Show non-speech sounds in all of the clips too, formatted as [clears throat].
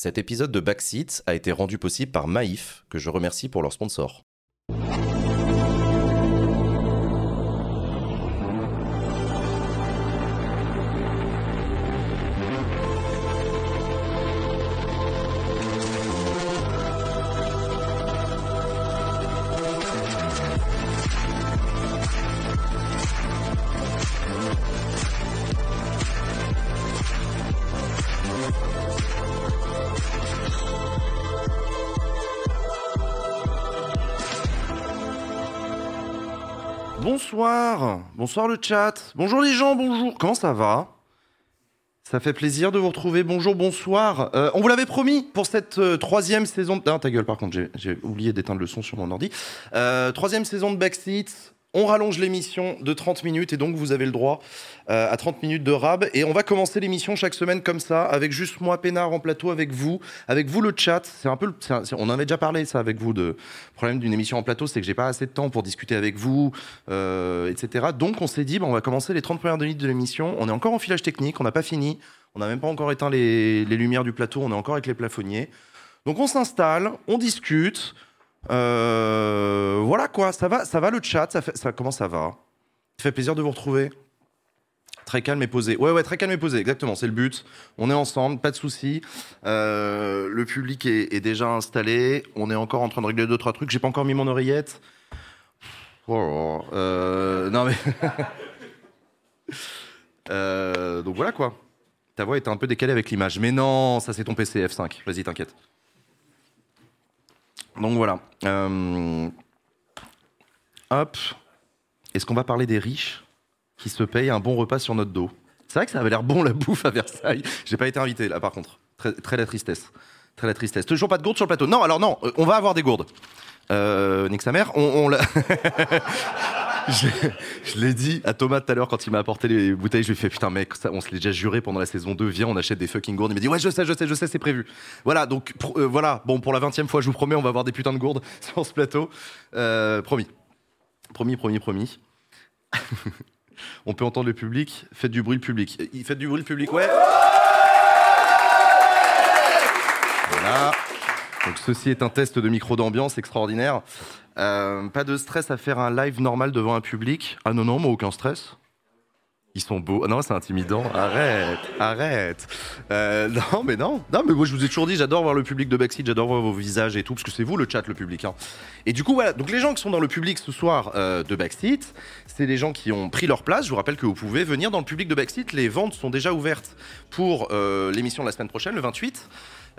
Cet épisode de Backseat a été rendu possible par Maïf, que je remercie pour leur sponsor. Bonsoir, le chat, bonjour les gens, bonjour, comment ça va? Ça fait plaisir de vous retrouver, bonjour, bonsoir. Euh, on vous l'avait promis pour cette euh, troisième saison... Ah ta gueule par contre, j'ai oublié d'éteindre le son sur mon ordi. Euh, troisième saison de Backseat, on rallonge l'émission de 30 minutes et donc vous avez le droit euh, à 30 minutes de rab. Et on va commencer l'émission chaque semaine comme ça, avec juste moi, Pénard, en plateau, avec vous, avec vous le chat. C'est un peu, on en avait déjà parlé ça avec vous. De problème d'une émission en plateau, c'est que j'ai pas assez de temps pour discuter avec vous, euh, etc. Donc on s'est dit, bah, on va commencer les 30 premières minutes de l'émission. On est encore en filage technique, on n'a pas fini. On n'a même pas encore éteint les, les lumières du plateau, on est encore avec les plafonniers. Donc on s'installe, on discute. Euh, voilà quoi, ça va, ça va le chat, ça, fait, ça comment ça va? Ça fait plaisir de vous retrouver. Très calme et posé. Ouais, ouais, très calme et posé, exactement, c'est le but. On est ensemble, pas de soucis. Euh, le public est, déjà installé. On est encore en train de régler deux, trois trucs. J'ai pas encore mis mon oreillette. Oh, là là. Euh, non mais. [laughs] Donc voilà quoi. Ta voix était un peu décalée avec l'image. Mais non, ça c'est ton PC F5. Vas-y, t'inquiète. Donc voilà. Euh, Hop. Est-ce qu'on va parler des riches qui se payent un bon repas sur notre dos? C'est vrai que ça avait l'air bon la bouffe à Versailles. J'ai pas été invité là par contre. Très, très la tristesse. Très la tristesse. Toujours pas de gourdes sur le plateau. Non, alors non, euh, on va avoir des gourdes. Euh, nique sa mère. On, l'a- [laughs] je l'ai dit à Thomas tout à l'heure quand il m'a apporté les bouteilles. Je lui ai fait putain mec, on se l'est déjà juré pendant la saison 2. Viens, on achète des fucking gourdes. Il m'a dit ouais, je sais, je sais, je sais, c'est prévu. Voilà, donc euh, voilà. Bon, pour la 20 e fois, je vous promets, on va avoir des putains de gourdes [laughs] sur ce plateau. Euh, promis. Promis, promis, promis. [laughs] on peut entendre le public. Faites du bruit le public. Il fait du bruit le public, ouais. Voilà. Donc ceci est un test de micro d'ambiance extraordinaire. Euh, pas de stress à faire un live normal devant un public. Ah non, non, moi aucun stress. Ils sont beaux. Ah non, c'est intimidant. Arrête, arrête. Euh, non, mais non. Non, mais moi je vous ai toujours dit, j'adore voir le public de Backseat, j'adore voir vos visages et tout, parce que c'est vous le chat, le public. hein. Et du coup, voilà. Donc les gens qui sont dans le public ce soir euh, de Backseat, c'est les gens qui ont pris leur place. Je vous rappelle que vous pouvez venir dans le public de Backseat. Les ventes sont déjà ouvertes pour l'émission de la semaine prochaine, le 28.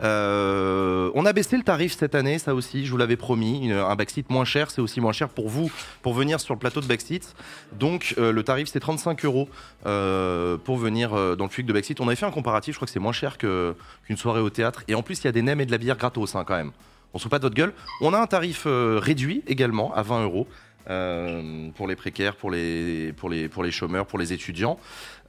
Euh, on a baissé le tarif cette année, ça aussi, je vous l'avais promis. Un backseat moins cher, c'est aussi moins cher pour vous, pour venir sur le plateau de backseat. Donc euh, le tarif, c'est 35 euros euh, pour venir dans le public de backseat. On avait fait un comparatif, je crois que c'est moins cher qu'une soirée au théâtre. Et en plus, il y a des nems et de la bière gratos hein, quand même. On se fout pas de votre gueule. On a un tarif réduit également à 20 euros. Euh, pour les précaires, pour les, pour, les, pour les chômeurs, pour les étudiants.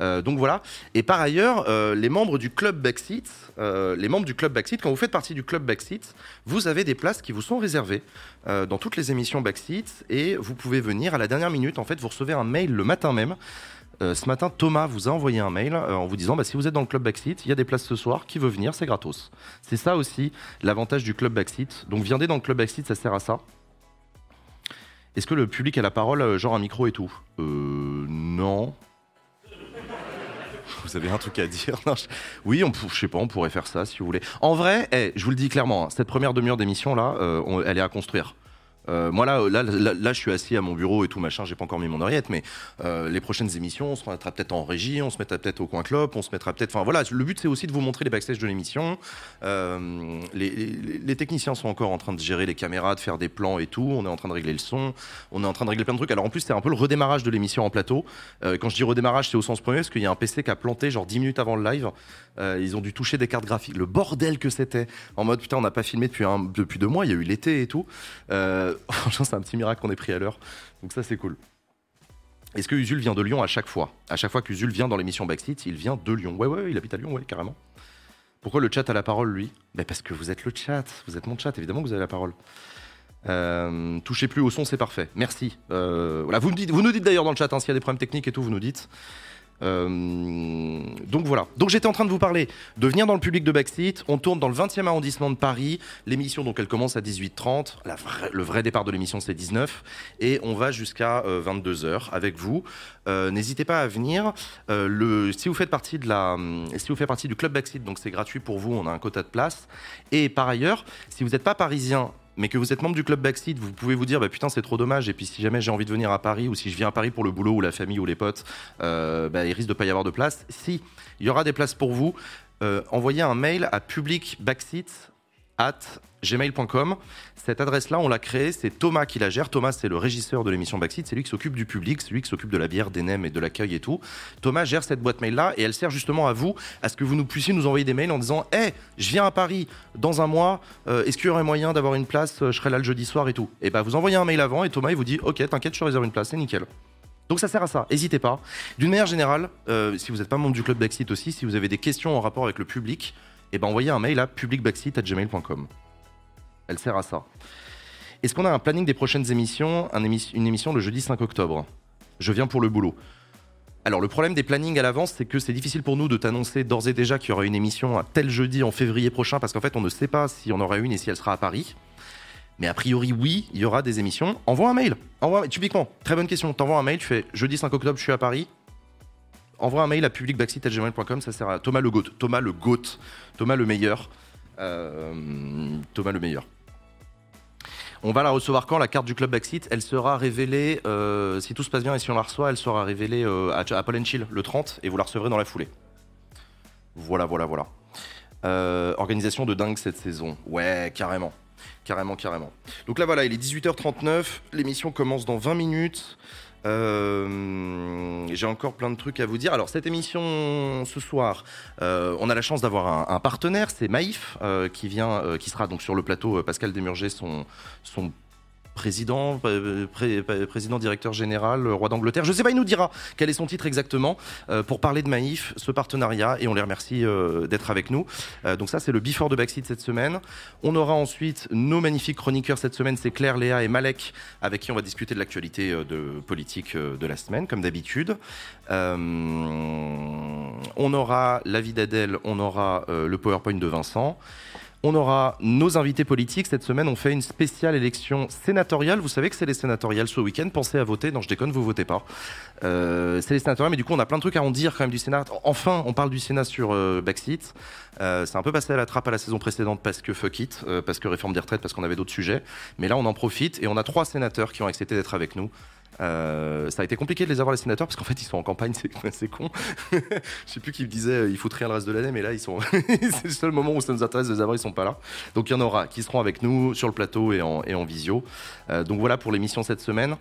Euh, donc voilà. Et par ailleurs, euh, les membres du club Backseat, les membres du club Backseat, quand vous faites partie du club Backseat, vous avez des places qui vous sont réservées dans toutes les émissions Backseat et vous pouvez venir à la dernière minute. En fait, vous recevez un mail le matin même. Ce matin, Thomas vous a envoyé un mail en vous disant bah, si vous êtes dans le club Backseat, il y a des places ce soir. Qui veut venir? C'est gratos. C'est ça aussi l'avantage du club Backseat. Donc viendez dans le club Backseat, ça sert à ça. Est-ce que le public a la parole, euh, genre un micro et tout Euh, non. [laughs] Vous avez un truc à dire je- Oui, on, je sais pas, on pourrait faire ça si vous voulez. En vrai, eh, je vous le dis clairement, hein, cette première demi-heure d'émission là, euh, elle est à construire. Euh, moi là, là, là, là, je suis assis à mon bureau et tout machin, j'ai pas encore mis mon oreillette, mais euh, les prochaines émissions, on se mettra peut-être en régie, on se mettra peut-être au coin clope, on se mettra peut-être. Enfin voilà, le but c'est aussi de vous montrer les backstage de l'émission. Euh, les, les- techniciens sont encore en train de gérer les caméras, de faire des plans et tout. On est en train de régler le son, on est en train de régler plein de trucs. Alors en plus, c'est un peu le redémarrage de l'émission en plateau. Euh, quand je dis redémarrage, c'est au sens premier parce qu'il y a un PC qui a planté genre 10 minutes avant le live. Euh, ils ont dû toucher des cartes graphiques. Le bordel que c'était. En mode putain, on n'a pas filmé depuis, depuis deux mois. Il y a eu l'été et tout. Euh, [laughs] franchement, c'est un petit miracle qu'on ait pris à l'heure. Donc ça, c'est cool. Est-ce que Usul vient de Lyon à chaque fois? À chaque fois qu'Usul vient dans l'émission Backseat, il vient de Lyon. Ouais, ouais, il habite à Lyon, ouais, carrément. Pourquoi le chat a la parole, lui? Ben Parce que vous êtes le chat. Vous êtes mon chat, évidemment que vous avez la parole. Euh, touchez plus au son, c'est parfait. Merci. Voilà, vous nous dites d'ailleurs dans le chat, hein, s'il y a des problèmes techniques et tout, vous nous dites. Euh, donc voilà. Donc j'étais en train de vous parler de venir dans le public de Backseat. On tourne dans le 20e arrondissement de Paris. L'émission, donc, elle commence à 18h30. La vraie- le vrai départ de l'émission, c'est 19. Et on va jusqu'à 22h avec vous. Euh, N'hésitez pas à venir. Euh, si vous faites partie de la, si vous faites partie du club Backseat, donc c'est gratuit pour vous. On a un quota de place. Et par ailleurs, si vous n'êtes pas parisien mais que vous êtes membre du club Backseat, vous pouvez vous dire bah putain c'est trop dommage et puis si jamais j'ai envie de venir à Paris ou si je viens à Paris pour le boulot ou la famille ou les potes, euh, bah, il risque de pas y avoir de place. Si il y aura des places pour vous, euh, envoyez un mail à publicbackseat at gmail.com. Cette adresse-là, on l'a créée, c'est Thomas qui la gère. Thomas, c'est le régisseur de l'émission Backseat, c'est lui qui s'occupe du public, c'est lui qui s'occupe de la bière, des nems et de l'accueil et tout. Thomas gère cette boîte mail-là et elle sert justement à vous, à ce que vous nous puissiez nous envoyer des mails en disant Hé, je viens à Paris dans un mois, euh, est-ce qu'il y aurait moyen d'avoir une place Euh, Je serai là le jeudi soir et tout? Et bah, vous envoyez un mail avant et Thomas, il vous dit Ok, t'inquiète, je réserve une place, c'est nickel. Donc ça sert à ça, n'hésitez pas. D'une manière générale, euh, si vous n'êtes pas membre du club Backseat aussi, si vous avez des questions en rapport avec le public, et ben envoyez un mail à publicbackseat@gmail.com. Elle sert à ça. Est-ce qu'on a un planning des prochaines émissions un émi- Une émission le jeudi 5 octobre? Je viens pour le boulot. Alors le problème des plannings à l'avance, c'est que c'est difficile pour nous de t'annoncer d'ores et déjà qu'il y aura une émission à tel jeudi en février prochain, parce qu'en fait on ne sait pas si on aura une et si elle sera à Paris. Mais a priori, oui, il y aura des émissions. Envoie un mail. Envoie, typiquement, très bonne question. T'envoies un mail, tu fais jeudi 5 octobre, je suis à Paris. Envoie un mail à publicbackseat.gmail.com, ça sert à Thomas le GOAT. Thomas le GOAT. Thomas le meilleur. Euh, Thomas le meilleur. On va la recevoir quand La carte du club Backseat, elle sera révélée, euh, si tout se passe bien et si on la reçoit, elle sera révélée euh, à, à Paul Chill le 30 et vous la recevrez dans la foulée. Voilà, voilà, voilà. Euh, organisation de dingue cette saison. Ouais, carrément. Carrément, carrément. Donc là, voilà, il est 18h39. L'émission commence dans 20 minutes. Euh, J'ai encore plein de trucs à vous dire. Alors, cette émission ce soir, euh, on a la chance d'avoir un, partenaire, c'est Maïf, euh, qui vient, qui sera donc sur le plateau. Pascal Desmurger, son, son président, euh, pré- pré- président directeur général, euh, roi d'Angleterre. Je sais pas, il nous dira quel est son titre exactement euh, pour parler de Maïf, ce partenariat, et on les remercie d'être avec nous. Donc ça, c'est le Before de Backseat cette semaine. On aura ensuite nos magnifiques chroniqueurs cette semaine, c'est Claire, Léa et Malek, avec qui on va discuter de l'actualité de politique de la semaine, comme d'habitude. On aura l'avis d'Adèle, on aura le PowerPoint de Vincent. On aura nos invités politiques. Cette semaine, on fait une spéciale élection sénatoriale. Vous savez que c'est les sénatoriales ce week-end. Pensez à voter. Non, je déconne, vous votez pas. Euh, c'est les sénatoriales, mais du coup, on a plein de trucs à en dire quand même du Sénat. Enfin, on parle du Sénat sur euh, Backseat. Euh, c'est un peu passé à la trappe à la saison précédente parce que fuck it, euh, parce que réforme des retraites, parce qu'on avait d'autres sujets. Mais là, on en profite et on a trois sénateurs qui ont accepté d'être avec nous. Euh, ça a été compliqué de les avoir les sénateurs parce qu'en fait ils sont en campagne, [laughs] c'est con. Je sais plus qui me disait euh, il faut rien le reste de l'année, mais là ils sont. [laughs] c'est le seul moment où ça nous intéresse de les avoir, ils sont pas là. Donc il y en aura qui seront avec nous sur le plateau et en, visio. Euh, donc voilà pour l'émission cette semaine.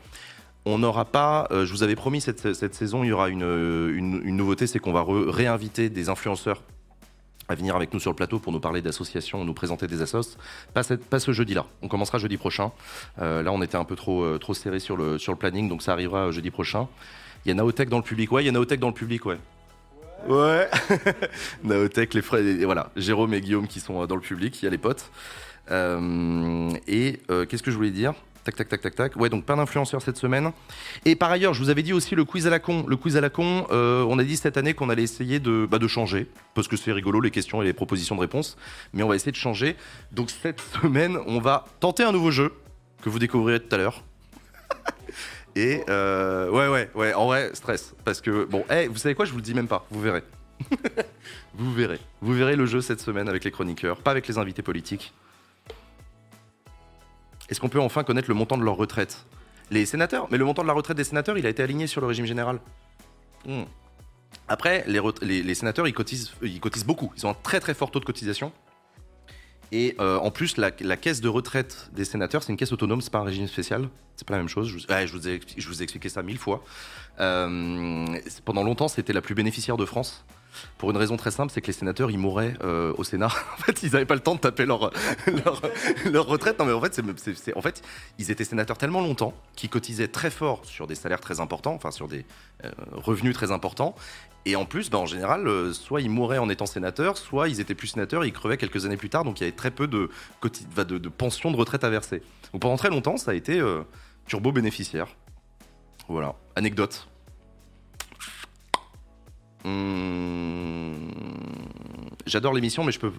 On n'aura pas, je vous avais promis cette, saison, il y aura une, une, nouveauté, c'est qu'on va réinviter des influenceurs à venir avec nous sur le plateau pour nous parler d'associations, nous présenter des assos. Pas, cette- pas ce jeudi-là. On commencera jeudi prochain. Euh, là, on était un peu trop, euh, trop serré sur le, sur le planning, donc ça arrivera euh, jeudi prochain. Il y a Naotech dans le public. Ouais, il y a Naotech dans le public, ouais. Ouais. [laughs] Naotech, les frères, et voilà, Jérôme et Guillaume qui sont euh, dans le public. Il y a les potes. Euh, et euh, qu'est-ce que je voulais dire? Tac, tac, tac, tac, tac. Ouais, donc pas d'influenceurs cette semaine. Et par ailleurs, je vous avais dit aussi le quiz à la con. Le quiz à la con, euh, on a dit cette année qu'on allait essayer de, bah, de changer, parce que c'est rigolo les questions et les propositions de réponses, mais on va essayer de changer. Donc cette [laughs] semaine, on va tenter un nouveau jeu que vous découvrirez tout à l'heure. [laughs] Et euh, ouais, ouais, ouais, en vrai, stress. Parce que, bon, hey, vous savez quoi, je vous le dis même pas, vous verrez. [laughs] vous verrez. Vous verrez le jeu cette semaine avec les chroniqueurs, pas avec les invités politiques. Est-ce qu'on peut enfin connaître le montant de leur retraite? Les sénateurs? Mais le montant de la retraite des sénateurs, il a été aligné sur le régime général. Hmm. Après, les, sénateurs, ils cotisent, ils cotisent beaucoup. Ils ont un très très fort taux de cotisation. Et euh, en plus, la, caisse de retraite des sénateurs, c'est une caisse autonome, c'est pas un régime spécial. C'est pas la même chose. Je, vous- ai, je vous ai expliqué ça mille fois. Euh, pendant longtemps, c'était la plus bénéficiaire de France. Pour une raison très simple, c'est que les sénateurs, ils mouraient euh, au Sénat. [laughs] en fait, ils n'avaient pas le temps de taper [laughs] leur, leur, retraite. Non, mais en fait, en fait, ils étaient sénateurs tellement longtemps qu'ils cotisaient très fort sur des salaires très importants, enfin sur des euh, revenus très importants. Et en plus, bah, en général, euh, soit ils mouraient en étant sénateurs, soit ils étaient plus sénateurs et ils crevaient quelques années plus tard. Donc il y avait très peu de, bah, de, de pensions de retraite à verser. Donc pendant très longtemps, ça a été turbo bénéficiaire. Voilà. Anecdote. Hum, J'adore l'émission, mais je peux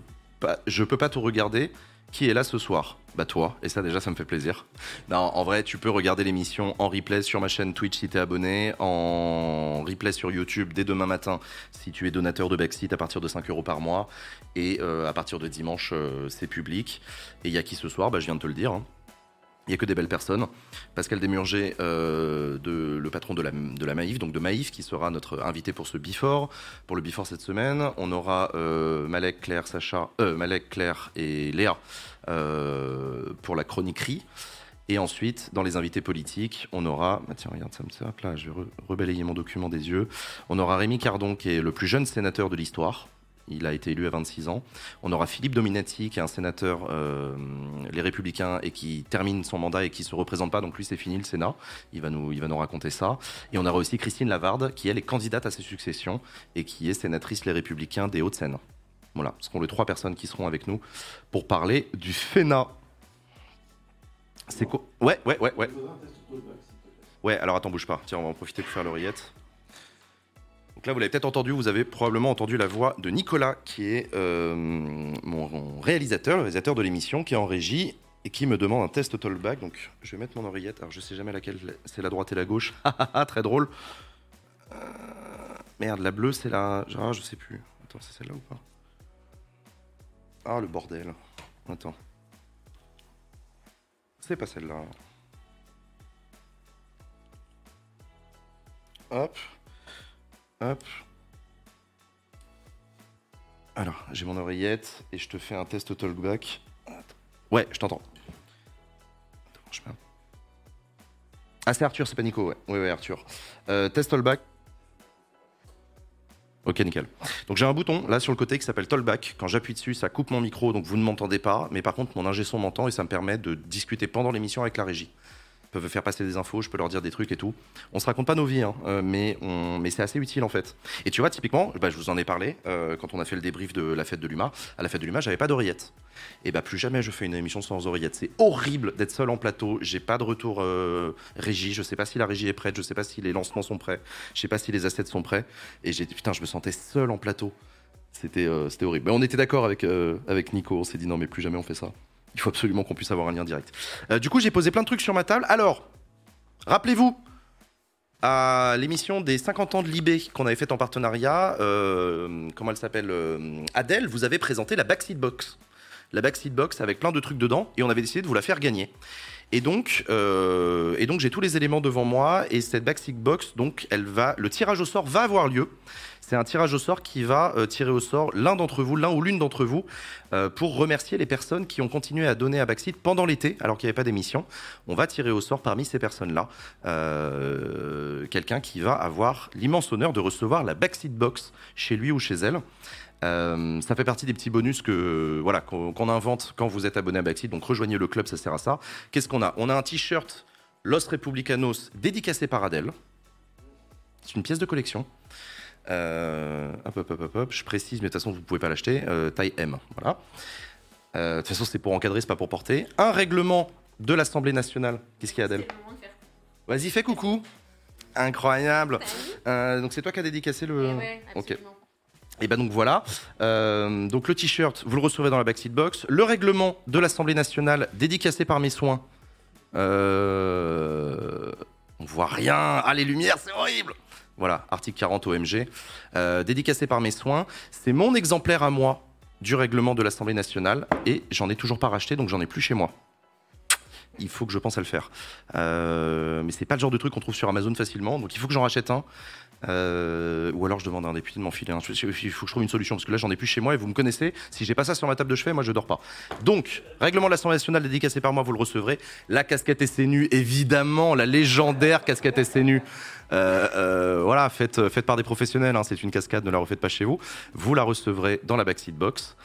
je peux pas tout regarder. Qui est là ce soir? Bah toi, et ça déjà ça me fait plaisir. En vrai, tu peux regarder l'émission en replay sur ma chaîne Twitch si t'es abonné, en replay sur YouTube dès demain matin si tu es donateur de Backseat à partir de 5 euros par mois, et euh, à partir de dimanche euh, c'est public. Et il y a qui ce soir? Bah je viens de te le dire. hein. Il n'y a que des belles personnes. Pascal Desmurger, euh, le patron de la, de Maïf, donc de Maïf, qui sera notre invité pour ce Before. Pour le Before cette semaine, on aura euh, Malek, Claire, Sacha, euh, Malek, Claire et Léa pour la chroniquerie. Et ensuite, dans les invités politiques, on aura. bah tiens, regarde, ça me là, je vais mon document des yeux. On aura Rémi Cardon, qui est le plus jeune sénateur de l'histoire. Il a été élu à 26 ans. On aura Philippe Dominati, qui est un sénateur euh, Les Républicains et qui termine son mandat et qui se représente pas. Donc lui, c'est fini le Sénat. Il va nous, il va nous raconter ça. Et on aura aussi Christine Lavarde, qui elle est candidate à ses successions et qui est sénatrice Les Républicains des Hauts-de-Seine. Voilà, ce seront les trois personnes qui seront avec nous pour parler du FENA. C'est quoi? Ouais, ouais, ouais, ouais. Ouais, alors attends, bouge pas. Tiens, on va en profiter pour faire l'oreillette. Donc là, vous l'avez peut-être entendu, vous avez probablement entendu la voix de Nicolas, qui est euh, mon, réalisateur, le réalisateur de l'émission, qui est en régie et qui me demande un test tollback. Donc, je vais mettre mon oreillette. Alors, je sais jamais laquelle c'est la droite et la gauche. [laughs] Ah, Très drôle. Euh, merde, la bleue, c'est la. Ah, je sais plus. Attends, c'est celle-là ou pas? Ah, le bordel. Attends. C'est pas celle-là. Hop. Alors, j'ai mon oreillette et je te fais un test talkback. Ouais, je t'entends. Ah, c'est Arthur, c'est pas Nico, ouais. Ouais, ouais, Arthur. Euh, test talkback. Ok, nickel. Donc j'ai un bouton là sur le côté qui s'appelle Tollback. Quand j'appuie dessus, ça coupe mon micro, donc vous ne m'entendez pas. Mais par contre, mon ingé son m'entend et ça me permet de discuter pendant l'émission avec la régie. Peuvent faire passer des infos, je peux leur dire des trucs et tout. On se raconte pas nos vies, hein, euh, mais, c'est assez utile en fait. Et tu vois, typiquement, bah, je vous en ai parlé euh, quand on a fait le débrief de la fête de l'UMA. À la fête de l'UMA, j'avais pas d'oreillette. Et bah plus jamais je fais une émission sans oreillette. C'est horrible d'être seul en plateau. J'ai pas de retour euh, régie. Je sais pas si la régie est prête. Je sais pas si les lancements sont prêts. Je sais pas si les assets sont prêts. Et putain, je me sentais seul en plateau. C'était horrible. Mais on était d'accord avec Nico. On s'est dit non, mais plus jamais on fait ça. Il faut absolument qu'on puisse avoir un lien direct. Euh, du coup, j'ai posé plein de trucs sur ma table. Alors, rappelez-vous, à l'émission des 50 ans de Libé qu'on avait faite en partenariat, euh, comment elle s'appelle euh, Adèle, vous avez présenté la Backseat Box. La Backseat Box avec plein de trucs dedans et on avait décidé de vous la faire gagner. Et donc, euh, donc j'ai tous les éléments devant moi et cette Backseat Box, donc elle va, le tirage au sort va avoir lieu. C'est un tirage au sort qui va euh, tirer au sort l'un d'entre vous, l'un ou l'une d'entre vous, euh, pour remercier les personnes qui ont continué à donner à Backseat pendant l'été, alors qu'il n'y avait pas d'émission. On va tirer au sort parmi ces personnes-là euh, quelqu'un qui va avoir l'immense honneur de recevoir la Backseat Box chez lui ou chez elle. Euh, ça fait partie des petits bonus que voilà qu'on invente quand vous êtes abonné à Backseat. Donc rejoignez le club, ça sert à ça. Qu'est-ce qu'on a? On a un t-shirt Los Republicanos dédicacé par Adèle. C'est une pièce de collection. Euh, hop, hop, hop, hop, hop. Je précise, mais de toute façon, vous pouvez pas l'acheter. Euh, taille M, voilà. Euh, de toute façon, c'est pour encadrer, c'est pas pour porter. Un règlement de l'Assemblée nationale. Qu'est-ce qu'il y a, Adèle? Vas-y, fais coucou. Incroyable. Donc c'est toi qui as dédicacé le. Eh ouais, ok. Et ben donc voilà. Euh, donc le t-shirt, vous le recevrez dans la backseat box. Le règlement de l'Assemblée nationale, dédicacé par mes soins. Euh, on voit rien. Ah les lumières, c'est horrible. Voilà, article 40 OMG. Euh, dédicacé par mes soins. C'est mon exemplaire à moi du règlement de l'Assemblée nationale et j'en ai toujours pas racheté, donc j'en ai plus chez moi. Il faut que je pense à le faire. Euh, mais c'est pas le genre de truc qu'on trouve sur Amazon facilement, donc il faut que j'en rachète un. Euh, ou alors je demande à un député de m'enfiler Il faut que je trouve une solution parce que là j'en ai plus chez moi et vous me connaissez. Si j'ai pas ça sur ma table de chevet, moi je dors pas. Donc, règlement de l'Assemblée nationale dédicacé par moi, vous le recevrez. La casquette SNU, évidemment, la légendaire casquette SNU. Euh, euh, voilà, faite, faite par des professionnels, hein, c'est une cascade, ne la refaites pas chez vous. Vous la recevrez dans la backseat box.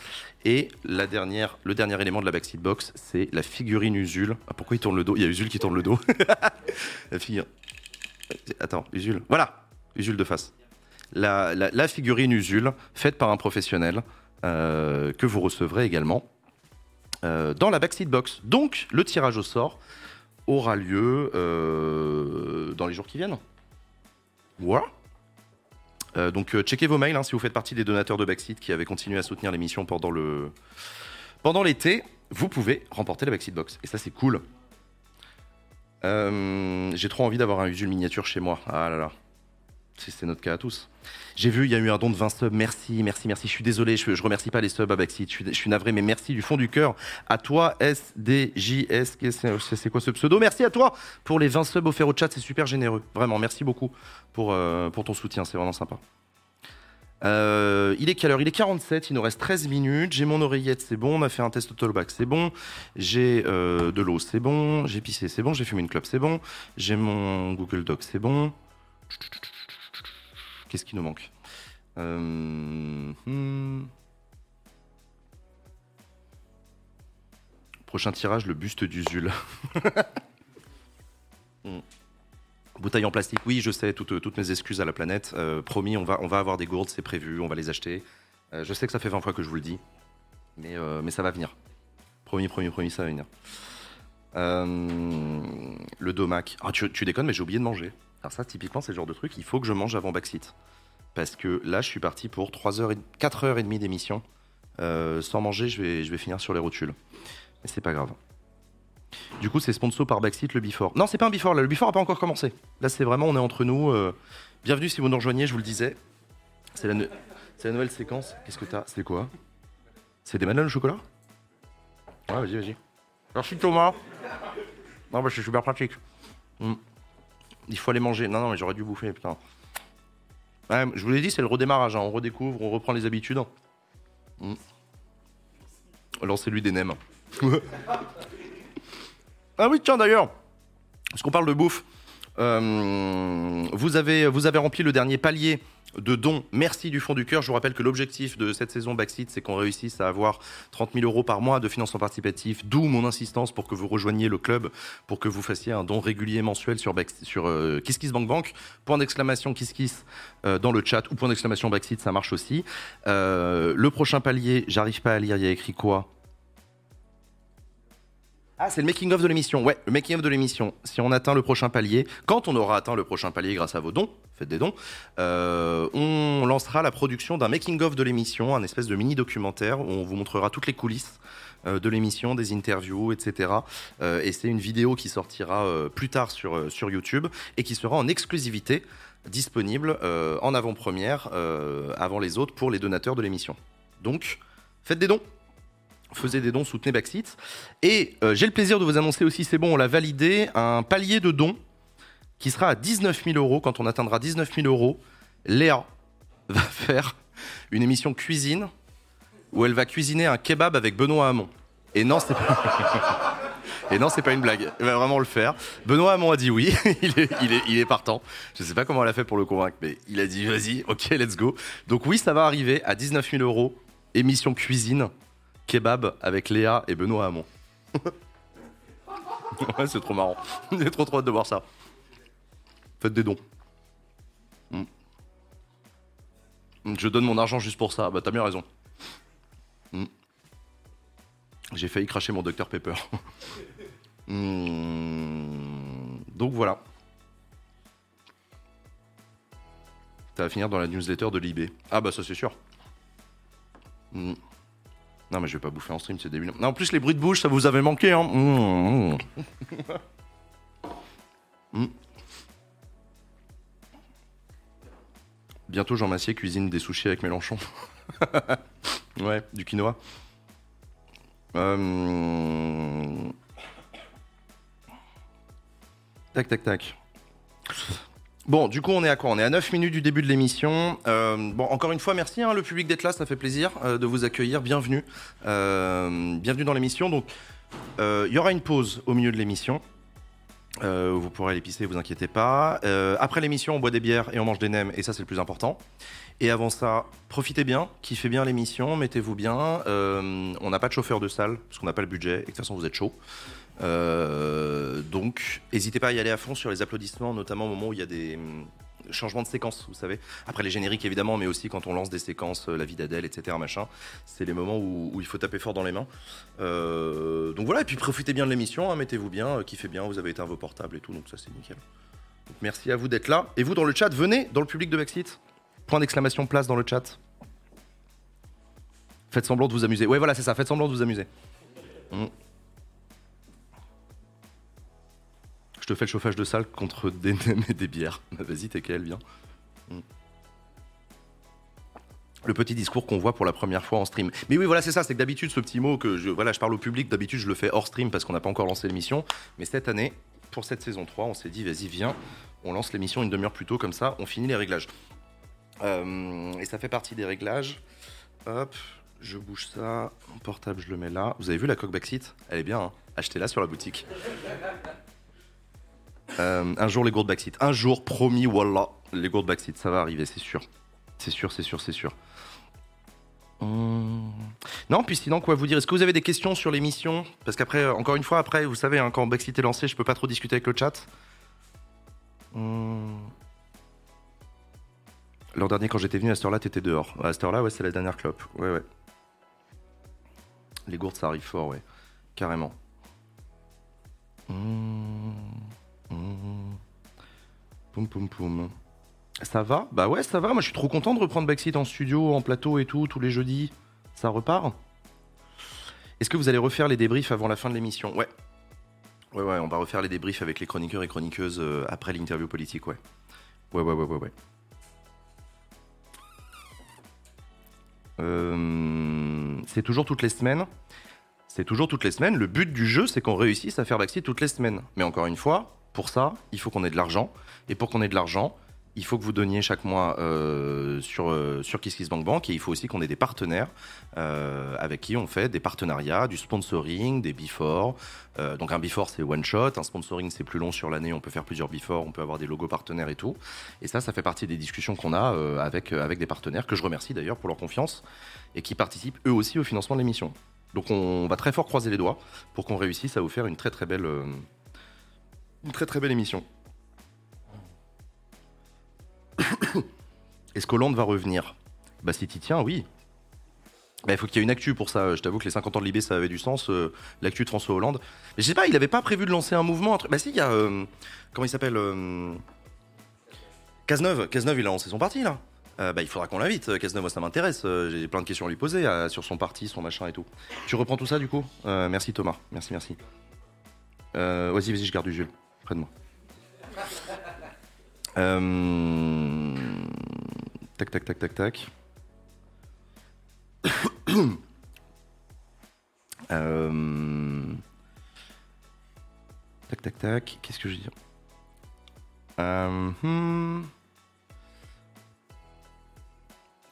Et la dernière, le dernier élément de la backseat box, c'est la figurine Usul. Ah, pourquoi il tourne le dos? Il y a Usul qui tourne le dos. [laughs] la figure. Attends, Usul. Voilà, Usul de face. La, figurine Usul, faite par un professionnel, euh, que vous recevrez également euh, dans la backseat box. Donc, le tirage au sort aura lieu euh, dans les jours qui viennent. Voilà. Donc, checkez vos mails hein, si vous faites partie des donateurs de Backseat qui avaient continué à soutenir l'émission pendant le pendant l'été. Vous pouvez remporter la Backseat Box. Et ça, c'est cool. J'ai trop envie d'avoir un Usul miniature chez moi. Ah là là. C'est c'est notre cas à tous. J'ai vu, il y a eu un don de 20 subs. Merci, merci, merci. Je suis désolé, je, je remercie pas les subs à. Je suis, navré, mais merci du fond du cœur à toi, SDJS. C'est quoi ce pseudo? Merci à toi pour les 20 subs offerts au chat. C'est super généreux. Vraiment, merci beaucoup pour, euh, ton soutien. C'est vraiment sympa. Euh, il est quelle heure? Il est 47, il nous reste 13 minutes. J'ai mon oreillette, c'est bon. On a fait un test autobac, c'est bon. J'ai euh, de l'eau, c'est bon. J'ai pissé, c'est bon. J'ai fumé une clope, c'est bon. J'ai mon Google Doc, c'est bon. Qu'est-ce qui nous manque Euh, hmm. Prochain tirage, le buste d'Usul. [laughs] Hmm. Bouteille en plastique, oui, je sais, toutes, mes excuses à la planète. Euh, promis, on va, on va avoir des gourdes, c'est prévu, on va les acheter. Euh, je sais que ça fait 20 fois que je vous le dis, mais, mais ça va venir. Promis, promis, promis, ça va venir. Le domac. Ah, tu déconnes, mais j'ai oublié de manger. Alors ça, typiquement, c'est le genre de truc, il faut que je mange avant Backseat. Parce que là, je suis parti pour 3 heures et, 4 heures et demie d'émission. Euh, sans manger, je vais, je vais finir sur les rotules. Mais c'est pas grave. Du coup, c'est sponsor par Backseat, le Before. Non, c'est pas un Before, là, le Before a pas encore commencé. Là, c'est vraiment, on est entre nous. euh, Bienvenue si vous nous rejoignez, je vous le disais. C'est la, nouvelle séquence. Qu'est-ce que t'as? C'est quoi? C'est des madeleines au chocolat? Ouais, vas-y, vas-y. Merci Thomas. Non, bah, c'est super pratique. Mm. Il faut aller manger. Non, non, mais j'aurais dû bouffer, putain. Ouais, je vous l'ai dit, c'est le redémarrage. hein. On redécouvre, on reprend les habitudes. Mm. Lancez-lui des nems. [laughs] ah oui, tiens, d'ailleurs, parce qu'on parle de bouffe, euh, vous, avez, vous avez rempli le dernier palier de dons. Merci du fond du cœur. Je vous rappelle que l'objectif de cette saison Backseat, c'est qu'on réussisse à avoir 30 000 euros par mois de financement participatif. D'où mon insistance pour que vous rejoigniez le club, pour que vous fassiez un don régulier mensuel sur, Back- euh, KissKissBankBank. Point d'exclamation KissKiss euh, dans le chat ou point d'exclamation Backseat, ça marche aussi. Euh, le prochain palier, j'arrive pas à lire, il y a écrit quoi? Ah, c'est le making-of de l'émission. Ouais, le making-of de l'émission. Si on atteint le prochain palier, quand on aura atteint le prochain palier grâce à vos dons, faites des dons, euh, on lancera la production d'un making-of de l'émission, un espèce de mini-documentaire où on vous montrera toutes les coulisses euh, de l'émission, des interviews, etc. Euh, et c'est une vidéo qui sortira plus tard sur, sur YouTube et qui sera en exclusivité disponible en avant-première avant les autres pour les donateurs de l'émission. Donc, faites des dons faisait des dons, soutenez Backseat. Et euh, j'ai le plaisir de vous annoncer aussi, c'est bon, on l'a validé, un palier de dons qui sera à 19 000 euros. Quand on atteindra 19 000 euros, Léa va [laughs] faire une émission cuisine où elle va cuisiner un kebab avec Benoît Hamon. Et non, c'est pas... [laughs] Et non, c'est pas une blague. Elle va vraiment le faire. Benoît Hamon a dit oui. [laughs] il, est, il, est, il est partant. Je sais pas comment elle a fait pour le convaincre, mais il a dit vas-y, ok, let's go. Donc oui, ça va arriver à 19 000 euros. Émission cuisine kebab avec Léa et Benoît Hamon. [laughs] c'est trop marrant. [laughs] J'ai trop trop hâte de voir ça. Faites des dons. Mm. Je donne mon argent juste pour ça. Bah t'as bien raison. Mm. J'ai failli cracher mon Dr Pepper. [laughs] Donc voilà. Ça va finir dans la newsletter de l'IB. Ah bah ça c'est sûr. Non, mais je vais pas bouffer en stream, c'est débile. Non, en plus, les bruits de bouche, ça vous avait manqué, hein. Mmh, mmh. Mmh. Bientôt, Jean Massier cuisine des sushis avec Mélenchon. [laughs] ouais, du quinoa. Euh... Tac, tac, tac. Bon, du coup, on est à quoi? On est à 9 minutes du début de l'émission. Euh, bon, encore une fois, merci hein, le public d'être là, ça fait plaisir euh, de vous accueillir. Bienvenue, Euh, bienvenue dans l'émission. Donc, il y aura une pause au milieu de l'émission. Vous pourrez aller pisser, vous inquiétez pas. Après l'émission, on boit des bières et on mange des nems, et ça, c'est le plus important. Et avant ça, profitez bien, kiffez bien l'émission, mettez-vous bien. On n'a pas de chauffeur de salle, parce qu'on n'a pas le budget, et de toute façon, vous êtes chaud. Euh, donc, n'hésitez pas à y aller à fond sur les applaudissements, notamment au moment où il y a des hum, changements de séquences, vous savez. Après les génériques, évidemment, mais aussi quand on lance des séquences, euh, La vie d'Adèle, etc., machin. C'est les moments où, il faut taper fort dans les mains. Euh, donc voilà, et puis profitez bien de l'émission, hein, mettez-vous bien, kiffez bien, vous avez éteint vos portables et tout, donc ça, c'est nickel. Merci à vous d'être là. Et vous, dans le chat, venez dans le public de Backseat. Point d'exclamation place dans le chat. Faites semblant de vous amuser. Ouais, voilà, c'est ça. Faites semblant de vous amuser. Mm. Je te fais le chauffage de salle contre des [laughs] nems et des bières. Bah, Vas-y, t'es qu'elle, viens. Mm. Le petit discours qu'on voit pour la première fois en stream. Mais oui, voilà, c'est ça. C'est que d'habitude, ce petit mot que je, voilà, je parle au public, d'habitude, je le fais hors stream parce qu'on n'a pas encore lancé l'émission. Mais cette année, pour cette saison 3, on s'est dit, vas-y, viens, on lance l'émission une demi-heure plus tôt, comme ça, on finit les réglages. Euh, et ça fait partie des réglages. Hop, je bouge ça. Mon portable, je le mets là. Vous avez vu la coque backseat? Elle est bien, hein achetez-la sur la boutique. Euh, un jour, les gourdes backseat. Un jour, promis, voilà, les gourdes backseat, ça va arriver, c'est sûr. C'est sûr, c'est sûr, c'est sûr. Hum. Non, puis sinon, quoi vous dire? Est-ce que vous avez des questions sur l'émission? Parce qu'après, euh, encore une fois, après, vous savez, hein, quand Backseat est lancé, je peux pas trop discuter avec le chat. Hum. L'an dernier, quand j'étais venu à cette heure-là, t'étais dehors. À cette heure-là, ouais, c'est la dernière clope. Ouais, ouais. Les gourdes, ça arrive fort, ouais. Carrément. Hum. Hum. Poum, poum, poum. Ça va? Bah ouais, ça va. Moi, je suis trop content de reprendre Backseat en studio, en plateau et tout, tous les jeudis. Ça repart? Est-ce que vous allez refaire les débriefs avant la fin de l'émission? Ouais. Ouais, ouais, on va refaire les débriefs avec les chroniqueurs et chroniqueuses euh, après l'interview politique, ouais. Ouais, ouais, ouais, ouais, ouais. Euh, c'est toujours toutes les semaines. C'est toujours toutes les semaines. Le but du jeu, c'est qu'on réussisse à faire Backseat toutes les semaines. Mais encore une fois, pour ça, il faut qu'on ait de l'argent. Et pour qu'on ait de l'argent, il faut que vous donniez chaque mois euh, sur, euh, KissKissBankBank et il faut aussi qu'on ait des partenaires euh, avec qui on fait des partenariats, du sponsoring, des before. Donc un before c'est one shot, un sponsoring c'est plus long sur l'année, on peut faire plusieurs before, on peut avoir des logos partenaires et tout. Et ça, ça fait partie des discussions qu'on a avec, avec des partenaires que je remercie d'ailleurs pour leur confiance et qui participent eux aussi au financement de l'émission. Donc on va très fort croiser les doigts pour qu'on réussisse à vous faire une très très belle, une très très belle émission. [coughs] Est-ce qu'Hollande va revenir? Bah si t'y tiens, oui. Bah, il faut qu'il y ait une actu pour ça. Je t'avoue que les 50 ans de Libé, ça avait du sens. euh, l'actu de François Hollande. Mais je sais pas, il avait pas prévu de lancer un mouvement. Bah si, il y a... euh, comment il s'appelle euh, Cazeneuve. Cazeneuve, il a lancé son parti, là. Bah, il faudra qu'on l'invite. Cazeneuve, moi, ça m'intéresse. J'ai plein de questions à lui poser sur son parti, son machin et tout. Tu reprends tout ça, du coup? Merci, Thomas. Merci, merci. Vas-y, vas-y, je garde du Jules. Près de moi. [laughs] Euh, Tac, tac, tac, tac, tac. [coughs] Euh, Tac, tac, tac. Qu'est-ce que je veux dire? Euh... hmm.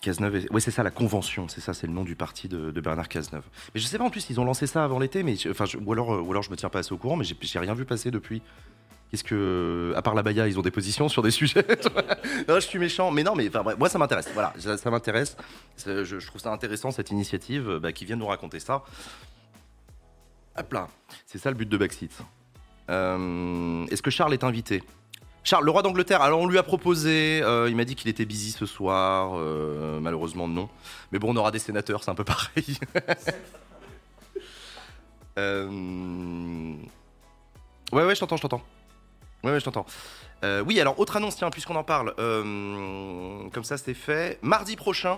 Cazeneuve, ouais c'est ça la convention, c'est ça, c'est le nom du parti de, de Bernard Cazeneuve. Mais je sais pas en plus, ils ont lancé ça avant l'été, mais enfin, ou alors, euh, ou alors je me tiens pas assez au courant, mais j'ai rien vu passer depuis. Qu'est-ce que, à part la Baïa, ils ont des positions sur des [laughs] sujets? Non, je suis méchant, mais non, mais bref, moi ça m'intéresse. Voilà, ça, m'intéresse. Je, trouve ça intéressant cette initiative, euh, bah, qui vient nous raconter ça. Hop là, c'est ça le but de Backseat. Euh, Est-ce que Charles est invité? Charles, le roi d'Angleterre, alors on lui a proposé, euh, il m'a dit qu'il était busy ce soir, euh, malheureusement non. Mais bon, on aura des sénateurs, c'est un peu pareil. [laughs] Euh, Ouais, ouais, je t'entends, je t'entends. Ouais, je t'entends. Euh, oui, alors, autre annonce, tiens, puisqu'on en parle, euh, comme ça c'est fait. Mardi prochain,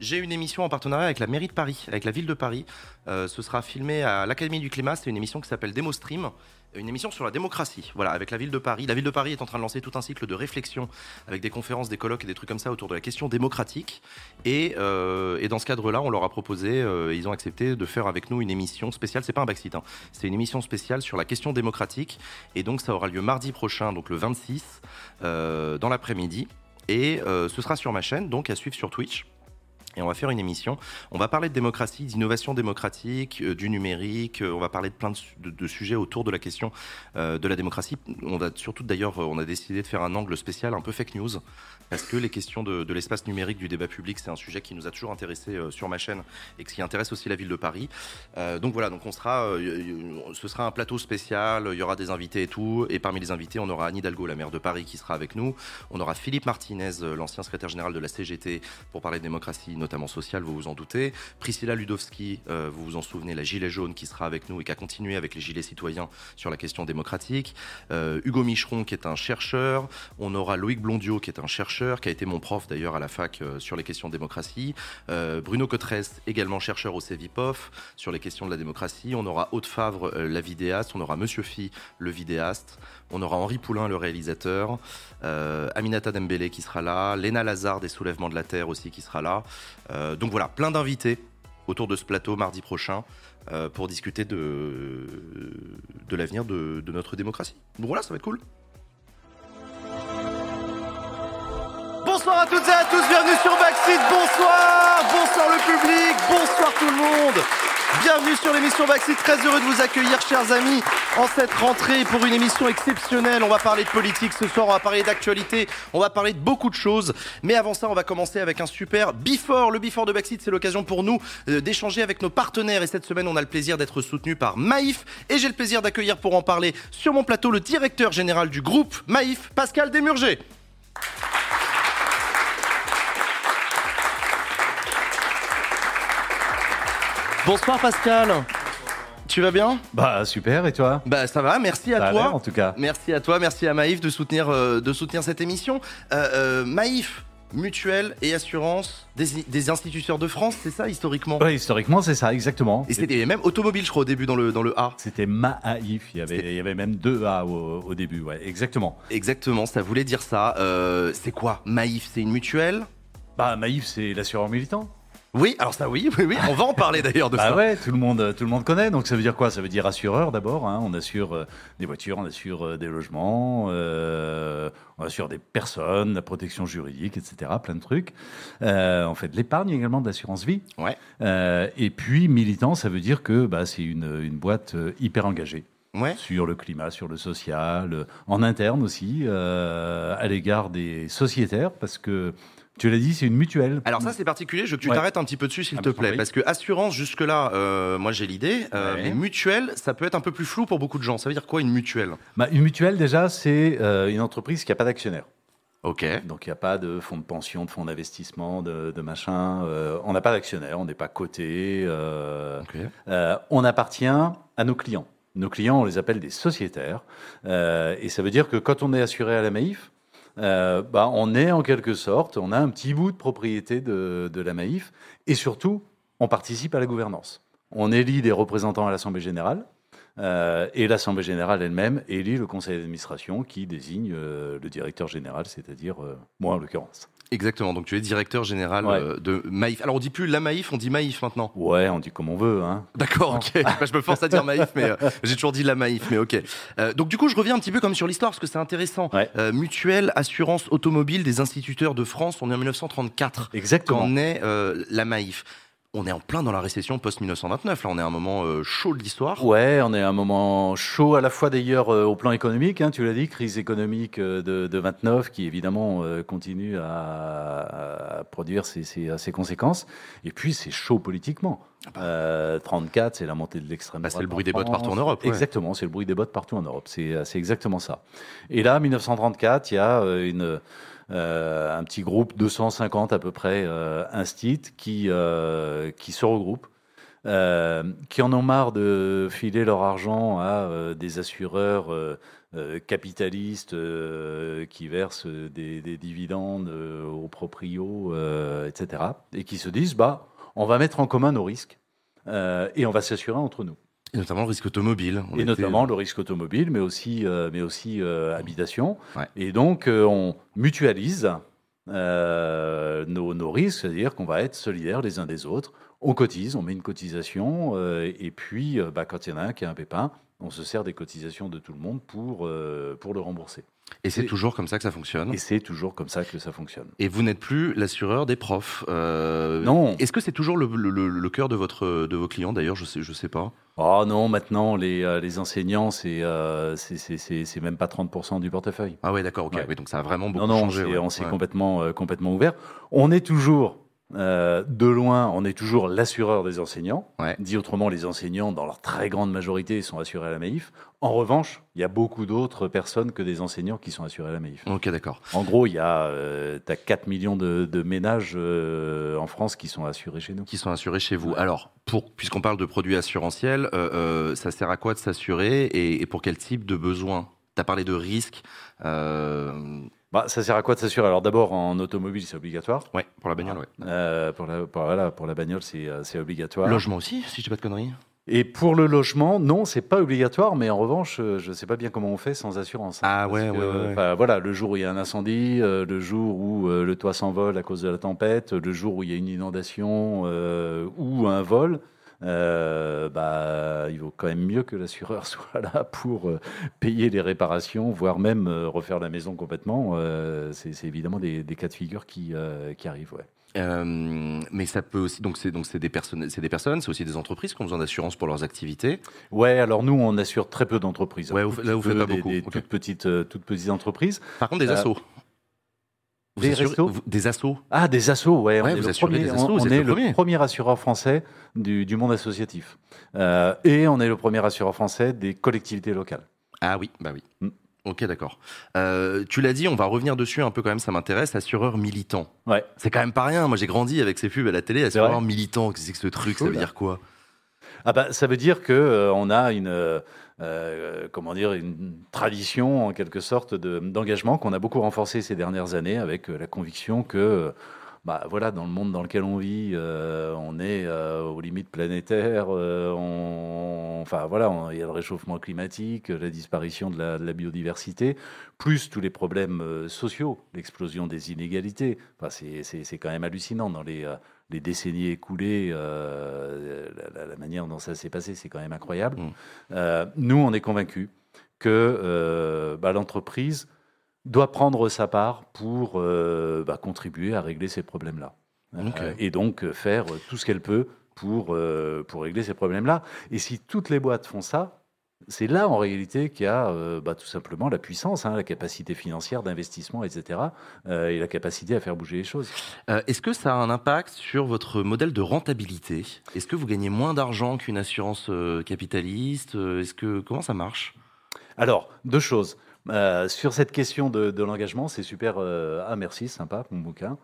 j'ai une émission en partenariat avec la mairie de Paris, avec la ville de Paris. Euh, ce sera filmé à l'Académie du Climat, c'est une émission qui s'appelle Démostream, une émission sur la démocratie, voilà, avec la ville de Paris. La ville de Paris est en train de lancer tout un cycle de réflexion avec des conférences, des colloques et des trucs comme ça autour de la question démocratique. Et, euh, dans ce cadre-là, on leur a proposé, euh, ils ont accepté de faire avec nous une émission spéciale. C'est pas un backseat, hein, c'est une émission spéciale sur la question démocratique. Et donc, ça aura lieu mardi prochain, donc le 26, euh, dans l'après-midi. Et ce sera sur ma chaîne, donc à suivre sur Twitch. Et on va faire une émission. On va parler de démocratie, d'innovation démocratique, euh, du numérique. euh, on va parler de plein de, su- de- de sujets autour de la question euh, de la démocratie. On va surtout d'ailleurs, on a décidé de faire un angle spécial, un peu fake news, parce que les questions de, l'espace numérique, du débat public, c'est un sujet qui nous a toujours intéressé euh, sur ma chaîne et qui intéresse aussi la ville de Paris. Euh, donc voilà, donc euh, ce sera un plateau spécial. Il y aura des invités et tout. Et parmi les invités, on aura Anne Hidalgo, la maire de Paris, qui sera avec nous. On aura Philippe Martinez, l'ancien secrétaire général de la CGT, pour parler de démocratie, notamment sociale, vous vous en doutez. Priscilla Ludowski, vous vous en souvenez, la gilet jaune qui sera avec nous et qui a continué avec les gilets citoyens sur la question démocratique. Hugo Micheron, qui est un chercheur. On aura Loïc Blondiot, qui est un chercheur, qui a été mon prof d'ailleurs à la fac sur les questions de démocratie. Bruno Cotrest, également chercheur au CEVIPOF sur les questions de la démocratie. On aura Haute Favre, la vidéaste. On aura Monsieur Phi, le vidéaste. On aura Henri Poulain, le réalisateur. Aminata Dembélé qui sera là. Léna Lazare des Soulèvements de la Terre aussi qui sera là. Euh, donc voilà, plein d'invités autour de ce plateau mardi prochain euh, pour discuter de, de l'avenir de, de, notre démocratie. Donc voilà, ça va être cool. Bonsoir à toutes et à tous, bienvenue sur Backseat, bonsoir, bonsoir le public, bonsoir tout le monde. Bienvenue sur l'émission Backseat, très heureux de vous accueillir chers amis en cette rentrée pour une émission exceptionnelle. On va parler de politique ce soir, on va parler d'actualité, on va parler de beaucoup de choses. Mais avant ça, on va commencer avec un super Before. Le Before de Backseat, c'est l'occasion pour nous euh, d'échanger avec nos partenaires. Et cette semaine, on a le plaisir d'être soutenu par Maïf. Et j'ai le plaisir d'accueillir pour en parler sur mon plateau le directeur général du groupe Maïf, Pascal Desmurger. Bonsoir Pascal. Tu vas bien Bah super et toi Bah ça va, merci à toi. en tout cas. Merci à toi, merci à Maïf de soutenir, euh, de soutenir cette émission. Euh, euh, Maïf, mutuelle et assurance des, instituteurs de France, c'est ça historiquement Oui, historiquement c'est ça, exactement. Et c'était même automobile je crois au début dans le, dans le A. C'était Maïf, il y, avait, il y avait même deux A au, début, ouais, exactement. Exactement, ça voulait dire ça. c'est quoi Maïf C'est une mutuelle Bah Maïf c'est l'assureur militant. Oui, alors ça, oui, oui, oui. On va en parler d'ailleurs de bah [laughs] ça. ouais, tout le monde, tout le monde connaît. Donc ça veut dire quoi? Ça veut dire assureur d'abord. Hein. On assure euh, des voitures, on assure euh, des logements, euh, on assure des personnes, la protection juridique, etc. Plein de trucs. on fait de l'épargne également, de l'assurance vie. Ouais. et puis militant, ça veut dire que bah, c'est une, une boîte hyper engagée. Ouais. sur le climat, sur le social, en interne aussi, à l'égard des sociétaires, parce que tu l'as dit, c'est une mutuelle. Alors ça, c'est particulier. Je veux que tu t'arrêtes un petit peu dessus, s'il ah, te plaît, parce que assurance jusque-là, euh, moi j'ai l'idée, euh, mais mutuelle, ça peut être un peu plus flou pour beaucoup de gens. Ça veut dire quoi une mutuelle? Bah, Une mutuelle, déjà, c'est euh, une entreprise qui n'a pas d'actionnaire. Ok. Donc il n'y a pas de fonds de pension, de fonds d'investissement, de, machin. on n'a pas d'actionnaire, on n'est pas coté. on appartient à nos clients. Nos clients, on les appelle des sociétaires. et ça veut dire que quand on est assuré à la Maïf, euh, bah, on est en quelque sorte, on a un petit bout de propriété de, la Maïf, et surtout, on participe à la gouvernance. On élit des représentants à l'Assemblée générale, euh, et l'Assemblée générale elle-même élit le conseil d'administration qui désigne euh, le directeur général, c'est-à-dire moi en l'occurrence. Exactement, donc tu es directeur général euh, de Maïf. Alors on dit plus la Maïf, on dit Maïf maintenant. Ouais, on dit comme on veut. Hein. D'accord, ok. [laughs] Bah, je me force à dire Maïf, mais euh, j'ai toujours dit la Maïf, mais ok. Euh, donc du coup, je reviens un petit peu comme sur l'histoire, parce que c'est intéressant. mutuelle, assurance automobile des instituteurs de France, on est en 1934. Exactement. Quand on est la Maïf? On est en plein dans la récession post-1929. Là, on est à un moment euh, chaud de l'histoire. Ouais, on est à un moment chaud à la fois d'ailleurs euh, au plan économique. Hein, tu l'as dit, crise économique euh, de, de 29 qui évidemment continue à, produire ses, ses, conséquences. Et puis c'est chaud politiquement. 34, c'est la montée de l'extrême bah, C'est le bruit des bottes partout en Europe. Exactement, c'est le bruit des bottes partout en Europe. C'est exactement ça. Et là, 1934, il y a une euh, un petit groupe, 250 à peu près, euh, qui, euh, qui se regroupent. qui en ont marre de filer leur argent à des assureurs capitalistes qui versent des, dividendes aux proprios, etc. Et qui se disent, bah, on va mettre en commun nos risques et on va s'assurer entre nous. Et notamment le risque automobile. et notamment le risque automobile, mais aussi, euh, mais aussi euh, habitation. Et donc, euh, on mutualise nos, nos, risques, c'est-à-dire qu'on va être solidaires les uns des autres. On cotise, on met une cotisation, et puis, bah, quand il y en a un qui a un pépin, on se sert des cotisations de tout le monde pour, pour le rembourser. Et c'est toujours comme ça que ça fonctionne? Et c'est toujours comme ça que ça fonctionne. Et vous n'êtes plus l'assureur des profs Non. Est-ce que c'est toujours le, le, le, cœur de, votre, de vos clients d'ailleurs? Je ne sais, je sais pas. Oh non, maintenant, les, euh, les enseignants, c'est euh, c'est même pas 30% du portefeuille. Ah ouais, d'accord, ok. donc ça a vraiment beaucoup changé. on s'est complètement, euh, complètement ouvert. On est toujours Euh, de loin, on est toujours l'assureur des enseignants. Dit autrement, les enseignants, dans leur très grande majorité, sont assurés à la Maïf. En revanche, il y a beaucoup d'autres personnes que des enseignants qui sont assurés à la Maïf. Ok, d'accord. En gros, il y a euh, as 4 millions de, ménages euh, en France qui sont assurés chez nous. Qui sont assurés chez vous. Alors, puisqu'on parle de produits assurantiels, ça sert à quoi de s'assurer et, pour quel type de besoin Tu as parlé de risques. Bah, ça sert à quoi de s'assurer? Alors d'abord, en automobile, c'est obligatoire. Ouais, pour la bagnole, ouais. Euh, pour, la, pour, voilà, pour la bagnole, c'est euh, obligatoire. Logement aussi, si je dis pas de conneries et pour le logement, non, c'est pas obligatoire, mais en revanche, euh, je ne sais pas bien comment on fait sans assurance. Hein, ah ouais, ouais, Voilà, le jour où il y a un incendie, le jour où le toit s'envole à cause de la tempête, le jour où il y a une inondation ou un vol, euh, bah, il vaut quand même mieux que l'assureur [laughs] soit là pour euh, payer les réparations, voire même euh, refaire la maison complètement. c'est évidemment des, cas de figure qui, qui arrivent. Ouais. mais ça peut aussi, donc c'est donc c'est des personnes, c'est des personnes, c'est aussi des entreprises qui ont besoin d'assurance pour leurs activités. Ouais, alors nous on assure très peu d'entreprises. Ouais, là vous faites pas beaucoup. Des, toutes petites, toutes petites entreprises. Par contre des assos des assos Des assos Ah, des assos, ouais. on est, le premier, on, est le, premier. assureur français du, du monde associatif. Euh, et on est le premier assureur français des collectivités locales. Ah oui, bah oui. Mm. Ok, d'accord. Euh, tu l'as dit, on va revenir dessus un peu quand même, ça m'intéresse, assureur militant. Ouais. C'est quand même pas rien. Moi, j'ai grandi avec ces pubs à la télé, assureur militant. Qu'est-ce que ce truc Ça veut dire quoi? Ah bah, Ça veut dire qu'on euh, on a une euh, comment dire, une tradition en quelque sorte d'engagement qu'on a beaucoup renforcé ces dernières années avec euh, la conviction que bah, voilà, dans le monde dans lequel on vit, euh, on est aux limites planétaires. enfin voilà, il y a le réchauffement climatique, la disparition de la, biodiversité, plus tous les problèmes sociaux, l'explosion des inégalités. Enfin, c'est quand même hallucinant dans les les décennies écoulées, euh, la, manière dont ça s'est passé, c'est quand même incroyable. Mm. Euh, nous, on est convaincus que euh, bah, l'entreprise doit prendre sa part pour bah, contribuer à régler ces problèmes-là. et donc faire tout ce qu'elle peut pour, pour régler ces problèmes-là. Et si toutes les boîtes font ça, c'est là en réalité qu'il y a euh, bah, tout simplement la puissance, hein, la capacité financière d'investissement, etc., euh, et la capacité à faire bouger les choses. Euh, est-ce que ça a un impact sur votre modèle de rentabilité? Est-ce que vous gagnez moins d'argent qu'une assurance capitaliste? Est-ce que comment ça marche? Alors deux choses. sur cette question de, l'engagement, c'est super. ah merci, sympa mon bouquin.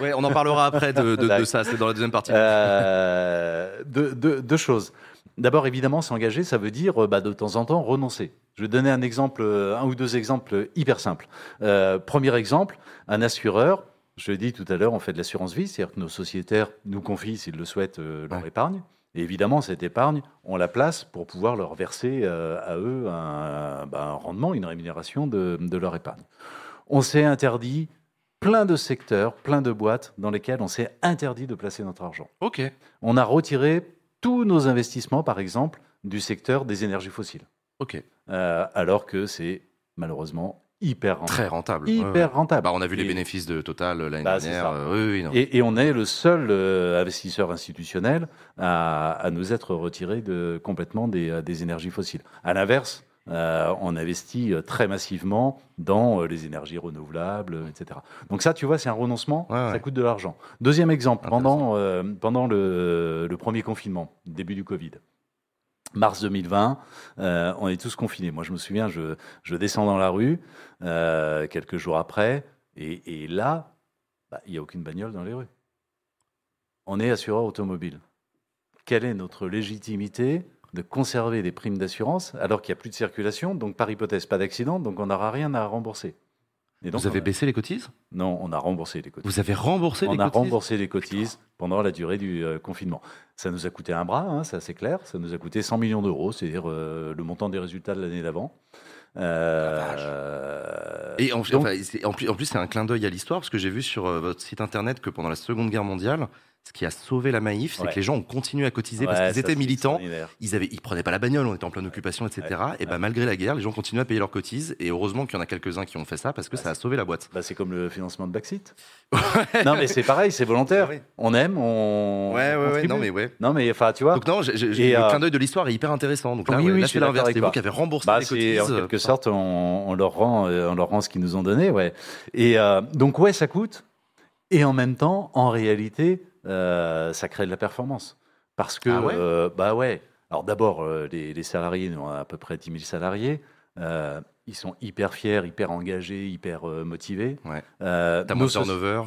ouais, on en parlera après de, de [laughs] ça. C'est dans la deuxième partie. deux choses. D'abord, évidemment, s'engager, ça veut dire euh, bah, de temps en temps renoncer. Je vais donner un exemple, euh, un ou deux exemples hyper simples. Euh, premier exemple, un assureur. Je l'ai dit tout à l'heure, on fait de l'assurance vie, c'est-à-dire que nos sociétaires nous confient, s'ils le souhaitent, leur épargne. Et évidemment, cette épargne, on la place pour pouvoir leur verser à eux bah, un, rendement, une rémunération de, de leur épargne. On s'est interdit plein de secteurs, plein de boîtes dans lesquelles on s'est interdit de placer notre argent. Ok. On a retiré tous nos investissements, par exemple, du secteur des énergies fossiles. OK. Euh, alors que c'est malheureusement hyper rentable. Très rentable. Hyper rentable. Bah, on a vu les bénéfices de Total l'année bah, dernière. Euh, oui, et, on est le seul euh, investisseur institutionnel à, nous être retiré de, complètement des, des énergies fossiles. À l'inverse, euh, on investit euh, très massivement dans euh, les énergies renouvelables, etc. Donc ça, tu vois, c'est un renoncement, ça coûte de l'argent. Deuxième exemple, pendant, pendant le, premier confinement, début du Covid, mars 2020, on est tous confinés. Moi, je me souviens, je, descends dans la rue quelques jours après, et, là, bah, il n'y a aucune bagnole dans les rues. On est assureur automobile. Quelle est notre légitimité de conserver des primes d'assurance alors qu'il n'y a plus de circulation, donc par hypothèse pas d'accident, donc on n'aura rien à rembourser. Et donc, Vous avez baissé les cotises? Non, on a remboursé les cotises. Vous avez remboursé les cotises? On a remboursé les cotises pendant la durée du euh, confinement. Ça nous a coûté un bras, hein, ça c'est clair. Ça nous a coûté 100 millions d'euros, c'est-à-dire euh, le montant des résultats de l'année d'avant. Euh, et en, en, plus, c'est un clin d'œil à l'histoire, parce que j'ai vu sur votre site internet que pendant la Seconde Guerre mondiale, ce qui a sauvé la Maïf, c'est que les gens ont continué à cotiser parce qu'ils étaient militants. Ils avaient, ils prenaient pas la bagnole, on était en pleine occupation, etc. et ben malgré la guerre, les gens continuent à payer leurs cotises. Et heureusement qu'il y en a quelques-uns qui ont fait ça parce que bah, ça a sauvé la boîte. Bah, c'est comme le financement de Baxit. [laughs] non mais c'est pareil, c'est volontaire. Ah on aime, on. Ouais, ouais, ouais. Non mais ouais. Non mais enfin, tu vois. Donc non, le euh, clin d'œil de l'histoire est hyper intéressant. Donc là, oui, oui, c'est l'inverse. C'est vous qui avez remboursé bah, les cotises. En quelque sorte, on, leur rend, euh, on leur rend ce qu'ils nous ont donné, ouais. Et euh, donc ouais, ça coûte. Et en même temps, en réalité, ça crée de la performance. Parce que, ah bah ouais. Alors d'abord, les, les, salariés, nous, on a à peu près 10 000 salariés ils sont hyper fiers, hyper engagés, hyper motivés. Ouais. Euh, T'as moins de turnover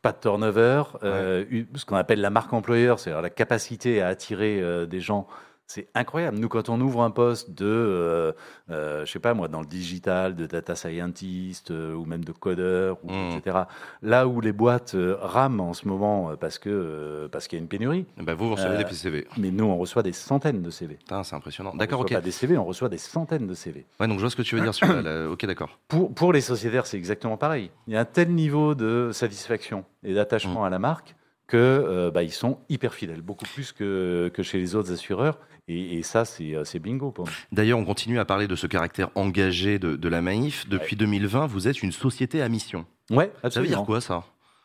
Pas de turnover. ce qu'on appelle la marque employeur, c'est-à-dire la capacité à attirer des gens c'est incroyable. Nous, quand on ouvre un poste de, euh, euh, je sais pas moi, dans le digital, de data scientist euh, ou même de codeur, mmh. etc. Là où les boîtes rament en ce moment parce que parce qu'il y a une pénurie. Eh ben vous, vous recevez des CV. Mais nous, on reçoit des centaines de CV. C'est impressionnant. D'accord, ok. Pas des CV, on reçoit des centaines de CV. Ouais, donc je vois ce que tu veux dire sur Ok, d'accord. Pour pour les sociétaires, c'est exactement pareil. Il y a un tel niveau de satisfaction et d'attachement mmh. à la marque que bah, ils sont hyper fidèles, beaucoup plus que, que chez les autres assureurs. Et, ça, euh, c'est bingo pour D'ailleurs, on continue à parler de ce caractère engagé de, la Maïf. Depuis 2020, vous êtes une société à mission. Ouais, absolument. Ça veut dire quoi ça?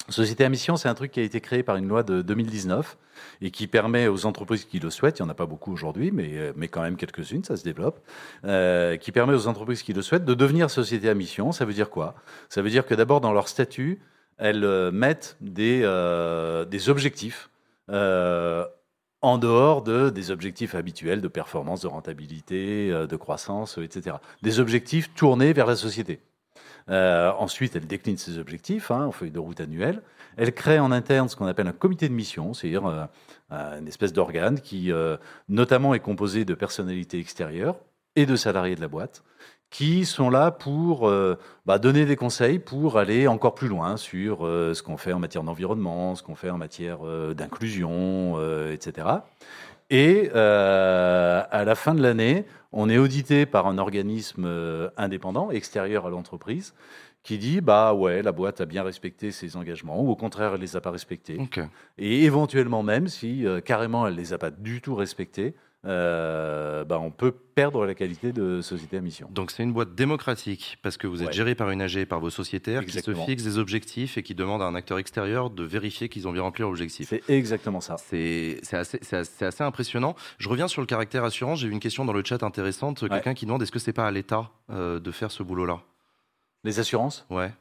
Société à mission, c'est un truc qui a été créé par une loi de 2019 et qui permet aux entreprises qui le souhaitent, il n'y en a pas beaucoup aujourd'hui, mais, euh, mais quand même quelques-unes, ça se développe, euh, qui permet aux entreprises qui le souhaitent de devenir société à mission. Ça veut dire quoi? Ça veut dire que d'abord, dans leur statut, elles mettent des, des objectifs en dehors de, des objectifs habituels de performance, de rentabilité, euh, de croissance, etc. Des objectifs tournés vers la société. Euh, ensuite, elle décline ses objectifs hein, en feuille de route annuelle. Elle crée en interne ce qu'on appelle un comité de mission, c'est-à-dire euh, une espèce d'organe qui, notamment, est composé de personnalités extérieures et de salariés de la boîte, qui sont là pour euh, bah, donner des conseils pour aller encore plus loin sur euh, ce qu'on fait en matière d'environnement, ce qu'on fait en matière euh, d'inclusion, etc. Et à la fin de l'année, on est audité par un organisme indépendant, extérieur à l'entreprise, qui dit bah ouais, la boîte a bien respecté ses engagements, ou au contraire, elle les a pas respectés. Et éventuellement même, si carrément elle les a pas du tout respectés, euh, bah, on peut perdre la qualité de société à mission. Donc c'est une boîte démocratique parce que vous êtes géré par une AG, par vos sociétaires qui se fixent des objectifs et qui demandent à un acteur extérieur de vérifier qu'ils ont bien rempli l'objectif. C'est exactement ça. C'est assez, assez, impressionnant. Je reviens sur le caractère assurance. J'ai vu une question dans le chat intéressante. Quelqu'un qui demande est-ce que c'est pas à l'État euh, de faire ce boulot-là? Les assurances? Ouais.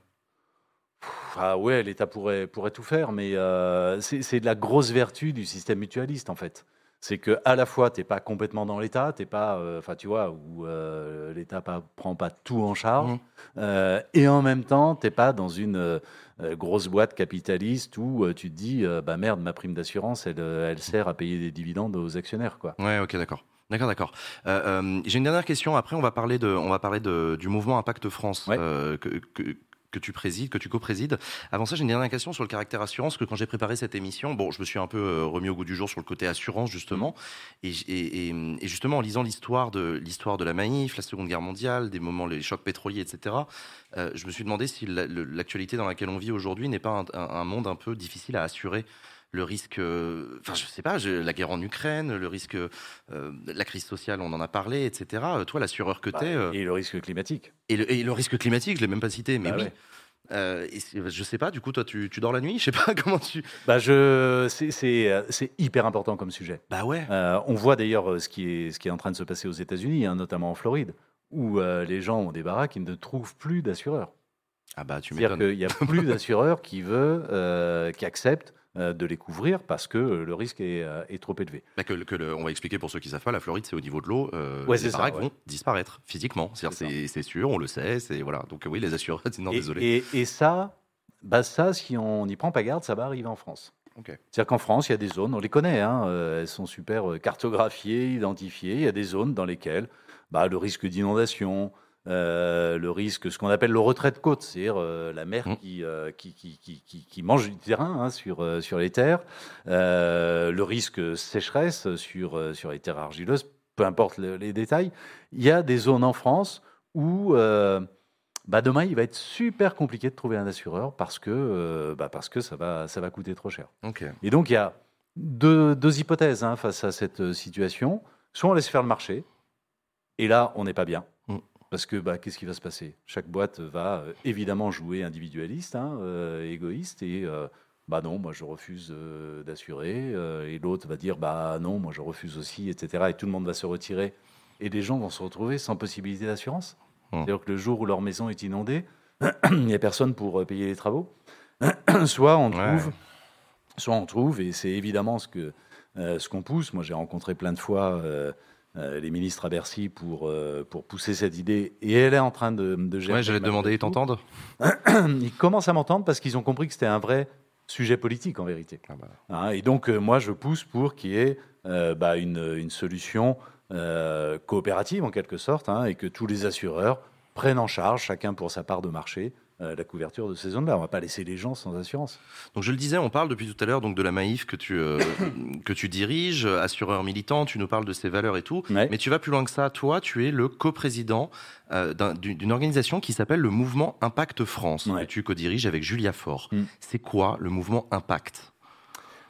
Ah ouais, l'État pourrait, pourrait tout faire, mais euh, c'est de la grosse vertu du système mutualiste en fait c'est que à la fois tu n'es pas complètement dans l'État, t'es pas, euh, enfin tu vois, où euh, l'État ne prend pas tout en charge, mmh. euh, et en même temps tu n'es pas dans une grosse boîte capitaliste où tu te dis, bah merde, ma prime d'assurance, elle, elle, sert à payer des dividendes aux actionnaires, quoi. Ouais, ok, d'accord. D'accord, d'accord. J'ai une dernière question. Après, on va parler de, on va parler de, du mouvement Impact France que, que tu présides, que tu co-présides. Avant ça, j'ai une dernière question sur le caractère assurance, que quand j'ai préparé cette émission, bon, je me suis un peu euh, remis au goût du jour sur le côté assurance, justement. Mmh. Et, justement, en lisant l'histoire de, l'histoire de la Manif, la Seconde Guerre mondiale, des moments, les chocs pétroliers, etc., euh, je me suis demandé si l'actualité dans laquelle on vit aujourd'hui n'est pas un, monde un peu difficile à assurer le risque, euh, enfin je sais pas, la guerre en Ukraine, le risque, la crise sociale, on en a parlé, etc. Toi, l'assureur que bah, tu es... et le risque climatique. Et le, risque climatique, je l'ai même pas cité, mais bah oui. Euh, je sais pas, du coup, toi, tu, dors la nuit? Je sais pas [laughs] comment tu. Bah, je, c'est hyper important comme sujet. Bah ouais. Euh, on voit d'ailleurs euh, ce qui est ce qui est en train de se passer aux États-Unis, hein, notamment en Floride, où les gens ont des baraques qui ne trouvent plus d'assureurs. Ah bah tu C'est-à-dire qu'il n'y a plus [laughs] d'assureurs qui veut, qui acceptent euh, de les couvrir parce que le risque est, euh, trop élevé. Bah, que, on va expliquer pour ceux qui savent pas, la Floride c'est au niveau de l'eau, euh, les baraques vont disparaître physiquement. C'est sûr, on le sait, voilà. Donc oui, les assureurs, [laughs] non et, désolé. Et, ça, bah ça, si on n'y prend pas garde, ça va arriver en France. C'est-à-dire qu'en France, il y a des zones, on les connaît, hein, elles sont super cartographiées, identifiées. Il y a des zones dans lesquelles bah, le risque d'inondation, euh, le risque, ce qu'on appelle le retrait de côte, c'est-à-dire euh, la mer mmh. euh, qui, qui, qui, qui, mange du terrain hein, sur, sur les terres, le risque sécheresse sur, sur les terres argileuses, peu importe les détails. Il y a des zones en France où bah demain, il va être super compliqué de trouver un assureur parce que, bah parce que ça, va, ça va coûter trop cher. Et donc, il y a deux, deux hypothèses hein, face à cette situation. Soit on laisse faire le marché, et là, on n'est pas bien. Parce que bah, qu'est-ce qui va se passer? Chaque boîte va euh, évidemment jouer individualiste, hein, euh, égoïste, et euh, bah non, moi je refuse d'assurer, et l'autre va dire bah non, moi je refuse aussi, etc. Et tout le monde va se retirer, et les gens vont se retrouver sans possibilité d'assurance. Mmh. C'est-à-dire que le jour où leur maison est inondée, [clears throat] il n'y a personne pour payer les travaux. [clears throat] soit on trouve, soit on trouve, et c'est évidemment ce que ce qu'on pousse. Moi, j'ai rencontré plein de fois. Les ministres à Bercy pour, pour pousser cette idée. Et elle est en train de, de gérer. Ouais, j'allais te demander, ils t'entendent [clears throat] Ils commencent à m'entendre parce qu'ils ont compris que c'était un vrai sujet politique en vérité. Ah bah. hein, et donc, moi, je pousse pour qu'il y ait bah, une, une, solution euh, coopérative en quelque sorte, hein, et que tous les assureurs prennent en charge, chacun pour sa part de marché, euh, la couverture de ces zones-là. On ne va pas laisser les gens sans assurance. Donc je le disais, on parle depuis tout à l'heure donc de la Maïf que tu euh, [coughs] que tu diriges, assureur militant. Tu nous parles de ses valeurs et tout, mais tu vas plus loin que ça. Toi, tu es le coprésident d'une organisation qui s'appelle le Mouvement Impact France que tu co-diriges avec Julia Faure. Mm. C'est quoi le Mouvement Impact?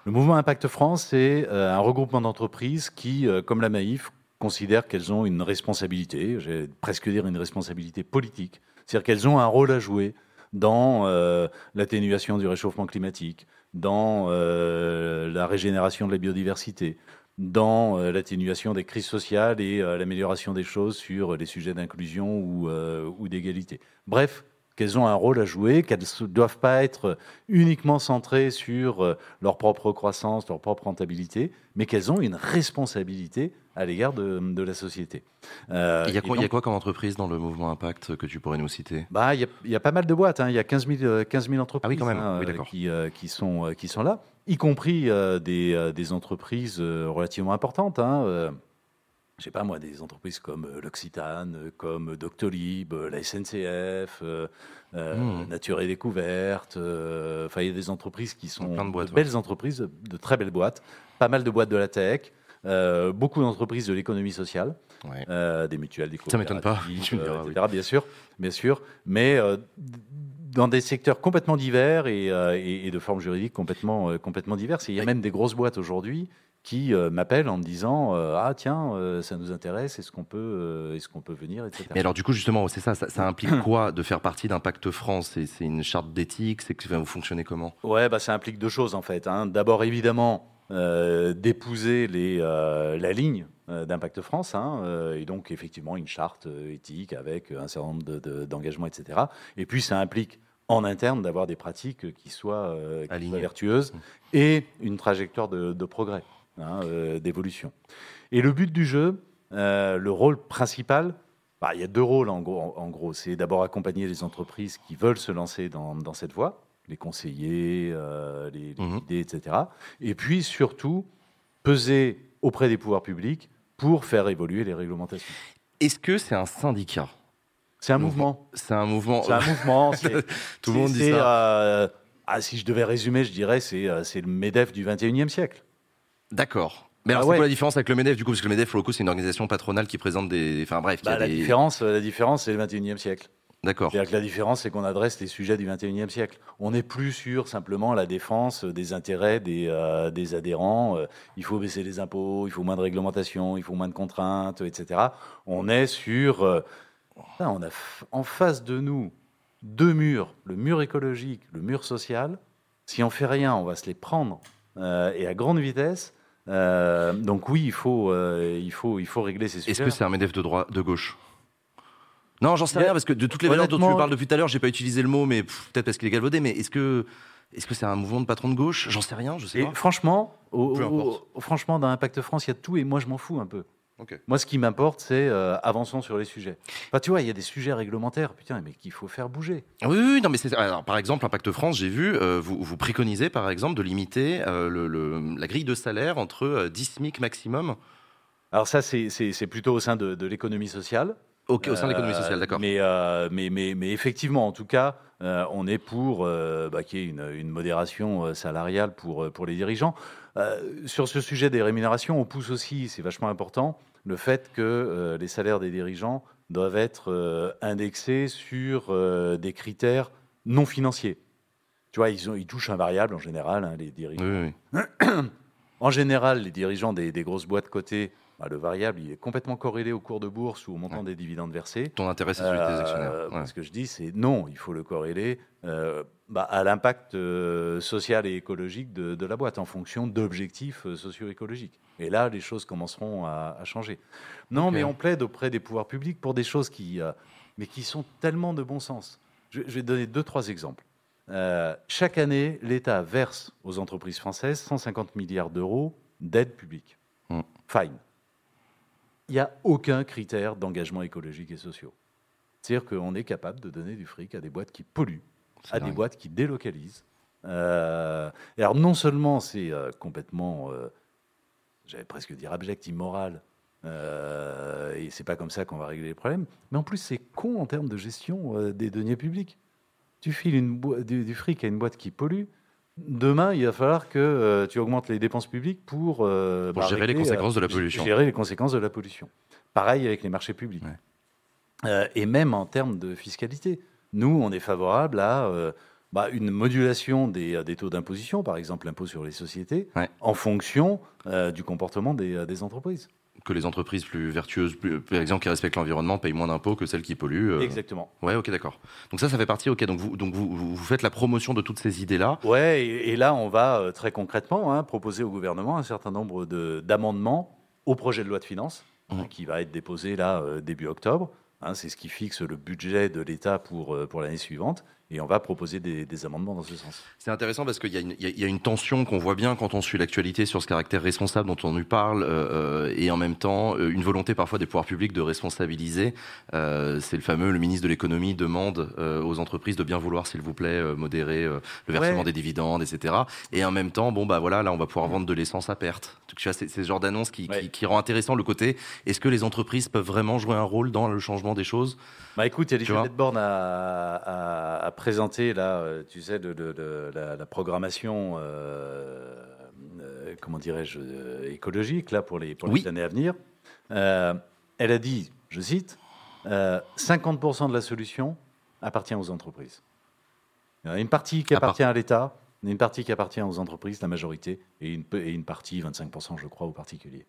Le mouvement Impact France, c'est un regroupement d'entreprises qui, comme la Maïf, considèrent qu'elles ont une responsabilité, j'ai presque dire une responsabilité politique, c'est-à-dire qu'elles ont un rôle à jouer dans euh, l'atténuation du réchauffement climatique, dans euh, la régénération de la biodiversité, dans euh, l'atténuation des crises sociales et l'amélioration des choses sur les sujets d'inclusion ou, ou d'égalité. Bref, qu'elles ont un rôle à jouer, qu'elles ne doivent pas être uniquement centrées sur leur propre croissance, leur propre rentabilité, mais qu'elles ont une responsabilité à l'égard de, la société. Euh, il, y a quoi, il y a quoi comme entreprise dans le mouvement Impact que tu pourrais nous citer? Bah, il, y a, pas mal de boîtes, hein. il y a 15 000, 15 000 entreprises ah oui, quand même. Hein, qui, euh, qui, sont, euh, qui sont là, y compris des, des, entreprises relativement importantes. Hein, je sais pas moi, des entreprises comme l'Occitane, comme Doctolib, la SNCF, hmm. Nature et Découverte. Enfin, il y a des entreprises qui sont de, boîtes, belles entreprises, de très belles boîtes. Pas mal de boîtes de la tech. Euh, beaucoup d'entreprises de l'économie sociale, euh, des mutuelles, des Ça m'étonne pas, [laughs] etc., Bien sûr, bien sûr, mais euh, dans des secteurs complètement divers et, de formes juridiques complètement, complètement diverses. il y a même des grosses boîtes aujourd'hui qui m'appellent en me disant ah tiens ça nous intéresse est-ce qu'on peut est-ce qu'on peut venir etc. Mais alors du coup justement c'est ça, ça, [clears throat] implique quoi de faire partie d'Impact France? C'est une charte d'éthique? C'est que vous fonctionnez comment? Ouais bah ça implique deux choses en fait hein. d'abord évidemment euh, d'épouser euh, la ligne euh, d'Impact France, hein, et donc effectivement une charte éthique avec un certain nombre d'engagements, etc. Et puis ça implique en interne d'avoir des pratiques qui soient, vertueuses mmh. et une trajectoire de, progrès, hein, d'évolution. Et le but du jeu, le rôle principal, bah, il y a deux rôles en gros. En, gros. C'est d'abord accompagner les entreprises qui veulent se lancer dans, dans cette voie les conseillers, euh, les, mhm. idées, etc. Et puis surtout, peser auprès des pouvoirs publics pour faire évoluer les réglementations. Est-ce que c'est un syndicat? C'est un mouvement. C'est un mouvement. C'est un mouvement. [laughs] Tout le monde dit ça. Euh, ah, si je devais résumer, je dirais c'est euh, c'est le Medef du 21e siècle. D'accord. Mais alors, ah c'est quoi la différence avec le MEDEF du coup? Parce que le MEDEF, pour le coup, c'est une organisation patronale qui présente des. Enfin bref. Bah, la, différence, la différence, c'est le 21e siècle. D'accord. C'est-à-dire que la différence, c'est qu'on adresse les sujets du 21e siècle. On n'est plus sur simplement la défense des intérêts des, euh, des adhérents. Euh, il faut baisser les impôts, il faut moins de réglementation, il faut moins de contraintes, etc. On est sur. Euh, on a en face de nous deux murs, le mur écologique, le mur social. Si on fait rien, on va se les prendre et à grande vitesse. Donc oui, il faut, il faut, il faut régler ces sujets. Est-ce que c'est un MEDEF de droite, de gauche? Non, j'en sais rien parce que de toutes les valeurs dont tu parles depuis tout à l'heure, j'ai pas utilisé le mot, mais peut-être parce qu'il est galvaudé. Mais est-ce que est-ce que c'est un mouvement de patron de gauche? J'en sais rien, je sais pas. Franchement, franchement, dans Impact France, il y a tout et moi je m'en fous un peu. Moi, ce qui m'importe, c'est euh, avançons sur les sujets. Enfin, tu vois, il y a des sujets réglementaires, putain, mais qu'il faut faire bouger. Oui, oui, non, mais c'est par exemple, Impact France, j'ai vu, euh, vous, vous, préconisez par exemple de limiter euh, le, la grille de salaire entre 10 SMIC maximum. Alors ça, c'est plutôt au sein de l'économie sociale. Ok, au sein de l'économie sociale, d'accord. Euh, mais, mais, mais, effectivement, en tout cas, on est pour bah, qu'il y ait une, une, modération salariale pour, pour les dirigeants. Sur ce sujet des rémunérations, on pousse aussi, c'est vachement important, le fait que les salaires des dirigeants doivent être indexés sur des critères non financiers. Tu vois, ils, ont, ils touchent un variable en général, hein, les dirigeants. en général, les dirigeants des, des grosses boîtes cotées bah, le variable, il est complètement corrélé au cours de bourse ou au montant des dividendes versés. Ton intérêt, c'est celui des actionnaires. Euh, ce que je dis, c'est non, il faut le corréler euh, bah, à l'impact euh, social et écologique de, la boîte en fonction d'objectifs socio-écologiques. Et là, les choses commenceront à, changer. Non, mais on plaide auprès des pouvoirs publics pour des choses qui, mais qui sont tellement de bon sens. Je, je vais donner deux, trois exemples. chaque année, l'État verse aux entreprises françaises 150 milliards d'euros d'aide publique. Mmh. Fine. Il n'y a aucun critère d'engagement écologique et social. C'est-à-dire qu'on est capable de donner du fric à des boîtes qui polluent, à des boîtes qui délocalisent. Euh, alors non seulement c'est euh, complètement, euh, j'allais presque dire abject, immoral, et c'est pas comme ça qu'on va régler les problèmes, mais en plus c'est con en termes de gestion des deniers publics. Tu files une du, fric à une boîte qui pollue, Demain, il va falloir que tu augmentes les dépenses publiques pour, pour bah, gérer les conséquences de la pollution. Gérer les conséquences de la pollution. Pareil avec les marchés publics. Et même en termes de fiscalité. Nous, on est favorable à euh, bah, une modulation des, des taux d'imposition, par exemple l'impôt sur les sociétés, en fonction euh, du comportement des, des, entreprises. Que les entreprises plus vertueuses, plus, par exemple, qui respectent l'environnement, payent moins d'impôts que celles qui polluent. Exactement. Ouais, ok, d'accord. Donc ça, ça fait partie. Ok, donc vous, donc vous, vous faites la promotion de toutes ces idées-là. Ouais, et, là, on va très concrètement hein, proposer au gouvernement un certain nombre d'amendements au projet de loi de finances, mmh. qui va être déposé là début octobre Hein, c'est ce qui fixe le budget de l'État pour, euh, pour l'année suivante. Et on va proposer des, amendements dans ce sens. C'est intéressant parce qu'il y, y, a une tension qu'on voit bien quand on suit l'actualité sur ce caractère responsable dont on nous parle, euh, euh, et en même temps une volonté parfois des pouvoirs publics de responsabiliser. c'est le fameux, le ministre de l'économie demande aux entreprises de bien vouloir, s'il vous plaît, modérer le versement des dividendes, etc. Et en même temps, bon bah voilà, là on va pouvoir vendre de l'essence à perte. Tu vois, c'est ce genre d'annonce qui, qui, rend intéressant le côté. Est-ce que les entreprises peuvent vraiment jouer un rôle dans le changement des choses? Bah écoute, Elisabeth Borne a, a, présenté là, euh, tu sais, de, la, programmation, euh, euh, comment dirais-je, écologique là pour les, pour les années à venir. elle a dit, je cite, 50% de la solution appartient aux entreprises. Il y a une partie qui appartient à l'État, une partie qui appartient aux entreprises, la majorité, et une, et une partie, 25% je crois, aux particuliers.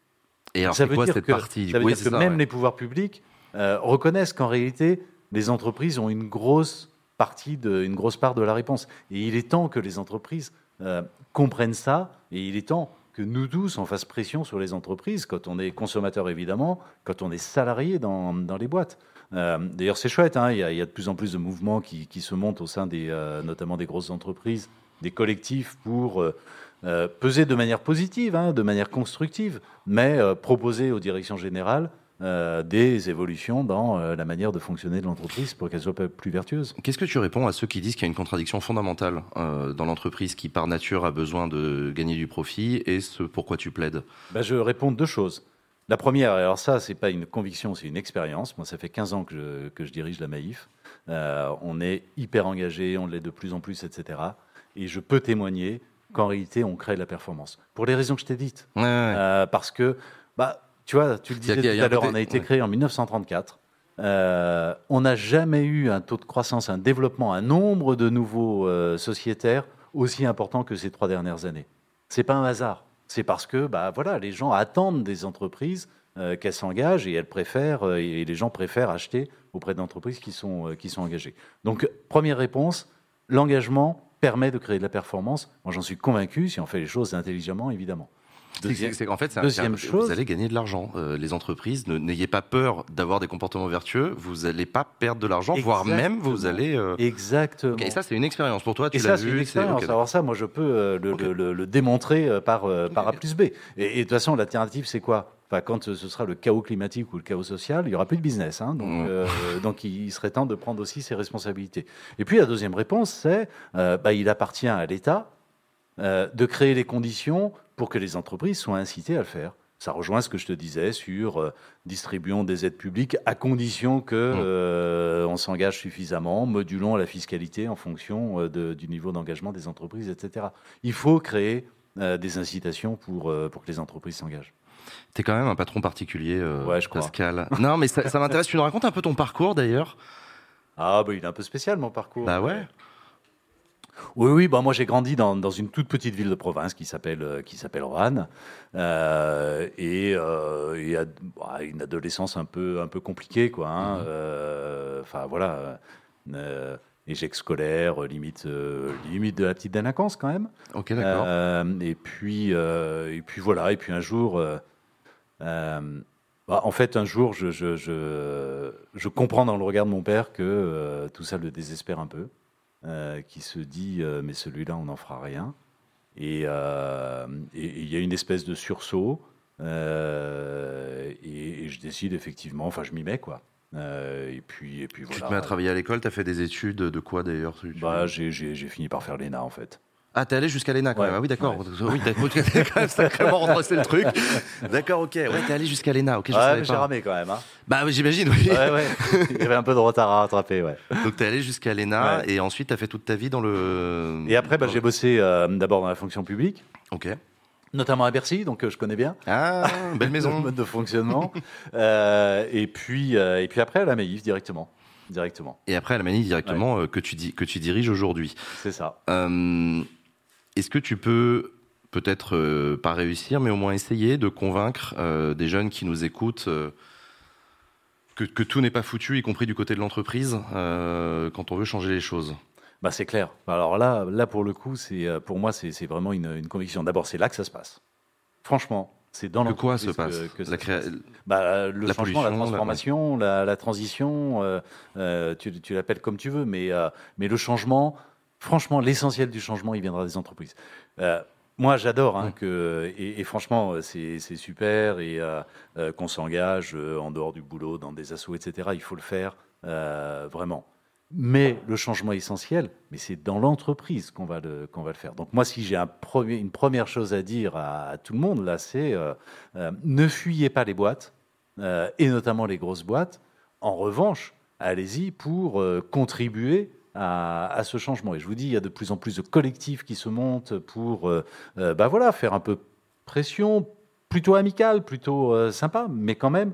Et alors, ça veut quoi, dire cette que, partie? Ça veut dire que même les pouvoirs publics euh, reconnaissent qu'en réalité, les entreprises ont une grosse partie, de, une grosse part de la réponse. Et il est temps que les entreprises euh, comprennent ça, et il est temps que nous tous, on fasse pression sur les entreprises, quand on est consommateur évidemment, quand on est salarié dans, dans les boîtes. Euh, d'ailleurs, c'est chouette, hein, il, y a, de plus en plus de mouvements qui, qui se montent au sein des, notamment des grosses entreprises, des collectifs pour peser de manière positive, hein, de manière constructive, mais proposer aux directions générales euh, des évolutions dans euh, la manière de fonctionner de l'entreprise pour qu'elle soit plus vertueuse. Qu'est-ce que tu réponds à ceux qui disent qu'il y a une contradiction fondamentale euh, dans l'entreprise qui, par nature, a besoin de gagner du profit et ce pourquoi tu plaides? Ben, Je réponds deux choses. La première, alors ça, c'est pas une conviction, c'est une expérience. Moi, ça fait 15 ans que je, que je dirige la Maïf. on est hyper engagé, on l'est de plus en plus, etc. Et je peux témoigner qu'en réalité, on crée de la performance. Pour les raisons que je t'ai dites. parce que bah, tu vois, tu le disais tout à l'heure, on a été créé en 1934. Euh, on n'a jamais eu un taux de croissance, un développement, un nombre de nouveaux euh, sociétaires aussi important que ces trois dernières années. C'est pas un hasard. C'est parce que, bah voilà, les gens attendent des entreprises euh, qu'elles s'engagent et elles préfèrent et les gens préfèrent acheter auprès d'entreprises qui sont qui sont engagées. Donc, première réponse, l'engagement permet de créer de la performance. Moi, j'en suis convaincu si on fait les choses intelligemment, évidemment. C'est qu'en fait, deuxième chose, vous allez gagner de l'argent. Euh, les entreprises, n'ayez pas peur d'avoir des comportements vertueux. Vous n'allez pas perdre de l'argent, voire même vous allez. Euh, Exactement. et ça, c'est une expérience pour toi. Tu l'as vu. Une expérience. Alors ça, moi, je peux euh, le, démontrer par par A plus B. Et, de toute façon, l'alternative, c'est quoi? Enfin, quand ce sera le chaos climatique ou le chaos social, il n'y aura plus de business. Hein. donc, mmh. donc, il serait temps de prendre aussi ses responsabilités. Et puis, la deuxième réponse, c'est bah, il appartient à l'État de créer les conditions pour que les entreprises soient incitées à le faire. Ça rejoint ce que je te disais sur euh, distribuons des aides publiques à condition que mmh. euh, on s'engage suffisamment, modulons la fiscalité en fonction euh, du niveau d'engagement des entreprises, etc. Il faut créer des incitations pour, pour que les entreprises s'engagent. Tu es quand même un patron particulier, ouais, je Pascal. non, mais ça, ça m'intéresse. Tu nous racontes un peu ton parcours d'ailleurs? Ah, bah, il est un peu spécial mon parcours. Bah ouais. Oui, oui. Bah, moi, j'ai grandi dans, dans, une toute petite ville de province qui s'appelle euh, qui s'appelle Roanne, euh, et, euh, bah, une adolescence un peu un peu compliquée, quoi. Hein. Mhm. Euh, enfin, voilà. échec scolaire, limite, limite de la petite délinquance quand même. Ok, d'accord. et puis, et puis voilà. Et puis un jour, bah, en fait, un jour, je, je, je, je, comprends dans le regard de mon père que tout ça le désespère un peu. Qui se dit mais celui-là, on n'en fera rien. Et il y a une espèce de sursaut. Et, je décide effectivement, enfin je m'y mets quoi. et puis, et puis voilà. Tu te mets à travailler à l'école, tu as fait des études de quoi d'ailleurs bah, J'ai fini par faire l'ENA en fait. Ah, t'es allé jusqu'à l'ENA quand même. Ah oui, d'accord. Oui, t'as quand même sacrément redressé le truc. D'accord, ok. Ouais, t'es allé jusqu'à l'ENA. Ok, je ouais, j'ai ramé quand même. Hein. Bah, j'imagine, oui. Ouais, ouais. Il y avait un peu de retard à rattraper, ouais. Donc, t'es allé jusqu'à l'ENA et ensuite, t'as fait toute ta vie dans le. Et après, bah, j'ai bossé euh, d'abord dans la fonction publique. Ok. Notamment à Bercy, donc euh, je connais bien. Ah, belle [laughs] maison. mode de fonctionnement. euh, et, puis, euh, et puis après, à la Maïf directement directement. Et après à la Maïf directement que tu dis que tu diriges aujourd'hui. C'est ça. Est-ce que tu peux peut-être euh, pas réussir, mais au moins essayer de convaincre euh, des jeunes qui nous écoutent euh, que, tout n'est pas foutu, y compris du côté de l'entreprise, quand on veut changer les choses? Bah, C'est clair. Alors là, là, pour le coup, c'est, pour moi, c'est, vraiment une, conviction. D'abord, c'est là que ça se passe. Franchement, c'est dans l'entreprise. Que quoi se passe? que, la bah, Le changement, la transformation, la, transition, tu, tu l'appelles comme tu veux, mais, mais le changement franchement, l'essentiel du changement, il viendra des entreprises. Euh, moi, j'adore, hein, que, et, franchement, c'est super, et euh, euh, qu'on s'engage en dehors du boulot, dans des assauts, etc. Il faut le faire, vraiment. Mais le changement essentiel, mais c'est dans l'entreprise qu'on va, le, qu'on va le faire. Donc moi, si j'ai un premier, une première chose à dire à, tout le monde, là, c'est ne fuyez pas les boîtes, et notamment les grosses boîtes. En revanche, allez-y pour contribuer à, ce changement. Et je vous dis, il y a de plus en plus de collectifs qui se montent pour euh, euh, bah voilà, faire un peu pression, plutôt amicale, plutôt euh, sympa, mais quand même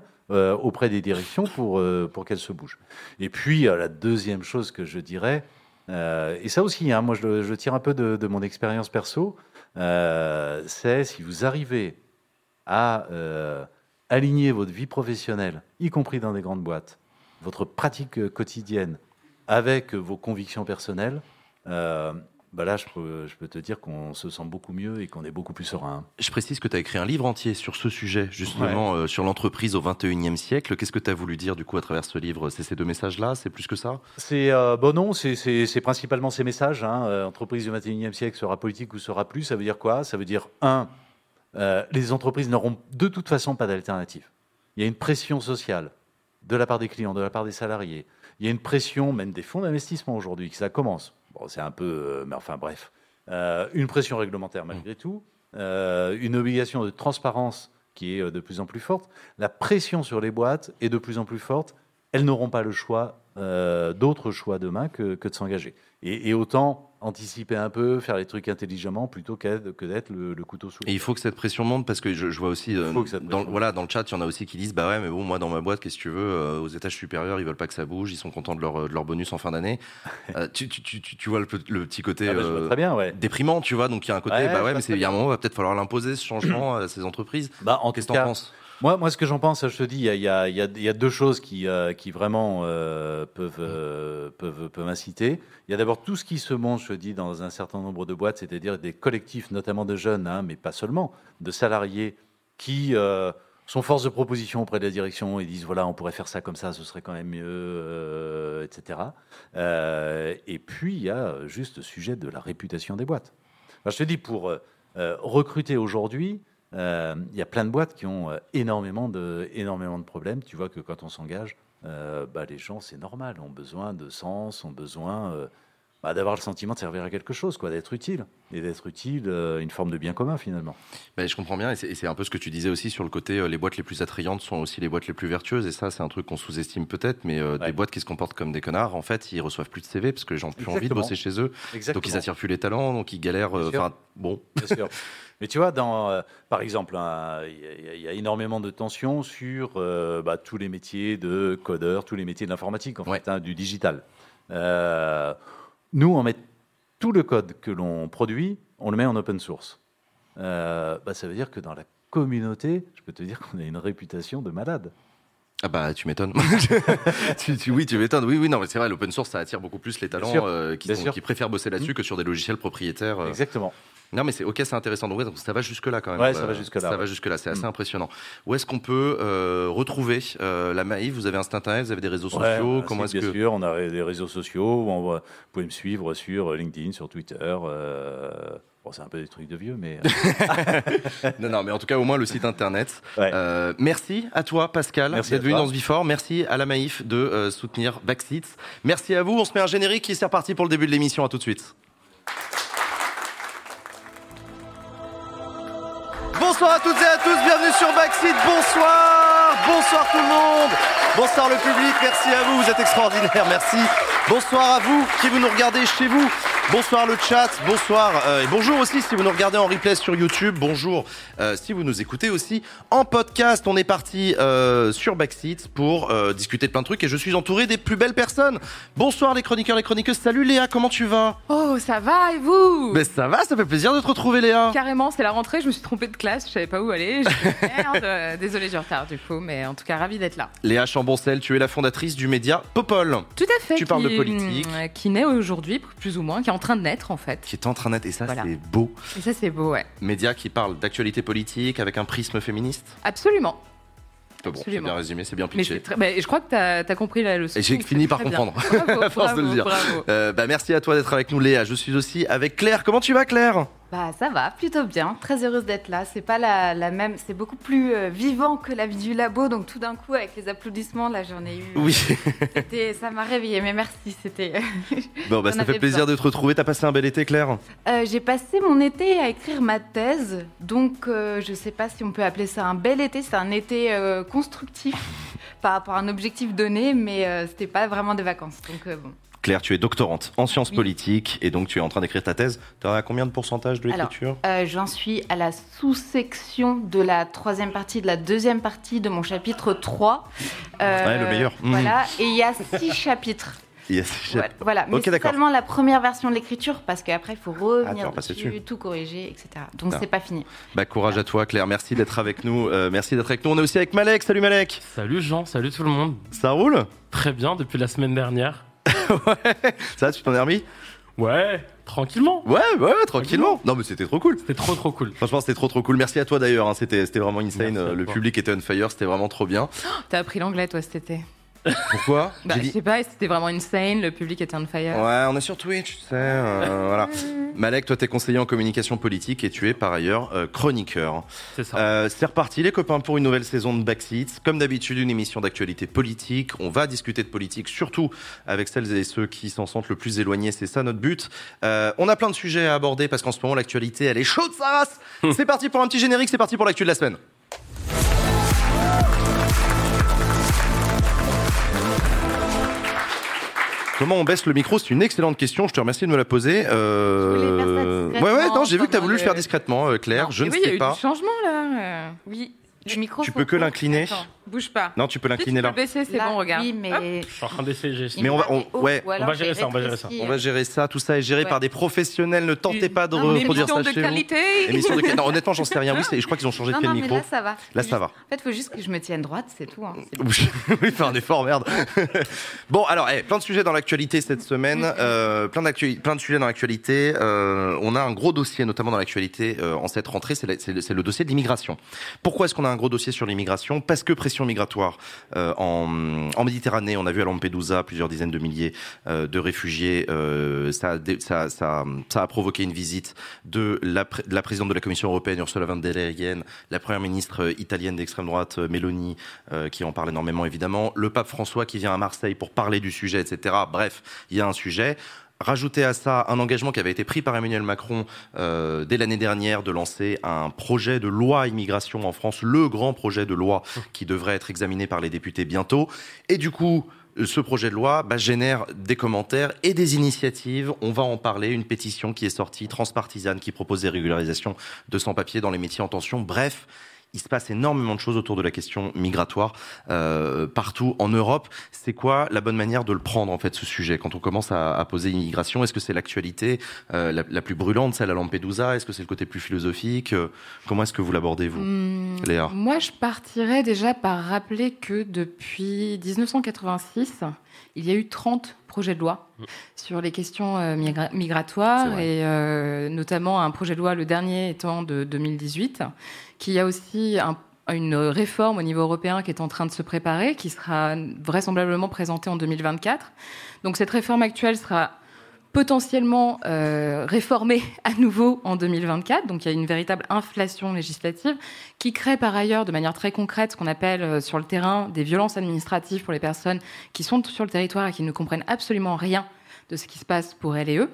auprès des directions pour, pour qu'elles se bougent. Et puis, la deuxième chose que je dirais, et ça aussi, hein, moi je, je, tire un peu de mon expérience perso, c'est si vous arrivez à aligner votre vie professionnelle, y compris dans des grandes boîtes, votre pratique quotidienne avec vos convictions personnelles, euh, bah là, je peux, je peux, te dire qu'on se sent beaucoup mieux et qu'on est beaucoup plus serein. Je précise que tu as écrit un livre entier sur ce sujet, justement, euh, sur l'entreprise au 21e siècle. Qu'est-ce que tu as voulu dire, du coup, à travers ce livre? C'est ces deux messages-là? C'est plus que ça? C'est euh, bon, non, c'est principalement ces messages. Hein. Entreprise du 21e siècle sera politique ou sera plus. Ça veut dire quoi? Ça veut dire, un, les entreprises n'auront de toute façon pas d'alternative. Il y a une pression sociale de la part des clients, de la part des salariés, il y a une pression, même des fonds d'investissement aujourd'hui, que ça commence. Bon, c'est un peu, euh, mais enfin bref, euh, une pression réglementaire malgré tout, euh, une obligation de transparence qui est de plus en plus forte. La pression sur les boîtes est de plus en plus forte. Elles n'auront pas le choix, d'autres choix demain que, que de s'engager. Et, et, autant anticiper un peu, faire les trucs intelligemment plutôt que d'être le, couteau sous. Et il faut que cette pression monte parce que je, vois aussi euh, dans, voilà dans le chat il y en a aussi qui disent bah ouais mais bon moi dans ma boîte qu'est-ce que tu veux euh, aux étages supérieurs ils veulent pas que ça bouge ils sont contents de leur, de leur bonus en fin d'année [laughs] euh, tu, tu, tu, tu, vois le, petit côté ah bah, très bien, ouais. déprimant tu vois donc il y a un côté bah ouais mais il y a un moment il va peut-être falloir l'imposer ce changement [clears throat] à ces entreprises bah en qu'est-ce que t'en penses? Moi, moi, ce que j'en pense, je te dis, il y a, deux choses qui, euh, vraiment euh, peuvent, euh, peuvent, peuvent inciter. Il y a d'abord tout ce qui se monte, je te dis, dans un certain nombre de boîtes, c'est-à-dire des collectifs, notamment de jeunes, hein, mais pas seulement, de salariés qui sont force de proposition auprès de la direction et disent voilà, on pourrait faire ça comme ça, ce serait quand même mieux, etc. et puis, il y a juste le sujet de la réputation des boîtes. je te dis, pour recruter aujourd'hui, euh, il y a plein de boîtes qui ont euh, énormément de, énormément de problèmes. Tu vois que quand on s'engage, euh, bah, les gens, c'est normal, ont besoin de sens, ont besoin bah, d'avoir le sentiment de servir à quelque chose, quoi, d'être utile. Et d'être utile, une forme de bien commun finalement. Ben, je comprends bien, et c'est un peu ce que tu disais aussi sur le côté, les boîtes les plus attrayantes sont aussi les boîtes les plus vertueuses, et ça c'est un truc qu'on sous-estime peut-être, mais des boîtes qui se comportent comme des connards, en fait, ils reçoivent plus de CV parce que les gens n'ont plus envie de bosser chez eux, donc ils attirent plus les talents, donc ils galèrent. Enfin, bon. Bien sûr. [laughs] Mais tu vois, dans, euh, par exemple, hein, il y, a énormément de tensions sur euh, bah, tous les métiers de codeur, tous les métiers de l'informatique, en fait, hein, du digital. Euh, nous, on met tout le code que l'on produit, on le met en open source. bah, ça veut dire que dans la communauté, je peux te dire qu'on a une réputation de malade. Ah bah tu m'étonnes. [laughs] oui, tu m'étonnes. Oui, oui, non, mais c'est vrai, l'open source, ça attire beaucoup plus les talents euh, qui, qui, préfèrent bosser là-dessus mmh. que sur des logiciels propriétaires. Euh. Exactement. Non, mais c'est ok, c'est intéressant. Donc, ça va jusque là quand même. Ouais, ça va jusque là. Ça va jusque là. C'est assez mmh. impressionnant. Où est-ce qu'on peut euh, retrouver la Maïf Vous avez un site internet, vous avez des réseaux sociaux? Comment est-ce bien sûr, on a des réseaux sociaux. On vous pouvez me suivre sur LinkedIn, sur Twitter. Bon, c'est un peu des trucs de vieux, mais. Euh. [laughs] non, non, mais en tout cas, au moins le site internet. Euh, merci à toi, Pascal, d'être venu dans ce Before. Merci à la Maïf de euh, soutenir Backseats. Merci à vous. On se met un générique qui est reparti pour le début de l'émission. À tout de suite. Bonsoir à toutes et à tous, bienvenue sur Backseat. Bonsoir, bonsoir tout le monde. Bonsoir le public, merci à vous, vous êtes extraordinaires, merci. Bonsoir à vous qui vous nous regardez chez vous. Bonsoir le chat, bonsoir euh, et bonjour aussi si vous nous regardez en replay sur YouTube. Bonjour euh, si vous nous écoutez aussi en podcast. On est parti euh, sur Backseat pour discuter de plein de trucs et je suis entouré des plus belles personnes. Bonsoir les chroniqueurs, les chroniqueuses. Salut Léa, comment tu vas? Oh, ça va et vous? Mais ça va, ça fait plaisir de te retrouver Léa. Carrément, c'est la rentrée, je me suis trompée de classe, je savais pas où aller. Merde, [laughs] désolé du retard du coup, mais en tout cas ravi d'être là. Léa Chamboncel, tu es la fondatrice du média Popol. Tout à fait. Tu parles de politique. Qui naît aujourd'hui, plus ou moins, est en train de naître en fait. Qui est en train de naître, et ça c'est beau. Et ça c'est beau, ouais. Média qui parle d'actualité politique avec un prisme féministe Absolument. Bon, c'est bien résumé, c'est bien pitché. Mais je crois que tu as, compris la leçon. Et j'ai fini par comprendre, [laughs] à force de le dire. Euh, bah, merci à toi d'être avec nous, Léa. Je suis aussi avec Claire. Comment tu vas, Claire? Bah ça va, plutôt bien. Très heureuse d'être là. C'est pas la, la même, c'est beaucoup plus euh, vivant que la vie du labo. Donc tout d'un coup, avec les applaudissements, là, j'en ai eu. Oui. ça m'a réveillé. Mais merci, c'était. [laughs] bon bah ça fait plaisir de te retrouver. T'as passé un bel été, Claire? Euh, J'ai passé mon été à écrire ma thèse. Donc euh, je sais pas si on peut appeler ça un bel été. C'est un été constructif [laughs] par rapport à un objectif donné, mais c'était pas vraiment des vacances. Donc bon. Claire, tu es doctorante en sciences politiques et donc tu es en train d'écrire ta thèse. Tu as combien de pourcentage de l'écriture? euh, J'en suis à la sous-section de la troisième partie, de la deuxième partie de mon chapitre 3. Euh, ouais, le meilleur. Voilà, et il y a six chapitres. Il y a six chapitres. Voilà, mais c'est seulement la première version de l'écriture parce qu'après il faut revenir dessus, tout corriger, etc. Donc c'est pas fini. Bah courage à toi Claire, merci d'être avec nous. Euh, merci d'être avec nous. On est aussi avec Malek. Salut Malek. Salut Jean, salut tout le monde. Ça roule? Très bien depuis la semaine dernière. [laughs] ouais. Ça, tu t'en es remis? Ouais, tranquillement. Ouais, ouais, tranquillement. Non, mais c'était trop cool. C'était trop, trop cool. Franchement, c'était trop, trop cool. Merci à toi d'ailleurs. Hein. C'était, c'était vraiment insane. Le public était on fire. C'était vraiment trop bien. [gasps] T'as appris l'anglais, toi, cet été? Pourquoi bah, Je sais pas, c'était vraiment insane, le public était on fire. Ouais, on est sur Twitch, tu sais. Euh, [laughs] voilà. Malek, toi, t'es conseiller en communication politique et tu es par ailleurs euh, chroniqueur. C'est ça. Euh, c'est reparti, les copains, pour une nouvelle saison de Backseats. Comme d'habitude, une émission d'actualité politique. On va discuter de politique, surtout avec celles et ceux qui s'en sentent le plus éloignés. C'est ça notre but. on a plein de sujets à aborder parce qu'en ce moment, l'actualité, elle est chaude, ça race. [laughs] c'est parti pour un petit générique, c'est parti pour l'actu de la semaine. Comment on baisse le micro C'est une excellente question. Je te remercie de me la poser. Euh... Ouais, ouais, non, j'ai vu que tu as voulu le faire discrètement, euh, Claire. je ne oui, sais il y a eu du changement là. Euh, oui. Le micro. Tu peux que l'incliner. Bouge pas. Non, tu peux l'incliner là. Tu peux baisser, c'est bon, regarde. Oui, mais... Je suis en train d'essayer. Mais on va, ouais. on va gérer ça, on va gérer ça. On va gérer ça. Tout ça est géré par des professionnels. Ne tentez pas de reproduire ça chez qualité. vous. Émission de qualité. Non, honnêtement, j'en sais rien. Oui, je crois qu'ils ont changé de quel micro. Là, ça va. Là, ça va. En fait, il faut juste que je me tienne droite, c'est tout. Hein. [laughs] Oui, faire un effort, merde. [laughs] Bon, alors, eh, plein de sujets dans l'actualité cette semaine. Euh, plein, plein de sujets dans l'actualité. Euh, on a un gros dossier, notamment dans l'actualité euh, en cette rentrée. C'est le dossier de l'immigration. Pourquoi est-ce qu'on a un gros dossier sur l'immigration Parce que pression migratoire. Euh, en, Méditerranée, on a vu à Lampedusa plusieurs dizaines de milliers euh, de réfugiés. Euh, ça, ça, ça, ça, a provoqué une visite de la, de la, présidente de la Commission européenne, Ursula von der Leyen, la première ministre italienne d'extrême droite, Meloni, qui en parle énormément évidemment, le pape François qui vient à Marseille pour parler du sujet, etc. Bref, il y a un sujet. Rajouter à ça un engagement qui avait été pris par Emmanuel Macron euh, dès l'année dernière de lancer un projet de loi immigration en France, le grand projet de loi qui devrait être examiné par les députés bientôt. Et du coup, ce projet de loi bah, génère des commentaires et des initiatives. On va en parler. Une pétition qui est sortie, transpartisane, qui propose des régularisations de sans-papiers dans les métiers en tension. Bref, il se passe énormément de choses autour de la question migratoire euh, partout en Europe. C'est quoi la bonne manière de le prendre en fait ce sujet? Quand on commence à, poser l'immigration Est-ce que c'est l'actualité euh, la, plus brûlante, celle à Lampedusa? Est-ce que c'est le côté plus philosophique? Euh, Comment est-ce que vous l'abordez vous, hmm, Léa? Moi, je partirais déjà par rappeler que depuis 1986, il y a eu 30 projets de loi mm. sur les questions euh, migratoires et euh, notamment un projet de loi, le dernier étant de 2018, qui a aussi une réforme au niveau européen qui est en train de se préparer, qui sera vraisemblablement présentée en 2024. Donc cette réforme actuelle sera potentiellement euh, réformé [laughs] à nouveau en 2024. Donc il y a une véritable inflation législative qui crée par ailleurs de manière très concrète ce qu'on appelle euh, sur le terrain des violences administratives pour les personnes qui sont sur le territoire et qui ne comprennent absolument rien de ce qui se passe pour elles et eux.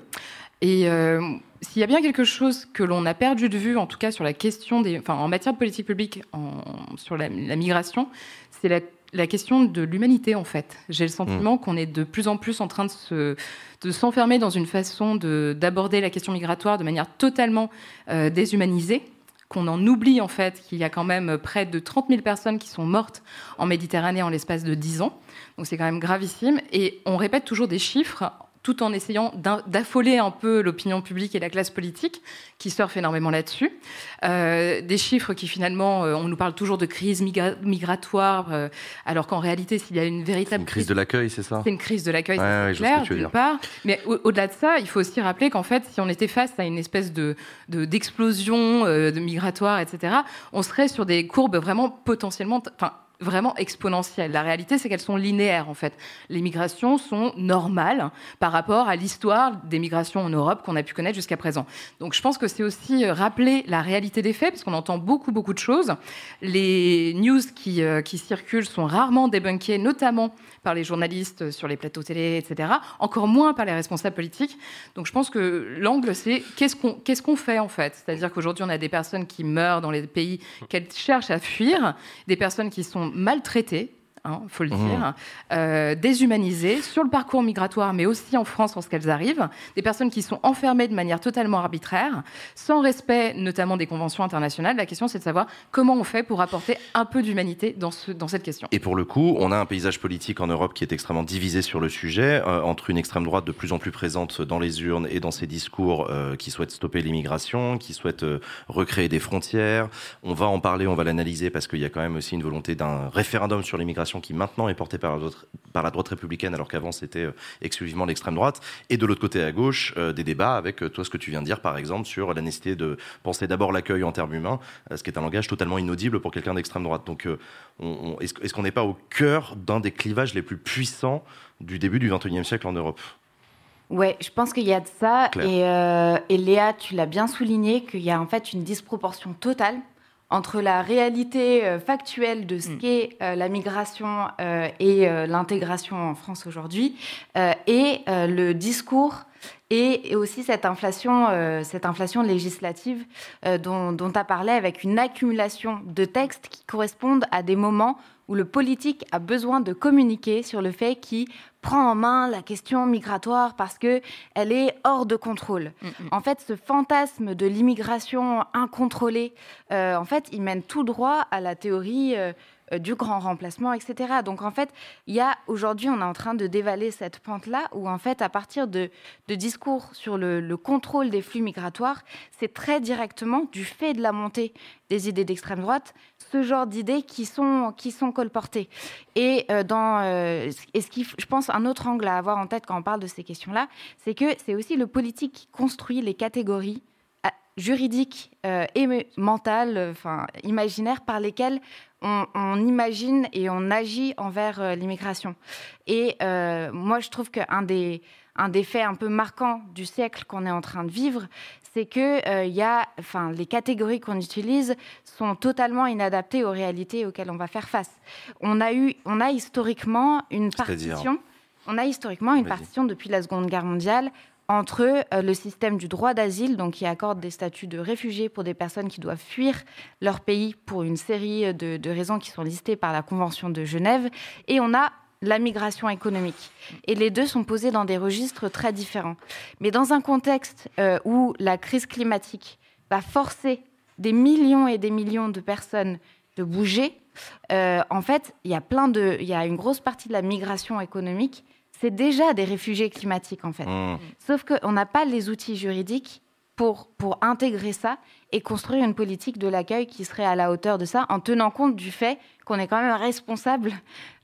Et euh, s'il y a bien quelque chose que l'on a perdu de vue, en tout cas sur la question des, enfin, en matière de politique publique, en, sur la, la migration, c'est la la question de l'humanité, en fait. J'ai le sentiment mm. qu'on est de plus en plus en train de, se, de s'enfermer dans une façon d'aborder la question migratoire de manière totalement euh, déshumanisée qu'on en oublie en fait qu'il y a quand même près de 30 000 personnes qui sont mortes en Méditerranée en l'espace de 10 ans. Donc c'est quand même gravissime. Et on répète toujours des chiffres tout en essayant d'affoler un peu l'opinion publique et la classe politique, qui surfent énormément là-dessus. Euh, des chiffres qui finalement, euh, on nous parle toujours de crise migratoire, euh, alors qu'en réalité, s'il y a une véritable... Une crise de l'accueil, c'est ça? C'est une crise de l'accueil, c'est clair, d'une part. Mais au-delà de ça, il faut aussi rappeler qu'en fait, si on était face à une espèce de d'explosion de, migratoire, etc., on serait sur des courbes vraiment potentiellement... Enfin, vraiment exponentielles. La réalité, c'est qu'elles sont linéaires, en fait. Les migrations sont normales par rapport à l'histoire des migrations en Europe qu'on a pu connaître jusqu'à présent. Donc, je pense que c'est aussi euh, rappeler la réalité des faits, parce qu'on entend beaucoup, beaucoup de choses. Les news qui, euh, circulent sont rarement débunkées, notamment par les journalistes sur les plateaux télé, etc. Encore moins par les responsables politiques. Donc, je pense que l'angle, c'est qu'est-ce qu'on fait, en fait? C'est-à-dire qu'aujourd'hui, on a des personnes qui meurent dans les pays qu'elles cherchent à fuir, des personnes qui sont maltraités il hein, faut le mmh. dire, euh, déshumanisées sur le parcours migratoire, mais aussi en France lorsqu'elles arrivent, des personnes qui sont enfermées de manière totalement arbitraire, sans respect notamment des conventions internationales. La question, c'est de savoir comment on fait pour apporter un peu d'humanité dans, ce, dans cette question. Et pour le coup, on a un paysage politique en Europe qui est extrêmement divisé sur le sujet, euh, entre une extrême droite de plus en plus présente dans les urnes et dans ses discours euh, qui souhaite stopper l'immigration, qui souhaite recréer des frontières. On va en parler, on va l'analyser parce qu'il y a quand même aussi une volonté d'un référendum sur l'immigration qui maintenant est portée par la, par la droite républicaine, alors qu'avant c'était euh, exclusivement l'extrême droite. Et de l'autre côté à gauche, euh, des débats avec euh, toi ce que tu viens de dire, par exemple, sur la nécessité de penser d'abord l'accueil en termes humains, ce qui est un langage totalement inaudible pour quelqu'un d'extrême droite. Donc, est-ce qu'on n'est pas au cœur d'un des clivages les plus puissants du début du XXIe siècle en Europe? Ouais, je pense qu'il y a de ça. Et, et, Léa, tu l'as bien souligné, qu'il y a en fait une disproportion totale entre la réalité euh, factuelle de ce mm. qu'est euh, la migration euh, et l'intégration en France aujourd'hui et le discours et, aussi cette inflation, cette inflation législative dont tu as parlé avec une accumulation de textes qui correspondent à des moments où le politique a besoin de communiquer sur le fait qu'il prend en main la question migratoire parce que elle est hors de contrôle. Mm, mm. En fait, ce fantasme de l'immigration incontrôlée, euh, en fait, il mène tout droit à la théorie euh, du grand remplacement, etc. Donc en fait, il y a aujourd'hui, on est en train de dévaler cette pente-là, où en fait, à partir de, discours sur le, contrôle des flux migratoires, c'est très directement du fait de la montée des idées d'extrême droite, ce genre d'idées qui sont qui sont colportées. Et euh, dans euh, et ce qui, je pense, un autre angle à avoir en tête quand on parle de ces questions-là, c'est que c'est aussi le politique qui construit les catégories juridiques et mentales, enfin imaginaires par lesquelles on, imagine et on agit envers euh, l'immigration. Et euh, moi, je trouve qu'un des, un des faits un peu marquants du siècle qu'on est en train de vivre, c'est que euh, y a, enfin, les catégories qu'on utilise sont totalement inadaptées aux réalités auxquelles on va faire face. On a eu, on a historiquement une partition. On a historiquement une partition depuis la Seconde Guerre mondiale entre euh, le système du droit d'asile, donc qui accorde des statuts de réfugiés pour des personnes qui doivent fuir leur pays pour une série de, raisons qui sont listées par la Convention de Genève, et on a la migration économique. Et les deux sont posés dans des registres très différents. Mais dans un contexte euh, où la crise climatique va forcer des millions et des millions de personnes de bouger, euh, en fait, il y a une grosse partie de la migration économique, c'est déjà des réfugiés climatiques en fait. Mmh. Sauf qu'on n'a pas les outils juridiques pour, pour intégrer ça et construire une politique de l'accueil qui serait à la hauteur de ça, en tenant compte du fait qu'on est quand même responsable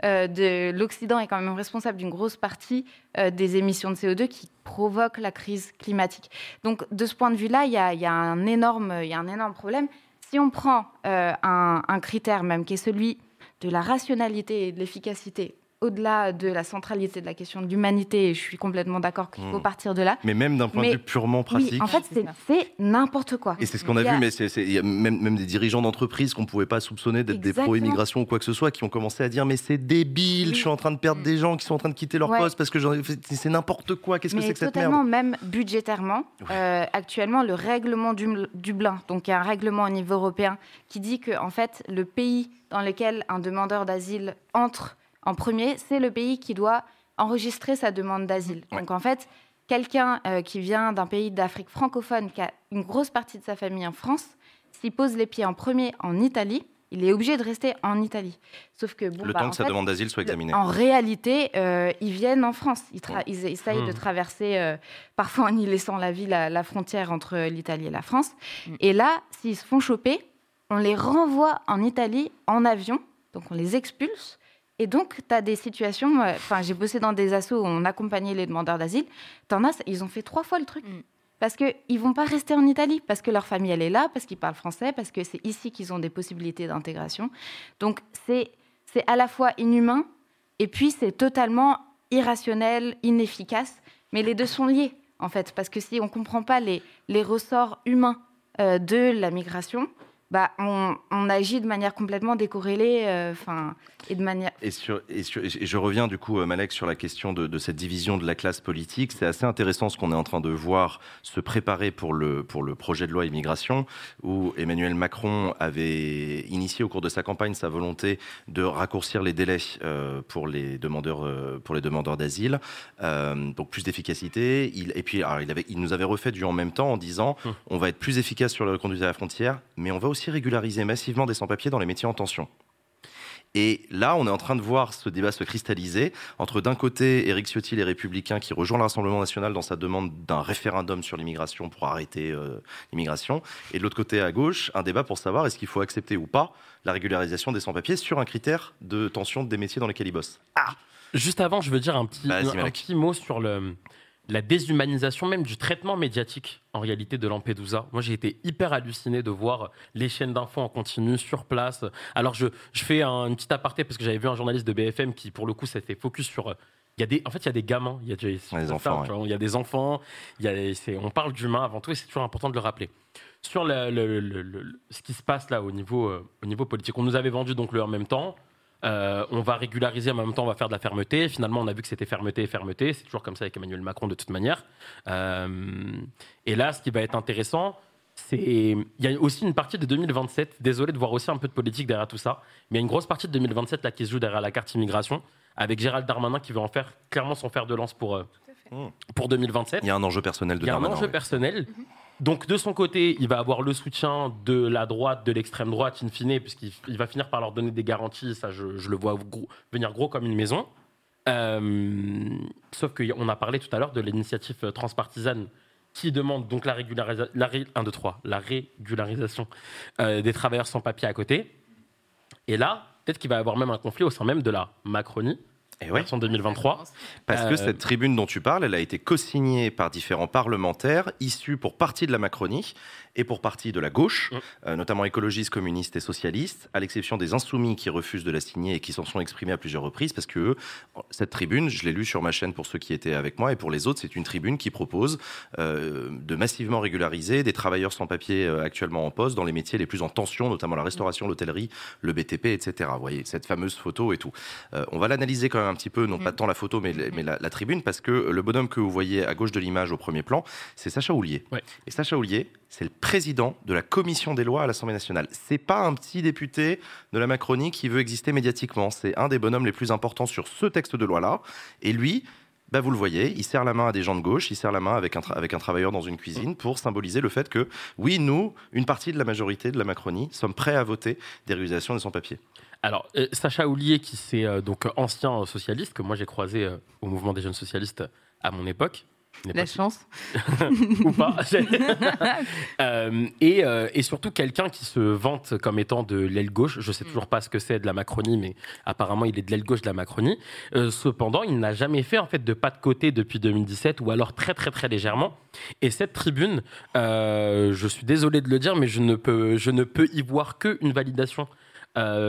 euh, de l'Occident est quand même responsable d'une grosse partie euh, des émissions de CO2 qui provoquent la crise climatique. Donc de ce point de vue-là, il y a, y a, un énorme, il y a un énorme problème. Si on prend euh, un, un critère même qui est celui de la rationalité et de l'efficacité au-delà de la centralité de la question de l'humanité, et je suis complètement d'accord qu'il faut hmm. partir de là. Mais même d'un point de vue purement pratique. en fait, c'est n'importe quoi. Et c'est ce qu'on a, vu, mais il y a même, même des dirigeants d'entreprises qu'on ne pouvait pas soupçonner d'être des pro-immigration ou quoi que ce soit, qui ont commencé à dire Mais c'est débile, je suis en train de perdre des gens qui sont en train de quitter leur poste parce que c'est n'importe quoi, qu'est-ce que c'est que cette merde? Totalement, même budgétairement. Euh, actuellement, le règlement du Dublin, donc il y a un règlement au niveau européen qui dit que, en fait, le pays dans lequel un demandeur d'asile entre en premier, c'est le pays qui doit enregistrer sa demande d'asile. Donc en fait, quelqu'un euh, qui vient d'un pays d'Afrique francophone, qui a une grosse partie de sa famille en France, s'il pose les pieds en premier en Italie, il est obligé de rester en Italie. Sauf que bon, le bah, temps que sa demande d'asile soit examinée. En réalité, euh, ils viennent en France. Ils, essayent de mmh. traverser, euh, parfois en y laissant la vie, la, frontière entre l'Italie et la France. Mmh. Et là, s'ils se font choper, on les renvoie en Italie en avion, donc on les expulse. Et donc, tu as des situations, euh, enfin, j'ai bossé dans des assos où on accompagnait les demandeurs d'asile. T'en as, ils ont fait trois fois le truc. Mm. Parce qu'ils ne vont pas rester en Italie, parce que leur famille, elle est là, parce qu'ils parlent français, parce que c'est ici qu'ils ont des possibilités d'intégration. Donc, c'est à la fois inhumain, et puis c'est totalement irrationnel, inefficace. Mais les deux sont liés, en fait, parce que si on ne comprend pas les, les ressorts humains euh, de la migration, bah, on, agit de manière complètement décorrélée, euh, et de manière. Et, sur, et, je reviens du coup, euh, Malek, sur la question de, cette division de la classe politique. C'est assez intéressant ce qu'on est en train de voir se préparer pour le, pour le projet de loi immigration, où Emmanuel Macron avait initié au cours de sa campagne sa volonté de raccourcir les délais euh, pour les demandeurs, pour les demandeurs d'asile, donc plus d'efficacité. Il, et puis, il, avait, il nous avait refait du en même temps en disant, hum. on va être plus efficace sur le conduite à la frontière, mais on va aussi régulariser massivement des sans-papiers dans les métiers en tension. Et là, on est en train de voir ce débat se cristalliser entre d'un côté Éric Ciotti, les Républicains, qui rejoint le Rassemblement national dans sa demande d'un référendum sur l'immigration pour arrêter euh, l'immigration, et de l'autre côté à gauche, un débat pour savoir est-ce qu'il faut accepter ou pas la régularisation des sans-papiers sur un critère de tension des métiers dans lesquels ils bossent. Ah Juste avant, je veux dire un petit, un petit mot sur le, la déshumanisation même du traitement médiatique en réalité de Lampedusa. Moi, j'ai été hyper halluciné de voir les chaînes d'infos en continu sur place. Alors, je, je fais un, une petite aparté parce que j'avais vu un journaliste de BFM qui, pour le coup, s'était focus sur. Il y a des, en fait, il y a des gamins, il y a des, enfants, il y a des enfants. Il y a, on parle d'humains avant tout et c'est toujours important de le rappeler. Sur le, ce qui se passe là au niveau, euh, au niveau politique, on nous avait vendu donc le en même temps. Euh, on va régulariser, en même temps, on va faire de la fermeté. Finalement, on a vu que c'était fermeté et fermeté. C'est toujours comme ça avec Emmanuel Macron de toute manière. Euh, et là, ce qui va être intéressant, c'est il y a aussi une partie de 2027. Désolé de voir aussi un peu de politique derrière tout ça, mais il y a une grosse partie de 2027 là qui se joue derrière la carte immigration, avec Gérald Darmanin qui veut en faire clairement son fer de lance pour euh, pour 2027. Il y a un enjeu personnel de Darmanin. Il y a un enjeu personnel. Donc de son côté, il va avoir le soutien de la droite, de l'extrême droite, in fine, puisqu'il va finir par leur donner des garanties. Ça, je, le vois venir gros comme une maison. Euh, sauf qu'on a parlé tout à l'heure de l'initiative transpartisane qui demande donc la, régularisation, la, 1, 2, 3, la régularisation euh, des travailleurs sans papier à côté. Et là, peut-être qu'il va y avoir même un conflit au sein même de la Macronie et ouais. 2023. Parce que euh, cette tribune dont tu parles, elle a été co-signée par différents parlementaires issus pour partie de la Macronie et pour partie de la gauche, mm. euh, notamment écologistes, communistes et socialistes, à l'exception des insoumis qui refusent de la signer et qui s'en sont exprimés à plusieurs reprises, parce que cette tribune, je l'ai lue sur ma chaîne pour ceux qui étaient avec moi, et pour les autres, c'est une tribune qui propose euh, de massivement régulariser des travailleurs sans papier euh, actuellement en poste dans les métiers les plus en tension, notamment la restauration, l'hôtellerie, le BTP, etc. Vous voyez, cette fameuse photo et tout. on va l'analyser quand même un petit peu, non pas mm. tant la photo, mais, mais la, tribune, parce que le bonhomme que vous voyez à gauche de l'image au premier plan, c'est Sacha Houlier. Et Sacha Houlier, c'est le président de la commission des lois à l'Assemblée nationale. C'est pas un petit député de la Macronie qui veut exister médiatiquement. C'est un des bonhommes les plus importants sur ce texte de loi-là. Et lui, bah, vous le voyez, il serre la main à des gens de gauche, il serre la main avec un, avec un travailleur dans une cuisine pour symboliser le fait que, oui, nous, une partie de la majorité de la Macronie, sommes prêts à voter des régulations des sans-papiers. Alors, euh, Sacha Houlier, qui c'est euh, donc ancien socialiste, que moi j'ai croisé euh, au mouvement des jeunes socialistes à mon époque, la chance. [laughs] Ou pas. [laughs] euh, et, euh, et, surtout quelqu'un qui se vante comme étant de l'aile gauche. Je sais mm. toujours pas ce que c'est de la Macronie, mais apparemment il est de l'aile gauche de la Macronie. Euh, cependant, il n'a jamais fait en fait de pas de côté depuis 2017, ou alors très très très légèrement. Et cette tribune, je suis désolé de le dire, mais je ne peux, je ne peux y voir qu'une validation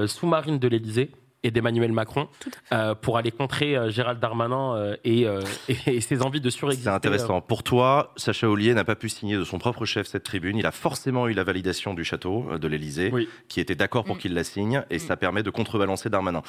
sous-marine de l'Élysée et d'Emmanuel Macron euh, pour aller contrer euh, Gérald Darmanin euh, et, [laughs] et, ses envies de surexister. C'est intéressant. Pour toi, Sacha Ollier n'a pas pu signer de son propre chef cette tribune. Il a forcément eu la validation du château de l'Élysée, qui était d'accord pour mm. qu'il la signe, et mm. ça permet de contrebalancer Darmanin.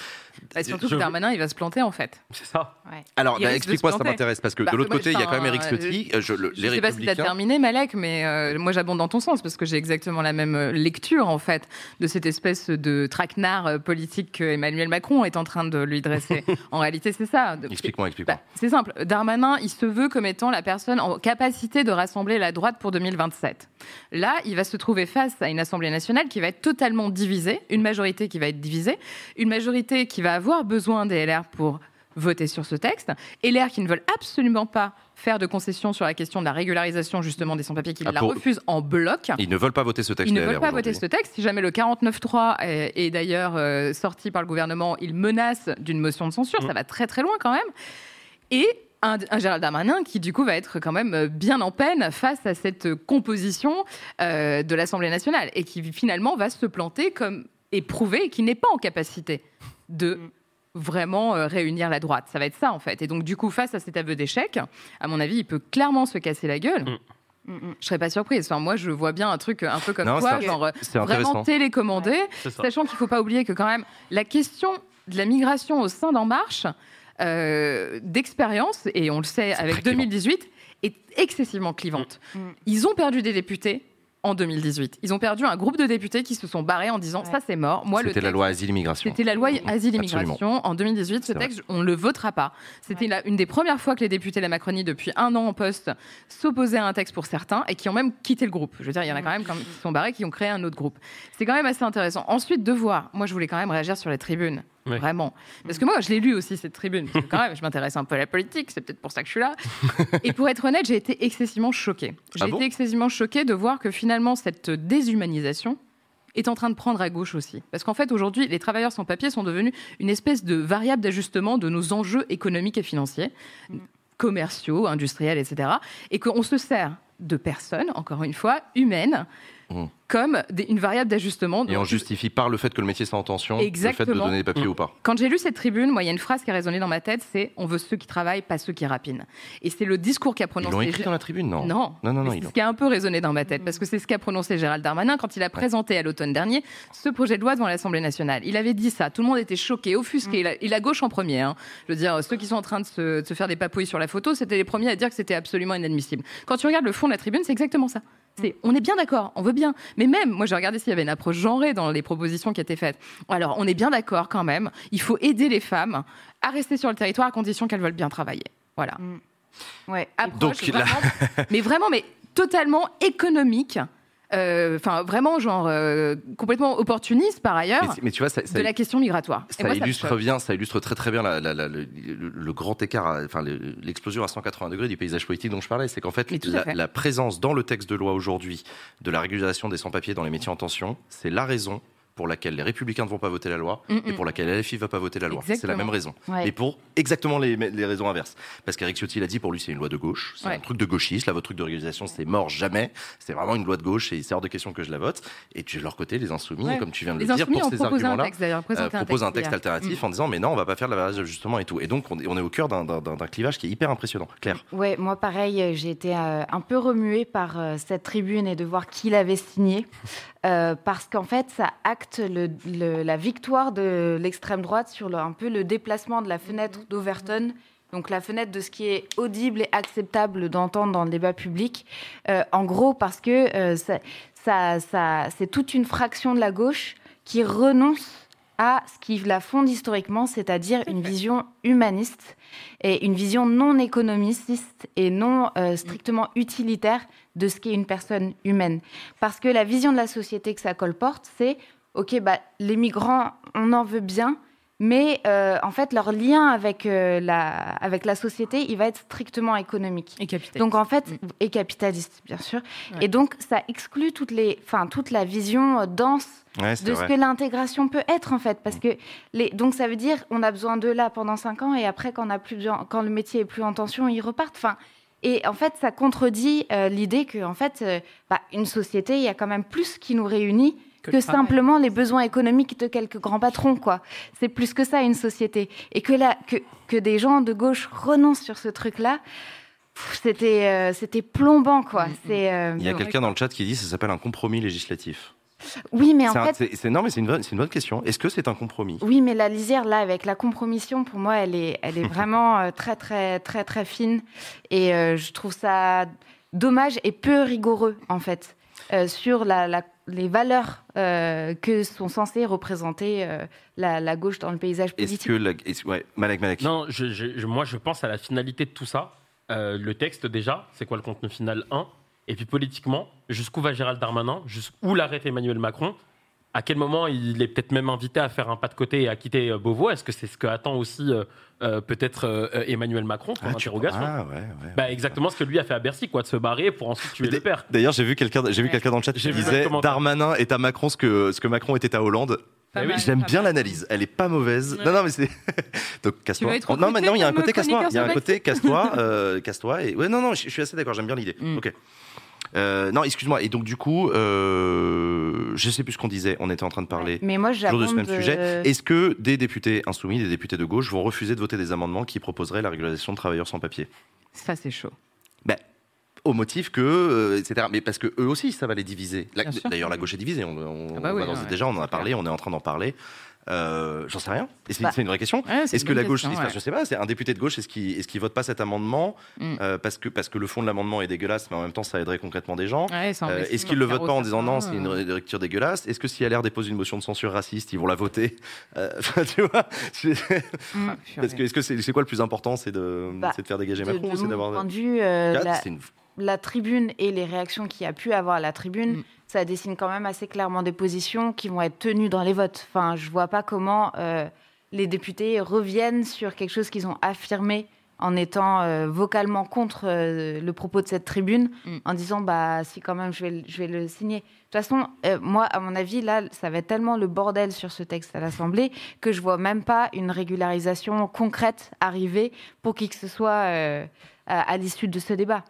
Bah, surtout que Darmanin, il va se planter en fait. C'est ça. Alors, bah, explique-moi, ça m'intéresse, parce que bah, de l'autre côté, il y a quand même Eric Ciotti. Je, ne sais pas si tu as terminé, Malek, mais moi j'abonde dans ton sens, parce que j'ai exactement la même lecture en fait de cette espèce de traquenard politique Macron est en train de lui dresser. [laughs] en réalité, c'est ça. Explique-moi, explique-moi. Bah, c'est simple. Darmanin, il se veut comme étant la personne en capacité de rassembler la droite pour 2027. Là, il va se trouver face à une Assemblée nationale qui va être totalement divisée, une majorité qui va être divisée, une majorité qui va avoir besoin des LR pour voter sur ce texte, et LR qui ne veulent absolument pas faire de concessions sur la question de la régularisation justement des sans-papiers qui ah, la refusent en bloc. Ils ne veulent pas voter ce texte. Ils ne veulent pas voter ce texte. Si jamais le 49.3 est, est d'ailleurs euh, sorti par le gouvernement, ils menacent d'une motion de censure. Mm. Ça va très très loin quand même. Et un, Gérald Darmanin qui du coup va être quand même euh, bien en peine face à cette composition euh, de l'Assemblée nationale et qui finalement va se planter comme éprouvé qu'il n'est pas en capacité de mm vraiment euh, réunir la droite. Ça va être ça, en fait. Et donc, du coup, face à cet aveu d'échec, à mon avis, il peut clairement se casser la gueule. Mm. Mm, mm. Je serais pas surprise. Enfin, moi, je vois bien un truc un peu comme toi, genre vraiment télécommandé, sachant qu'il faut pas oublier que quand même la question de la migration au sein d'En Marche, euh, d'expérience, et on le sait avec 2018, est excessivement clivante. Ils ont perdu des députés en 2018. Ils ont perdu un groupe de députés qui se sont barrés en disant ça c'est mort. Moi c'était la loi asile-immigration. C'était la loi asile-immigration en 2018. Ce texte on le votera pas. C'était une des premières fois que les députés de la Macronie depuis un an en poste s'opposaient à un texte pour certains et qui ont même quitté le groupe. Je veux dire il y en a quand même qui sont barrés qui ont créé un autre groupe. C'est quand même assez intéressant. Ensuite de voir. Moi je voulais quand même réagir sur les tribunes. Vraiment. Parce que moi, je l'ai lu aussi, cette tribune. Parce que quand même, je m'intéresse un peu à la politique, c'est peut-être pour ça que je suis là. Et pour être honnête, j'ai été excessivement choquée. J'ai ah été excessivement choquée de voir que finalement, cette déshumanisation est en train de prendre à gauche aussi. Parce qu'en fait, aujourd'hui, les travailleurs sans papier sont devenus une espèce de variable d'ajustement de nos enjeux économiques et financiers, commerciaux, industriels, etc. Et qu'on se sert de personnes, encore une fois, humaines, mmh comme une variable d'ajustement. Et on justifie par le fait que le métier est en tension, le fait de donner des papiers ou pas. Quand j'ai lu cette tribune, moi, il y a une phrase qui a résonné dans ma tête, c'est « on veut ceux qui travaillent, pas ceux qui rapinent ». Et c'est le discours qu'a prononcé... Ils l'ont écrit dans la tribune, non Non, non, non, non c'est ce qui a un peu résonné dans ma tête, parce que c'est ce qu'a prononcé Gérald Darmanin quand il a présenté à l'automne dernier ce projet de loi devant l'Assemblée nationale. Il avait dit ça, tout le monde était choqué, offusqué, mm. et la gauche en premier. Hein. Je veux dire, ceux qui sont en train de se, de se faire des papouilles sur la photo, c'était les premiers à dire que c'était absolument inadmissible. Quand tu regardes le fond de la tribune, c'est exactement ça. C'est, on est bien d'accord, on veut bien. Mais même, moi j'ai regardé s'il y avait une approche genrée dans les propositions qui étaient faites. Alors, on est bien d'accord quand même, il faut aider les femmes à rester sur le territoire à condition qu'elles veulent bien travailler. Voilà. Mm. Ouais, approche, [laughs] mais vraiment, mais totalement économique enfin vraiment genre euh, complètement opportuniste par ailleurs mais, tu vois, de la question migratoire. Ça illustre bien, ça illustre très très bien le, grand écart, enfin l'explosion à 180 degrés du paysage politique dont je parlais, c'est qu'en fait, la, présence dans le texte de loi aujourd'hui de la régularisation des sans-papiers dans les métiers en tension, c'est la raison pour laquelle les Républicains ne vont pas voter la loi et pour laquelle LFI ne va pas voter la loi. C'est la même raison. Et pour exactement les, raisons inverses. Parce qu'Eric Ciotti l'a dit, pour lui, c'est une loi de gauche. C'est un truc de gauchiste. Là, votre truc de régularisation, c'est mort jamais. C'est vraiment une loi de gauche et c'est hors de question que je la vote. Et de leur côté, les insoumis, comme tu viens de le dire, pour ces arguments-là, euh, proposent un texte, alternatif mm. en disant, mais non, on va pas faire de la d'ajustement et tout. Et donc, on est, au cœur d'un clivage qui est hyper impressionnant. Claire Ouais, moi, pareil, j'ai été euh, un peu remuée par euh, cette tribune et de voir qui l'avait signé. parce qu'en fait, ça acte le la victoire de l'extrême droite sur un peu le déplacement de la fenêtre mhm. d'Overton donc la fenêtre de ce qui est audible et acceptable d'entendre dans le débat public. Euh, en gros, parce que euh, ça, ça, c'est toute une fraction de la gauche qui renonce à ce qui la fonde historiquement, c'est-à-dire une vision humaniste et une vision non économiste et non euh, strictement utilitaire de ce qu'est une personne humaine. Parce que la vision de la société que ça colporte, c'est ok, bah, les migrants, on en veut bien, mais euh, en fait, leur lien avec, euh, la, avec la société, il va être strictement économique. Et capitaliste. Donc en fait, mm. et capitaliste, bien sûr. Et donc ça exclut toutes les, toute la vision euh, dense de ce que l'intégration peut être en fait, parce que les, donc ça veut dire on a besoin d'eux là pendant cinq ans et après quand on a plus quand le métier est plus en tension, ils repartent. Enfin, et en fait, ça contredit l'idée que en fait, bah, une société, il y a quand même plus qui nous réunit que, simplement les besoins économiques de quelques grands patrons, quoi. C'est plus que ça une société. Et que, là, que, que des gens de gauche renoncent sur ce truc-là, c'était euh, c'était plombant, quoi. Mm, mm. C'est. Euh, Il y a quelqu'un dans le chat qui dit que ça s'appelle un compromis législatif. Oui, mais en fait. C'est, non, mais c'est une, une, bonne question. Est-ce que c'est un compromis? Oui, mais la lisière, là, avec la compromission, pour moi, elle est, elle est vraiment euh, très, très, très, très fine. Et je trouve ça dommage et peu rigoureux, en fait, sur la, la les valeurs euh, que sont censées représenter euh, la, gauche dans le paysage politique. Est-ce que ouais, Malek, Malek. Non, je, moi je pense à la finalité de tout ça. Euh, le texte déjà, c'est quoi le contenu final 1 Et puis politiquement, jusqu'où va Gérald Darmanin? Jusqu'où l'arrête Emmanuel Macron? À quel moment il est peut-être même invité à faire un pas de côté et à quitter Beauvau? Est-ce que c'est ce que attend aussi peut-être Emmanuel Macron pour ah, ah, ouais, ouais, bah, Exactement ce que lui a fait à Bercy, quoi, de se barrer pour ensuite tuer le père. D'ailleurs, j'ai vu quelqu'un, j'ai vu quelqu'un dans le chat qui disait Darmanin est à Macron ce que ce que Macron était à Hollande. J'aime bien l'analyse, elle est pas mauvaise. Non, non, mais c'est. [laughs] Donc, casse-toi. Non, mais non, il y a un côté casse-toi. Il y a un côté casse-toi, [laughs] casse-toi. Et... Ouais, non, non, je suis assez d'accord, j'aime bien l'idée. Mm. Ok. Euh, non, excuse-moi. Et donc du coup, euh, je sais plus ce qu'on disait. On était en train de parler. Mais moi, toujours de ce même sujet. Est-ce que des députés insoumis, des députés de gauche, vont refuser de voter des amendements qui proposeraient la régularisation de travailleurs sans papier? Ça, c'est chaud. Ben, au motif que, euh, etc. Mais parce que eux aussi, ça va les diviser. D'ailleurs, la gauche est divisée. On, ah bah déjà, on en a parlé, on est en train d'en parler. Euh, j'en sais rien. Bah, c'est une vraie question. est-ce que la gauche, question, je sais pas, c'est un député de gauche, est-ce qu'il est vote pas cet amendement mm. euh, parce que parce que le fond de l'amendement est dégueulasse, mais en même temps ça aiderait concrètement des gens. Euh, est-ce qu'il le vote pas en disant non, c'est une lecture dégueulasse? Est-ce que si LR dépose une motion de censure raciste, ils vont la voter? [laughs] Tu vois mm. Parce que est-ce que c'est quoi le plus important, c'est de, bah, de, faire dégager Macron ou c'est d'avoir de la, tribune et les réactions qu'il y a pu avoir à la tribune. Mm ça dessine quand même assez clairement des positions qui vont être tenues dans les votes. Enfin, je vois pas comment euh, les députés reviennent sur quelque chose qu'ils ont affirmé en étant euh, vocalement contre euh, le propos de cette tribune, mm. en disant bah si quand même je vais, je vais le signer. De toute façon, moi à mon avis là, ça va être tellement le bordel sur ce texte à l'Assemblée que je vois même pas une régularisation concrète arriver pour qui que ce soit à l'issue de ce débat.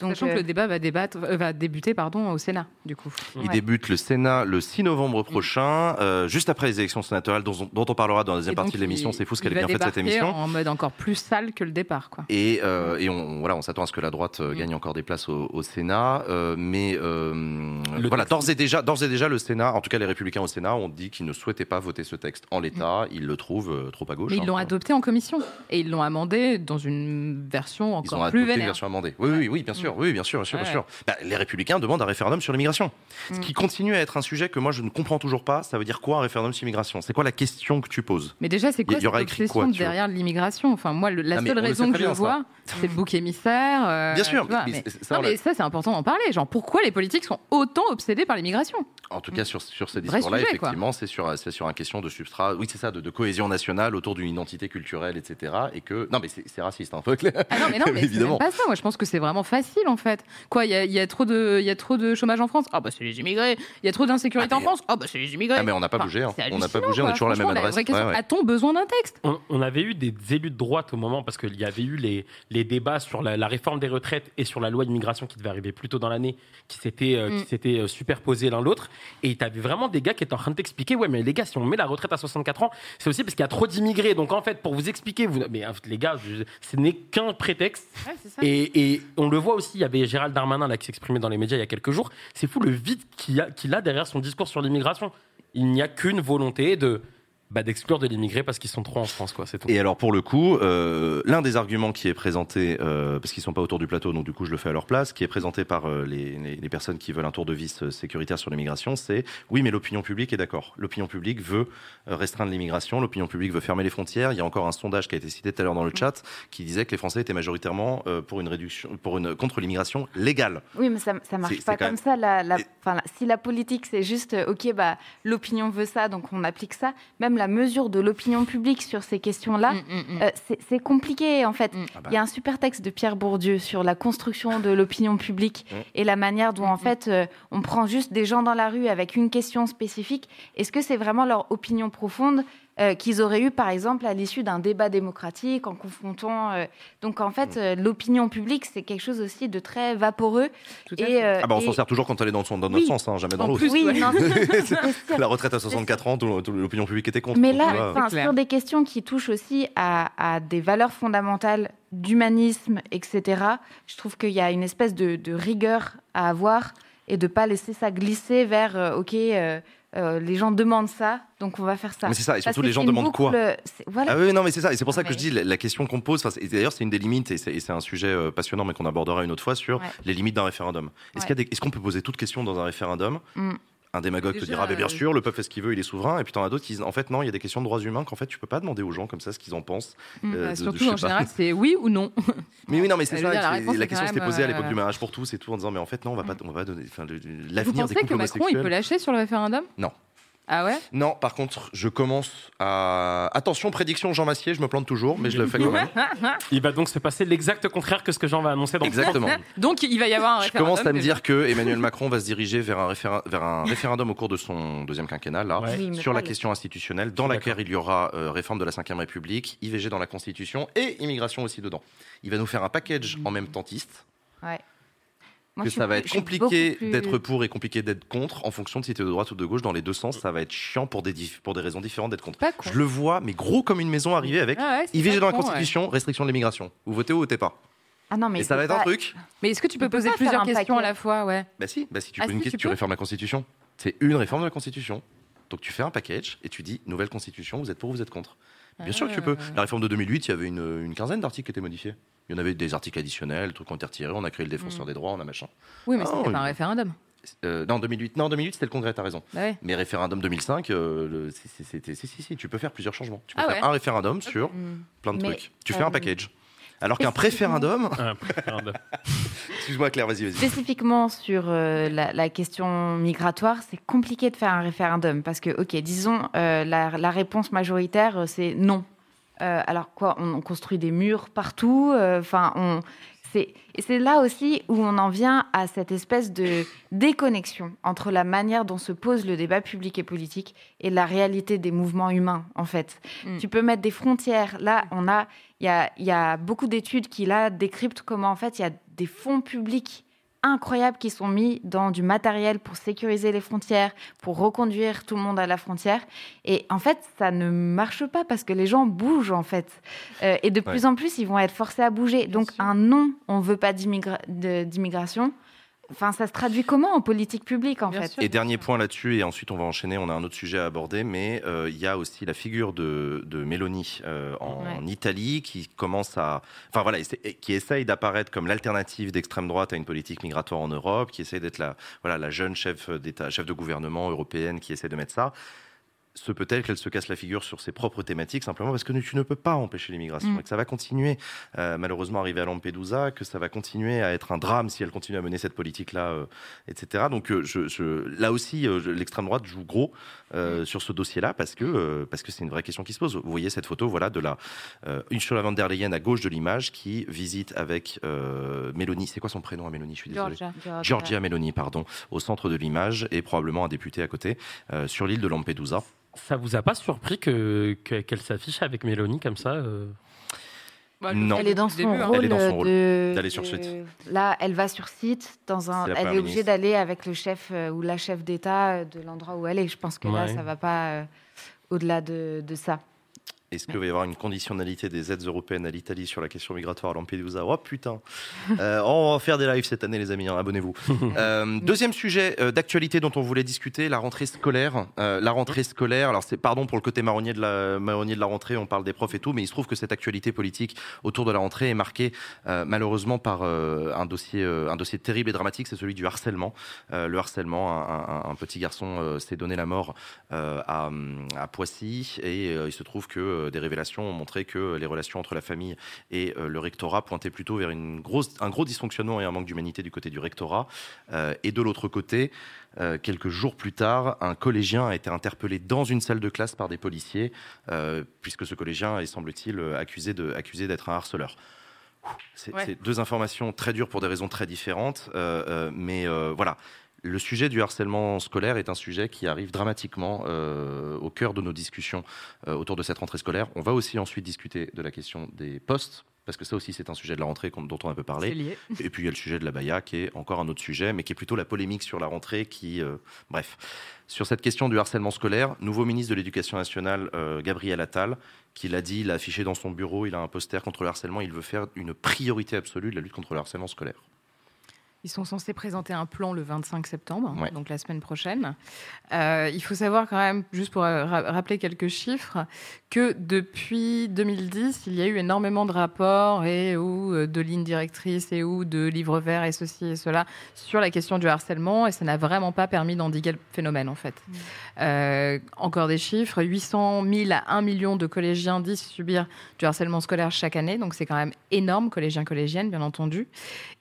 Donc, Sachant que le euh, débat va, débattre, euh, va débuter pardon, au Sénat, du coup. Il débute le Sénat le 6 novembre prochain, euh, juste après les élections sénatoriales, dont, dont on parlera dans la deuxième partie de l'émission. C'est fou ce qu'elle est bien faite cette émission. En mode encore plus sale que le départ. Quoi. Et, et on, voilà, on s'attend à ce que la droite mm. gagne encore des places au, Sénat. mais voilà, d'ores et, déjà, et déjà, le Sénat, en tout cas les Républicains au Sénat, ont dit qu'ils ne souhaitaient pas voter ce texte en l'état. Mm. Ils le trouvent trop à gauche. Mais ils l'ont hein. adopté en commission. Et ils l'ont amendé dans une version encore ils ont plus adopté Une version amendée. Oui, oui, oui, bien sûr. Oui, bien sûr, bien sûr. Bah, les républicains demandent un référendum sur l'immigration. Ce qui mm. continue à être un sujet que moi je ne comprends toujours pas. Ça veut dire quoi un référendum sur l'immigration? C'est quoi la question que tu poses? Mais déjà, c'est quoi cette obsession derrière l'immigration? Enfin, moi, la seule raison que je vois, c'est le bouc émissaire. Euh, bien sûr. mais, ça, c'est important d'en parler. Genre, pourquoi les politiques sont autant obsédés par l'immigration? En tout cas, sur, sur ces discours-là, effectivement, c'est sur, sur un question de substrat. Oui, c'est ça, de, cohésion nationale autour d'une identité culturelle, etc. Et que non, mais c'est raciste, hein, ah non, mais non, [laughs] mais évidemment. Pas ça. Moi, je pense que c'est vraiment facile, en fait. Quoi, il y a, trop de, il y a trop de chômage en France? Ah bah c'est les immigrés. Il y a trop d'insécurité ah, en France? Ah bah c'est les immigrés. Ah mais on n'a pas bougé. Hein. On n'a pas bougé. On est toujours à la même adresse. A-t-on besoin d'un texte? On, avait eu des élus de droite au moment parce qu'il y avait eu les, les débats sur la, réforme des retraites et sur la loi d'immigration qui devait arriver plus tôt dans l'année, qui s'étaient euh, qui mm. s'étaient euh, superposés l'un l'autre. Et tu avais vraiment des gars qui étaient en train de t'expliquer ouais mais les gars si on met la retraite à 64 ans, c'est aussi parce qu'il y a trop d'immigrés. Donc en fait pour vous expliquer, vous mais les gars, ce n'est qu'un prétexte. Et, et on le voit aussi. Il y avait Gérald Darmanin là qui s'exprimait dans les médias il y a quelques jours. C'est fou le vide qu'il a derrière son discours sur l'immigration. Il n'y a qu'une volonté de bah, d'exclure de l'immigré parce qu'ils sont trop en France, quoi. C'est tout. Et alors pour le coup, euh, l'un des arguments qui est présenté, euh, parce qu'ils sont pas autour du plateau, donc du coup je le fais à leur place, qui est présenté par euh, les, les, les, personnes qui veulent un tour de vis sécuritaire sur l'immigration, c'est oui, mais l'opinion publique est d'accord. L'opinion publique veut restreindre l'immigration, l'opinion publique veut fermer les frontières. Il y a encore un sondage qui a été cité tout à l'heure dans le chat qui disait que les Français étaient majoritairement euh, pour une réduction, pour une contre l'immigration légale. Oui, mais ça, ça marche pas comme même... ça. La, la, Et... enfin, si la politique c'est juste ok, bah l'opinion veut ça, donc on applique ça. Même la mesure de l'opinion publique sur ces questions-là, mm, mm, mm. euh, c'est compliqué en fait. Ah bah. Il y a un super texte de Pierre Bourdieu sur la construction de l'opinion publique et la manière dont en fait euh, on prend juste des gens dans la rue avec une question spécifique. Est-ce que c'est vraiment leur opinion profonde euh, qu'ils auraient eu, par exemple, à l'issue d'un débat démocratique, en confrontant. Euh... Donc, en fait, euh, l'opinion publique, c'est quelque chose aussi de très vaporeux. Et, euh, ah bah, on et... s'en sert toujours quand elle est dans, son, dans notre oui. sens, hein, jamais dans l'autre. Oui, [laughs] La retraite à 64 ans, l'opinion publique était contre. Mais là, sur des questions qui touchent aussi à, à des valeurs fondamentales d'humanisme, etc., je trouve qu'il y a une espèce de, de, rigueur à avoir et de ne pas laisser ça glisser vers, euh, OK, euh, les gens demandent ça, donc on va faire ça. Mais c'est ça, et surtout les gens demandent boucle, quoi voilà. Ah oui, non, mais c'est ça, et c'est pour ça que mais... je dis la, la question qu'on pose, et d'ailleurs c'est une des limites, et c'est un sujet euh, passionnant, mais qu'on abordera une autre fois sur ouais. les limites d'un référendum. Est-ce ouais. est qu'on peut poser toute question dans un référendum? Mm. Un démagogue Déjà, te dira, bien sûr, le peuple fait ce qu'il veut, il est souverain. Et puis t'en as d'autres qui disent, en fait, non, il y a des questions de droits humains qu'en fait, tu peux pas demander aux gens comme ça ce qu'ils en pensent. Mmh, euh, bah, surtout, de, en général, c'est oui ou non. [laughs] Mais oui, non, mais c'est ça. La, la question s'était posée à l'époque euh... du mariage pour tous et tout, en disant, mais en fait, non, on va pas, on va donner. L'avenir des couples que Macron, il peut lâcher sur le référendum? Non. Ah ouais? Non, par contre, je commence à. Attention, prédiction Jean Massier, je me plante toujours, mais je le fais quand même. [laughs] il va donc se passer l'exact contraire que ce que Jean va annoncer dans Exactement. donc il va y avoir un Je commence à me dire que Emmanuel Macron va se diriger vers un, référ... vers un référendum au cours de son deuxième quinquennat, là, ouais. oui, sur la question institutionnelle, dans laquelle il y aura euh, réforme de la Ve République, IVG dans la Constitution et immigration aussi dedans. Il va nous faire un package en même tentiste. Ouais. Moi, que ça va être compliqué plus... d'être pour et compliqué d'être contre en fonction de si tu es de droite ou de gauche dans les deux sens. Ça va être chiant pour des, pour des raisons différentes d'être contre. Je le vois, mais gros comme une maison arriver avec ah ouais, IVG dans la Constitution, ouais. restriction de l'immigration. Vous votez ou votez pas? Ah non, mais et ça va être pas... un truc. Mais est-ce que tu peux poser plusieurs questions à la fois ouais? Bah si, bah si tu ah, si, une question, tu, tu réformes la Constitution. C'est une réforme de la Constitution. Donc tu fais un package et tu dis nouvelle Constitution, vous êtes pour ou vous êtes contre? Bien sûr que tu peux. La réforme de 2008, il y avait une, une quinzaine d'articles qui étaient modifiés. Il y en avait des articles additionnels, des trucs qui ont été retirés, on a créé le défenseur mmh. des droits, on a machin. Oui, mais ah, c'était pas un référendum. Euh, non, 2008, non, 2008 c'était le congrès, t'as raison. Bah ouais. Mais référendum 2005, euh, c'était, si, si, si, tu peux faire plusieurs changements. Tu peux ah faire ouais. un référendum okay. sur mmh. plein de mais, trucs. Tu fais euh, un package. Alors qu'un préférendum. [laughs] [laughs] Excuse-moi, Claire, vas-y, vas-y. Spécifiquement sur euh, la, la, question migratoire, c'est compliqué de faire un référendum parce que, ok, disons, euh, la, la, réponse majoritaire, c'est non. Euh, alors quoi, on, on, construit des murs partout. Enfin, on. Et c'est là aussi où on en vient à cette espèce de déconnexion entre la manière dont se pose le débat public et politique et la réalité des mouvements humains, en fait. Mm. Tu peux mettre des frontières. Là, on a, il y a, y a beaucoup d'études qui là décryptent comment, en fait, il y a des fonds publics incroyables qui sont mis dans du matériel pour sécuriser les frontières, pour reconduire tout le monde à la frontière. Et en fait, ça ne marche pas parce que les gens bougent, en fait. Euh, et de ouais. plus en plus, ils vont être forcés à bouger. Bien Donc, sûr. un non, on ne veut pas d'immigration. Enfin, ça se traduit comment en politique publique, en Bien fait sûr. Et dernier point là-dessus, et ensuite on va enchaîner, on a un autre sujet à aborder, mais euh, il y a aussi la figure de, de Mélanie euh, en, ouais. Italie qui commence à... Enfin voilà, qui essaye d'apparaître comme l'alternative d'extrême droite à une politique migratoire en Europe, qui essaye d'être la, voilà, la jeune chef d'État, chef de gouvernement européenne qui essaie de mettre ça se peut-elle qu'elle se casse la figure sur ses propres thématiques simplement parce que tu ne peux pas empêcher l'immigration mmh. et que ça va continuer euh, malheureusement arriver à Lampedusa, que ça va continuer à être un drame si elle continue à mener cette politique-là, euh, etc. Donc euh, je, je, là aussi, euh, l'extrême droite joue gros mmh. sur ce dossier-là parce que parce que c'est une vraie question qui se pose. Vous voyez cette photo, voilà, de la Ursula von der Leyen à gauche de l'image qui visite avec Mélanie. C'est quoi son prénom à Mélanie? Je suis désolé. Georgia, Georgia. Georgia Mélanie, pardon, au centre de l'image et probablement un député à côté sur l'île de Lampedusa. Ça vous a pas surpris que qu'elle qu s'affiche avec Mélanie comme ça euh... bah, non. Elle est dans son début, hein. rôle d'aller sur site. Là, elle va sur site. Dans un... Elle est obligée d'aller avec le chef euh, ou la chef d'État de l'endroit où elle est. Je pense que ouais. là, ça va pas euh, au-delà de, de, ça. Est-ce qu'il va y avoir une conditionnalité des aides européennes à l'Italie sur la question migratoire à Lampedusa? Oh putain [laughs] euh, On va faire des lives cette année, les amis, hein, abonnez-vous. [laughs] Euh, deuxième sujet euh, d'actualité dont on voulait discuter, la rentrée scolaire. la rentrée scolaire, alors c'est pardon pour le côté marronnier de, la, marronnier de la rentrée, on parle des profs et tout, mais il se trouve que cette actualité politique autour de la rentrée est marquée malheureusement par un, dossier, un dossier terrible et dramatique, c'est celui du harcèlement. le harcèlement, un, petit garçon s'est donné la mort à, à, Poissy et il se trouve que des révélations ont montré que les relations entre la famille et euh, le rectorat pointaient plutôt vers une grosse, un gros dysfonctionnement et un manque d'humanité du côté du rectorat. Euh, et de l'autre côté, quelques jours plus tard, un collégien a été interpellé dans une salle de classe par des policiers, puisque ce collégien est, semble-t-il, accusé d'être un harceleur. C'est deux informations très dures pour des raisons très différentes, mais voilà le sujet du harcèlement scolaire est un sujet qui arrive dramatiquement euh, au cœur de nos discussions euh, autour de cette rentrée scolaire. On va aussi ensuite discuter de la question des postes, parce que ça aussi c'est un sujet de la rentrée dont on a peu parlé. [laughs] Et puis il y a le sujet de la Baïa qui est encore un autre sujet, mais qui est plutôt la polémique sur la rentrée qui... Euh, bref. Sur cette question du harcèlement scolaire, nouveau ministre de l'Éducation nationale, Gabriel Attal, qui l'a dit, il a affiché dans son bureau, il a un poster contre le harcèlement, il veut faire une priorité absolue de la lutte contre le harcèlement scolaire. Ils sont censés présenter un plan le 25 septembre, donc la semaine prochaine. Euh, il faut savoir quand même, juste pour euh, rappeler quelques chiffres, que depuis 2010, il y a eu énormément de rapports et ou euh, de lignes directrices et ou de livres verts et ceci et cela sur la question du harcèlement et ça n'a vraiment pas permis d'endiguer le phénomène en fait. Mmh. encore des chiffres, 800 000 à 1 million de collégiens disent subir du harcèlement scolaire chaque année, donc c'est quand même énorme, collégiens, collégiennes bien entendu.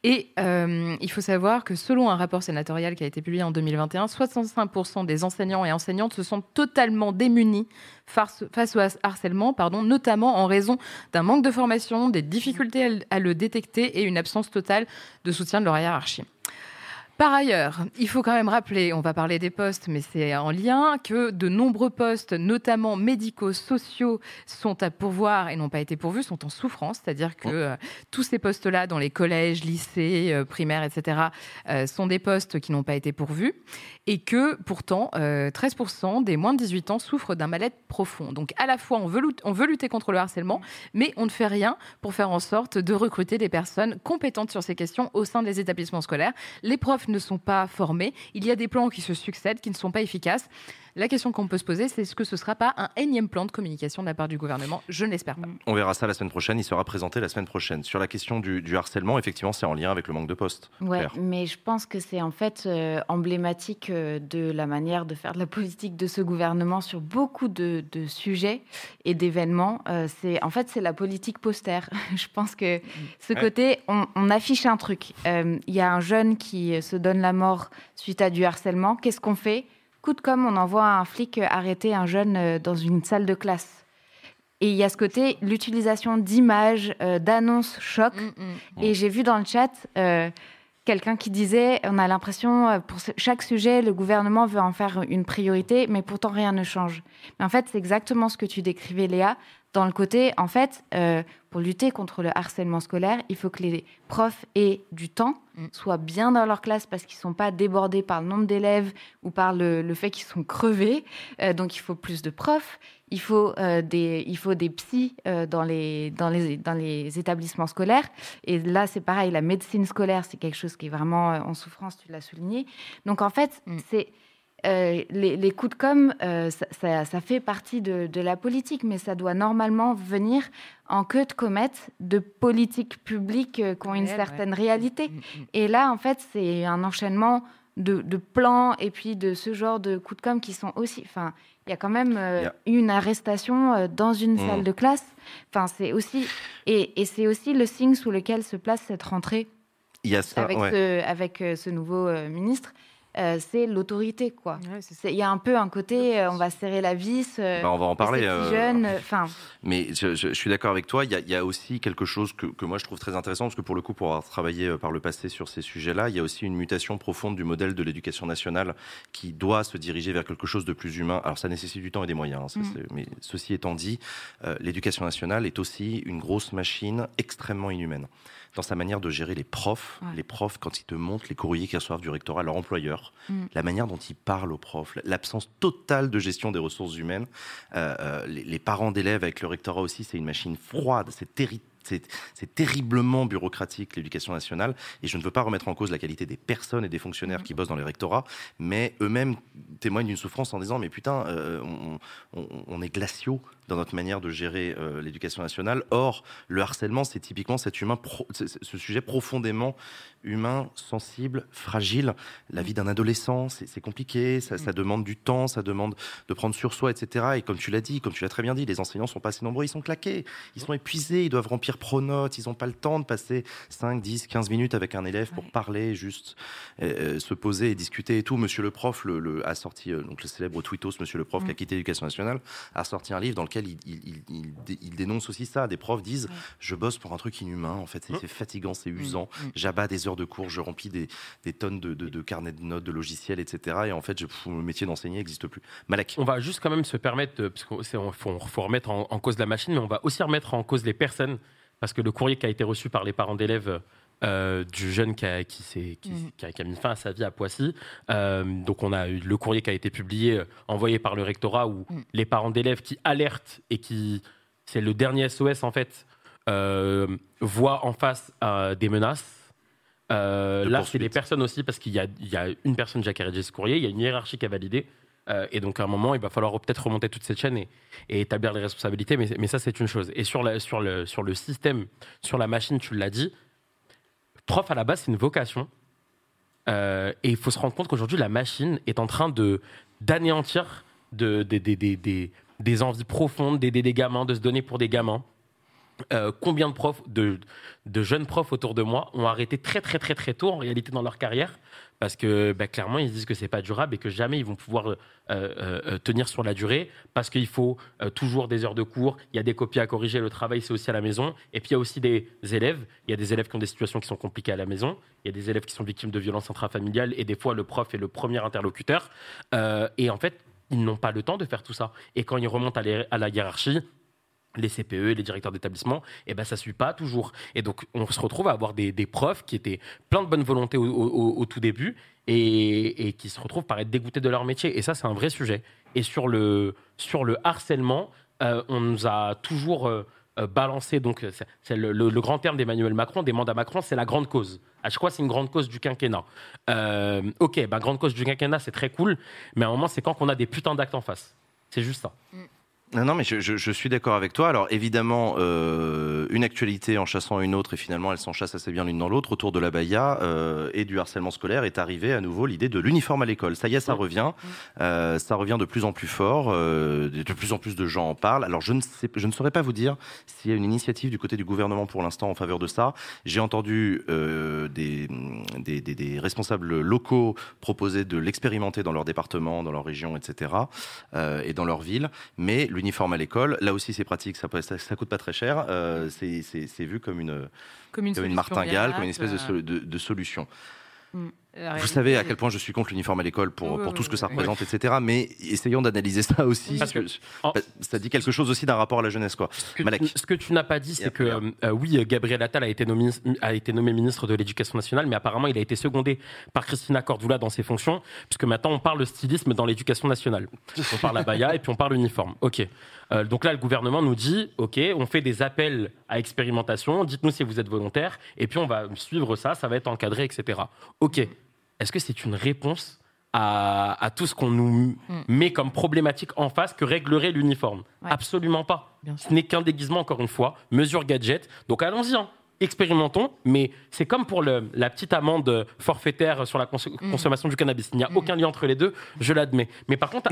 Et il faut savoir que selon un rapport sénatorial qui a été publié en 2021, 65% des enseignants et enseignantes se sont totalement démunis face, au harcèlement, notamment en raison d'un manque de formation, des difficultés à le détecter et une absence totale de soutien de leur hiérarchie. Par ailleurs, il faut quand même rappeler, on va parler des postes, mais c'est en lien, que de nombreux postes, notamment médicaux, sociaux, sont à pourvoir et n'ont pas été pourvus, sont en souffrance. C'est-à-dire que euh, tous ces postes-là, dans les collèges, lycées, euh, primaires, etc., euh, sont des postes qui n'ont pas été pourvus et que pourtant, 13% des moins de 18 ans souffrent d'un mal-être profond. Donc à la fois, on veut, on veut lutter contre le harcèlement, mais on ne fait rien pour faire en sorte de recruter des personnes compétentes sur ces questions au sein des établissements scolaires. Les profs ne sont pas formés. Il y a des plans qui se succèdent, qui ne sont pas efficaces. La question qu'on peut se poser, c'est est-ce que ce ne sera pas un énième plan de communication de la part du gouvernement? Je n'espère pas. On verra ça la semaine prochaine. Il sera présenté la semaine prochaine. Sur la question du, harcèlement, effectivement, c'est en lien avec le manque de postes. Oui, mais je pense que c'est en fait euh, emblématique euh, de la manière de faire de la politique de ce gouvernement sur beaucoup de, sujets et d'événements. Euh, c'est en fait c'est la politique poster. [laughs] je pense que ce côté, on, on, affiche un truc. Il y a un jeune qui se donne la mort suite à du harcèlement. Qu'est-ce qu'on fait? Coup de com, on envoie un flic arrêter un jeune euh, dans une salle de classe. Et il y a ce côté, l'utilisation d'images, euh, d'annonces choc. Mm, mm. Et j'ai vu dans le chat euh, quelqu'un qui disait on a l'impression, pour chaque sujet, le gouvernement veut en faire une priorité, mais pourtant rien ne change. Mais en fait, c'est exactement ce que tu décrivais, Léa dans le côté, en fait, euh, pour lutter contre le harcèlement scolaire, il faut que les profs aient du temps, mm. soient bien dans leur classe parce qu'ils ne sont pas débordés par le nombre d'élèves ou par le, fait qu'ils sont crevés. Euh, donc il faut plus de profs, il faut, euh, des, il faut des psys dans, les, dans, les, dans les établissements scolaires. Et là, c'est pareil, la médecine scolaire, c'est quelque chose qui est vraiment en souffrance, tu l'as souligné. Donc en fait, mm. c'est euh, les, coups de com, euh, ça, fait partie de, la politique, mais ça doit normalement venir en queue de comète de politiques publiques euh, qui ont une certaine réalité. Mm, mm. Et là, en fait, c'est un enchaînement de, plans et puis de ce genre de coups de com qui sont aussi. Enfin, il y a quand même une arrestation dans une mm. salle de classe. Enfin, c'est aussi et, c'est aussi le signe sous lequel se place cette rentrée. avec, ce, avec ce nouveau ministre. Euh, c'est l'autorité, quoi. Il y a un peu un côté, euh, on va serrer la vis. Euh, bah, on va en parler. Jeune, enfin. Mais je, suis d'accord avec toi. Il y, a aussi quelque chose que, moi je trouve très intéressant parce que pour le coup, pour avoir travaillé par le passé sur ces sujets-là, il y a aussi une mutation profonde du modèle de l'éducation nationale qui doit se diriger vers quelque chose de plus humain. Alors ça nécessite du temps et des moyens. Hein, mm. Mais ceci étant dit, l'éducation nationale est aussi une grosse machine extrêmement inhumaine dans sa manière de gérer les profs. Les profs, quand ils te montrent les courriers qu'ils reçoivent du rectorat, leur employeur, mm. la manière dont il parle aux profs, l'absence totale de gestion des ressources humaines. Euh, euh, les, les, parents d'élèves avec le rectorat aussi, c'est une machine froide, c'est terrible c'est terriblement bureaucratique, l'éducation nationale, et je ne veux pas remettre en cause la qualité des personnes et des fonctionnaires mm. qui bossent dans les rectorats, mais eux-mêmes témoignent d'une souffrance en disant, mais putain, euh, on, est glaciaux dans notre manière de gérer euh, l'éducation nationale. Or, le harcèlement, c'est typiquement cet humain ce sujet profondément humain, sensible, fragile. La vie d'un adolescent, c'est compliqué, ça, ça, demande du temps, ça demande de prendre sur soi, etc. Et comme tu l'as dit, comme tu l'as très bien dit, les enseignants sont pas assez nombreux, ils sont claqués, ils sont épuisés, ils doivent remplir pronotes, ils n'ont pas le temps de passer 5, 10, 15 minutes avec un élève pour parler, juste euh, se poser et discuter et tout. Monsieur le prof le, a sorti, euh, donc le célèbre tweetos, Monsieur le prof qui a quitté l'éducation nationale, a sorti un livre dans lequel il, il, il, dénonce aussi ça. Des profs disent, je bosse pour un truc inhumain, en fait, c'est fatigant, c'est usant, j'abats des heures de cours, je remplis des, tonnes de, carnets de notes, de logiciels, etc. Et en fait, je, le métier d'enseignant n'existe plus. Malek. On va juste quand même se permettre, parce qu'il faut, remettre en, cause la machine, mais on va aussi remettre en cause les personnes, parce que le courrier qui a été reçu par les parents d'élèves euh, du jeune qui a, qui, mm. qui, a, mis fin à sa vie à Poissy. Euh, donc on a eu le courrier qui a été publié, euh, envoyé par le rectorat, où mm. les parents d'élèves qui alertent et qui, c'est le dernier SOS en fait, voient en face des menaces euh, là, c'est des personnes aussi, parce qu'il y, y, a une personne déjà qui a rédigé ce courrier, il y a une hiérarchie qui a validé. Euh, et donc, à un moment, il va falloir peut-être remonter toute cette chaîne et, établir les responsabilités. Mais, mais ça, c'est une chose. Et sur, la, sur, le, sur le système, sur la machine, tu l'as dit, prof, à la base, c'est une vocation. Euh, et il faut se rendre compte qu'aujourd'hui, la machine est en train de d'anéantir de, des, des, des envies profondes d'aider des gamins, de se donner pour des gamins. Euh, combien de profs, de, jeunes profs autour de moi ont arrêté très très très très tôt en réalité dans leur carrière parce que bah, clairement ils disent que c'est pas durable et que jamais ils vont pouvoir euh, euh, tenir sur la durée. Parce qu'il faut toujours des heures de cours, il y a des copies à corriger, le travail c'est aussi à la maison. Et puis il y a aussi des élèves, il y a des élèves qui ont des situations qui sont compliquées à la maison, il y a des élèves qui sont victimes de violences intrafamiliales et des fois le prof est le premier interlocuteur. Et en fait ils n'ont pas le temps de faire tout ça. Et quand ils remontent à la hiérarchie les CPE, les directeurs d'établissement, eh ben ça suit pas toujours. Et donc on se retrouve à avoir des, profs qui étaient plein de bonne volonté au, tout début et, qui se retrouvent par être dégoûtés de leur métier. Et ça c'est un vrai sujet. Et sur le sur le harcèlement, euh, on nous a toujours euh, euh, balancé donc c'est le, grand terme d'Emmanuel Macron, des mandats Macron, c'est la grande cause. À chaque fois c'est une grande cause du quinquennat. ok, bah, grande cause du quinquennat c'est très cool, mais à un moment c'est quand qu'on a des putains d'actes en face. C'est juste ça. Mm. Non, non, mais je, je, je suis d'accord avec toi. Alors évidemment, euh, une actualité en chassant une autre, et finalement elle s'en chasse assez bien l'une dans l'autre, autour de la Baïa euh, et du harcèlement scolaire, est arrivée à nouveau l'idée de l'uniforme à l'école. Ça y est, ça revient. Euh, ça revient de plus en plus fort. Euh, de plus en plus de gens en parlent. Alors je ne, sais, je ne saurais pas vous dire s'il y a une initiative du côté du gouvernement pour l'instant en faveur de ça. J'ai entendu euh, des, des, des, des, responsables locaux proposer de l'expérimenter dans leur département, dans leur région, etc. Euh, et dans leur ville. Mais uniforme à l'école. Là aussi, c'est pratique, ça, ça, coûte pas très cher. Euh, c'est vu comme une, comme une, martingale, comme une espèce de, de solution. Mm. Vous savez à quel point je suis contre l'uniforme à l'école pour, pour tout ce que ça représente, etc. Mais essayons d'analyser ça aussi. Parce que bah, ça dit quelque chose aussi d'un rapport à la jeunesse. Quoi. Ce que, tu, n'as pas dit, c'est que euh, oui, Gabriel Attal a été, nommé, a été nommé ministre de l'Éducation nationale, mais apparemment il a été secondé par Christina Cordula dans ses fonctions, puisque maintenant on parle de stylisme dans l'éducation nationale. On parle à Baya et puis on parle uniforme. Ok. Euh, donc là, le gouvernement nous dit, ok, on fait des appels à expérimentation, dites-nous si vous êtes volontaire, et puis on va suivre ça, ça va être encadré, etc. Ok. Est-ce que c'est une réponse à, tout ce qu'on nous hmm. met comme problématique en face que réglerait l'uniforme? Absolument pas. Ce n'est qu'un déguisement, encore une fois, mesure gadget. Donc allons-y. Hein expérimentons, mais c'est comme pour le, la petite amende forfaitaire sur la mm. consommation du cannabis. Il n'y a mm. aucun lien entre les deux, je l'admets. Mais par contre,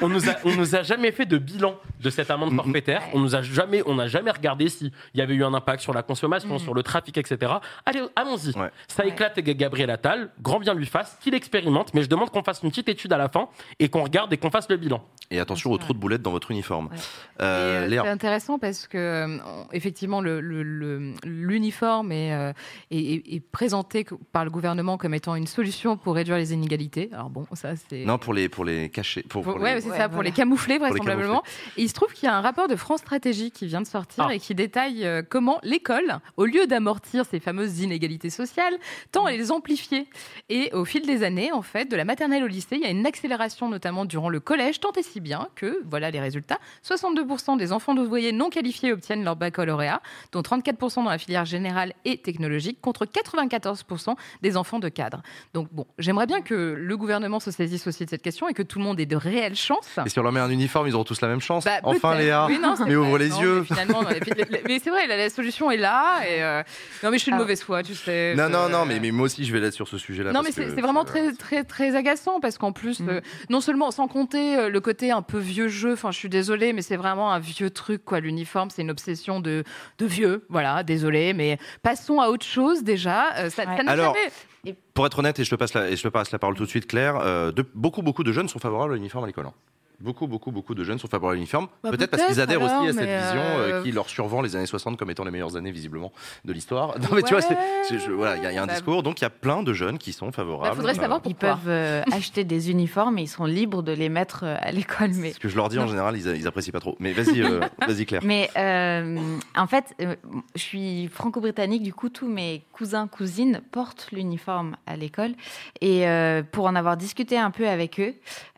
on, [laughs] on, nous a, on nous a jamais fait de bilan de cette amende mm, forfaitaire. On nous a jamais, on n'a jamais regardé s'il y avait eu un impact sur la consommation, sur le trafic, etc. Allez, allons-y. Ça éclate Gabriel Attal, grand bien lui fasse, qu'il expérimente, mais je demande qu'on fasse une petite étude à la fin et qu'on regarde et qu'on fasse le bilan. Et attention aux trous de boulettes dans votre uniforme. Euh, euh, c'est intéressant parce que, euh, effectivement, le l'uniforme est, est, présenté par le gouvernement comme étant une solution pour réduire les inégalités. Alors bon, ça c'est. Non, pour les, pour les cacher. Pour, ouais, c'est ça, pour les camoufler vraisemblablement. Et il se trouve qu'il y a un rapport de France Stratégie qui vient de sortir ah. et qui détaille comment l'école, au lieu d'amortir ces fameuses inégalités sociales, tend à les amplifier. Et au fil des années, en fait, de la maternelle au lycée, il y a une accélération notamment durant le collège, tant et si bien que, voilà les résultats, 62% des enfants d'ouvriers non qualifiés obtiennent leur baccalauréat, dont 34% dans la filière générale et technologique, contre 94% des enfants de cadre. Donc bon, j'aimerais bien que le gouvernement se saisisse aussi de cette question et que tout le monde ait de réelles chances. Et si on leur met un uniforme, ils auront tous la même chance bah, Enfin Léa, mais ouvre les yeux mais, c'est vrai, la, solution est là. Et euh, Non mais je suis de ah. mauvaise foi, tu sais. Non, non, non, mais, mais moi aussi je vais l'être sur ce sujet-là. Non mais c'est vraiment très, très, très agaçant parce qu'en plus, mm. euh, non seulement, sans compter euh, le côté un peu vieux jeu, enfin je suis désolée, mais c'est vraiment un vieux truc, quoi. L'uniforme, c'est une obsession de, de vieux, voilà, désolé, mais passons à autre chose déjà. Euh, ça, Alors, Pour être honnête, et je te passe la, et je te passe la parole tout de suite, Claire, de, beaucoup, beaucoup de jeunes sont favorables à l'uniforme à l'école. Beaucoup, beaucoup, beaucoup de jeunes sont favorables à l'uniforme. Bah, peut-être parce qu'ils adhèrent aussi à cette vision euh, qui leur survend les années 60 comme étant les meilleures années, visiblement, de l'histoire. [laughs] Non, mais tu vois, voilà, il y, a un bah, discours. Donc, il y a plein de jeunes qui sont favorables. Il faudrait savoir Ils peuvent euh, acheter des uniformes et ils sont libres de les mettre euh, à l'école. Mais... Ce que je leur dis en général, ils, ils, apprécient pas trop. Mais vas-y, [laughs] vas-y, Claire. Mais en fait, je suis franco-britannique. Du coup, tous mes cousins, cousines portent l'uniforme à l'école. Et pour en avoir discuté un peu avec eux,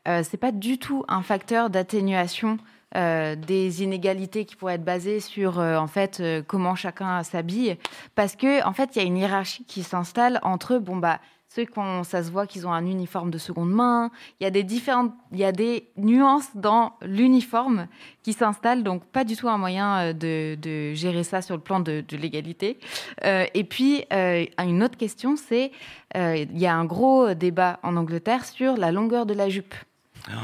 euh, c'est pas du tout un facteur d'atténuation euh, des inégalités qui pourraient être basées sur euh, en fait comment chacun s'habille. Parce que en fait il y a une hiérarchie qui s'installe entre bon bah ceux qu'on ça se voit qu'ils ont un uniforme de seconde main. Il y a des différentes il y a des nuances dans l'uniforme qui s'installent. Donc pas du tout un moyen de, de gérer ça sur le plan de, de l'égalité. Et puis une autre question c'est il y a un gros débat en Angleterre sur la longueur de la jupe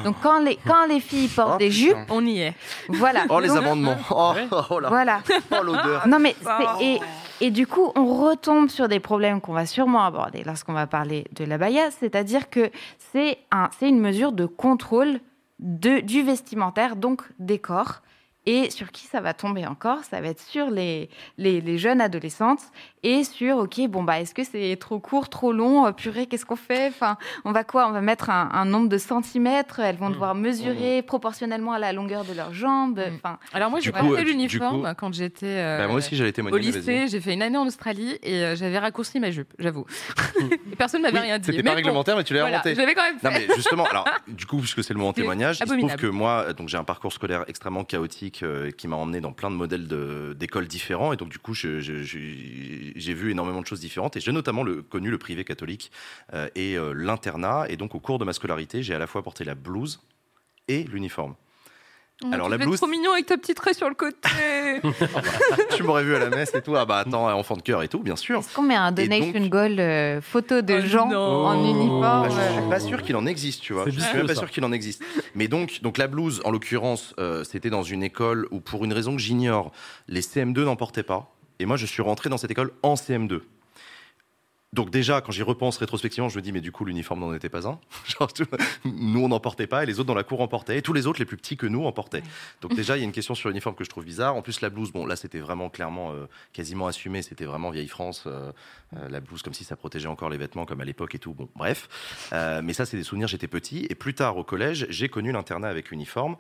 donc quand les, quand les filles portent oh, des jupes, on y est. Voilà. Oh les amendements. [laughs] Oh, oh là. Voilà. Oh l'odeur. Non mais et, et du coup on retombe sur des problèmes qu'on va sûrement aborder lorsqu'on va parler de la baya, c'est-à-dire que c'est un c'est une mesure de contrôle de, du vestimentaire donc des corps et sur qui ça va tomber encore? Ça va être sur les, les, les, jeunes adolescentes et sur, OK, bon, bah, est-ce que c'est trop court, trop long euh, Purée, qu'est-ce qu'on fait? Enfin, on va quoi? On va mettre un, un, nombre de centimètres. Elles vont mmh. devoir mesurer mmh. proportionnellement à la longueur de leurs jambes. Mmh. Enfin, Alors moi, j'ai porté l'uniforme quand j'étais euh, bah, moi aussi, j'allais au lycée. J'ai fait une année en Australie et euh, j'avais raccourci ma jupe, j'avoue. [laughs] et personne m'avait rien dit. C'était pas réglementaire, mais tu l'as voilà, inventé. J'avais quand même fait. Non, mais justement, alors, du coup, puisque c'est le moment témoignage, il se trouve que moi, donc j'ai un parcours scolaire extrêmement chaotique euh, qui m'a emmené dans plein de modèles d'écoles différents. Et donc, du coup, j'ai vu énormément de choses différentes. Et j'ai notamment le, connu le privé catholique euh, et euh, l'internat. Et donc, au cours de ma scolarité, j'ai à la fois porté la blouse et l'uniforme. Oh, Alors la blouse. trop mignon avec ta petite raie sur le côté. [laughs] tu m'aurais vu à la messe et tout. Ah bah attends, enfant de cœur et tout, bien sûr. Est-ce qu'on met un donation goal photo de oh gens en uniforme bah, Je suis pas sûr qu'il en existe, tu vois. Je suis même pas sûr qu'il en existe. Mais donc, donc la blouse, en l'occurrence, euh, c'était dans une école où, pour une raison que j'ignore, les CM2 n'en portaient pas. Et moi, je suis rentré dans cette école en CM2. Donc déjà, quand j'y repense rétrospectivement, je me dis, mais du coup, l'uniforme n'en était pas un. [laughs] Genre, nous, on n'en portait pas, et les autres dans la cour en portaient, et tous les autres, les plus petits que nous, en portaient. Donc déjà, il y a une [laughs] question sur l'uniforme que je trouve bizarre. En plus, la blouse, bon, là, c'était vraiment clairement euh, quasiment assumé, c'était vraiment vieille France, euh, euh, la blouse comme si ça protégeait encore les vêtements, comme à l'époque et tout. Bon, bref. mais ça, c'est des souvenirs, j'étais petit, et plus tard, au collège, j'ai connu l'internat avec uniforme.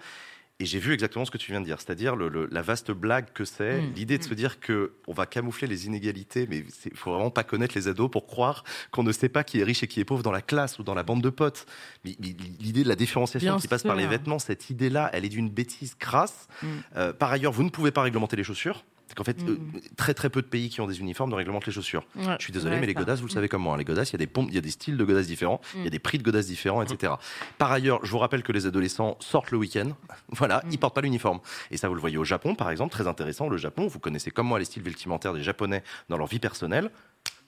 Et j'ai vu exactement ce que tu viens de dire, c'est-à-dire le, la vaste blague que c'est, mmh. l'idée de se dire que on va camoufler les inégalités, mais il faut vraiment pas connaître les ados pour croire qu'on ne sait pas qui est riche et qui est pauvre dans la classe ou dans la bande de potes. Mais, l'idée de la différenciation qui passe par les vêtements, cette idée-là, elle est d'une bêtise crasse. Mmh. Euh, par ailleurs, vous ne pouvez pas réglementer les chaussures. En fait, mm. euh, très très peu de pays qui ont des uniformes ne réglementent les chaussures. Je suis désolé, mais les godasses, vous le savez comme moi. Hein. Les godasses, il y a des pompes, il y a des styles de godasses différents, il y a mm. des prix de godasses différents, etc. Par ailleurs, je vous rappelle que les adolescents sortent le week-end. [laughs] Voilà, mm. ils portent pas l'uniforme. Et ça, vous le voyez au Japon, par exemple, très intéressant. Le Japon, vous connaissez comme moi les styles vestimentaires des Japonais dans leur vie personnelle.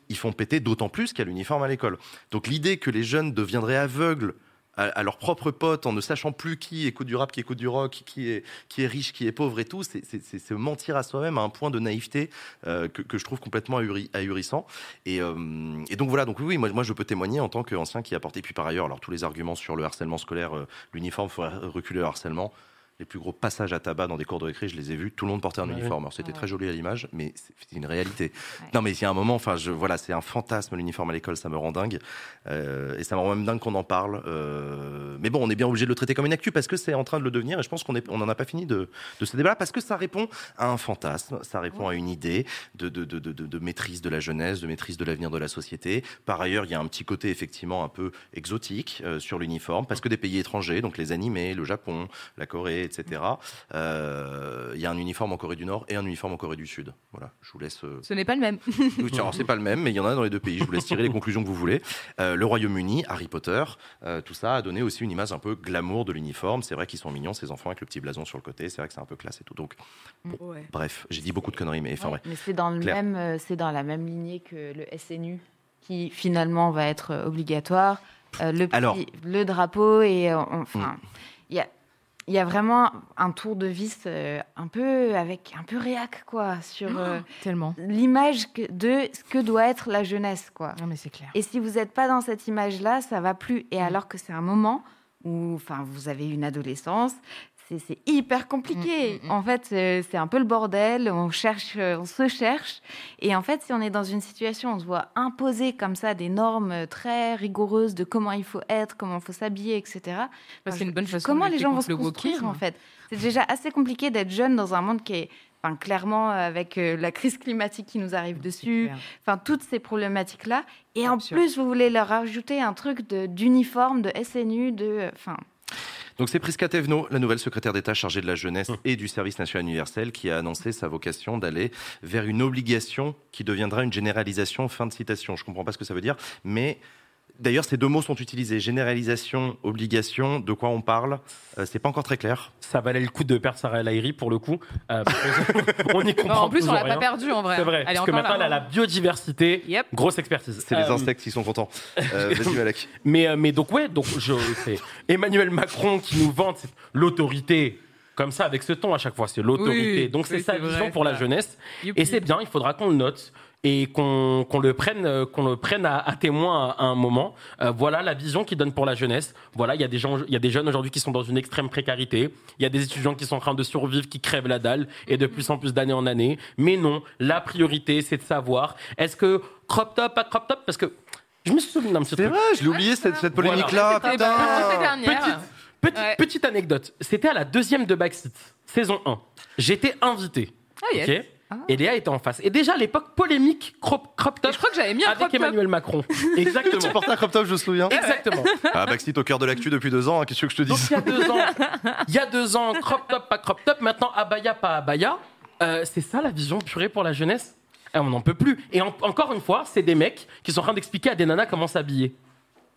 Ils font péter d'autant plus qu'il y a l'uniforme à l'école. Donc l'idée que les jeunes deviendraient aveugles à, leurs propres potes en ne sachant plus qui écoute du rap, qui écoute du rock, qui est, qui est riche, qui est pauvre et tout, c'est mentir à soi-même à un point de naïveté euh, que, je trouve complètement ahurissant. Et, euh, et, donc voilà, donc oui, moi, moi je peux témoigner en tant qu'ancien qui a porté, puis par ailleurs, alors tous les arguments sur le harcèlement scolaire, euh, l'uniforme, faut reculer le harcèlement les plus gros passages à tabac dans des cours de récré, je les ai vus, tout le monde portait un uniforme. Alors c'était très joli à l'image, mais c'est une réalité. Non, mais il y a un moment, enfin, je, voilà, c'est un fantasme l'uniforme à l'école, ça me rend dingue. Euh, et ça me rend même dingue qu'on en parle. Euh, mais bon, on est bien obligé de le traiter comme une actu parce que c'est en train de le devenir et je pense qu'on n'en on a pas fini de, de ce débat parce que ça répond à un fantasme, ça répond à une idée de, de, de, de, maîtrise de la jeunesse, de maîtrise de l'avenir de la société. Par ailleurs, il y a un petit côté effectivement un peu exotique euh, sur l'uniforme parce que des pays étrangers, donc les animés, le Japon, la Corée, etc. Euh, il y a un uniforme en Corée du Nord et un uniforme en Corée du Sud. Voilà, je vous laisse. Euh, Ce n'est pas le même. [laughs] c'est pas le même, mais il y en a dans les deux pays. Je vous laisse tirer les conclusions que vous voulez. Euh, le Royaume-Uni, Harry Potter, tout ça a donné aussi une image un peu glamour de l'uniforme. C'est vrai qu'ils sont mignons, ces enfants avec le petit blason sur le côté. C'est vrai que c'est un peu classe et tout. Donc, bref, j'ai dit beaucoup de conneries, mais enfin, Mais c'est dans le même, c'est dans la même lignée que le SNU, qui finalement va être obligatoire. le, le drapeau et enfin, mm. il y a il y a vraiment un tour de vis euh, un peu avec un peu réac quoi sur oh, euh, tellement l'image de ce que doit être la jeunesse quoi. Non mais c'est clair. Et si vous n'êtes pas dans cette image là, ça va plus. Et mm. alors que c'est un moment où, enfin, vous avez une adolescence, c'est hyper compliqué. Mm, mm, mm. En fait, c'est un peu le bordel. On cherche, on se cherche. Et en fait, si on est dans une situation, on se voit imposer comme ça des normes très rigoureuses de comment il faut être, comment il faut s'habiller, etc. c'est une bonne façon. Comment les gens vont se construire, en fait? C'est déjà assez compliqué d'être jeune dans un monde qui est Enfin, clairement, avec euh, la crise climatique qui nous arrive dessus, enfin, toutes ces problématiques-là. Et en plus, vous voulez leur ajouter un truc d'uniforme, de, de SNU, de. Enfin, donc c'est Prisca Thévenot, la nouvelle secrétaire d'État chargée de la jeunesse et du service national universel, qui a annoncé sa vocation d'aller vers une obligation qui deviendra une généralisation. Fin de citation. Je ne comprends pas ce que ça veut dire, mais D'ailleurs, ces deux mots sont utilisés. Généralisation, obligation, de quoi on parle? Euh, C'est pas encore très clair. Ça valait le coup de perdre Sarah El pour le coup. Euh, [laughs] on y comprend En plus, on l'a pas perdu en vrai. C'est vrai. parce que maintenant, elle a la biodiversité. Grosse expertise. C'est les euh, insectes qui sont contents. [laughs] Vas-y, Malek. Mais, mais donc, ouais, donc je, c'est Emmanuel Macron qui nous vante l'autorité comme ça, avec ce ton à chaque fois. C'est l'autorité. Donc, c'est sa vision pour la jeunesse. Et c'est bien, il faudra qu'on le note et qu'on le prenne, euh, qu'on le prenne à, témoin à, un moment. Euh, voilà la vision qu'il donne pour la jeunesse. Voilà, il y a des gens, il y a des jeunes aujourd'hui qui sont dans une extrême précarité. Il y a des étudiants qui sont en train de survivre, qui crèvent la dalle et de plus en plus d'année en année. Mais non, la priorité, c'est de savoir est-ce que crop top, pas crop top, parce que je me souviens d'un petit truc. C'est vrai, je l'ai oublié cette, cette polémique-là. Petite, petite, anecdote. C'était à la deuxième de Backseat, saison 1. J'étais invité. Ah, yes. Et Léa était en face. Et déjà à l'époque, polémique crop, crop top. je crois que j'avais mis un avec Emmanuel Macron. [laughs] Exactement. tu portais un crop top, je me souviens. Exactement. [laughs] Ah, Backseat au cœur de l'actu depuis deux ans. Hein, qu'est-ce que je te dis il y a deux ans, il y a deux ans, crop top, pas crop top. Maintenant, abaya, pas abaya. Euh, c'est ça la vision purée pour la jeunesse? Eh, On n'en peut plus. Et encore une fois, c'est des mecs qui sont en train d'expliquer à des nanas comment s'habiller.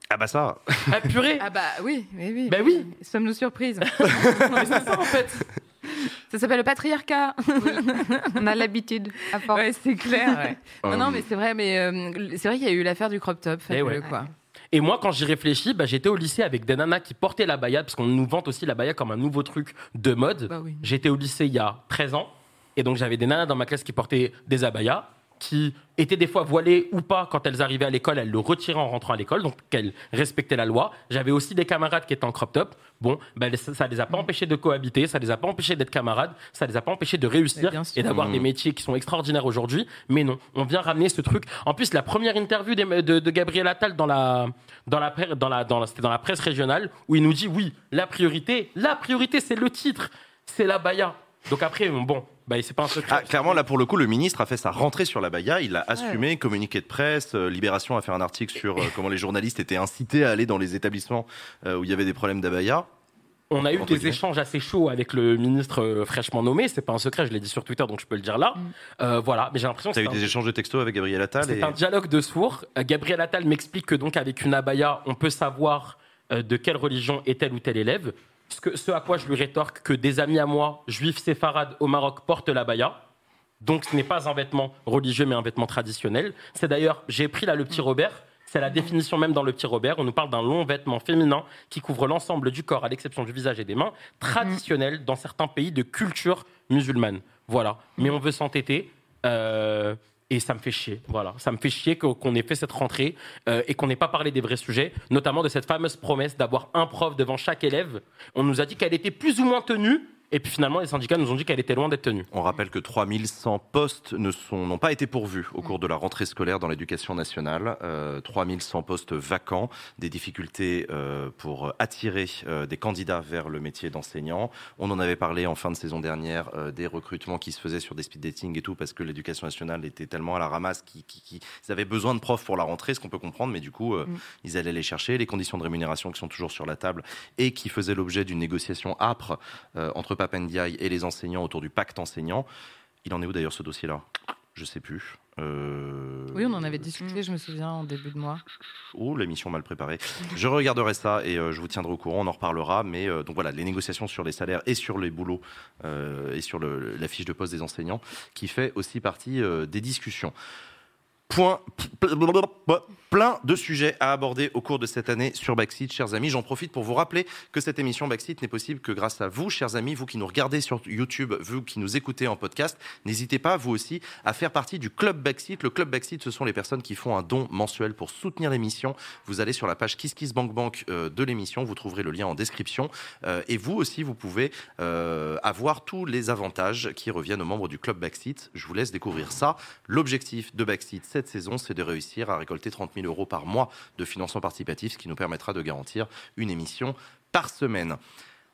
Ah bah ça. Ah purée. Ah bah oui, oui, oui. Bah oui. Sommes-nous surprises? [laughs] C'est ça en fait. Ça s'appelle le patriarcat. On a l'habitude. Ouais, c'est clair. Non, non, mais c'est vrai. Mais euh, c'est vrai qu'il y a eu l'affaire du crop top. Et, eh quoi. Et moi, quand j'y réfléchis, bah, j'étais au lycée avec des nanas qui portaient la baya, parce qu'on nous vante aussi la baya comme un nouveau truc de mode. Bah j'étais au lycée il y a 13 ans, et donc j'avais des nanas dans ma classe qui portaient des abayas qui étaient des fois voilées ou pas quand elles arrivaient à l'école, elles le retiraient en rentrant à l'école, donc qu'elles respectaient la loi. J'avais aussi des camarades qui étaient en crop top. Bon, ben, ça, ne les a pas empêchés de cohabiter, ça les a pas empêchés d'être camarades, ça les a pas empêchés de réussir et d'avoir des mmh. métiers qui sont extraordinaires aujourd'hui. Mais non, on vient ramener ce truc. En plus, la première interview de, de, Gabriel Attal dans la, dans la, dans la, dans la, dans la presse régionale où il nous dit oui, la priorité, la priorité, c'est le titre, c'est la baya. Donc après, bon, bah, c'est pas un secret. Ah, clairement, là, pour le coup, le ministre a fait sa rentrée sur la Baïa. Il l'a assumé, communiqué de presse. Euh, Libération a fait un article sur euh, comment les journalistes étaient incités à aller dans les établissements euh, où il y avait des problèmes d'abaya. On a eu des échanges assez chauds avec le ministre fraîchement nommé. C'est pas un secret, je l'ai dit sur Twitter, donc je peux le dire là. Mm. voilà, mais j'ai l'impression que. Tu as eu des échanges de textos avec Gabriel Attal C'est un dialogue de sourds. Gabriel Attal m'explique que donc avec une abaya, on peut savoir de quelle religion est tel ou tel élève. Ce, à quoi je lui rétorque que des amis à moi, juifs séfarades au Maroc, portent la baya. Donc ce n'est pas un vêtement religieux, mais un vêtement traditionnel. C'est d'ailleurs, j'ai pris là le petit Robert, c'est la définition même dans le petit Robert. On nous parle d'un long vêtement féminin qui couvre l'ensemble du corps, à l'exception du visage et des mains, traditionnel dans certains pays de culture musulmane. Voilà. Mais on veut s'entêter. Euh, Et ça me fait chier, voilà. Ça me fait chier qu'on ait fait cette rentrée euh, et qu'on n'ait pas parlé des vrais sujets, notamment de cette fameuse promesse d'avoir un prof devant chaque élève. On nous a dit qu'elle était plus ou moins tenue, et puis finalement, les syndicats nous ont dit qu'elle était loin d'être tenue. On rappelle que 3100 postes n'ont pas été pourvus au cours de la rentrée scolaire dans l'éducation nationale. Euh, 3100 postes vacants, des difficultés euh, pour attirer euh, des candidats vers le métier d'enseignant. On en avait parlé en fin de saison dernière euh, des recrutements qui se faisaient sur des speed dating et tout parce que l'éducation nationale était tellement à la ramasse qu'ils qui, avaient besoin de profs pour la rentrée, ce qu'on peut comprendre, mais du coup, mm. ils allaient les chercher. Les conditions de rémunération qui sont toujours sur la table et qui faisaient l'objet d'une négociation âpre entre Papendiaï et les enseignants autour du pacte enseignant. Il en est où d'ailleurs ce dossier-là? Je sais plus. Euh, oui, on en avait discuté, je me souviens, en début de mois. Oh, l'émission mal préparée. je regarderai ça et euh, je vous tiendrai au courant, on en reparlera. Mais euh, donc voilà, les négociations sur les salaires et sur les boulots et sur la fiche de poste des enseignants, qui fait aussi partie des discussions. Point, plein de sujets à aborder au cours de cette année sur Backseat, chers amis. J'en profite pour vous rappeler que cette émission Backseat n'est possible que grâce à vous, chers amis, vous qui nous regardez sur YouTube, vous qui nous écoutez en podcast. N'hésitez pas, vous aussi, à faire partie du Club Backseat. Le Club Backseat, ce sont les personnes qui font un don mensuel pour soutenir l'émission. Vous allez sur la page KissKissBankBank euh, de l'émission, vous trouverez le lien en description. Euh, et vous aussi, vous pouvez euh, avoir tous les avantages qui reviennent aux membres du Club Backseat. Je vous laisse découvrir ça. L'objectif de Backseat, cette saison, c'est de réussir à récolter 30 000 euros par mois de financement participatif, ce qui nous permettra de garantir une émission par semaine.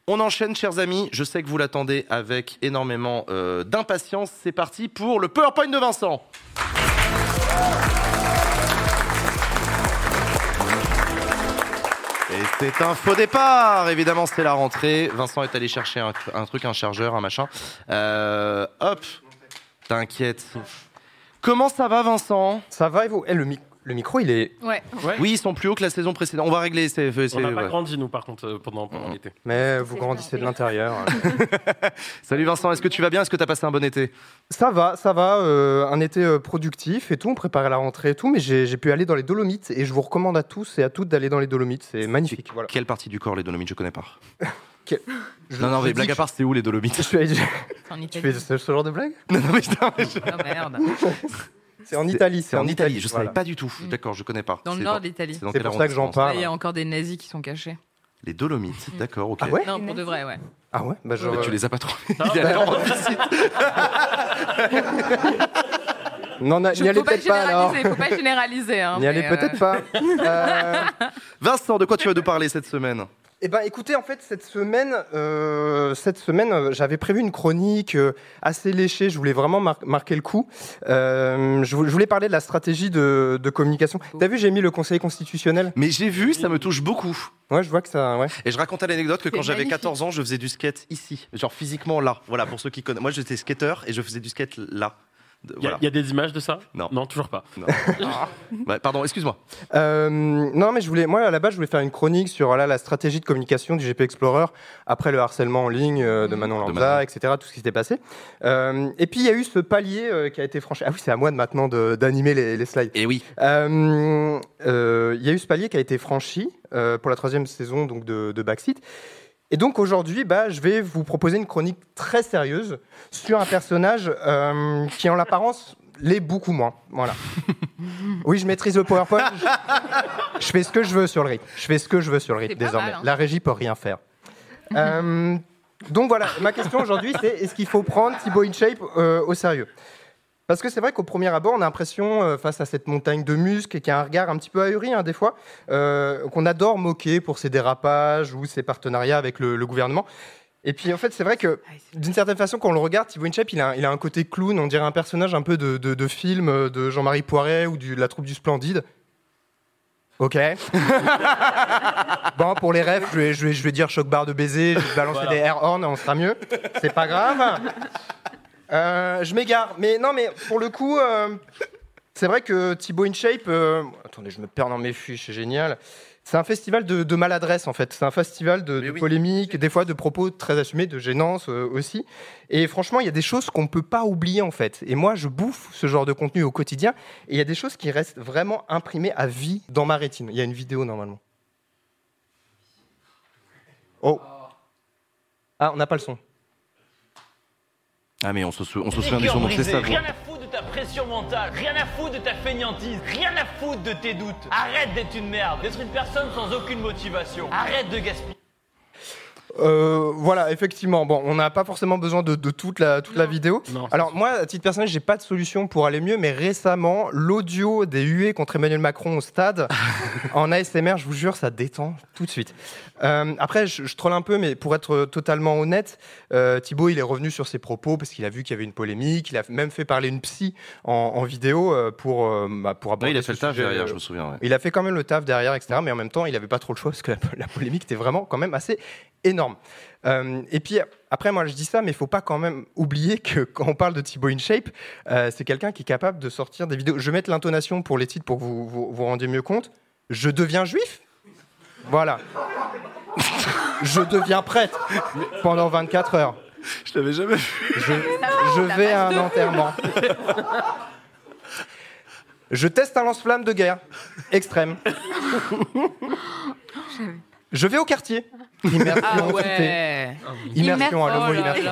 On enchaîne, chers amis. Je sais que vous l'attendez avec énormément euh, d'impatience. C'est parti pour le PowerPoint de Vincent. Et c'est un faux départ. Évidemment, c'est la rentrée. Vincent est allé chercher un, truc, un chargeur, un machin. Euh, hop, t'inquiète. Comment ça va, Vincent? Ça va et vous? Eh, le, le, micro, il est. Ouais. Oui, ils sont plus hauts que la saison précédente. On va régler. C'est, on n'a pas grandi, nous, par contre, euh, pendant, pendant l'été. Mais vous grandissez de l'intérieur. [laughs] [laughs] Salut Vincent, est-ce que tu vas bien? Est-ce que tu as passé un bon été? Ça va, ça va. Euh, un été euh, productif et tout. On préparait la rentrée et tout. Mais j'ai, pu aller dans les Dolomites et je vous recommande à tous et à toutes d'aller dans les Dolomites. C'est magnifique. Voilà. Quelle partie du corps, les Dolomites? Je connais pas. [laughs] Non, non, mais blague à part, c'est où les Dolomites? Tu fais ce, genre de blague? Non, non, mais, oh, merde. C'est en Italie. C'est en, Italie. Je ne savais pas du tout. Mm. D'accord, je connais pas. Dans le nord de l'Italie. C'est pour ça que j'en parle. Il y a encore des nazis qui sont cachés. Les Dolomites, mm. d'accord, ok. Ah ouais non, pour de vrai, ouais. Ah ouais bah, genre... Tu les as pas trouvés Il y a en visite. Non, n'y allez peut-être pas alors. Il faut pas généraliser. Hein, n'y allez peut-être euh, pas. [laughs] Euh... Vincent, de quoi tu vas nous parler cette semaine? Eh ben, écoutez, en fait, cette semaine, euh, cette semaine, euh, j'avais prévu une chronique euh, assez léchée. Je voulais vraiment marquer le coup. Euh, je, voulais parler de la stratégie de, de communication. T'as vu, j'ai mis le Conseil constitutionnel. Mais j'ai vu, ça me touche beaucoup. Ouais, je vois que ça. Ouais. Et je racontais l'anecdote que quand j'avais 14 ans, je faisais du skate ici, genre physiquement là. Voilà, pour ceux qui connaissent. Moi, j'étais skater et je faisais du skate là. Il y, a des images de ça Non. Non, toujours pas. [laughs] pardon, excuse-moi. Euh, non, mais je voulais, moi à la base, je voulais faire une chronique sur la stratégie de communication du GP Explorer après le harcèlement en ligne euh, de mmh. Manon Lambda, etc., tout ce qui s'était passé. Euh, et puis il y a eu ce palier qui a été franchi. Ah oui, c'est à moi de maintenant d'animer les, slides. Et eh oui. Il y a eu ce palier qui a été franchi pour la troisième saison donc de, de Backseat. Et donc aujourd'hui, bah, je vais vous proposer une chronique très sérieuse sur un personnage euh, qui, en l'apparence, l'est beaucoup moins. Voilà. [laughs] oui, je maîtrise le PowerPoint. Je, fais ce que je veux sur le rythme. Je fais ce que je veux sur le rythme désormais. Hein. La régie peut rien faire. Euh, donc voilà, ma question aujourd'hui, c'est est-ce qu'il faut prendre Thibaut InShape euh, au sérieux? Parce que c'est vrai qu'au premier abord, on a l'impression, euh, face à cette montagne de muscles, qui a un regard un petit peu ahuri, hein, des fois, euh, qu'on adore moquer pour ses dérapages ou ses partenariats avec le, gouvernement. Et puis en fait, c'est vrai que ah, d'une certaine façon, quand on le regarde, Thibaut Inchep, il a, il a un côté clown, on dirait un personnage un peu de, de, film euh, de Jean-Marie Poiret ou de la troupe du Splendide. Ok. [laughs] bon, pour les rêves, je vais, je, vais, dire choc barre de baiser, je vais balancer des air horns, on sera mieux. C'est pas grave. Euh, je m'égare. Mais non, mais pour le coup, euh, c'est vrai que Thibaut InShape. Euh, attendez, je me perds dans mes fiches, c'est génial. C'est un festival de, maladresse en fait. C'est un festival de, de polémique, des fois de propos très assumés, de gênance aussi. Et franchement, il y a des choses qu'on ne peut pas oublier en fait. Et moi, je bouffe ce genre de contenu au quotidien. Et il y a des choses qui restent vraiment imprimées à vie dans ma rétine. Il y a une vidéo normalement. Oh. Ah, on n'a pas le son. Ah mais on se, on se souvient du son, donc c'est ça. Rien à foutre de ta pression mentale, rien à foutre de ta fainéantise, rien à foutre de tes doutes. Arrête d'être une merde, d'être une personne sans aucune motivation. Arrête de gaspiller. Euh, voilà, effectivement. Bon, on n'a pas forcément besoin de, toute la toute la vidéo. Alors moi, à titre personnel, j'ai pas de solution pour aller mieux, mais récemment, l'audio des huées contre Emmanuel Macron au stade [laughs] en ASMR, je vous jure, ça détend tout de suite. Euh, après, je, troll un peu, mais pour être totalement honnête, euh, Thibaut, il est revenu sur ses propos parce qu'il a vu qu'il y avait une polémique. Il a même fait parler une psy en, vidéo pour bah, pour aborder. il a fait le taf derrière, je me souviens. Il a fait quand même le taf derrière, etc. Mais en même temps, il n'avait pas trop le choix parce que [laughs] la polémique était vraiment quand même assez énorme. Euh, et puis après, moi je dis ça, mais il faut pas quand même oublier que [laughs] quand on parle de Thibaut InShape, euh, c'est quelqu'un qui est capable de sortir des vidéos. Je vais mettre l'intonation pour les titres pour que vous vous, rendiez mieux compte. Je deviens juif? Voilà. [laughs] je deviens prêtre pendant 24 heures. Je l'avais jamais vu. Je, je vais à un enterrement. Je teste un lance-flamme de guerre extrême. [laughs] Je vais au quartier. Immersion ah ouais. Immersion, immersion.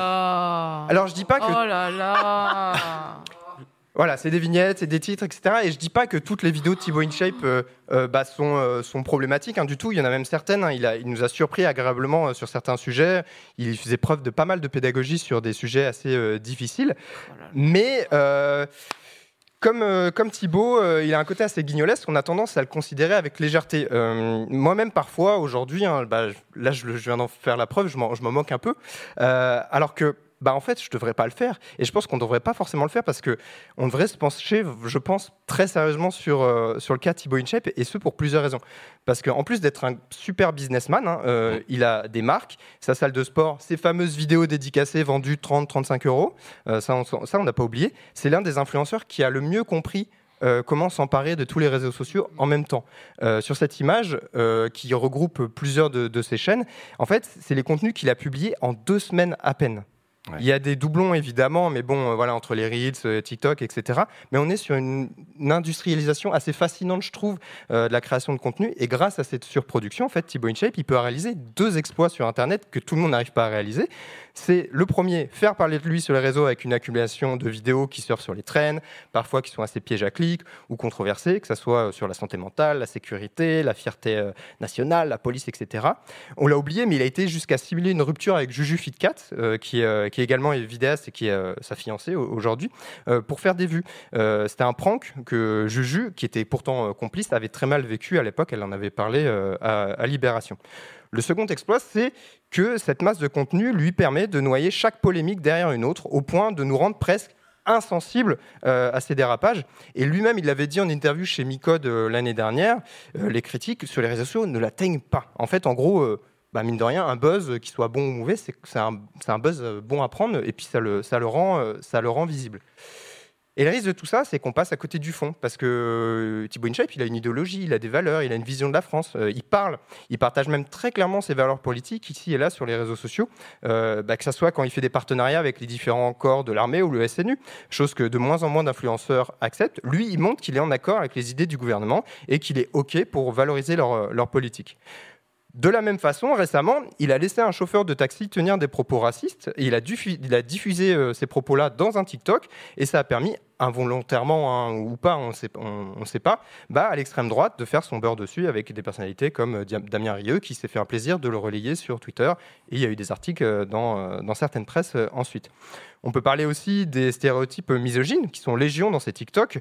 Alors je dis pas que. Oh là là. [laughs] Voilà, c'est des vignettes, c'est des titres, etc. Et je dis pas que toutes les vidéos de Thibaut InShape euh, euh, bah, sont, euh, sont, problématiques hein, du tout. Il y en a même certaines. Hein. Il, a, il, nous a surpris agréablement sur certains sujets. Il faisait preuve de pas mal de pédagogie sur des sujets assez difficiles. Mais comme, euh, comme Thibaut, euh, il a un côté assez guignolesque, on a tendance à le considérer avec légèreté. Euh, moi-même, parfois, aujourd'hui, hein, bah, là, je, je, viens d'en faire la preuve, je m'en moque un peu. alors que bah en fait, je devrais pas le faire. Et je pense qu'on devrait pas forcément le faire parce que on devrait se pencher, je pense, très sérieusement sur, euh, sur le cas Thibaut InShape, et ce pour plusieurs raisons. Parce qu'en plus d'être un super businessman, hein, euh, il a des marques, sa salle de sport, ses fameuses vidéos dédicacées vendues 30-35 euros, euh, ça, on n'a pas oublié. C'est l'un des influenceurs qui a le mieux compris comment s'emparer de tous les réseaux sociaux en même temps. sur cette image qui regroupe plusieurs de, de ses chaînes, en fait, c'est les contenus qu'il a publiés en deux semaines à peine. Il y a des doublons évidemment, mais bon, euh, voilà, entre les Reels, euh, TikTok, etc. Mais on est sur une, industrialisation assez fascinante, je trouve, euh, de la création de contenu. Et grâce à cette surproduction, en fait, Thibaut InShape, il peut réaliser deux exploits sur Internet que tout le monde n'arrive pas à réaliser. C'est le premier, faire parler de lui sur les réseaux avec une accumulation de vidéos qui surfent sur les traînes, parfois qui sont assez pièges à clics ou controversées, que ce soit sur la santé mentale, la sécurité, la fierté nationale, la police, etc. On l'a oublié, mais il a été jusqu'à simuler une rupture avec Juju Fitcat, qui est qui également est vidéaste et qui est euh, sa fiancée aujourd'hui, euh, pour faire des vues. Euh, c'était un prank que Juju, qui était pourtant complice, avait très mal vécu à l'époque. Elle en avait parlé à, Libération. Le second exploit, c'est que cette masse de contenu lui permet de noyer chaque polémique derrière une autre, au point de nous rendre presque insensibles à ces dérapages. Et lui-même, il l'avait dit en interview chez Micode l'année dernière, les critiques sur les réseaux sociaux ne l'atteignent pas. En fait, en gros, bah, mine de rien, un buzz qui soit bon ou mauvais, c'est un, buzz euh, bon à prendre et puis ça le, ça le, rend, euh, ça le rend visible. Et le risque de tout ça, c'est qu'on passe à côté du fond, parce que euh, Thibaut Inchep, il a une idéologie, il a des valeurs, il a une vision de la France, il parle, il partage même très clairement ses valeurs politiques ici et là sur les réseaux sociaux, bah, que ce soit quand il fait des partenariats avec les différents corps de l'armée ou le SNU, chose que de moins en moins d'influenceurs acceptent. Lui, il montre qu'il est en accord avec les idées du gouvernement et qu'il est OK pour valoriser leur politique. De la même façon, récemment, il a laissé un chauffeur de taxi tenir des propos racistes. Et il a, diffusé euh, ces propos-là dans un TikTok et ça a permis involontairement hein, ou pas, on ne sait pas, à l'extrême droite de faire son beurre dessus avec des personnalités comme euh, Damien Rieu qui s'est fait un plaisir de le relayer sur Twitter et il y a eu des articles euh, dans, euh, dans certaines presses ensuite. On peut parler aussi des stéréotypes misogynes qui sont légion dans ces TikTok,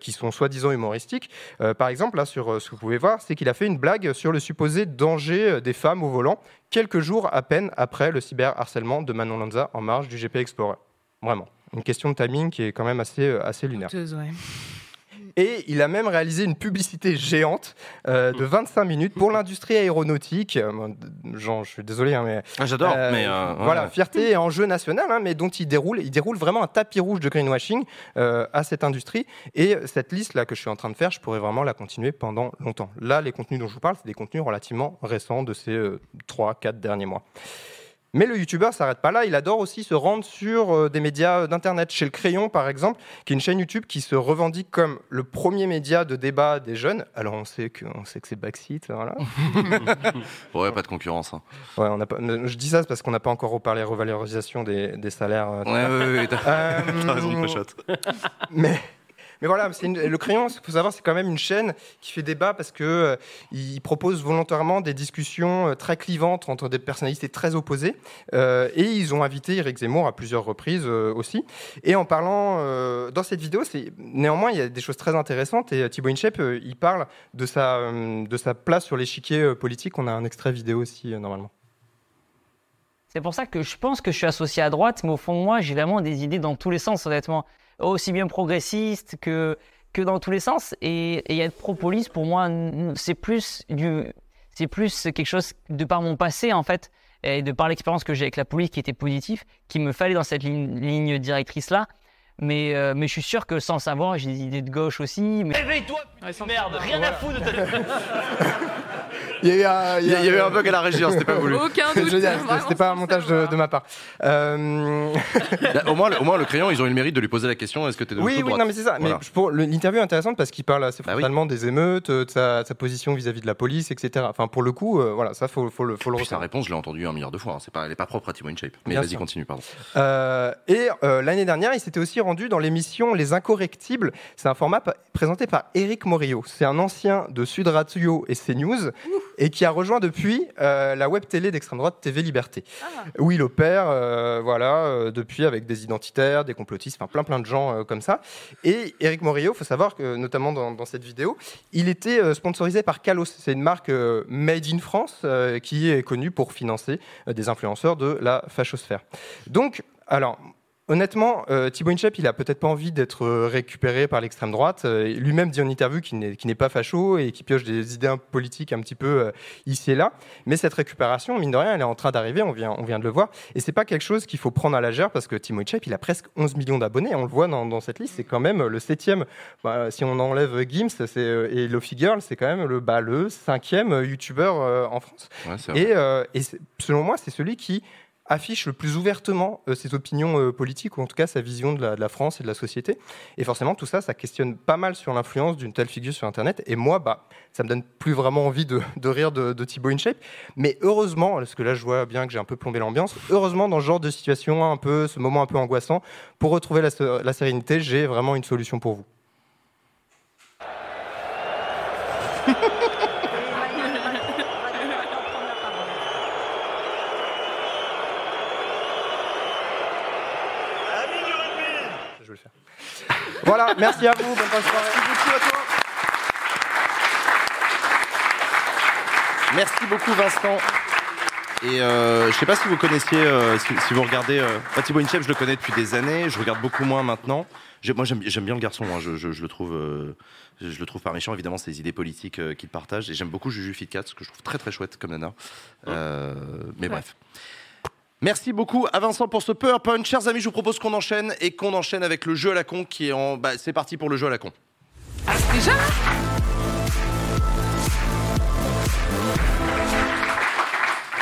qui sont soi-disant humoristiques. par exemple, là, sur ce que vous pouvez voir, c'est qu'il a fait une blague sur le supposé danger des femmes au volant quelques jours à peine après le cyberharcèlement de Manon Lanza en marge du GP Explorer. Vraiment une question de timing qui est quand même assez, euh, assez lunaire. Et il a même réalisé une publicité géante euh, de 25 minutes pour l'industrie aéronautique. Euh, Jean, je suis désolé, hein, mais ah, j'adore. mais voilà, fierté et enjeu national, hein, mais dont il déroule, il déroule vraiment un tapis rouge de greenwashing à cette industrie. Et cette liste là que je suis en train de faire, je pourrais vraiment la continuer pendant longtemps. Là, les contenus dont je vous parle, c'est des contenus relativement récents de ces 3-4 derniers mois. Mais le youtubeur s'arrête pas là, il adore aussi se rendre sur euh, des médias d'internet. Chez le Crayon, par exemple, qui est une chaîne YouTube qui se revendique comme le premier média de débat des jeunes. Alors on sait que, on sait que c'est Backseat, voilà. [laughs] ouais, pas de concurrence. Hein. Ouais, on a pas, je dis ça parce qu'on n'a pas encore reparlé revalorisation des, des salaires. Euh, ouais, ouais, ouais, [laughs] t'as raison, Mais mais voilà, le crayon, il faut savoir, c'est quand même une chaîne qui fait débat parce que euh, volontairement des discussions euh, très clivantes entre des personnalités très opposées. Euh, et ils ont invité Eric Zemmour à plusieurs reprises aussi. Et en parlant dans cette vidéo, néanmoins il y a des choses très intéressantes. Et Thibaut Inchep, il parle de sa de sa place sur l'échiquier politique. On a un extrait vidéo aussi normalement. C'est pour ça que je pense que je suis associé à droite, mais au fond de moi, j'ai vraiment des idées dans tous les sens, honnêtement aussi bien progressiste que, que dans tous les sens. Et, et être pro-police, pour moi, c'est plus, du, c'est plus quelque chose de par mon passé, en fait, et de par l'expérience que j'ai avec la police qui était positive, qui me fallait dans cette ligne, ligne directrice-là. Mais, euh, mais je suis sûr que sans savoir, j'ai des idées de gauche aussi. Mais... Réveille-toi, merde, rien à foutre de ta... [laughs] il, y a eu un, il, un bug à la régie, hein, c'était pas voulu. Aucun [laughs] doute. C'était pas un montage de, ma part. Euh... au, moins, au moins, le crayon, ils ont eu le mérite de lui poser la question est-ce que tu es de Oui, oui, non, mais c'est ça. Mais pour l'interview est intéressante parce qu'il parle assez bah frontalement des émeutes, de sa, position vis-à-vis de la police, etc. Enfin, pour le coup, euh, voilà, ça, faut, faut le, faut le Sa réponse, je l'ai entendu un milliard de fois. Hein. C'est pas, elle n'est pas propre à Timo Shape. Mais vas-y, continue, pardon. Euh, et euh, l'année dernière, il s'était aussi rendu dans l'émission Les Incorrectibles. C'est un format présenté par Eric Morillo. C'est un ancien de Sud Radio et CNews et qui a rejoint depuis euh, la web télé d'extrême droite TV Liberté, ah. où il opère, euh, voilà, euh, depuis avec des identitaires, des complotistes, enfin plein plein de gens comme ça. Et Eric Morillo, faut savoir que notamment dans, cette vidéo, il était sponsorisé par Kalos. C'est une marque made in France qui est connue pour financer des influenceurs de la fachosphère. Donc, alors, Honnêtement, euh, Thibaut Inchep, il a peut-être pas envie d'être euh, récupéré par l'extrême droite. Euh, lui-même dit en interview qu'il n'est pas facho et qu'il pioche des idées politiques un petit peu ici et là. Mais cette récupération, mine de rien, elle est en train d'arriver. On vient, on vient de le voir. Et c'est pas quelque chose qu'il faut prendre à la légère parce que Thibaut Inchep, il a presque 11 millions d'abonnés. On le voit dans, cette liste. C'est quand même le septième. Bah, si on enlève Gims et Lofi Girl, c'est quand même le, bah, le cinquième YouTuber en France. et, et selon moi, c'est celui qui affiche le plus ouvertement euh, ses opinions euh, politiques, ou en tout cas sa vision de la, France et de la société. Et forcément, tout ça, ça questionne pas mal sur l'influence d'une telle figure sur Internet. Et moi, bah, ça me donne plus vraiment envie de, rire de, de Thibaut InShape. Mais heureusement, parce que là, je vois bien que j'ai un peu plombé l'ambiance, heureusement, dans ce genre de situation, un peu, ce moment un peu angoissant, pour retrouver la, la sérénité, j'ai vraiment une solution pour vous. Voilà, merci à vous, bonne soirée. Merci beaucoup Vincent. Et euh, je ne sais pas si vous connaissiez, euh, si, vous regardez, euh, Thibaut Inchep, je le connais depuis des années, je regarde beaucoup moins maintenant. Moi j'aime bien le garçon, hein. je, le trouve, euh, je le trouve pas méchant, évidemment ses idées politiques qu'il partage. Et j'aime beaucoup Juju Fitcat, ce que je trouve très très chouette comme nana. mais bref. Merci beaucoup à Vincent pour ce PowerPoint. Chers amis, je vous propose qu'on enchaîne et qu'on enchaîne avec le jeu à la con qui est en. Bah, c'est parti pour le jeu à la con. Ah, déjà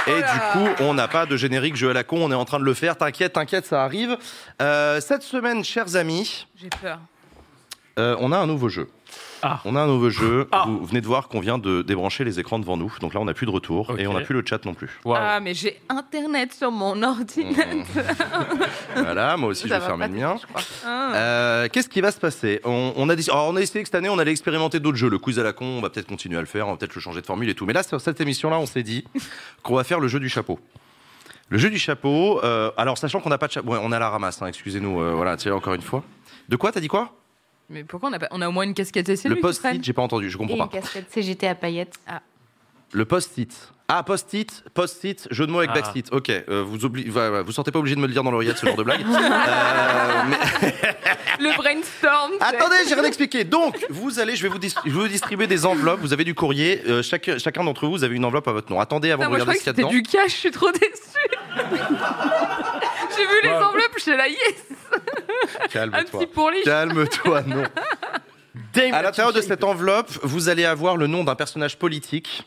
Et du coup, on n'a pas de générique jeu à la con, on est en train de le faire. T'inquiète, t'inquiète, ça arrive. Euh, cette semaine, chers amis. J'ai peur. Euh, on a un nouveau jeu. Ah. On a un nouveau jeu. Ah. Vous venez de voir qu'on vient de débrancher les écrans devant nous. Donc là, on n'a plus de retour et on n'a plus le chat non plus. Ah, mais j'ai Internet sur mon ordinateur. Mmh. [laughs] voilà, moi aussi, je vais fermer le mien. Euh, qu'est-ce qui va se passer on, a dit, on a essayé que cette année, on allait expérimenter d'autres jeux. Le quiz à la con, on va peut-être continuer à le faire. On va peut-être le changer de formule et tout. Mais là, sur cette émission-là, on s'est dit [laughs] qu'on va faire le jeu du chapeau. Le jeu du chapeau. Euh, alors, sachant qu'on n'a pas de chapeau. on à la ramasse, hein, excusez-nous. Euh, voilà, tiens, encore une fois. De quoi T'as dit quoi? Mais pourquoi on a, pas... on a au moins une casquette et Le post-it, j'ai pas entendu, je comprends et pas. Une casquette CGT à paillettes. Ah. Le post-it. Ah, post-it, post-it, jeu de mots avec ah. backseat. Ok, euh, vous vous sentez pas obligé de me le dire dans l'oreillette ce genre de blague. [laughs] euh, [laughs] Le brainstorm. Attendez, j'ai rien expliqué. Donc, vous allez, je vais vous, vous distribuer des enveloppes. Vous avez du courrier. Euh, chaque... Chacun d'entre vous, vous avez une enveloppe à votre nom. Attendez avant de regarder ce qu'il y a dedans. du cash, je suis trop déçu. [laughs] j'ai vu les enveloppes, je suis là, yes. [laughs] Calme-toi. Calme-toi, non. À l'intérieur de cette enveloppe, vous allez avoir le nom d'un personnage politique.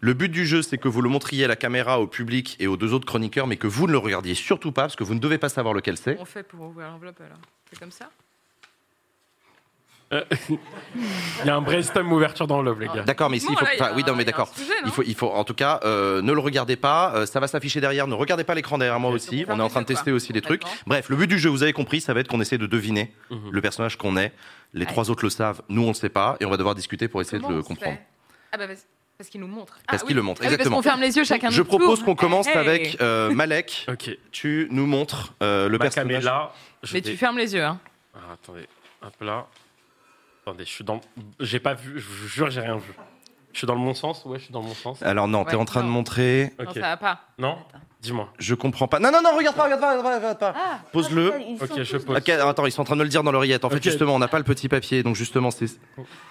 Le but du jeu, c'est que vous le montriez à la caméra, au public et aux deux autres chroniqueurs, mais que vous ne le regardiez surtout pas, parce que vous ne devez pas savoir lequel c'est. On fait pour ouvrir l'enveloppe alors C'est comme ça? [laughs] Il y a un brainstorm ouverture dans l'oeuvre, les gars. D'accord, mais ici, Bon, il faut. là, enfin, oui, non, mais d'accord. Il faut, il faut, en tout cas, euh, ne le regardez pas. euh, ça va s'afficher derrière. Ne regardez pas l'écran derrière moi aussi. On est en train de tester aussi des trucs. Bref, le but du jeu, vous avez compris, ça va être qu'on essaie de deviner Mhm. le personnage qu'on est. Les trois autres le savent. Nous, on le sait pas, et on va devoir discuter pour essayer Comment de on le se comprendre. fait Ah bah parce, parce qu'il nous montre. Parce Ah, qu'il oui. le montre, Ah oui, exactement. Parce qu'on ferme les yeux chacun Je notre propose tour. qu'on commence Hey. avec euh, Malek. [laughs] Ok. Tu nous montres euh, le Ma personnage. je Mais vais- tu fermes les yeux. Hein. Ah, attendez, hop là. Attendez, je suis dans. J'ai pas vu, je vous jure, j'ai rien vu. Je suis dans le bon sens Ouais, je suis dans le bon sens. Alors non, t'es Ouais, en train de montrer. Non, ça va pas. Non Dis-moi. Je comprends pas. Non, non, non, regarde pas, regarde pas, regarde pas, regarde pas. Ah. Pose-le. Ok, je pose. Ok, alors, attends, ils sont en train de le dire dans l'oreillette. En fait, Ok. justement, on n'a pas le petit papier, donc justement, c'est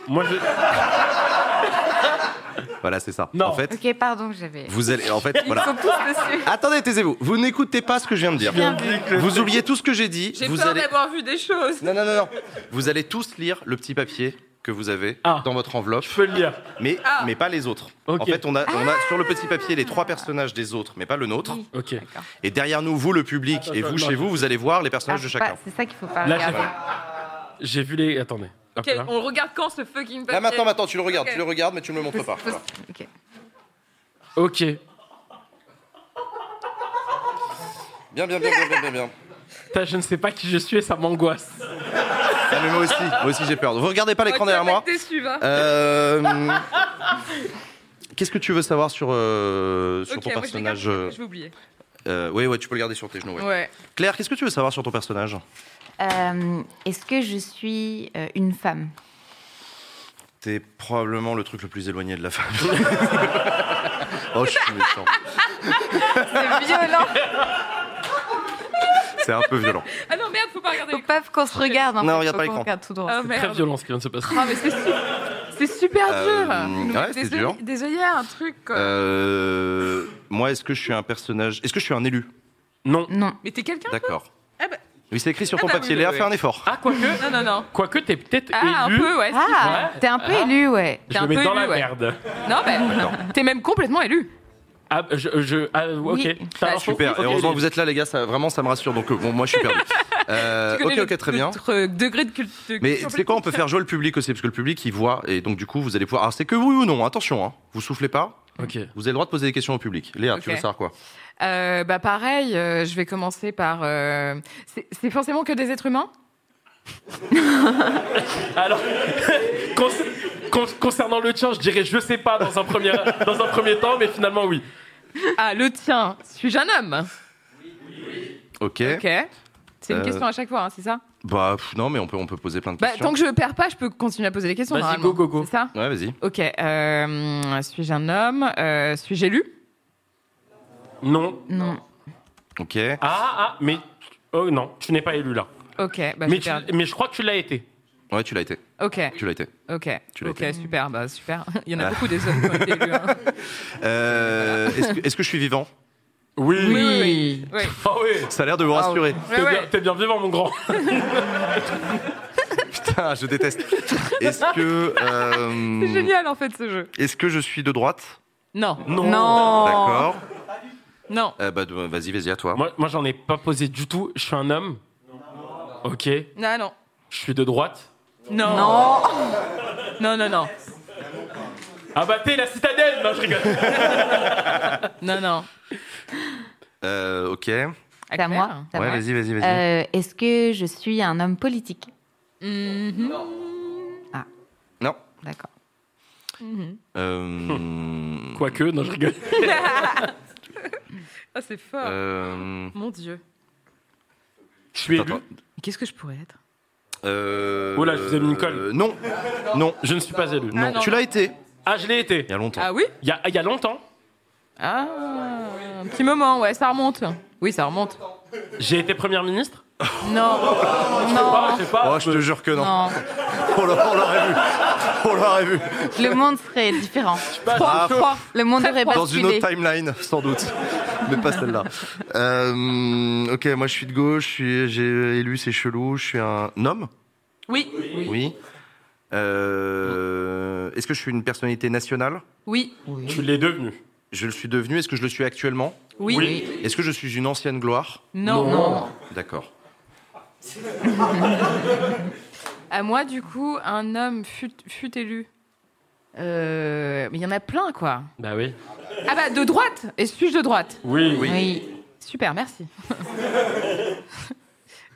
Moi, je. Voilà, c'est ça. Non. En fait, Ok, pardon, j'avais. vous allez, en fait, [laughs] Ils voilà. sont tous dessus. Attendez, taisez-vous. Vous n'écoutez pas ce que je viens de dire. Bien vu. Vous oubliez tout ce que j'ai dit. J'ai Vous peur allez. d'avoir vu des choses. Non, non, non, non. Vous allez tous lire le petit papier que vous avez Ah. dans votre enveloppe, Je peux le lire. mais Ah. mais pas les autres. Ok. En fait, on a on a sur le petit papier les trois personnages des autres, mais pas le nôtre. Oui. Ok. D'accord. Et derrière nous, vous, le public, Attends, et vous, attends, chez non. vous, vous allez voir les Ah, personnages de chacun. C'est ça qu'il faut pas Là, j'ai regarder. J'ai vu les. Attendez. Ok, là. on regarde quand ce fucking papier Là maintenant, maintenant, tu le regardes, Ok. tu le regardes, mais tu ne me le montres pas. Voilà. ok. Ok. Bien, bien, bien, bien, bien, bien, bien. [laughs] Putain, je ne sais pas qui je suis et ça m'angoisse. Ah, mais moi aussi, moi aussi j'ai peur. Vous regardez pas l'écran Ok, derrière moi mec, déçu, va. Euh, Qu'est-ce que tu veux savoir sur, euh, sur Ok, ton moi, je les garde, personnage je euh, vais oublier. euh, Oui, ouais, tu peux le garder sur tes genoux. ouais. Ouais. Claire, qu'est-ce que tu veux savoir sur ton personnage? Euh, Est-ce que je suis euh, une femme? T'es probablement le truc le plus éloigné de la famille. [laughs] oh, je suis méchant. C'est violent. C'est un peu violent. Ah non, merde, faut pas regarder Faut pas qu'on se regarde. en Non, fait. regarde pas l'écran. regarde tout droit. Ah Très merde. violent ce qui vient de se passer. Ah, mais c'est su- c'est super Euh, dur. ouais, Des c'est dur. Des œillères, un truc. quoi. Euh, moi, est-ce que je suis un personnage? Est-ce que je suis un élu? Non. Non. Mais t'es quelqu'un D'accord. Bah- Oui, c'est écrit sur Ah ton bah papier. oui, Léa, oui, fais un effort. Ah, quoique. Non, non, non. Quoique, t'es peut-être Ah, un élu. peu, ouais. Ah, t'es un peu Ah. élu, ouais. Je T'es un mets peu dans élu, la ouais. merde. Non, [laughs] ben, t'es même complètement élu. Ah, je. je ah, ok. Oui. T'as Bah, l'info Super. Ok, Et heureusement que vous êtes là, les gars. Ça, vraiment, ça me rassure. Donc, euh, bon, moi, je suis perdu. [laughs] Euh, Tu ok, connais ok, très bien. Notre euh, degré de culte. Mais c'est quoi On peut faire jouer le public aussi, parce que le public, il voit, et donc du coup, vous allez pouvoir. Alors, c'est que oui ou non. Attention, hein. Vous soufflez pas. Ok. Vous avez le droit de poser des questions au public. Léa, tu Ok. veux savoir quoi? Euh, bah pareil, euh, je vais commencer par. euh, c'est- C'est forcément que des êtres humains [laughs] Alors, con- con- concernant le tien, je dirais je sais pas dans un premier, dans un premier temps, mais finalement oui. Ah, le tien, suis-je un homme? Ok. Ok. C'est une Euh, question à chaque fois, hein, c'est ça? Bah pff, non, mais on peut, on peut poser plein de bah, questions. Tant que je perds pas, je peux continuer à poser les questions. Vas-y, normalement. go, go, go. C'est ça? Ouais, vas-y. Ok. euh, suis-je un homme? Euh, Suis-je élu? Non. Non. Ok. Ah, ah, mais. Oh non, tu n'es pas élu là. Ok, bah mais, super. tu- mais je crois que tu l'as été. Ouais, tu l'as été. Ok, Tu l'as été. ok. Tu l'as ok, été. super, bah super. [laughs] Il y en a Ah. beaucoup des hommes qui ont été élus. hein. [laughs] Euh, Est-ce que, est-ce que je suis vivant? Oui. Oui, oui, oui. oui. [laughs] Ah oui. Ça a l'air de vous rassurer. Ouais, T'es ouais. bien, t'es bien vivant, mon grand. Putain, je déteste. Est-ce que. euh, C'est génial en fait ce jeu. Est-ce que je suis de droite? Non, Non. Non. D'accord. Non. Euh, bah, vas-y, vas-y, à toi. Moi, moi j'en ai pas posé du tout. Je suis un homme. Ok. Je Non, non. suis de droite. Non. Non. [laughs] Non, non, non. Ah bah t'es la citadelle Non, je rigole. [laughs] Non, non. Euh, ok. C'est à moi. Ouais, vas-y, vas-y, vas-y. Euh, Est-ce que je suis un homme politique? Mhm. Non. D'accord. Mhm. Euh, [laughs] Quoique, non, je rigole. [laughs] Ah, c'est fort. euh, Mon Dieu. Je suis élu. Qu'est-ce que je pourrais être? Euh, Oh là, je vous ai mis une colle. euh, non. Non. Je ne suis pas élu. Non. non. Tu l'as été. Ah, je l'ai été. Il y a longtemps. Ah oui? Il y a, il y a longtemps. Ah, un petit moment, ouais, ça remonte. Oui, ça remonte. J'ai été première ministre. Non, Ah, je sais pas. Oh, je te jure que non. Non. On l'a- on l'aurait vu. On l'aurait vu. Le monde serait différent. Ah, Trois. Le monde aurait froid. Dans une autre timeline, sans doute. Mais pas celle-là. Euh, ok, moi je suis de gauche, je j'ai élu, c'est chelou, je suis un homme Oui. Oui. Euh, Euh, Est-ce que je suis une personnalité nationale? Oui. Tu l'es devenu. Je le suis devenu. Est-ce que je le suis actuellement? Oui. Oui. Est-ce que je suis une ancienne gloire? Non. non. D'accord. À moi, du coup, un homme fut, fut élu. Euh, mais il y en a plein, quoi. Bah oui. Ah bah, de droite Et suis-je de droite Oui. Oui. Super, merci. [laughs]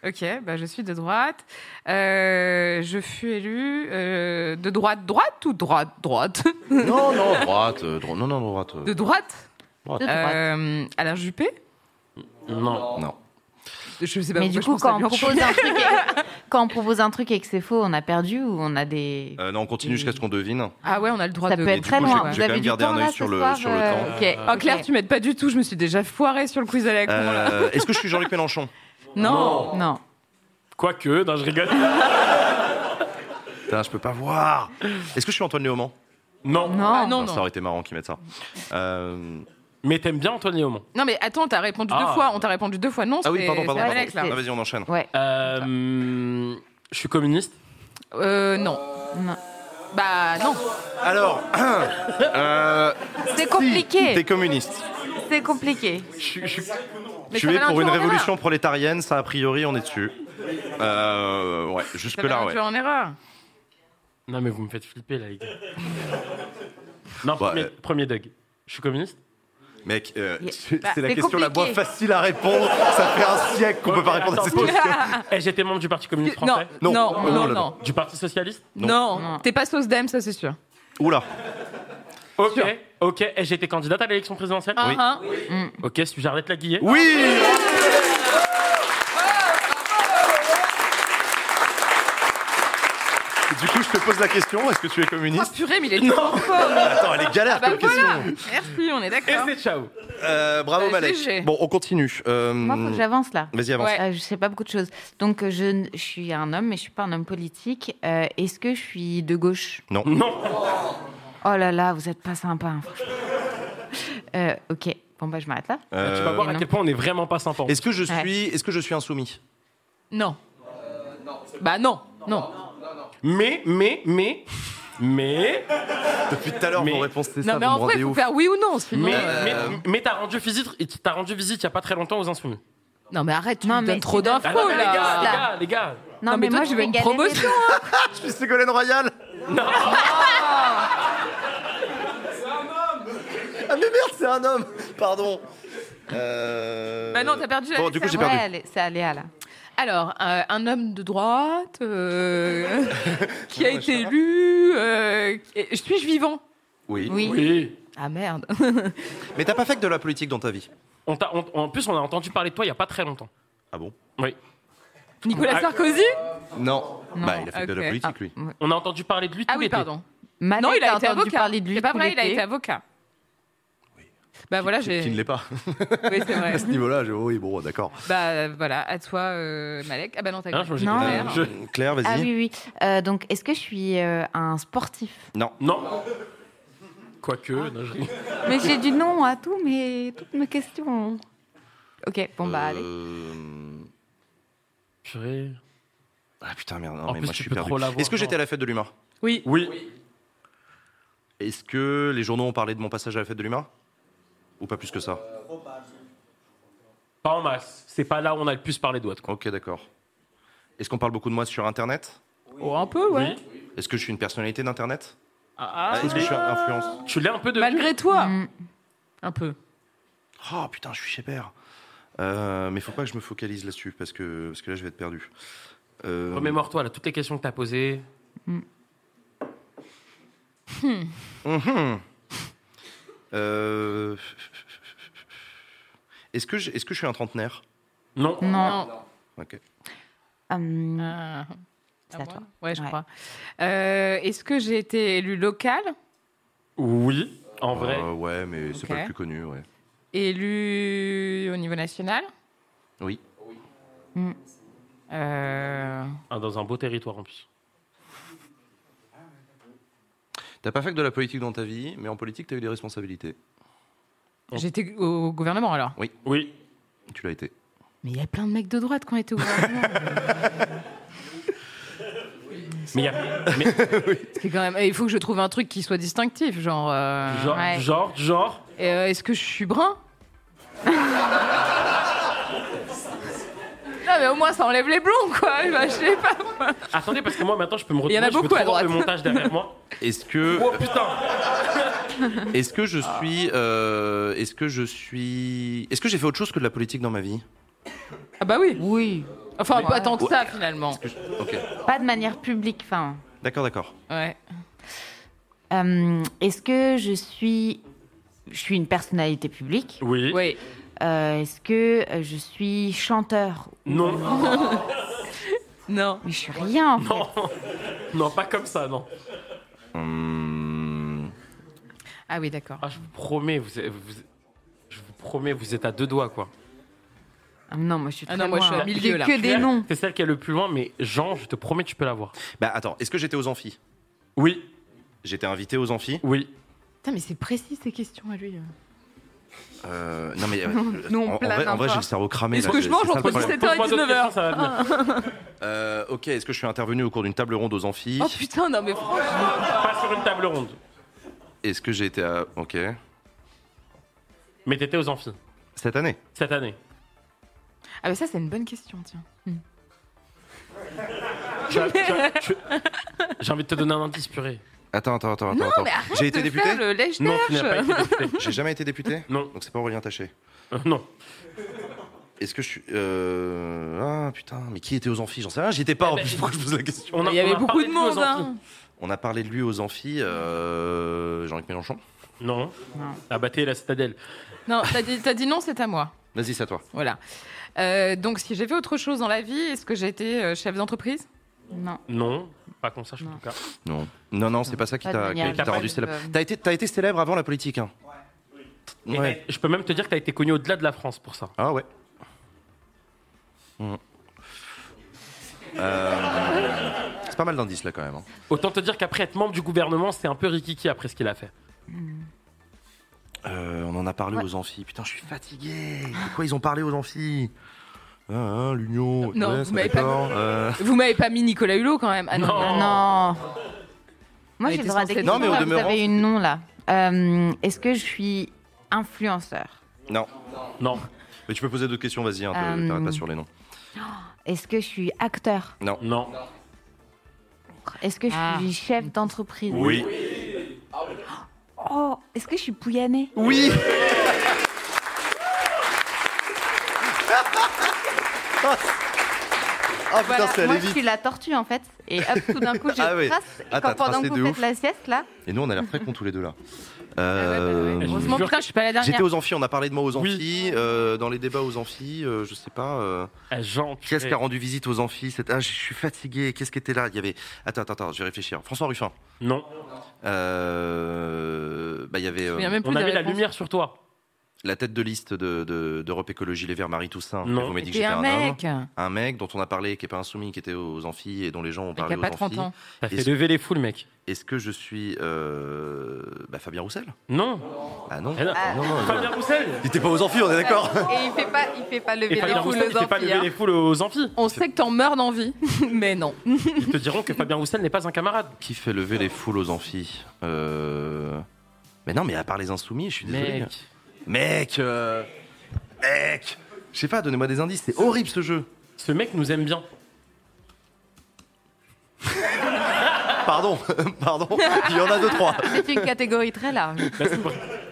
ok, bah je suis de droite. Euh, je fus élu euh, de droite, droite ou droite, droite [laughs] Non, non, droite. euh, dro- non, non, droite. euh, De droite droite. De droite. Euh, Alain Juppé Non. Non. Je sais pas Mais du coup, quand on, propose un truc et, [laughs] quand on propose un truc et que c'est faux, on a perdu ou on a des. Euh, non, on continue jusqu'à ce qu'on devine. Ah ouais, on a le droit Ça de... peut Et être très coup, loin. Vous avez du temps un là ce sur le- soir, sur le euh, temps. ok, Oh Claire, ok. tu m'aides pas du tout, je me suis déjà foirée sur le quiz à la con. Euh, Est-ce que je suis Jean-Luc Mélenchon? Non. Non. Quoique, non, je rigole. [laughs] Putain, je peux pas voir. Est-ce que je suis Antoine Léaumont? Non. Non. Ah non, Ah, Ça non. aurait été marrant qu'ils mettent ça. Euh, Mais t'aimes bien Antoine Léaumont. Non mais attends, t'as répondu Ah. deux fois, on t'a répondu deux fois non, Ah oui, c'est- pardon, pardon. c'est pardon. Alex, là. Ah, Vas-y, on enchaîne. Ouais. Euh, je suis communiste. Euh, non. Non. Bah non. Alors, [clears throat] euh, C'est compliqué. T'es communiste. C'est compliqué. Je, suis- je suis- Mais tu es va pour une en révolution prolétarienne, ça a priori, on est dessus. Euh, ouais, Ça va jusque-là, ouais. l'induire en erreur. Non, mais vous me faites flipper, là, les gars. Non, Bah, premier, euh, premier Doug. Je suis communiste Mec, euh, Yeah. c'est Bah, la c'est question la moins facile à répondre. Ça fait un siècle qu'on peut pas répondre à cette question. [laughs] Eh, J'étais membre du Parti communiste Non, français. non, Non. non, Oh non, non. Du Parti socialiste Non, Non. t'es pas sauce d'Em, ça c'est sûr. Oula. Ok, ok. Et j'ai été candidate à l'élection présidentielle Oui. Ah, ah. Ok, suis-je Arlette Laguillet Oui Du coup, je te pose la question, est-ce que tu es Oh communiste purée, mais il est [laughs] trop fort. Attends, elle est galère Ah bah comme voilà. question. Merci, on est Et d'accord. c'est ciao Euh, bravo Bah, Malek. Bon, on continue. Euh, Moi, faut que j'avance là. Vas-y, avance. Ouais. Euh, je sais pas beaucoup de choses. Donc, euh, je, suis un homme, mais je suis pas un homme politique. Euh, Est-ce que je suis de gauche? Non Oh là là, vous êtes pas sympa. hein, franchement. Euh, ok, bon bah je m'arrête là. Euh, Tu vas voir à non. quel point on est vraiment pas sympa. Est-ce que je Ouais. suis, est-ce que je suis insoumis? Non. Bah non, non. Mais, mais, mais, mais, Depuis tout à l'heure, vos réponses c'est ça, Non mais en vrai, il faut faire oui ou non, sinon... mais, euh, mais, mais t'as rendu visite, et t'as rendu visite il y a pas très longtemps aux Insoumis. Non mais arrête, tu Non, me mais donnes trop d'infos Ah non, mais les là. gars, les gars, les gars. Non, mais toi, tu veux vais une galérer. promotion [laughs] Je suis Ségolène Royal Non. [laughs] Ah mais merde, c'est un homme Pardon. Euh... Bah non, t'as perdu la Bon, du coup, j'ai Ouais, perdu. allez, c'est Aléa là. Alors, euh, un homme de droite euh, [laughs] qui a été élu. euh, Suis-je vivant? Oui. Oui. Oui. Ah merde. [laughs] Mais t'as pas fait que de la politique dans ta vie? On en plus, on a entendu parler de toi il y a pas très longtemps. Ah bon? Oui. Nicolas Ah. Sarkozy? Non. Non. Bah, il a fait que de la politique, lui. On a entendu parler de lui Ah tout oui, l'été. pardon. Non, il a été entendu avocat. parler de lui C'est pas vrai, il a été avocat. Bah voilà, j'ai. Qui ne l'est pas. [laughs] Oui, c'est vrai. À ce niveau-là, j'ai- oui, bon, d'accord. Bah voilà, à toi, euh, Malek. Ah bah non, t'as Hein, je- j'ai- Non. Claire. je- Claire, vas-y. Ah oui, oui. Euh, donc, est-ce que je suis euh, un sportif? Non. Non. Quoique, non, je- Mais j'ai du nom à tous mes, toutes mes questions. Ok, bon bah allez. Euh, Purée. Ah putain, merde. Non, En mais plus, moi, je suis perdu. Est-ce que j'étais à la fête de l'humain? Oui. Oui. Est-ce que les journaux ont parlé de mon passage à la fête de l'humain? Ou pas plus que ça Pas en masse. C'est pas là où on a le plus parlé de quoi. Ok, d'accord. Est-ce qu'on parle beaucoup de moi sur Internet Oh, un peu, ouais. Oui. Est-ce que je suis une personnalité d'Internet Ah, Est-ce que je suis un influence Tu l'es un peu de. Malgré toi. Mm. Un peu. Oh putain, je suis chez Père. Euh, mais faut pas que je me focalise là-dessus parce que, parce que là je vais être perdu. Euh, Remémore-toi là, toutes les questions que t'as posées. mhm. Euh, Est-ce que, je- est-ce que je suis un trentenaire? Non. Non. Ok. Hum, Ah. C'est À moi toi. Ouais, je Ouais. crois. Euh, Est-ce que j'ai été élu local? Oui. En vrai. Euh, ouais, mais c'est Ok. pas le plus connu, ouais. Élu au niveau national? Oui. Euh, Ah, dans un beau territoire en plus. T'as pas fait que de la politique dans ta vie, mais en politique t'as eu des responsabilités. J'étais au gouvernement alors. Oui. Tu l'as été. Mais il y a plein de mecs de droite qui ont été au gouvernement. Mais il y a. mais- [laughs] C'est quand même. Il faut que je trouve un truc qui soit distinctif, genre. euh, genre, Ouais. genre, genre. et, euh, Est-ce que je suis brun? [laughs] Non, mais au moins ça enlève les blonds, quoi. Bah, je sais pas. Attendez, parce que moi maintenant je peux me Il y retrouver. en a je peux beaucoup à droite. le montage derrière moi. Est-ce que, Oh putain [laughs] est-ce que je suis, euh, est-ce que je suis, est-ce que j'ai fait autre chose que de la politique dans ma vie? Ah, bah oui. Oui. Enfin, pas tant que ça, finalement. Ok, Pas de manière publique. Enfin, d'accord, d'accord. Ouais. euh, est-ce que je suis, je suis une personnalité publique? Oui. Oui. Euh, Est-ce que euh, je suis chanteur? Non. [laughs] Non. Mais je suis rien. En fait. Non. Non, pas comme ça, non. Ah oui, d'accord. Ah, je vous promets, vous, je vous promets, vous êtes à deux doigts, quoi. Ah non, moi je suis Ah très non, moi, je suis loin. au milieu, J'ai là. que des noms. C'est celle qui est le plus loin, mais Jean, je te promets, tu peux l'avoir. Bah attends, est-ce que j'étais aux amphis? Oui, J'étais invité aux amphis? oui. Putain, mais c'est précis ces questions à lui. Euh, non mais euh, [laughs] Nous, on en, vrai, en vrai, j'ai le cerveau cramé. Est-ce que je mange entre problème. 17h et Pose-moi d'autres 19h questions, ça va venir. [laughs] Euh, ok, est-ce que je suis intervenu au cours d'une table ronde aux amphis? Oh putain, non mais franchement. Pas sur une table ronde. Est-ce que j'ai été à... Ok. Mais t'étais aux amphis, Cette année cette année. Ah, mais ça, c'est une bonne question, tiens. [laughs] Tu- J'ai envie de te donner un indice purée. Attends, attends, attends, Non, attends. mais arrête J'ai été de député faire le lèche Non, tu n'as pas été député. [laughs] J'ai jamais été député Non. Donc c'est pas Aurélien Taché. Euh, non. Est-ce que je suis... Euh... Ah putain, mais qui était aux amphis? J'en sais rien, j'y étais pas en Eh ben, plus, pourquoi je pose la question? On a- Il y on avait a beaucoup parlé de lui aux monde, amphis. On a parlé de lui aux amphis, euh... Jean-Luc Mélenchon. Non. Ah bah t'es la citadelle. Non, t'as dit, t'as dit non, c'est à moi. Vas-y, c'est à toi. Voilà. Euh, donc, si j'ai fait autre chose dans la vie, est-ce que j'ai été euh, chef d'entreprise? Non. Non, pas qu'on sache en Non. tout cas. Non. Non, non, c'est pas ça qui Pas de t'a manière qui t'a rendu célèbre. euh. T'as été, t'as été célèbre avant la politique, hein Et Ouais. Je peux même te dire que t'as été connu au-delà de la France pour ça. Ah ouais. Hmm. Euh, C'est pas mal d'indices là quand même. hein. Autant te dire qu'après être membre du gouvernement, c'est un peu rikiki après ce qu'il a fait. Euh, on en a parlé Ouais. aux amphis. Putain, je suis fatigué. De quoi ils ont parlé aux amphis? Ah, hein, L'Union. Non, ouais, vous m'avez pas- d'accord. Euh, Vous m'avez pas mis Nicolas Hulot quand même Ah non. Non. Ah non. Moi, j'ai le droit des Non, mais au demeurant- Vous avez une nom là. Euh, Est-ce que je suis influenceur? Non. Non. Mais tu peux poser d'autres questions, vas-y, hein, Euh, t'arrêtes pas sur les noms. Est-ce que je suis acteur? Non. Non. Est-ce que je Ah. suis chef d'entreprise? Oui. Oh, est-ce que je suis Pouyanné? Oui Ah putain, Voilà, c'est allé Moi, je vite. suis la tortue en fait. Et hop, tout d'un coup, [laughs] je Ah oui. trace. Et Ah, quand t'as pendant tracé que de vous ouf. faites la sieste là, Et nous, on a l'air très cons tous les deux là. Ah ouais, bah. Euh, Heureusement, putain, je suis pas la dernière. J'étais aux amphis, on a parlé de moi aux Oui. amphis, euh, dans les débats aux amphis, euh, je sais pas. euh, Jean, tu Qu'est-ce es- qui a rendu visite aux amphis ah, Je suis fatigué, qu'est-ce qui était là? Il y avait. Attends, attends, attends, je vais réfléchir. François Ruffin. Non. Euh, Bah, il y avait euh, souviens même plus On avait la lumière sur toi. La tête de liste de- de- d'Europe Écologie Les Verts, Marie Toussaint. Non. Et Vous m'avez dit que j'étais un un, mec. homme. Un mec dont on a parlé, qui est pas insoumis, qui était aux amphis et dont les gens ont Qui parlé a aux pas 30 amphis. ans. T'as fait lever les foules, mec. Est-ce que je suis euh, bah, Fabien Roussel? Non. Ah non. Eh non. Ah. Non, non, Fabien Roussel. Il était pas aux amphis, on est d'accord et il fait pas, il fait pas Et lever Fabien les foules Roussel, il aux fait pas amphis. lever hein. les foules aux amphis. On sait que t'en meurs d'envie, [laughs] mais non. Ils te diront que Fabien Roussel n'est pas un camarade. Qui fait lever les foules aux amphis? Euh... Mais non, mais à part les insoumis, je suis désolé. Mec. Mec euh, Mec Je sais pas, donnez-moi des indices, c'est horrible ce jeu. Ce mec nous aime bien. [laughs] Pardon, [laughs] pardon, il y en a deux, trois. [laughs] C'est une catégorie très large. Bah, c'est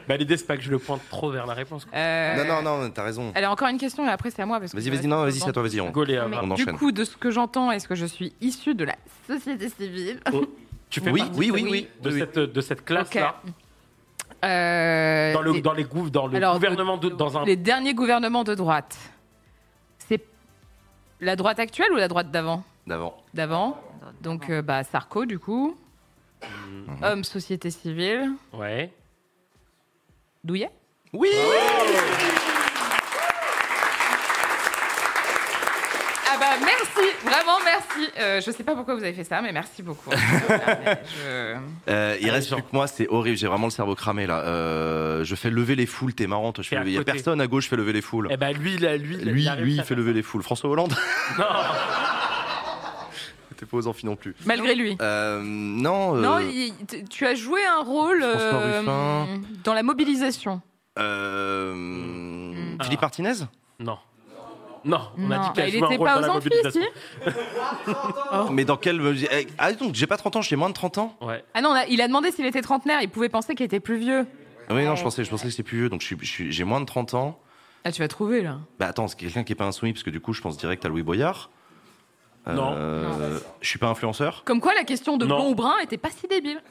bah, l'idée, c'est pas que je le pointe trop vers la réponse. quoi. Euh, Non, non, non, t'as raison. Allez, encore une question et après c'est à moi. parce que Vas-y, je vas-y, non, vas-y, c'est à toi, vas-y. On... Gaulé, Mais avant. On du enchaîne. coup, de ce que j'entends, est-ce que je suis issue de la société civile Tu fais Oui, partie oui, de oui, de oui. cette, de cette classe-là. Euh, Dans le, les- dans les gouv- dans le alors, gouvernement, de, dans un. Les derniers gouvernements de droite. C'est la droite actuelle ou la droite d'avant? D'avant. D'avant. Donc, euh, bah, Sarko, du coup. Mhm. Homme, société civile. Ouais. Douillet? Oui Ah bah merci, vraiment merci. Euh, je sais pas pourquoi vous avez fait ça, mais merci beaucoup. [laughs] Je- Euh, Il Allez, reste plus que moi, c'est horrible, j'ai vraiment le cerveau cramé là. Euh, je fais lever les foules, t'es. Je fais lever- Il y a personne à gauche, je fais lever les foules. Eh ben lui, là, lui, il- Lui, il lui, il fait lever les foules. François Hollande [laughs] Non. [laughs] T'es pas aux amphis non plus. Malgré lui. Euh, non. Non, euh, il- t- tu as joué un rôle euh, dans la mobilisation. euh, Ah. Philippe Martinez? Non. Non, on a Non, dit qu'il bah, a il joué un était rôle pas aux mobilisation. si [laughs] Mais dans quel. eh, Ah, donc j'ai pas 30 ans, j'ai moins de 30 ans Ouais. Ah non, on a- il a demandé s'il était trentenaire. Il pouvait penser qu'il était plus vieux. Ah Oui, non, je pensais, je pensais que c'était plus vieux, donc je suis- je suis- j'ai moins de 30 ans. Ah, tu vas trouver là. Bah attends, c'est quelqu'un qui est pas insoumis, parce que du coup, je pense direct à Louis Boyard. Non. Euh, Je suis pas influenceur, Comme quoi, la question de Non. blond ou brun était pas si débile.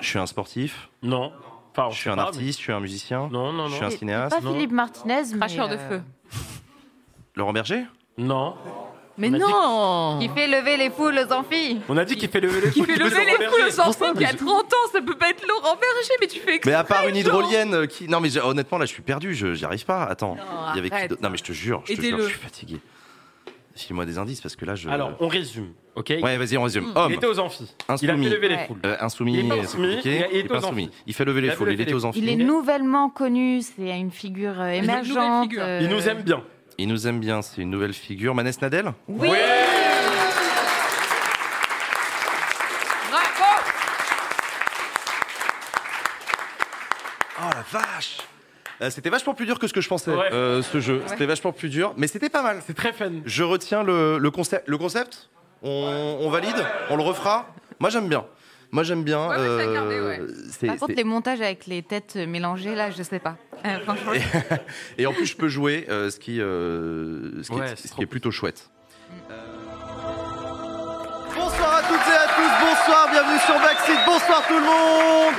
je suis un sportif, Non. Enfin, on je suis sait un pas, artiste, je suis un musicien, mais- Non, non, je suis non. un Pas cinéaste. Non. Philippe Martinez, mais. Cracheur de euh, feu. Laurent Berger? Non. Mais On a dit non Qui fait lever les foules aux amphis. On a dit qu'il fait lever les Qui foules. fait lever les foules aux enfants qui a je- 30 ans, ça peut pas être Laurent Berger, mais tu fais exprès. Mais à part une Jean. hydrolienne euh, qui. Non, mais j'ai- honnêtement, là, je suis perdu, je j'y arrive pas. Attends. Non, Il y avait qui arrête. d'autre Non, mais je te jure, je te jure, Aidez-le. je suis fatigué. File-moi des indices parce que là, je. Alors, on résume, ok? Ouais, vas-y, on résume. Mm. Il Homme, était aux amphis. Il a Insoumis. fait lever les Ouais. foules. euh, insoumis, Il est pas c'est insoumis, compliqué. il a- il Il était est pas aux insoumis. amphis. Il fait lever Il les a fait foules, il lever était les aux amphis. Il est nouvellement connu, c'est une figure euh, nouvelle émergente. figure. euh, Il nous aime bien. Il nous aime bien, c'est une nouvelle figure. Manès Nadel Oui. Bravo Oh la vache Euh, C'était vachement plus dur que ce que je pensais, Ouais. euh, ce jeu. C'était vachement plus dur, mais c'était pas mal. C'est très fun. Je retiens le, le concept. Le concept on, on valide On le refera Moi j'aime bien. Moi j'aime bien. Ouais, gardé, c'est- Par contre, c'est- les montages avec les têtes mélangées, là, je sais pas. Euh, franchement. Et [laughs] en plus je peux jouer, euh, ce qui, euh, ce qui, Ouais, est, c'est ce trop qui est plutôt chouette. Euh, Bonsoir à toutes et à tous, bonsoir, bienvenue sur Backseat, bonsoir tout le monde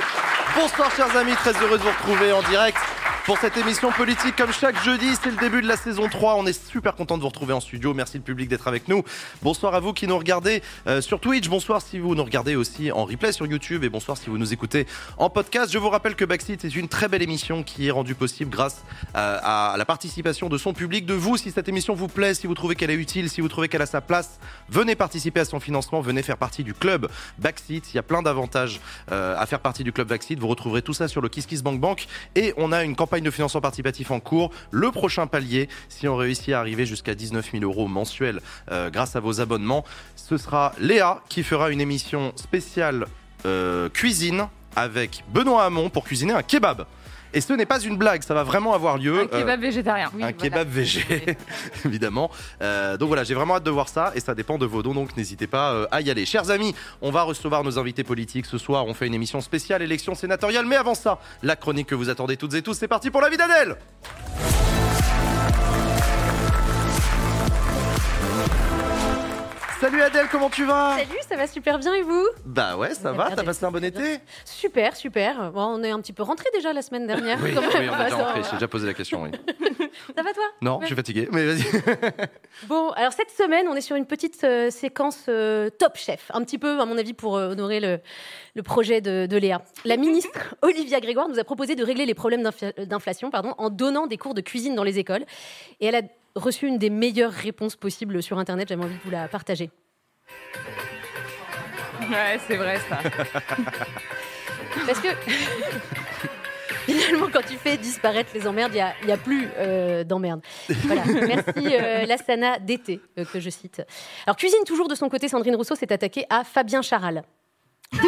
Bonsoir chers amis, très heureux de vous retrouver en direct pour cette émission politique comme chaque jeudi, c'est le début de la saison 3, on est super content de vous retrouver en studio, merci le public d'être avec nous. Bonsoir à vous qui nous regardez euh, sur Twitch, bonsoir si vous nous regardez aussi en replay sur YouTube et bonsoir si vous nous écoutez en podcast. Je vous rappelle que Backseat est une très belle émission qui est rendue possible grâce euh, à la participation de son public, de vous. Si cette émission vous plaît, si vous trouvez qu'elle est utile, si vous trouvez qu'elle a sa place, venez participer à son financement, venez faire partie du club Backseat. Il y a plein d'avantages euh, à faire partie du club Backseat. Vous retrouverez tout ça sur le Kiss Kiss Bank Bank. Et on a une campagne de financement participatif en cours. Le prochain palier, si on réussit à arriver jusqu'à 19 000 euros mensuels euh, grâce à vos abonnements, ce sera Léa qui fera une émission spéciale euh, cuisine avec Benoît Hamon pour cuisiner un kebab. Et ce n'est pas une blague, ça va vraiment avoir lieu. Un kebab végétarien. Oui, un voilà. kebab végé, [laughs] évidemment. Euh, donc voilà, j'ai vraiment hâte de voir ça et ça dépend de vos dons, donc n'hésitez pas euh, à y aller. Chers amis, on va recevoir nos invités politiques ce soir. On fait une émission spéciale élection sénatoriale, mais avant ça, la chronique que vous attendez toutes et tous, c'est parti pour la vie d'Adèle Salut Adèle, comment tu vas? Salut, ça va super bien et vous? Bah ouais, ça va, t'as passé un bon été? Super, super. Bon, on est un petit peu rentré déjà la semaine dernière. [laughs] Oui, quand même. oui, on est déjà rentré, j'ai déjà posé la question, oui. [laughs] ça va toi? Non, je suis fatigué, mais vas-y. [laughs] Bon, alors cette semaine, on est sur une petite euh, séquence euh, top chef, un petit peu à mon avis pour euh, honorer le, le projet de, de Léa. La ministre Olivia Grégoire nous a proposé de régler les problèmes d'infla- d'inflation pardon, en donnant des cours de cuisine dans les écoles. Et elle a reçu une des meilleures réponses possibles sur Internet. J'avais envie de vous la partager. Ouais, c'est vrai ça. [laughs] Parce que [laughs] finalement, quand tu fais disparaître les emmerdes, il n'y a, plus euh, d'emmerdes. Voilà. [laughs] Merci euh, Lassana d'été, euh, que je cite. Alors, cuisine toujours de son côté, Sandrine Rousseau s'est attaquée à Fabien Charal. Non,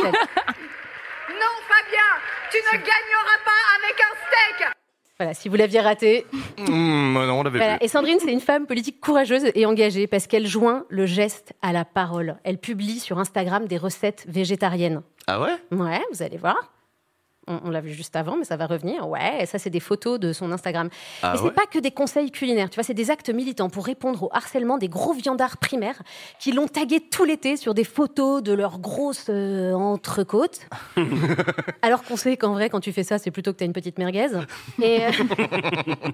Fabien, tu ne gagneras pas avec un steak Voilà, si vous l'aviez raté. Mmh, non, on l'avait Voilà. Et Sandrine, c'est une femme politique courageuse et engagée parce qu'elle joint le geste à la parole. Elle publie sur Instagram des recettes végétariennes. Ah ouais? Ouais, vous allez voir. On, on l'a vu juste avant, mais ça va revenir. Ouais, ça, c'est des photos de son Instagram. Ah mais c'est ouais pas que des conseils culinaires, tu vois, c'est des actes militants pour répondre au harcèlement des gros viandards primaires qui l'ont tagué tout l'été sur des photos de leurs grosses euh, entrecôtes. [laughs] Alors qu'on sait qu'en vrai, quand tu fais ça, c'est plutôt que tu as une petite merguez. Et, euh,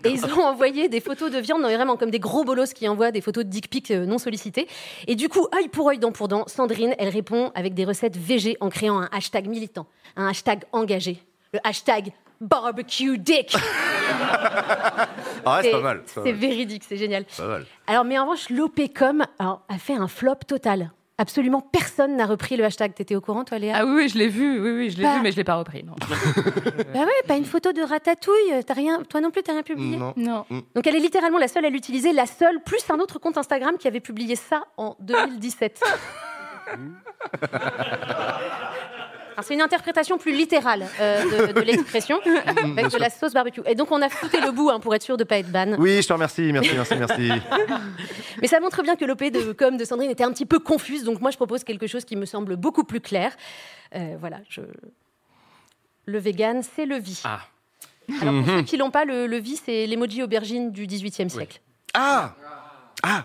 et ils ont envoyé des photos de viande, non, vraiment comme des gros bolos qui envoient des photos de dick pics euh, non sollicitées. Et du coup, œil pour œil, dent pour dent, Sandrine, elle répond avec des recettes VG en créant un hashtag militant, un hashtag engagé, le hashtag barbecue dick. [laughs] Ah ouais, c'est pas mal. C'est véridique, c'est génial. Pas mal. Alors, mais en revanche, l'OPCOM a fait un flop total. Absolument personne n'a repris le hashtag. T'étais au courant, toi, Léa? Ah oui, oui, je l'ai vu, oui, oui, je l'ai Bah. vu, mais je l'ai pas repris. Non. [laughs] Bah ouais, pas une photo de ratatouille. T'as rien, toi non plus, t'as rien publié? Non. non. Donc elle est littéralement la seule à l'utiliser, la seule, plus un autre compte Instagram qui avait publié ça en 2017. [laughs] C'est une interprétation plus littérale euh, de, de [laughs] l'expression avec de la sauce barbecue. Et donc on a fouté le bout hein, pour être sûr de ne pas être ban. Oui, je te remercie, merci, merci, merci. [laughs] Mais ça montre bien que l'OP de com de Sandrine était un petit peu confuse. Donc moi je propose quelque chose qui me semble beaucoup plus clair. Euh, voilà, je... le vegan, c'est le vie. Ah. Alors pour Mhm. ceux qui l'ont pas, le, le vie, c'est l'emoji aubergine du XVIIIe siècle. Ah Ah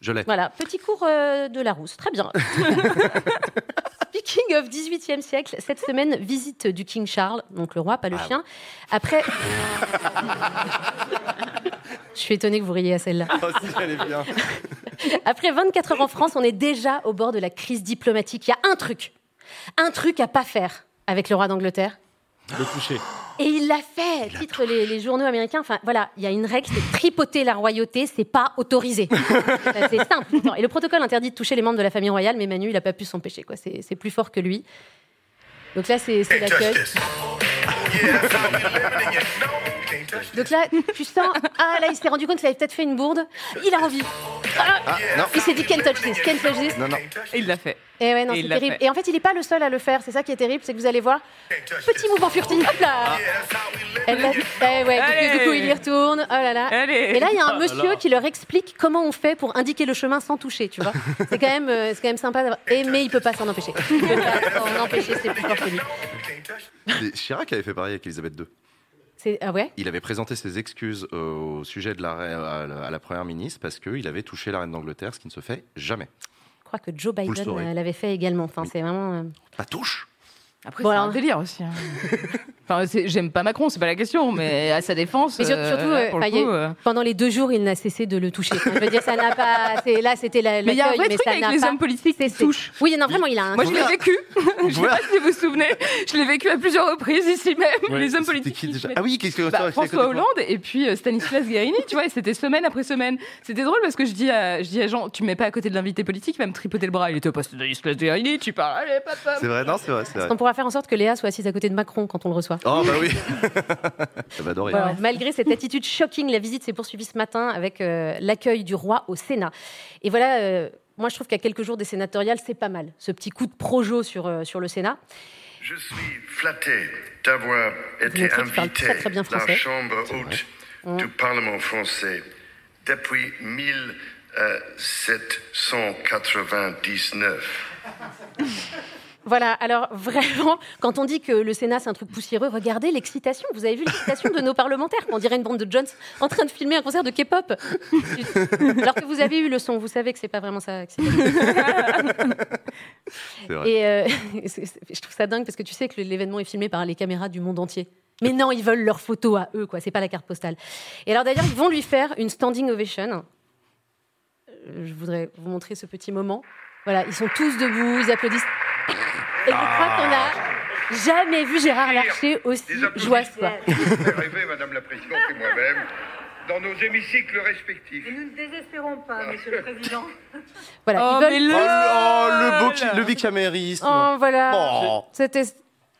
Je l'ai. Voilà, petit cours euh, de Larousse, très bien. [laughs] Speaking of 18e siècle, cette semaine, visite du King Charles, donc le roi, pas le Ah chien. Après. Je suis étonnée que vous riez à celle-là. Oh, si, elle est bien. [laughs] Après 24 heures en France, on est déjà au bord de la crise diplomatique. Il y a un truc, un truc à pas faire avec le roi d'Angleterre. Le toucher. Et il l'a fait, titre les, les journaux américains. Enfin, voilà, il y a une règle, c'est tripoter la royauté, c'est pas autorisé. [laughs] C'est simple. Et le protocole interdit de toucher les membres de la famille royale, mais Manu, il a pas pu s'empêcher. quoi. C'est c'est plus fort que lui. Donc là, c'est c'est l'accueil. [laughs] Donc là, tu sens, ah là, il s'est rendu compte qu'il avait peut-être fait une bourde. Il a envie. Ah, Ah, non. il s'est dit, can't touch this, can't touch this. Non, non. Et il l'a fait. Et ouais, non, c'est terrible. fait. Et en fait, il n'est pas le seul à le faire. C'est ça qui est terrible, c'est que vous allez voir. Petit mouvement furtif. Hop là Elle l'a- eh ouais, du coup, il y retourne. Oh là là. Allez. Et là, il y a un là monsieur qui leur explique comment on fait pour indiquer le chemin sans toucher, tu vois. C'est quand même, euh, c'est quand même sympa d'avoir. Et mais il peut pas s'en empêcher. Il peut pas [laughs] s'en empêcher, c'est plus fort que lui. Chirac avait fait pareil avec Elisabeth II. Ah ouais? Il avait présenté ses excuses euh, au sujet de la, à la, à la première ministre parce qu'il avait touché la reine d'Angleterre, ce qui ne se fait jamais. Je crois que Joe Biden euh, l'avait fait également. Enfin, c'est vraiment. euh, La touche Après, Bon, c'est un délire aussi. hein. [laughs] enfin, c'est- j'aime pas Macron, c'est pas la question, mais à sa défense. Mais euh, surtout, là, euh, pour le a coup, eu- euh, pendant les deux jours, il n'a cessé de le toucher. Enfin, je veux dire, ça n'a pas. c'est- Là, c'était la. Mais il y a un vrai truc ça avec les pas hommes politiques qui touchent. Oui, non, vraiment, il a un. Moi, je l'ai vécu. [laughs] je sais pas si vous vous souvenez. Je l'ai vécu à plusieurs reprises ici même. Ouais, les hommes politiques. qui déjà Ah oui, qu'est-ce que Bah, de François Hollande et puis euh, Stanislas Guérini, tu vois, et c'était semaine après semaine. C'était drôle parce que je dis à, je dis à Jean, tu me mets pas à côté de l'invité politique, il va me tripoter le bras. Il était pas Stanislas Guérini, tu parles, allez, papa. C'est vrai, non, c'est vrai, c'est vrai. On pourra faire en sorte que Léa soit assise à côté de Macron quand on le reçoit. Oh bah oui [laughs] Ça va adorer. Voilà. Malgré cette attitude shocking, la visite s'est poursuivie ce matin avec euh, l'accueil du roi au Sénat. Et voilà, euh, moi je trouve qu'à quelques jours des sénatoriales, c'est pas mal. Ce petit coup de projo sur, euh, sur le Sénat. Je suis flatté d'avoir été invité très, très bien à la. Chambre haute Mm. du Parlement français depuis 1799. [laughs] Voilà, alors vraiment, quand on dit que le Sénat c'est un truc poussiéreux, regardez l'excitation. Vous avez vu l'excitation de nos parlementaires On dirait une bande de Jones en train de filmer un concert de K-pop. Alors que vous avez eu le son, vous savez que c'est pas vraiment ça. vrai. Et euh, [laughs] je trouve ça dingue parce que tu sais que l'événement est filmé par les caméras du monde entier. Mais non, ils veulent leur photo à eux, quoi. C'est pas la carte postale. Et alors d'ailleurs, ils vont lui faire une standing ovation. Euh, Je voudrais vous montrer ce petit moment. Voilà, ils sont tous debout, ils applaudissent. Et je crois qu'on a jamais vu Gérard Larcher aussi joyeux. [laughs] rêver, Madame la Présidente et moi-même, dans nos hémicycles respectifs. Nous ne désespérons pas, Monsieur le Président. Voilà, Oh, ils veulent- mais le- Oh, le beau le bicamérisme Oh, voilà. Oh. C'était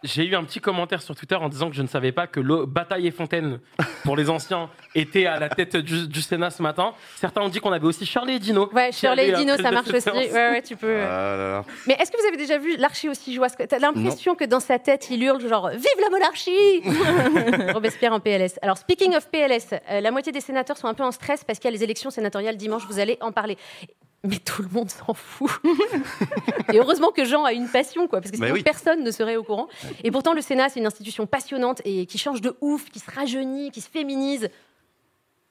J'ai eu un petit commentaire sur Twitter en disant que je ne savais pas que le Bataille et Fontaine, pour les anciens, [laughs] était à la tête du, du Sénat ce matin. Certains ont dit qu'on avait aussi Charlie et Dino. Ouais, Shirley et Dino, ça marche aussi. Ouais, ouais, tu peux. Ah là là. Mais est-ce que vous avez déjà vu l'archi aussi joyeux T'as l'impression que dans sa tête, il hurle genre Vive la monarchie [laughs] Robespierre en PLS. Alors, speaking of PLS, euh, la moitié des sénateurs sont un peu en stress parce qu'il y a les élections sénatoriales dimanche, vous allez en parler. Mais tout le monde s'en fout. Et heureusement que Jean a une passion, quoi, parce que Bah sinon oui. personne ne serait au courant. Et pourtant, le Sénat, c'est une institution passionnante et qui change de ouf, qui se rajeunit, qui se féminise.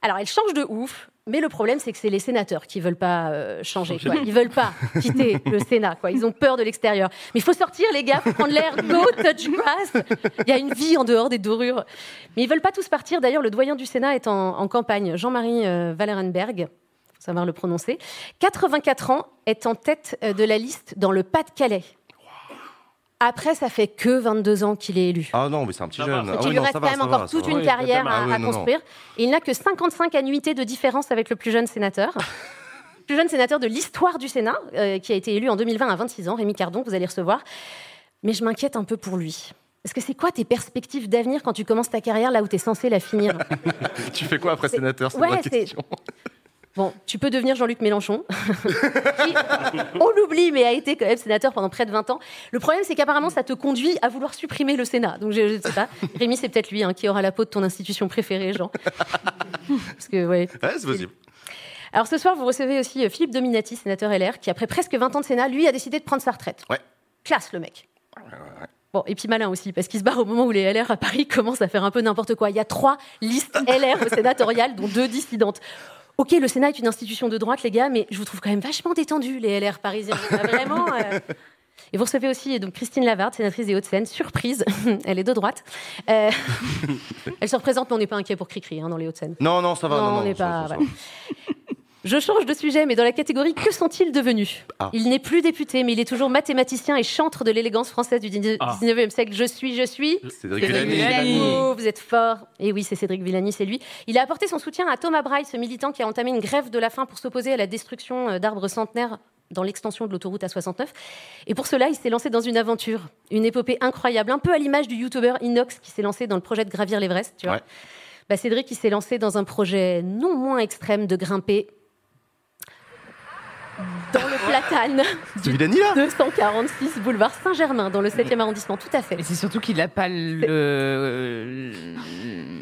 Alors, elle change de ouf, mais le problème, c'est que c'est les sénateurs qui veulent pas euh, changer. Quoi. Ils veulent pas [laughs] quitter le Sénat. Quoi. Ils ont peur de l'extérieur. Mais il faut sortir, les gars, faut prendre l'air. Go touch grass. Il y a une vie en dehors des dorures. Mais ils veulent pas tous partir. D'ailleurs, le doyen du Sénat est en, en campagne. Jean-Marie euh, Wallerenberg, faut savoir le prononcer. 84 ans, est en tête euh, de la liste dans le Pas-de-Calais. Après, ça fait que 22 ans qu'il est élu. Ah non, mais c'est un petit jeune. Ah oui, il lui non, reste quand va, même encore va, toute va. une Oui, carrière à, Ah oui, à non, non. construire. Et il n'a que 55 annuités de différence avec le plus jeune sénateur. [laughs] plus jeune sénateur de l'histoire du Sénat, euh, qui a été élu en 2020 à 26 ans, Rémi Cardon, que vous allez recevoir. Mais je m'inquiète un peu pour lui. Parce que c'est quoi tes perspectives d'avenir quand tu commences ta carrière là où tu es censé la finir? [laughs] Tu fais quoi après sénateur? Ouais, c'est- question. Bon, tu peux devenir Jean-Luc Mélenchon, [laughs] qui, on l'oublie, mais a été quand même sénateur pendant près de 20 ans. Le problème, c'est qu'apparemment, ça te conduit à vouloir supprimer le Sénat. Donc, je ne sais pas. Rémi, c'est peut-être lui hein, qui aura la peau de ton institution préférée, Jean. Parce que, ouais. Ouais, c'est possible. Alors, ce soir, vous recevez aussi euh, Philippe Dominati, sénateur LR, qui, après presque 20 ans de Sénat, lui, a décidé de prendre sa retraite. Ouais. Classe, le mec. Bon, et puis malin aussi, parce qu'il se barre au moment où les LR à Paris commencent à faire un peu n'importe quoi. Il y a trois listes LR au sénatorial, dont deux dissidentes. Ok, le Sénat est une institution de droite, les gars, mais je vous trouve quand même vachement détendus, les LR parisiens. Vraiment. euh. [laughs] Et vous recevez aussi donc Christine Lavarde, sénatrice des Hauts-de-Seine. Surprise, [laughs] elle est de droite. Euh, [laughs] elle se représente, mais on n'est pas inquiet pour Cricri hein, dans les Hauts-de-Seine. Non, non, ça va. Non, on non, n'est ça va, pas. voilà. Je change de sujet, mais dans la catégorie que sont-ils devenus Ah. Il n'est plus député, mais il est toujours mathématicien et chantre de l'élégance française du 19e Ah. siècle. Je suis, je suis. Cédric Cédric Villani. Villani. Vous êtes fort. Et oui, c'est Cédric Villani, c'est lui. Il a apporté son soutien à Thomas Braille, ce militant qui a entamé une grève de la faim pour s'opposer à la destruction euh, d'arbres centenaires dans l'extension de l'autoroute A69. Et pour cela, il s'est lancé dans une aventure, une épopée incroyable, un peu à l'image du youtubeur Inox qui s'est lancé dans le projet de gravir l'Everest. Tu vois. Ouais. Bah, Cédric, il s'est lancé dans un projet non moins extrême de grimper platane C'est Villani, là 246 boulevard Saint-Germain, dans le 7e arrondissement, tout à fait. Et c'est surtout qu'il n'a pas le.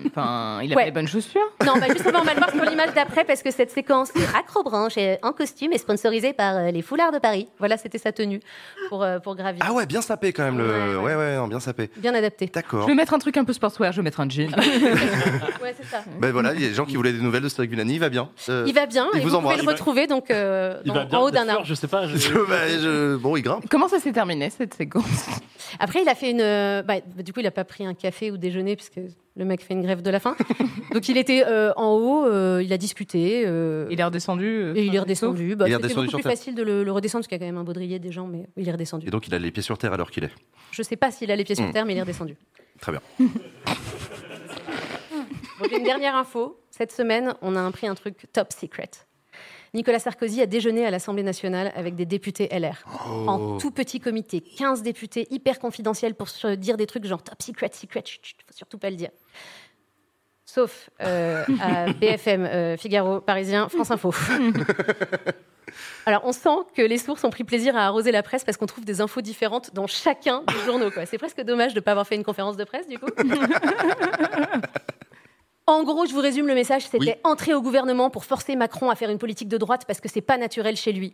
Enfin, il a Ouais. pas les bonnes chaussures? Non, bah justement, on va le voir sur l'image d'après parce que cette séquence acrobranche et en costume est sponsorisée par euh, les Foulards de Paris. Voilà, c'était sa tenue pour, euh, pour gravir. Ah ouais, bien sapé quand même. Le... Ouais, Ouais, ouais. ouais, non, bien sapé. Bien adapté. Je D'accord. vais mettre un truc un peu sportswear, je vais mettre un jean. [laughs] Ouais, c'est ça. Ben voilà, il y a des gens qui voulaient des nouvelles de Cédric Villani, il va bien. Euh, Il va bien il et vous vous, pouvez le retrouver donc euh, dans- en haut d'un arbre. Je sais pas. je- bah, Bon, il grimpe. Comment ça s'est terminé cette séquence? Après, il a fait une. euh, bah, du coup, il n'a pas pris un café ou déjeuner puisque le mec fait une grève de la faim. [laughs] donc, il était euh, en haut, euh, il a discuté. euh, Il est redescendu. euh, et il est redescendu. Bah, Il est C'était redescendu beaucoup plus terre. facile de le, le redescendre parce qu'il y a quand même un baudrier des gens, mais il est redescendu. Et donc, il a les pieds sur terre à l'heure qu'il est. Je sais pas s'il a les pieds sur Mm. terre, mais il est redescendu. Très bien. [laughs] J'ai une dernière info. Cette semaine, on a appris un truc top secret. Nicolas Sarkozy a déjeuné à l'Assemblée nationale avec des députés LR. Oh. En tout petit comité, 15 députés hyper confidentiels pour se dire des trucs genre top secret, secret, chut, chut, faut surtout pas le dire. Sauf euh, à [laughs] BFM, euh, Figaro, Parisien, France Info. [laughs] Alors, on sent que les sources ont pris plaisir à arroser la presse parce qu'on trouve des infos différentes dans chacun des journaux. C'est presque dommage de ne pas avoir fait une conférence de presse, du coup. [laughs] En gros, je vous résume le message, c'était Oui. entrer au gouvernement pour forcer Macron à faire une politique de droite parce que c'est pas naturel chez lui.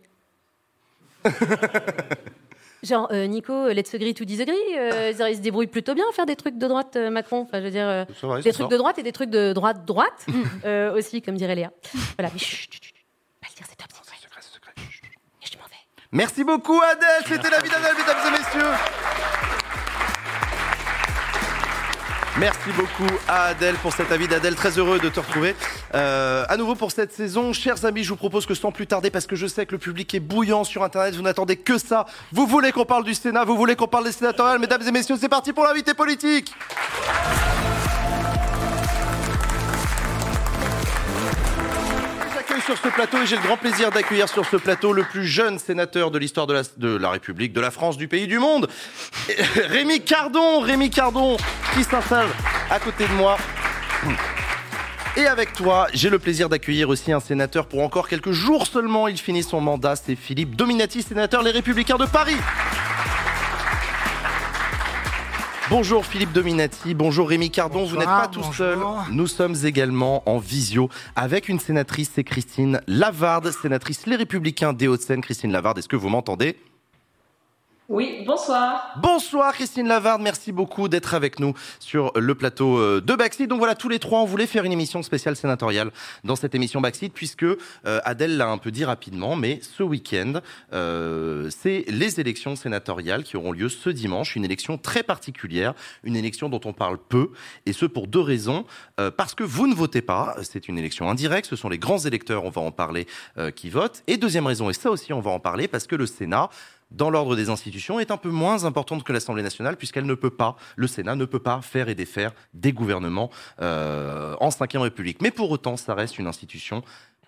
[laughs] Genre, euh, Nico, let's agree to disagree, euh, il se débrouille plutôt bien à faire des trucs de droite, euh, Macron. Enfin, je veux dire, euh, des trucs sort. de droite et des trucs de droite-droite [laughs] euh, aussi, comme dirait Léa. Voilà, mais chut, chut, chut, pas le dire, c'est top secret. Et je m'en vais. Merci beaucoup, Adèle. C'était la vie d'Adèle, mesdames et messieurs. Merci beaucoup à Adèle pour cet avis d'Adèle. Très heureux de te retrouver euh, à nouveau pour cette saison. Chers amis, je vous propose que sans plus tarder, parce que je sais que le public est bouillant sur Internet, vous n'attendez que ça. Vous voulez qu'on parle du Sénat, vous voulez qu'on parle des sénatoriales. Mesdames et messieurs, c'est parti pour l'invité politique. Sur ce plateau et j'ai le grand plaisir d'accueillir sur ce plateau le plus jeune sénateur de l'histoire de la, de la République, de la France, du pays, du monde. [laughs] Rémi Cardon, Rémi Cardon, qui s'installe à côté de moi. Et avec toi, j'ai le plaisir d'accueillir aussi un sénateur pour encore quelques jours seulement. Il finit son mandat, c'est Philippe Dominati, sénateur Les Républicains de Paris. Bonjour Philippe Dominati, bonjour Rémi Cardon, vous n'êtes pas tout seul. Nous sommes également en visio avec une sénatrice, c'est Christine Lavarde, sénatrice Les Républicains des Hauts-de-Seine. Christine Lavarde, est-ce que vous m'entendez? Oui, bonsoir. Bonsoir Christine Lavarde, merci beaucoup d'être avec nous sur le plateau euh, de Backseat. Donc voilà, tous les trois, on voulait faire une émission spéciale sénatoriale dans cette émission Backseat, puisque euh, Adèle l'a un peu dit rapidement, mais ce week-end, euh, c'est les élections sénatoriales qui auront lieu ce dimanche, une élection très particulière, une élection dont on parle peu, et ce pour deux raisons. Euh, parce que vous ne votez pas, c'est une élection indirecte, ce sont les grands électeurs, on va en parler, euh, qui votent. Et deuxième raison, et ça aussi on va en parler, parce que le Sénat dans l'ordre des institutions est un peu moins importante que l'Assemblée nationale puisqu'elle ne peut pas, le Sénat ne peut pas faire et défaire des gouvernements euh, en Ve République. Mais pour autant, ça reste une institution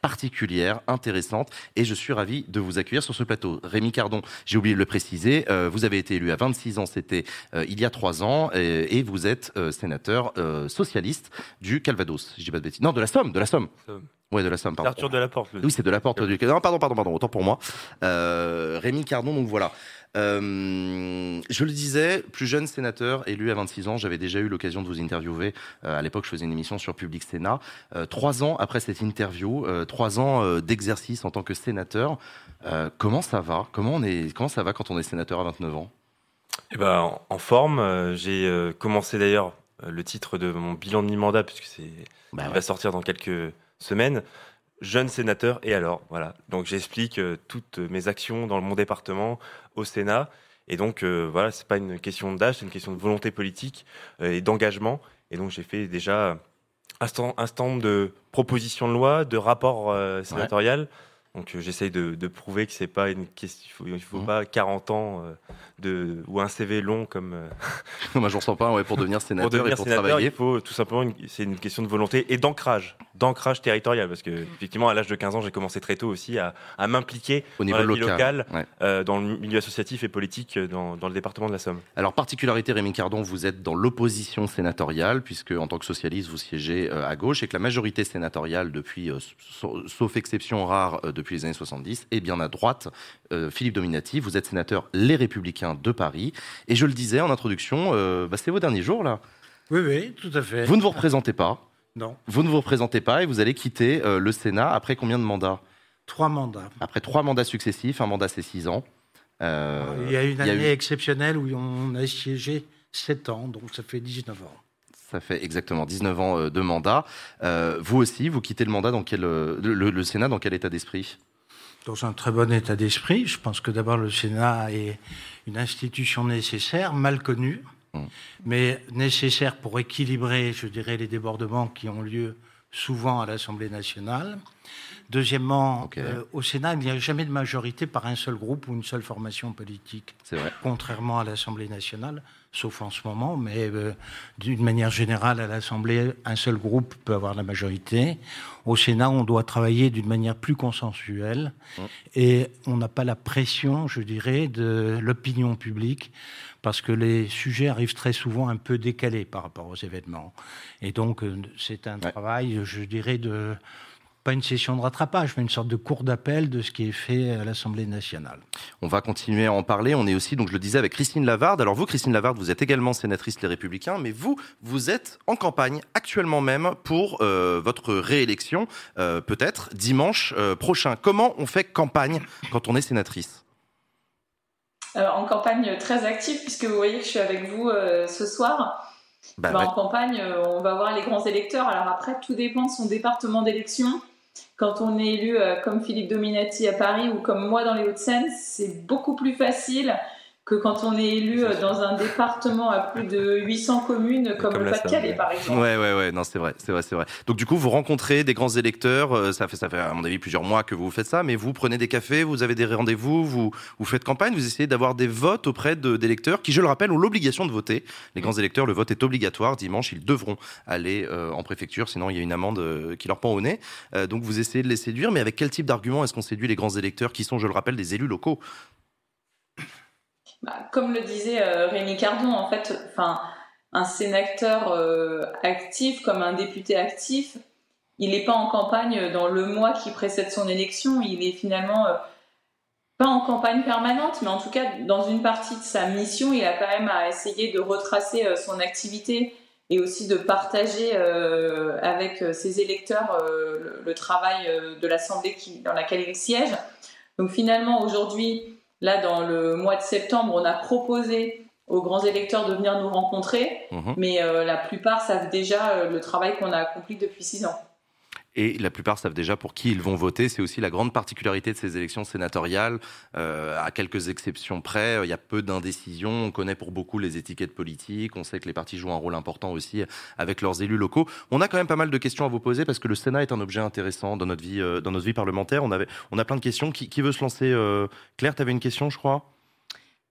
particulière, intéressante, et je suis ravi de vous accueillir sur ce plateau. Rémi Cardon, j'ai oublié de le préciser, euh, vous avez été élu à 26 ans, c'était euh, il y a trois ans, et, et vous êtes euh, sénateur euh, socialiste du Calvados, je dis pas de bêtises. Non, de la Somme, de la Somme. Ouais, de la Somme, pardon. Arthur Delaporte. le- Oui, c'est de la porte du. Non, pardon, pardon, pardon, autant pour moi. Euh, Rémi Cardon, donc voilà. Euh, je le disais, plus jeune sénateur, élu à 26 ans, j'avais déjà eu l'occasion de vous interviewer. Euh, à l'époque, je faisais une émission sur Public Sénat. Euh, trois ans après cette interview, trois ans d'exercice en tant que sénateur, comment ça va? Comment, on est, comment ça va quand on est sénateur à 29 ans? Eh ben, en, en forme. J'ai commencé d'ailleurs le titre de mon bilan de mi-mandat, puisque c'est Bah ouais. va sortir dans quelques semaines. Jeune sénateur, et alors Voilà. Donc j'explique euh, toutes mes actions dans mon département au Sénat. Et donc, euh, voilà, c'est pas une question d'âge, c'est une question de volonté politique euh, et d'engagement. Et donc, j'ai fait déjà un un stand de propositions de loi, de rapports euh, sénatorial. Donc, euh, j'essaye de, de prouver que c'est pas une question. Il faut, il faut Mhm. pas 40 ans euh, de, ou un CV long comme. euh, [laughs] Moi, j'en sens pas ouais, pour devenir sénateur [laughs] pour devenir et pour sénateur, travailler. il faut tout simplement, c'est une question de volonté et d'ancrage, d'ancrage territorial, parce que effectivement, à l'âge de 15 ans, j'ai commencé très tôt aussi à, à m'impliquer Au niveau dans la vie local, locale, ouais. euh, dans le milieu associatif et politique dans, dans le département de la Somme. Alors, particularité, Rémi Cardon, vous êtes dans l'opposition sénatoriale, puisque en tant que socialiste, vous siégez euh, à gauche, et que la majorité sénatoriale, depuis, euh, sa- sauf exception rare, euh, depuis les années 70, est bien à droite. Euh, Philippe Dominati, vous êtes sénateur Les Républicains de Paris. Et je le disais en introduction, euh, bah, c'est vos derniers jours, là. Oui, oui, tout à fait. Vous ne vous représentez pas. [laughs] Non. Vous ne vous représentez pas et vous allez quitter euh, le Sénat après combien de mandats? Trois mandats. Après trois mandats successifs, un mandat c'est six ans. Euh, Il y a une année eu- exceptionnelle où on a siégé 7 ans, donc ça fait 19 ans. Ça fait exactement 19 ans euh, de mandat. Euh, vous aussi, vous quittez le mandat dans quel, euh, le, Sénat dans quel état d'esprit? Dans un très bon état d'esprit. Je pense que d'abord le Sénat est une institution nécessaire, mal connue, mais nécessaire pour équilibrer, je dirais, les débordements qui ont lieu souvent à l'Assemblée nationale. Deuxièmement, euh, au Sénat, il n'y a jamais de majorité par un seul groupe ou une seule formation politique. Vrai. Contrairement à l'Assemblée nationale, sauf en ce moment, mais euh, d'une manière générale, à l'Assemblée, un seul groupe peut avoir la majorité. Au Sénat, on doit travailler d'une manière plus consensuelle et on n'a pas la pression, je dirais, de l'opinion publique parce que les sujets arrivent très souvent un peu décalés par rapport aux événements. Et donc, euh, c'est un travail, je dirais, de pas une session de rattrapage, mais une sorte de cours d'appel de ce qui est fait à l'Assemblée nationale. On va continuer à en parler. On est aussi, donc je le disais, avec Christine Lavarde. Alors vous, Christine Lavarde, vous êtes également sénatrice Les Républicains, mais vous, vous êtes en campagne actuellement même pour euh, votre réélection, euh, peut-être dimanche euh, prochain. Comment on fait campagne quand on est sénatrice? En campagne très active, puisque vous voyez que je suis avec vous euh, ce soir. Bah, Bah, ouais. En campagne, euh, on va voir les grands électeurs. Alors après, tout dépend de son département d'élection. Quand on est élu euh, comme Philippe Dominati à Paris ou comme moi dans les Hauts-de-Seine, c'est beaucoup plus facile que quand on est élu euh, dans un département à plus de 800 communes comme, Comme le la Pas-de-Calais, par exemple. Ouais, ouais, ouais, non, c'est vrai, c'est vrai, c'est vrai. Donc du coup, vous rencontrez des grands électeurs, euh, ça fait, ça fait à mon avis plusieurs mois que vous faites ça, mais vous prenez des cafés, vous avez des rendez-vous, vous, vous faites campagne, vous essayez d'avoir des votes auprès d'électeurs qui, je le rappelle, ont l'obligation de voter. Les grands électeurs, le vote est obligatoire. Dimanche, ils devront aller euh, en préfecture, sinon il y a une amende euh, qui leur pend au nez. Euh, donc vous essayez de les séduire, mais avec quel type d'argument est-ce qu'on séduit les grands électeurs qui sont, je le rappelle, des élus locaux? Bah, comme le disait euh, Rémi Cardon, en fait, un sénateur euh, actif comme un député actif, il n'est pas en campagne dans le mois qui précède son élection. Il est finalement euh, pas en campagne permanente, mais en tout cas dans une partie de sa mission, il a quand même à essayer de retracer son activité et aussi de partager avec ses électeurs le, travail de l'Assemblée dans laquelle il siège. Donc finalement, aujourd'hui, là, dans le mois de septembre, on a proposé aux grands électeurs de venir nous rencontrer, Mhm. mais euh, la plupart savent déjà euh, le travail qu'on a accompli depuis six ans. Et la plupart savent déjà pour qui ils vont voter. C'est aussi la grande particularité de ces élections sénatoriales. Euh, à quelques exceptions près, il y a peu d'indécision. On connaît pour beaucoup les étiquettes politiques. On sait que les partis jouent un rôle important aussi avec leurs élus locaux. On a quand même pas mal de questions à vous poser parce que le Sénat est un objet intéressant dans notre vie, euh, dans notre vie parlementaire. On, avait, on a plein de questions. Qui, veut se lancer euh, Claire, tu avais une question, je crois?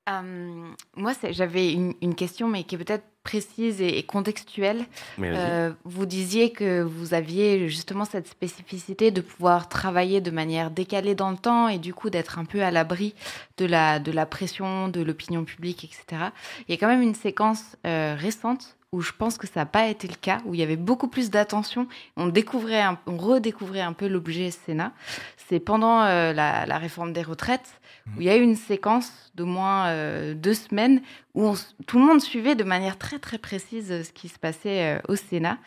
Moi, j'avais une question, mais qui est peut-être précise et, contextuelle. Euh, vous disiez que vous aviez justement cette spécificité de pouvoir travailler de manière décalée dans le temps et du coup d'être un peu à l'abri de la, de la pression de l'opinion publique, etc. Il y a quand même une séquence euh, récente où je pense que ça n'a pas été le cas, où il y avait beaucoup plus d'attention. On découvrait, un- on redécouvrait un peu l'objet Sénat. C'est pendant euh, la, la réforme des retraites où il y a eu une séquence d'au moins euh, deux semaines où on tout le monde suivait de manière très très précise euh, ce qui se passait euh, au Sénat.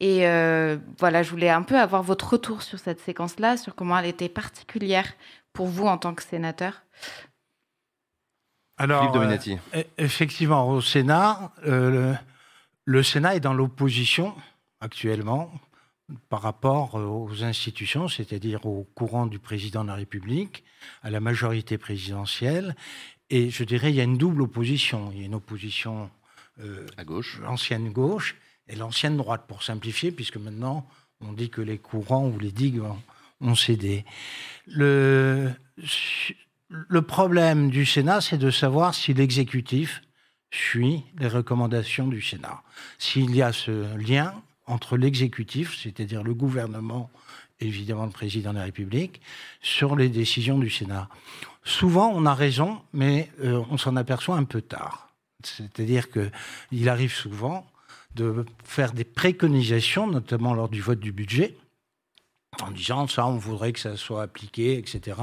Et euh, voilà, je voulais un peu avoir votre retour sur cette séquence-là, sur comment elle était particulière pour vous en tant que sénateur. Alors, Philippe Dominati. euh, e- effectivement, au Sénat, euh, le, le Sénat est dans l'opposition actuellement par rapport euh, aux institutions, c'est-à-dire au courant du président de la République, à la majorité présidentielle. Et je dirais, il y a une double opposition. Il y a une opposition euh, à gauche, l'ancienne gauche et l'ancienne droite, pour simplifier, puisque maintenant on dit que les courants ou les digues ont, ont cédé. Le, le problème du Sénat, c'est de savoir si l'exécutif suit les recommandations du Sénat. S'il y a ce lien entre l'exécutif, c'est-à-dire le gouvernement, évidemment le président de la République, sur les décisions du Sénat. Souvent, on a raison, mais euh, on s'en aperçoit un peu tard. C'est-à-dire qu'il arrive souvent de faire des préconisations, notamment lors du vote du budget, en disant ça, on voudrait que ça soit appliqué, etc.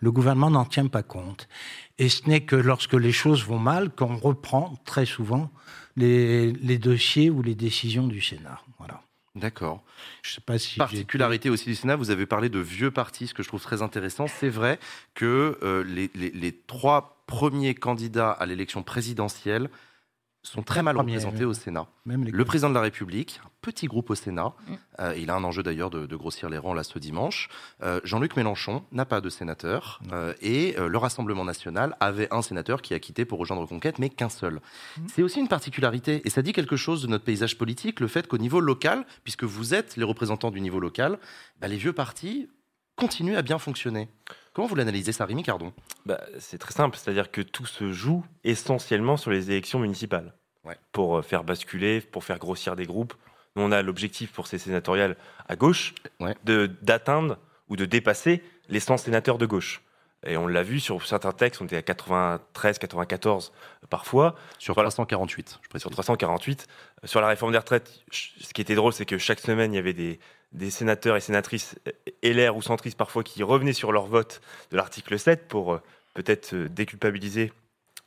Le gouvernement n'en tient pas compte. Et ce n'est que lorsque les choses vont mal qu'on reprend très souvent les, les dossiers ou les décisions du Sénat. Voilà. D'accord. Je sais pas si Particularité aussi du Sénat, vous avez parlé de vieux partis, ce que je trouve très intéressant. C'est vrai que euh, les, les- les trois premiers candidats à l'élection présidentielle sont très mal représentés au Sénat. Même Le président de la République, un petit groupe au Sénat, Mm. euh, il a un enjeu d'ailleurs de, de grossir les rangs là ce dimanche. Euh, Jean-Luc Mélenchon n'a pas de sénateur euh, et euh, le Rassemblement national avait un sénateur qui a quitté pour rejoindre Conquête, mais qu'un seul. C'est aussi une particularité et ça dit quelque chose de notre paysage politique, le fait qu'au niveau local, puisque vous êtes les représentants du niveau local, bah, les vieux partis continuent à bien fonctionner. Comment vous l'analysez ça, Rémi Cardon? Bah, c'est très simple, c'est-à-dire que tout se joue essentiellement sur les élections municipales. Pour faire basculer, pour faire grossir des groupes. On a l'objectif pour ces sénatoriales à gauche de d'atteindre ou de dépasser les 100 sénateurs de gauche. Et on l'a vu sur certains textes, on était à 93, 94 parfois. Sur 348, je Sur 348. Euh, Sur la réforme des retraites, ce qui était drôle, c'est que chaque semaine, il y avait des, des sénateurs et sénatrices euh, LR ou centristes parfois qui revenaient sur leur vote de l'article 7 pour euh, peut-être euh, déculpabiliser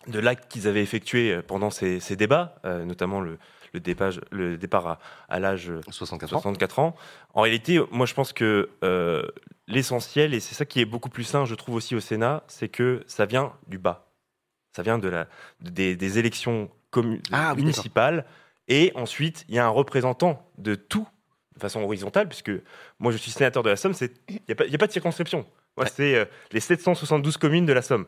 de l'acte qu'ils avaient effectué euh, pendant ces, ces débats, euh, notamment le, le départ, le départ à, à l'âge 64 ans. 64 ans. En réalité, moi je pense que euh, l'essentiel, et c'est ça qui est beaucoup plus sain, je trouve aussi au Sénat, c'est que ça vient du bas. Ça vient de la, des, des élections Ah oui, municipales. Et ensuite, il y a un représentant de tout de façon horizontale, puisque moi je suis sénateur de la Somme, il n'y a, a pas de circonscription. Moi, c'est euh, les 772 communes de la Somme.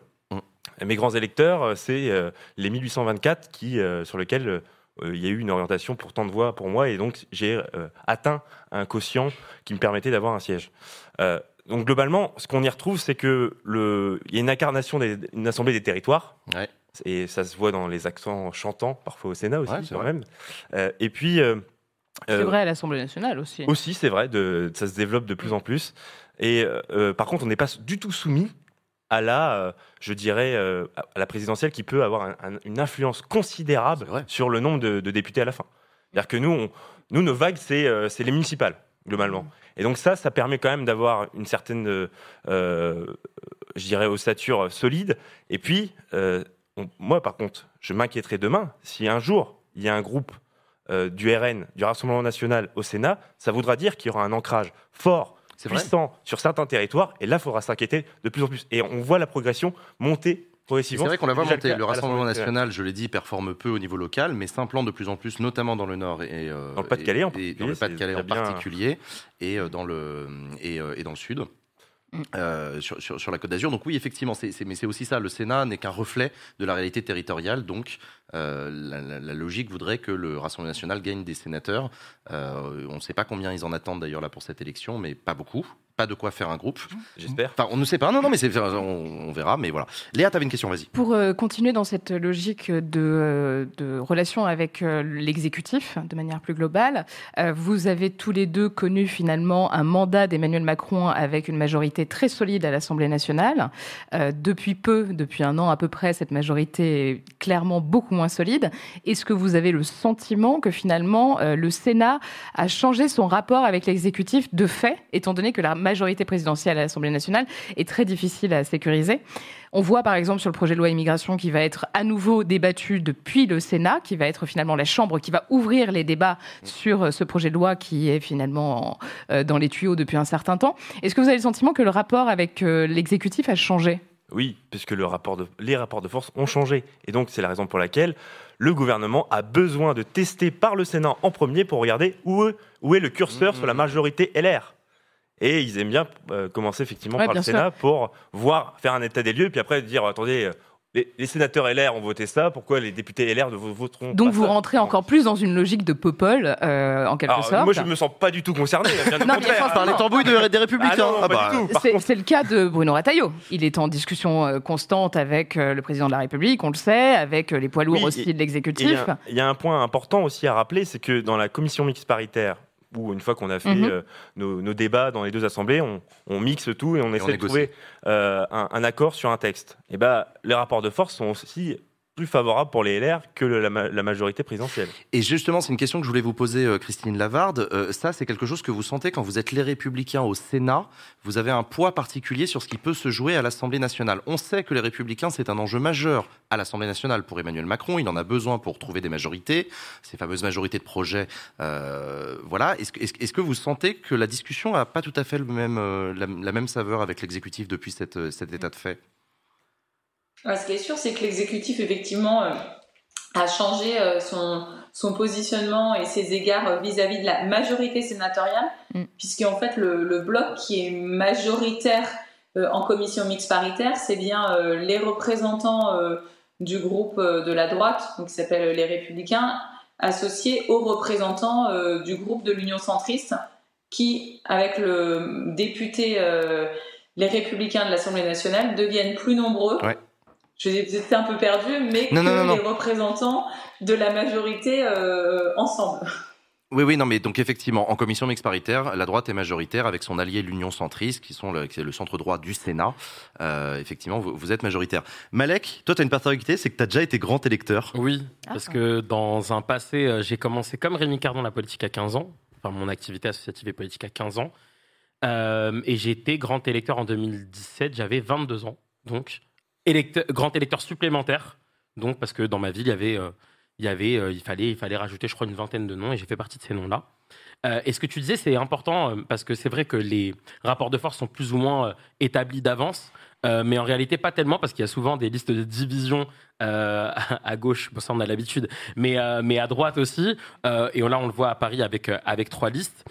Et Mes grands électeurs, euh, c'est euh, les 1824 qui, euh, sur lesquels il y a eu une orientation pour tant de voix pour moi, et donc j'ai euh, atteint un quotient qui me permettait d'avoir un siège. Euh, donc globalement, ce qu'on y retrouve, c'est que le, il y a une incarnation d'une assemblée des territoires. Et ça se voit dans les accents chantants, parfois au Sénat aussi, Ouais, quand vrai. même. Euh, et puis. euh, C'est euh, vrai à l'Assemblée nationale aussi. aussi, c'est vrai, de, ça se développe de plus en plus. Et euh, euh, par contre, on n'est pas du tout soumis à la, euh, je dirais, euh, à la présidentielle qui peut avoir un- un- une influence considérable sur le nombre de, de députés à la fin. C'est-à-dire que nous, on- nous nos vagues, c'est euh, les municipales, globalement. Et donc ça, ça permet quand même d'avoir une certaine, euh, je dirais, ossature solide. Et puis, euh, on- moi, par contre, je m'inquiéterai demain si un jour, il y a un groupe euh, du RN, du Rassemblement national au Sénat, ça voudra dire qu'il y aura un ancrage fort. Puissant sur certains territoires, et là, il faudra s'inquiéter de plus en plus. Et on voit la progression monter C'est vrai qu'on la voit Déjà monter. cas Le Rassemblement national, je l'ai dit, performe peu au niveau local, mais s'implante de plus en plus, notamment dans le Nord et euh, Dans le Pas-de-Calais, en et- et dans particulier, le c'est Pas-de-Calais en déjà bien- particulier, et euh, dans le et, euh, et dans le Sud. Euh, sur, sur- sur la Côte d'Azur. Donc oui, effectivement, c'est- mais c'est aussi ça. Le Sénat n'est qu'un reflet de la réalité territoriale. Donc euh, la, la- la logique voudrait que le Rassemblement national gagne des sénateurs. Euh, on ne sait pas combien ils en attendent d'ailleurs là pour cette élection, mais pas beaucoup. Pas de quoi faire un groupe. J'espère. Enfin, on ne sait pas. Non, non, mais c'est, on, on verra. Mais voilà. Léa, tu avais une question, vas-y. Pour euh, continuer dans cette logique de, euh, de relation avec euh, l'exécutif, de manière plus globale, euh, vous avez tous les deux connu finalement un mandat d'Emmanuel Macron avec une majorité très solide à l'Assemblée nationale. Euh, depuis peu, depuis un an à peu près, cette majorité est clairement beaucoup moins solide. Est-ce que vous avez le sentiment que finalement euh, le Sénat a changé son rapport avec l'exécutif de fait, étant donné que la majorité présidentielle à l'Assemblée nationale est très difficile à sécuriser on voit par exemple sur le projet de loi immigration qui va être à nouveau débattu depuis le Sénat, qui va être finalement la Chambre qui va ouvrir les débats sur euh, ce projet de loi qui est finalement en, euh, dans les tuyaux depuis un certain temps. Est-ce que vous avez le sentiment que le rapport avec euh, l'exécutif a changé? Oui, puisque le rapport de, les rapports de force ont changé. Et donc c'est la raison pour laquelle le gouvernement a besoin de tester par le Sénat en premier pour regarder où, est- où est le curseur sur la majorité LR. Et ils aiment bien euh, commencer effectivement Ouais, par le sûr. Sénat pour voir, faire un état des lieux, puis après dire attendez, euh, les, les sénateurs LR ont voté ça, pourquoi les députés LR ne vo- voteront Donc pas vous ça? rentrez encore plus dans une logique de popole, euh, en quelque Alors, sorte. Moi, je me sens pas du tout concerné. bien [laughs] Non, mais par les tambouilles de- des Républicains. Ah non, Ah bah. C'est contre- le cas de Bruno Retailleau. Il est en discussion euh, constante avec euh, le président de la République, on le sait, avec les poids lourds Oui, aussi et- de l'exécutif. Il y y, a un point important aussi à rappeler, c'est que dans la commission mixte paritaire, où une fois qu'on a fait Mhm. euh, nos, nos débats dans les deux assemblées, on, on mixe tout et on essaie de trouver euh, un, un accord sur un texte. Et ben, les rapports de force sont aussi plus favorables pour les LR que la, ma- la majorité présidentielle. Et justement, c'est une question que je voulais vous poser, euh, Christine Lavarde. Euh, ça, c'est quelque chose que vous sentez quand vous êtes les Républicains au Sénat. Vous avez un poids particulier sur ce qui peut se jouer à l'Assemblée nationale. On sait que les Républicains, c'est un enjeu majeur à l'Assemblée nationale pour Emmanuel Macron. Il en a besoin pour trouver des majorités, ces fameuses majorités de projets. Euh, voilà. Est-ce que, vous sentez que la discussion n'a pas tout à fait la, même saveur avec l'exécutif depuis cet état de fait? Ouais, ce qui est sûr, c'est que l'exécutif, effectivement, euh, a changé euh, son, son positionnement et ses égards euh, vis-à-vis de la majorité sénatoriale, Mm. puisqu'en fait, le, le bloc qui est majoritaire euh, en commission mixte paritaire, c'est bien euh, les représentants euh, du groupe euh, de la droite, donc qui s'appelle les Républicains, associés aux représentants euh, du groupe de l'Union centriste, qui, avec le député euh, les Républicains de l'Assemblée nationale, deviennent plus nombreux. Ouais. Je j'étais un peu perdu, mais Non, que non, non, non. les représentants de la majorité euh, ensemble. Oui, oui, non, mais donc effectivement, en commission mixte paritaire, la droite est majoritaire avec son allié l'Union centriste, qui sont le, qui est le centre droit du Sénat. Euh, effectivement, vous, vous êtes majoritaire. Malek, toi, tu as une particularité, c'est que tu as déjà été grand électeur. Oui, parce que dans un passé, euh, j'ai commencé comme Rémi Cardon la politique à 15 ans, enfin mon activité associative et politique à 15 ans, Euh, et j'ai été grand électeur en 2017, j'avais 22 ans, donc grand électeur supplémentaire, donc parce que dans ma ville, il y avait, euh, euh, fallait, il fallait rajouter, je crois, une vingtaine de noms, et j'ai fait partie de ces noms-là. Euh, et ce que tu disais, c'est important, euh, parce que c'est vrai que les rapports de force sont plus ou moins euh, établis d'avance, euh, mais en réalité pas tellement, parce qu'il y a souvent des listes de division euh, [laughs] à gauche, bon, ça on a l'habitude, mais, euh, mais à droite aussi. Et là, on le voit à Paris avec, avec trois listes.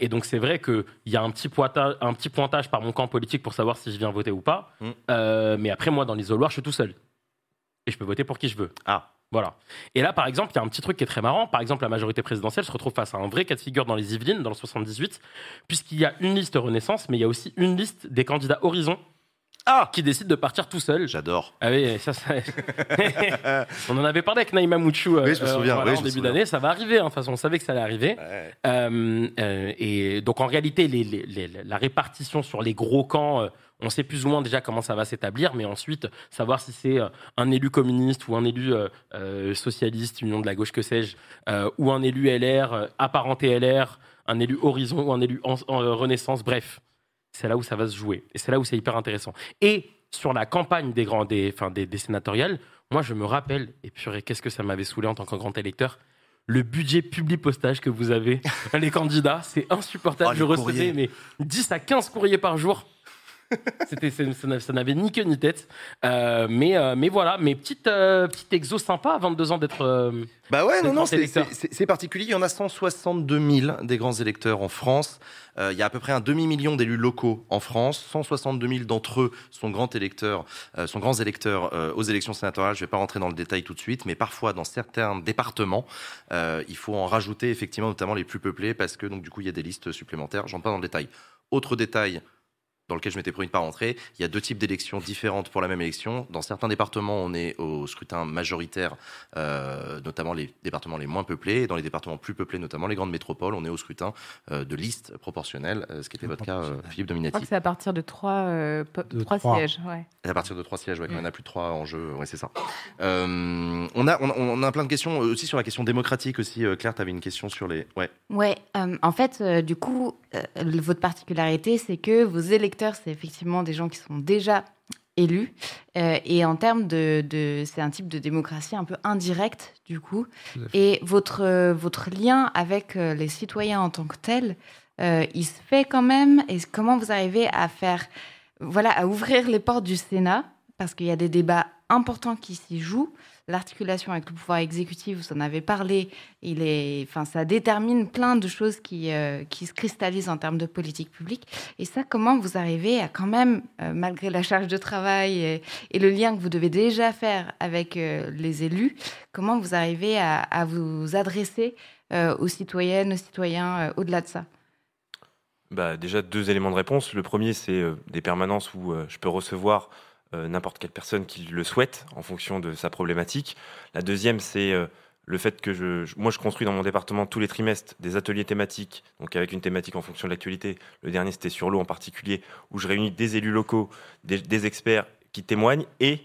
Et donc, c'est vrai qu'il y a un petit, pointage, un petit pointage par mon camp politique pour savoir si je viens voter ou pas. Mm. Mais après, moi, dans l'isoloir, je suis tout seul. Et je peux voter pour qui je veux. Ah. Voilà. Et là, par exemple, il y a un petit truc qui est très marrant. Par exemple, la majorité présidentielle se retrouve face à un vrai cas de figure dans les Yvelines, dans le 78, puisqu'il y a une liste Renaissance, mais il y a aussi une liste des candidats Horizon qui décident de partir tout seul. J'adore. Ah oui, ça, ça... [laughs] [laughs] on en avait parlé avec Naïma Mouchou euh, Oui, je me souviens, voilà, oui, je en me début d'année. Ça va arriver, hein. de toute façon, on savait que ça allait arriver. Euh, euh, et donc, en réalité, les- les- les- la répartition sur les gros camps, euh, on sait plus ou moins déjà comment ça va s'établir, mais ensuite, savoir si c'est euh, un élu communiste ou un élu euh, euh, socialiste, Union de la gauche, que sais-je, euh, ou un élu LR, apparenté LR, un élu Horizon ou un élu en- en- Renaissance, bref. C'est là où ça va se jouer. Et c'est là où c'est hyper intéressant. Et sur la campagne des, grands, des, enfin, des, des sénatoriales, moi, je me rappelle, et purée, qu'est-ce que ça m'avait saoulé en tant que grand électeur, le budget public-postage que vous avez, [laughs] les candidats, c'est insupportable. Oh, je recevais mais 10 à 15 courriers par jour. [laughs] C'était, ça n'a- ça n'avait ni queue ni tête. Euh, mais, euh, mais voilà, mais petite, euh, petite exo sympa à 22 ans d'être. euh, Bah ouais, non, non, c'est- particulier. Il y en a 162 000 des grands électeurs en France. Il y a à peu près un demi-million d'élus locaux en France. 162 000 d'entre eux sont grands électeurs, sont grands électeurs aux élections sénatoriales. Je ne vais pas rentrer dans le détail tout de suite, mais parfois dans certains départements, il faut en rajouter effectivement, notamment les plus peuplés, parce que donc du coup il y a des listes supplémentaires. J'entre pas dans le détail. Autre détail, dans lequel je m'étais promis de pas rentrer. Il y a deux types d'élections différentes pour la même élection. Dans certains départements, on est au scrutin majoritaire, euh, notamment les départements les moins peuplés. Et dans les départements plus peuplés, notamment les grandes métropoles, on est au scrutin euh, de liste proportionnelle, euh, ce qui était votre cas, euh, Philippe Je Dominati. crois que c'est à partir de trois, euh, De trois trois. sièges. Ouais. À partir de trois sièges, ouais, quand Mm. il y en a plus de trois en jeu, ouais, c'est ça. Euh, on, a, on, a, on a plein de questions aussi sur la question démocratique aussi. Euh, Claire, tu avais une question sur les... Ouais. Ouais, euh, en fait, euh, du coup, euh, votre particularité, c'est que vos électeurs, c'est effectivement des gens qui sont déjà élus. Euh, et en termes de, de- c'est un type de démocratie un peu indirecte, du coup. Et votre, euh, votre lien avec euh, les citoyens en tant que tel, euh, il se fait quand même. Et comment vous arrivez à faire, voilà, à ouvrir les portes du Sénat? Parce qu'il y a des débats importants qui s'y jouent. L'articulation avec le pouvoir exécutif, vous en avez parlé, il est, enfin, ça détermine plein de choses qui, euh, qui se cristallisent en termes de politique publique. Et ça, comment vous arrivez à quand même, euh, malgré la charge de travail et, le lien que vous devez déjà faire avec euh, les élus, comment vous arrivez à, à vous adresser aux citoyennes, aux citoyens au-delà de ça? Bah, déjà, deux éléments de réponse. Le premier, c'est des permanences où je peux recevoir n'importe quelle personne qui le souhaite en fonction de sa problématique. La deuxième, c'est euh, le fait que je, moi, je construis dans mon département tous les trimestres des ateliers thématiques, donc avec une thématique en fonction de l'actualité. Le dernier, c'était sur l'eau en particulier, où je réunis des élus locaux, des, experts qui témoignent et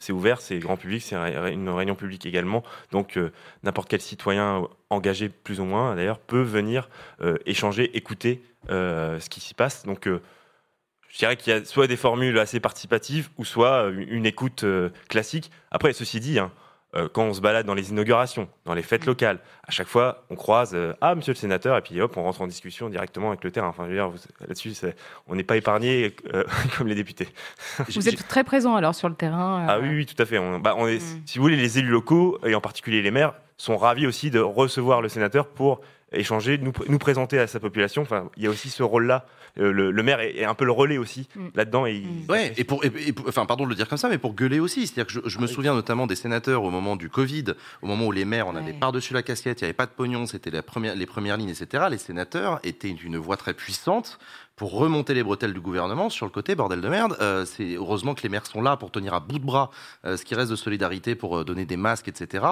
c'est ouvert, c'est grand public, c'est un- une réunion publique également. Donc euh, n'importe quel citoyen engagé plus ou moins d'ailleurs peut venir euh, échanger, écouter euh, ce qui s'y passe. Donc euh, je dirais qu'il y a soit des formules assez participatives ou soit euh, une écoute euh, classique. Après, ceci dit, hein, euh, quand on se balade dans les inaugurations, dans les fêtes locales, à chaque fois, on croise euh, Ah, monsieur le sénateur, et puis hop, on rentre en discussion directement avec le terrain. Enfin, je veux dire, là-dessus, on n'est pas épargné euh, [laughs] comme les députés. Vous êtes très présent alors sur le terrain. euh, Ah oui, oui, tout à fait. On, bah, on est, Si vous voulez, les élus locaux, et en particulier les maires, sont ravis aussi de recevoir le sénateur pour échanger, nous, nous présenter à sa population. Enfin, il y a aussi ce rôle-là. Euh, le, le maire est, est un peu le relais aussi là-dedans. Et il- Ouais, et pour, et- et pour- enfin, pardon de le dire comme ça, mais pour gueuler aussi. C'est-à-dire que je, je me souviens notamment des sénateurs au moment du Covid, au moment où les maires, on avait par-dessus la casquette, il n'y avait pas de pognon, c'était la première, les premières lignes, etc. Les sénateurs étaient une voix très puissante pour remonter les bretelles du gouvernement sur le côté bordel de merde. Euh, c'est heureusement que les maires sont là pour tenir à bout de bras euh, ce qui reste de solidarité pour euh, donner des masques, etc.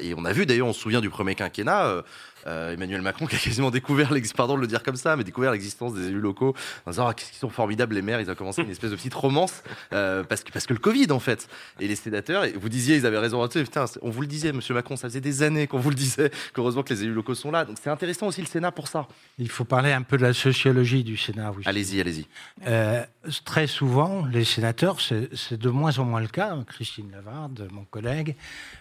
Et on a vu d'ailleurs, on se souvient du premier quinquennat. Emmanuel Macron qui a quasiment découvert, l'ex- pardon de le dire comme ça, mais découvert l'existence des élus locaux en disant ah, qu'ils sont formidables les maires, ils ont commencé une espèce de petite romance parce que parce que le Covid en fait et les sénateurs et vous disiez ils avaient raison putain on vous le disait Monsieur Macron ça faisait des années qu'on vous le disait qu'heureusement que les élus locaux sont là donc c'est intéressant aussi le Sénat pour ça. Il faut parler un peu de la sociologie du Sénat. Oui. Allez-y allez-y. Euh, très souvent, les sénateurs, c'est de moins en moins le cas. Christine Lavarde, mon collègue,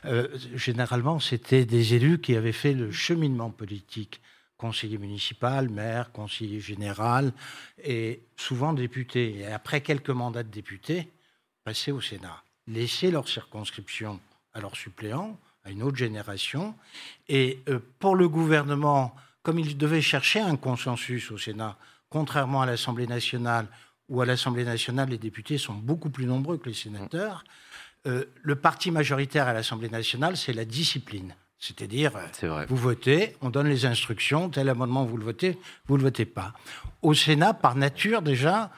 euh, généralement, c'était des élus qui avaient fait le cheminement politique. Conseiller municipal, maire, conseiller général et souvent député. Et après quelques mandats de député, passer au Sénat. Laisser leur circonscription à leurs suppléants, à une autre génération. Et euh, pour le gouvernement, comme il devait chercher un consensus au Sénat, contrairement à l'Assemblée nationale, où à l'Assemblée nationale, les députés sont beaucoup plus nombreux que les sénateurs, euh, le parti majoritaire à l'Assemblée nationale, c'est la discipline. C'est-à-dire, euh, vous votez, on donne les instructions, tel amendement, vous le votez, vous ne le votez pas. Au Sénat, par nature, déjà,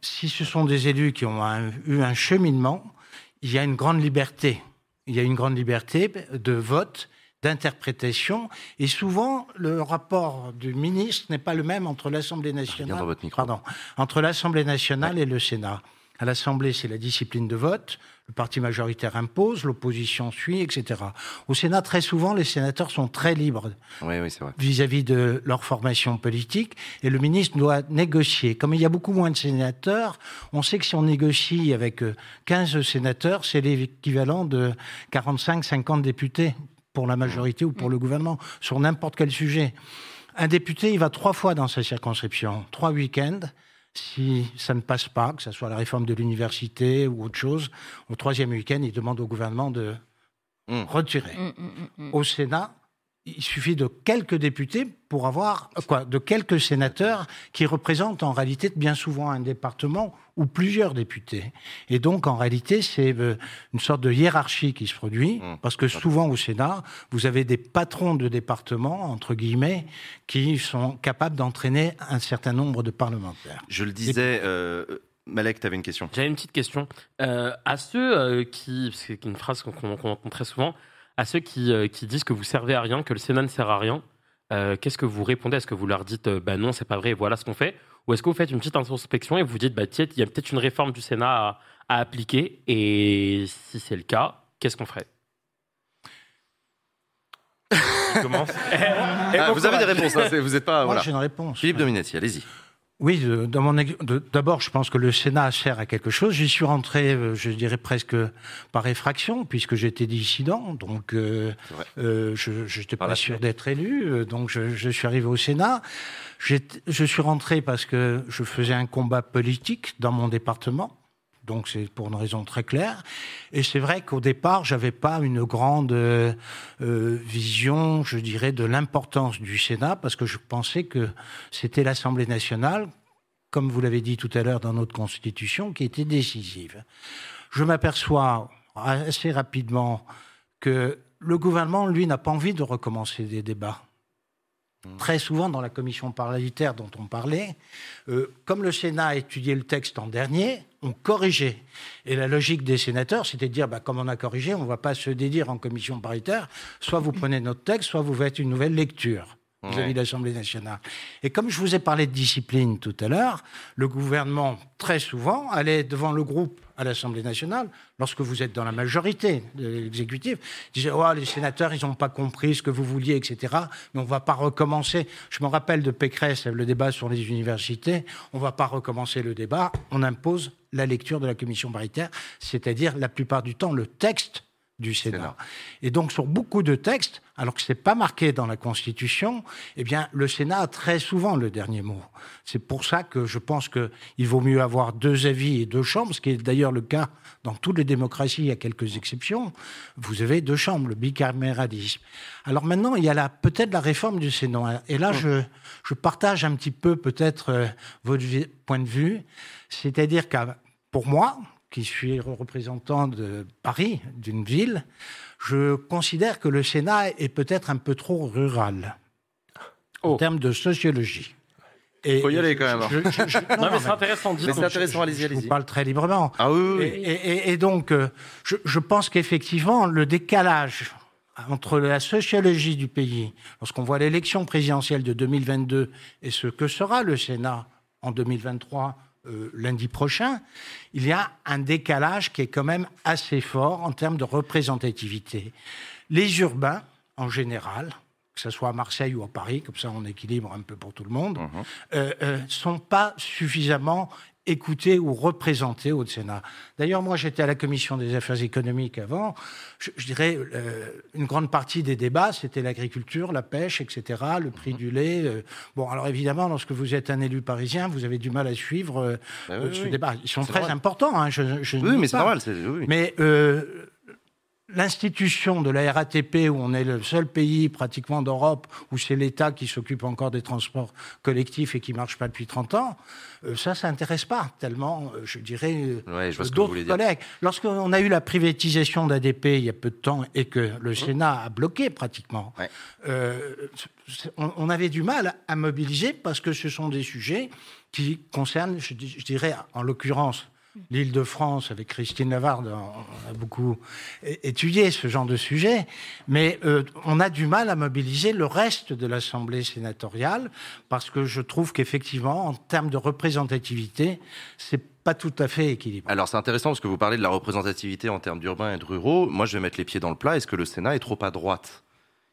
si ce sont des élus qui ont un- eu un cheminement, il y a une grande liberté. Il y a une grande liberté de vote, d'interprétation, et souvent le rapport du ministre n'est pas le même entre l'Assemblée nationale, pardon, entre l'Assemblée nationale et le Sénat. À l'Assemblée, c'est la discipline de vote. Le parti majoritaire impose, l'opposition suit, etc. Au Sénat, très souvent, les sénateurs sont très libres Oui oui vis-à-vis de leur formation politique et le ministre doit négocier. Comme il y a beaucoup moins de sénateurs, on sait que si on négocie avec euh, 15 sénateurs, c'est l'équivalent de 45-50 députés pour la majorité ou pour le gouvernement sur n'importe quel sujet. Un député, il va trois fois dans sa circonscription, trois week-ends. Si ça ne passe pas, que ce soit la réforme de l'université ou autre chose, au troisième week-end, il demande au gouvernement de retirer. Au Sénat, il suffit de quelques députés pour avoir quoi de quelques sénateurs qui représentent en réalité bien souvent un département ou plusieurs députés. Et donc en réalité c'est euh, une sorte de hiérarchie qui se produit Mmh. parce que souvent au Sénat vous avez des patrons de département entre guillemets qui sont capables d'entraîner un certain nombre de parlementaires. Je le disais, euh, Malek, tu avais une question. J'avais une petite question. Euh, à ceux euh, qui, c'est une phrase qu'on qu'on entend très souvent, à ceux qui, euh, qui disent que vous servez à rien, que le Sénat ne sert à rien, euh, qu'est-ce que vous répondez? Est-ce que vous leur dites, euh, bah non, c'est pas vrai, voilà ce qu'on fait? Ou est-ce que vous faites une petite introspection et vous dites, bah tiens, il y a peut-être une réforme du Sénat à, à appliquer? Et si c'est le cas, qu'est-ce qu'on ferait? Commence? [laughs] Ah, vous avez des réponses, hein, vous n'êtes pas. Moi, voilà. j'ai une réponse. Philippe Dominetti, allez-y. Oui, d'abord, je pense que le Sénat sert à quelque chose. J'y suis rentré, euh, je dirais presque par effraction, puisque j'étais dissident, donc euh, euh, je n'étais pas sûr d'être élu, donc je, je suis arrivé au Sénat. Je suis rentré parce que je faisais un combat politique dans mon département. Donc c'est pour une raison très claire. Et c'est vrai qu'au départ, j'avais pas une grande euh, euh, vision, je dirais, de l'importance du Sénat, parce que je pensais que c'était l'Assemblée nationale, comme vous l'avez dit tout à l'heure dans notre Constitution, qui était décisive. Je m'aperçois assez rapidement que le gouvernement, lui, n'a pas envie de recommencer des débats. Très souvent, dans la commission parlementaire dont on parlait, euh, comme le Sénat a étudié le texte en dernier, on corrigeait. Et la logique des sénateurs, c'était de dire, bah, comme on a corrigé, on ne va pas se dédire en commission paritaire. Soit vous prenez notre texte, soit vous faites une nouvelle lecture vis-à-vis de l'Assemblée nationale. Et comme je vous ai parlé de discipline tout à l'heure, le gouvernement, très souvent, allait devant le groupe à l'Assemblée nationale, lorsque vous êtes dans la majorité de l'exécutif, disait oh, les sénateurs, ils n'ont pas compris ce que vous vouliez, etc. Mais on ne va pas recommencer. Je me rappelle de Pécresse, le débat sur les universités. On ne va pas recommencer le débat. On impose la lecture de la commission paritaire, c'est-à-dire la plupart du temps le texte du Sénat. Et donc sur beaucoup de textes, alors que c'est pas marqué dans la Constitution, eh bien le Sénat a très souvent le dernier mot. C'est pour ça que je pense que il vaut mieux avoir deux avis et deux chambres, ce qui est d'ailleurs le cas dans toutes les démocraties, il y a quelques exceptions. Vous avez deux chambres, le bicaméralisme. Alors maintenant, il y a peut-être la réforme du Sénat. Et là, je, je partage un petit peu peut-être euh, votre point de vue, c'est-à-dire que pour moi, qui suis représentant de Paris, d'une ville, je considère que le Sénat est peut-être un peu trop rural en termes de sociologie. Et Faut y aller quand même. je- je- je- [laughs] Non, mais c'est intéressant, Mais c'est je- intéressant, je- allez-y, Je vous allez-y. parle très librement. Ah oui, oui, oui. Et, et- et donc, euh, je, je pense qu'effectivement, le décalage entre la sociologie du pays, lorsqu'on voit l'élection présidentielle de 2022 et ce que sera le Sénat en 2023, euh, lundi prochain, il y a un décalage qui est quand même assez fort en termes de représentativité. Les urbains, en général, que ce soit à Marseille ou à Paris, comme ça on équilibre un peu pour tout le monde, euh, euh, sont pas suffisamment écoutés ou représentés au Sénat. D'ailleurs, moi, j'étais à la commission des affaires économiques avant. Je, je dirais, euh, une grande partie des débats, c'était l'agriculture, la pêche, etc., le prix du lait. euh. Bon, alors évidemment, lorsque vous êtes un élu parisien, vous avez du mal à suivre euh, oui, ce oui. débat. Ils sont très normal. importants. hein, je, je Oui, mais c'est pas. normal. Mais euh, l'institution de la RATP, où on est le seul pays pratiquement d'Europe où c'est l'État qui s'occupe encore des transports collectifs et qui ne marche pas depuis 30 ans, euh, ça, ça n'intéresse pas tellement, euh, je dirais, euh, Ouais, je d'autres collègues. Lorsqu'on a eu la privatisation d'ADP il y a peu de temps et que le Mmh. Sénat a bloqué pratiquement, euh, on, avait du mal à mobiliser parce que ce sont des sujets qui concernent, je dirais, en l'occurrence, l'Île-de-France, avec Christine Lavarde, on a beaucoup étudié ce genre de sujet, mais euh, on a du mal à mobiliser le reste de l'Assemblée sénatoriale parce que je trouve qu'effectivement, en termes de représentativité, c'est pas tout à fait équilibré. Alors c'est intéressant parce que vous parlez de la représentativité en termes d'urbains et de ruraux. Moi, je vais mettre les pieds dans le plat. Est-ce que le Sénat est trop à droite?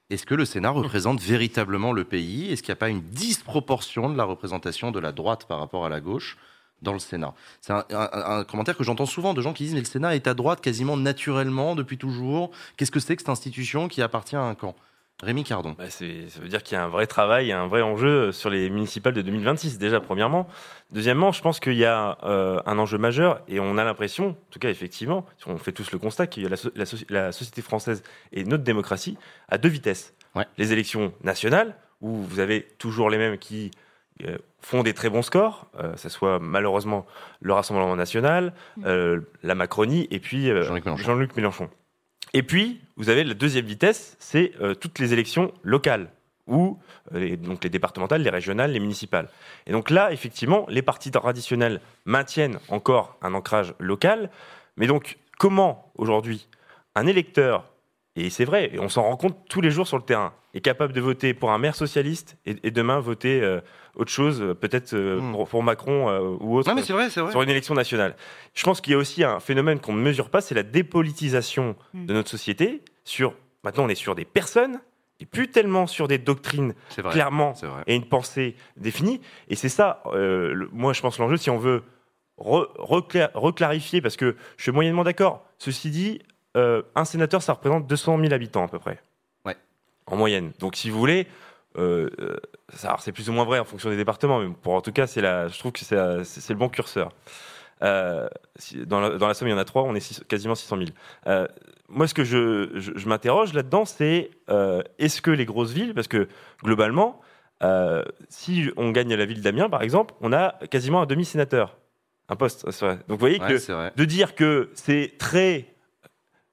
Est-ce que le Sénat représente véritablement le pays? Est-ce qu'il n'y a pas une disproportion de la représentation de la droite par rapport à la gauche? Dans le Sénat C'est un, un- un commentaire que j'entends souvent de gens qui disent mais le Sénat est à droite quasiment naturellement depuis toujours. Qu'est-ce que c'est que cette institution qui appartient à un camp? Rémi Cardon. Bah, ça veut dire qu'il y a un vrai travail, un vrai enjeu sur les municipales de 2026, déjà, premièrement. Deuxièmement, je pense qu'il y a euh, un enjeu majeur, et on a l'impression, en tout cas, effectivement, on fait tous le constat a la, so- la soci- la société française et notre démocratie à deux vitesses. les élections nationales, où vous avez toujours les mêmes qui font des très bons scores, euh, ça soit malheureusement le Rassemblement national, mm. euh, la Macronie et puis Jean-Luc Mélenchon. Et puis, vous avez la deuxième vitesse, c'est toutes les élections locales, ou donc les départementales, les régionales, les municipales. Et donc là, effectivement, les partis traditionnels maintiennent encore un ancrage local, mais donc comment aujourd'hui un électeur et c'est vrai, on s'en rend compte tous les jours sur le terrain. Est capable de voter pour un maire socialiste et, demain voter euh, autre chose, euh, peut-être euh, hmm. pour, Macron ou autre, mais vrai, vrai. sur une élection nationale. Je pense qu'il y a aussi un phénomène qu'on ne mesure pas, c'est la dépolitisation hmm. de notre société. Sur maintenant, on est sur des personnes et plus tellement sur des doctrines clairement et une pensée définie. Et c'est ça, moi, je pense l'enjeu, si on veut reclarifier, parce que je suis moyennement d'accord. Ceci dit, euh, un sénateur, ça représente 200 000 habitants à peu près. En moyenne. Donc si vous voulez, euh, euh c'est plus ou moins vrai en fonction des départements, mais pour en tout cas, c'est la, je trouve que c'est le bon curseur. Euh, dans, la, dans, la, somme, il y en a trois, on est quasiment 600 000. Euh, moi, ce que je, je, m'interroge là-dedans, c'est est-ce que les grosses villes, parce que globalement, si on gagne la ville d'Amiens, par exemple, on a quasiment un demi-sénateur, un poste. Donc vous voyez que de dire que c'est très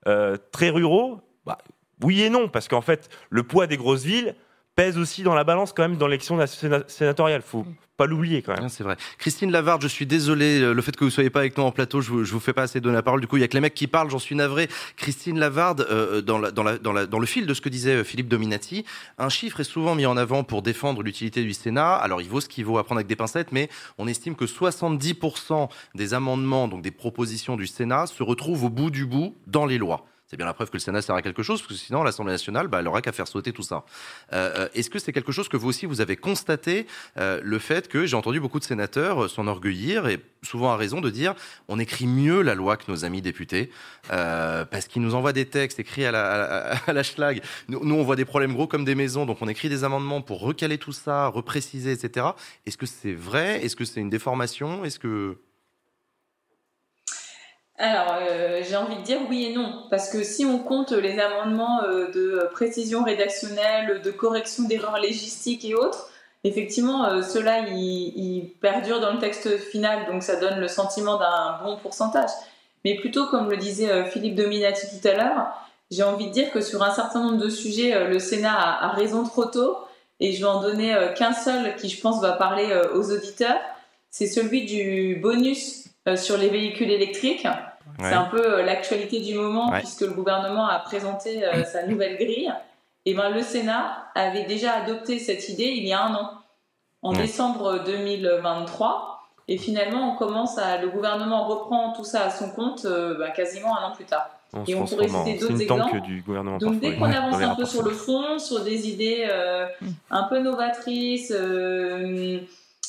très ruraux, bah, oui et non, parce qu'en fait, le poids des grosses villes pèse aussi dans la balance quand même dans l'élection sénatoriale. Faut pas l'oublier quand même. C'est vrai. Christine Lavarde, je suis désolé, euh, le fait que vous soyez pas avec nous en plateau, je vous, vous fais pas assez donner la parole. Du coup, il y a que les mecs qui parlent, j'en suis navré. Christine Lavarde, euh, dans, la, dans, la, dans, la, dans, le fil de ce que disait Philippe Dominati, un chiffre est souvent mis en avant pour défendre l'utilité du Sénat. Alors, il vaut ce qu'il vaut à prendre avec des pincettes, mais on estime que 70% des amendements, donc des propositions du Sénat, se retrouvent au bout du bout dans les lois. C'est bien la preuve que le Sénat sert à quelque chose, parce que sinon l'Assemblée nationale, bah, elle aura qu'à faire sauter tout ça. Euh, euh, est-ce que c'est quelque chose que vous aussi vous avez constaté, euh, le fait que j'ai entendu beaucoup de sénateurs s'enorgueillir, et souvent à raison, de dire on écrit mieux la loi que nos amis députés, parce qu'ils nous envoient des textes écrits à la, schlag. Nous, nous, on voit des problèmes gros comme des maisons, donc on écrit des amendements pour recaler tout ça, repréciser, etc. Est-ce que c'est vrai? Est-ce que c'est une déformation? Est-ce que alors, euh, j'ai envie de dire oui et non, parce que si on compte les amendements euh, de précision rédactionnelle, de correction d'erreurs légistiques et autres, effectivement, euh, ceux-là, ils, perdurent dans le texte final, donc ça donne le sentiment d'un bon pourcentage. Mais plutôt, comme le disait Philippe Dominati tout à l'heure, j'ai envie de dire que sur un certain nombre de sujets, le Sénat a, raison trop tôt, et je vais en donner qu'un seul qui, je pense, va parler aux auditeurs, c'est celui du bonus sur les véhicules électriques. C'est un peu euh, l'actualité du moment puisque le gouvernement a présenté euh, sa nouvelle grille. Et ben le Sénat avait déjà adopté cette idée il y a un an, en décembre 2023. Et finalement, on commence à, le gouvernement reprend tout ça à son compte euh, ben, quasiment un an plus tard. et on pourrait citer d'autres exemples. Du gouvernement Donc dès qu'on avance un peu sur le fond, sur des idées un peu novatrices,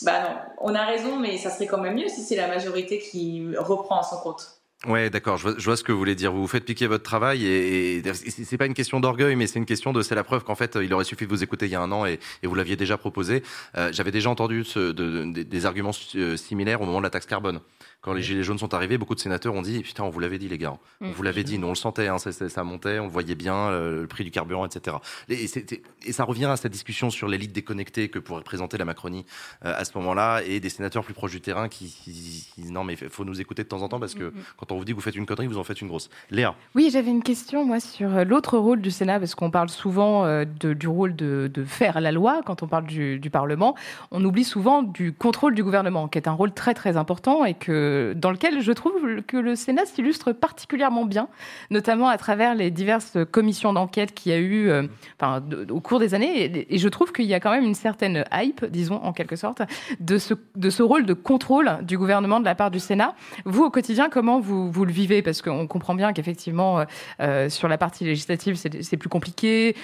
bah non, on a raison, mais ça serait quand même mieux si c'est la majorité qui reprend à son compte. Ouais, d'accord. Je, vois, ce que vous voulez dire. Vous vous faites piquer votre travail et, et c'est pas une question d'orgueil, mais c'est une question de c'est la preuve qu'en fait il aurait suffi de vous écouter il y a un an et, et vous l'aviez déjà proposé. Euh, J'avais déjà entendu ce, de, des arguments euh, similaires au moment de la taxe carbone quand les gilets jaunes sont arrivés, beaucoup de sénateurs ont dit putain, on vous l'avait dit les gars, on mm. vous l'avait dit, nous on le sentait, hein, ça, montait, on voyait bien euh, le prix du carburant, etc. Et, et, ça revient à cette discussion sur l'élite déconnectée que pourrait présenter la Macronie euh, à ce moment-là, et des sénateurs plus proches du terrain qui, disent non mais il faut nous écouter de temps en temps parce que mm, mm. On vous dit que vous faites une connerie, vous en faites une grosse. Léa. Oui, j'avais une question moi sur euh, l'autre rôle du Sénat parce qu'on parle souvent de, du rôle de, faire la loi quand on parle du, Parlement, on oublie souvent du contrôle du gouvernement qui est un rôle très très important et que dans lequel je trouve que le Sénat s'illustre particulièrement bien, notamment à travers les diverses commissions d'enquête qu'il y a eu euh, au cours des années. Et, je trouve qu'il y a quand même une certaine hype, disons en quelque sorte, de ce, de ce rôle de contrôle du gouvernement de la part du Sénat. Vous, au quotidien, comment vous, vous le vivez Parce qu'on comprend bien qu'effectivement, euh, euh, sur la partie législative, c'est plus compliqué.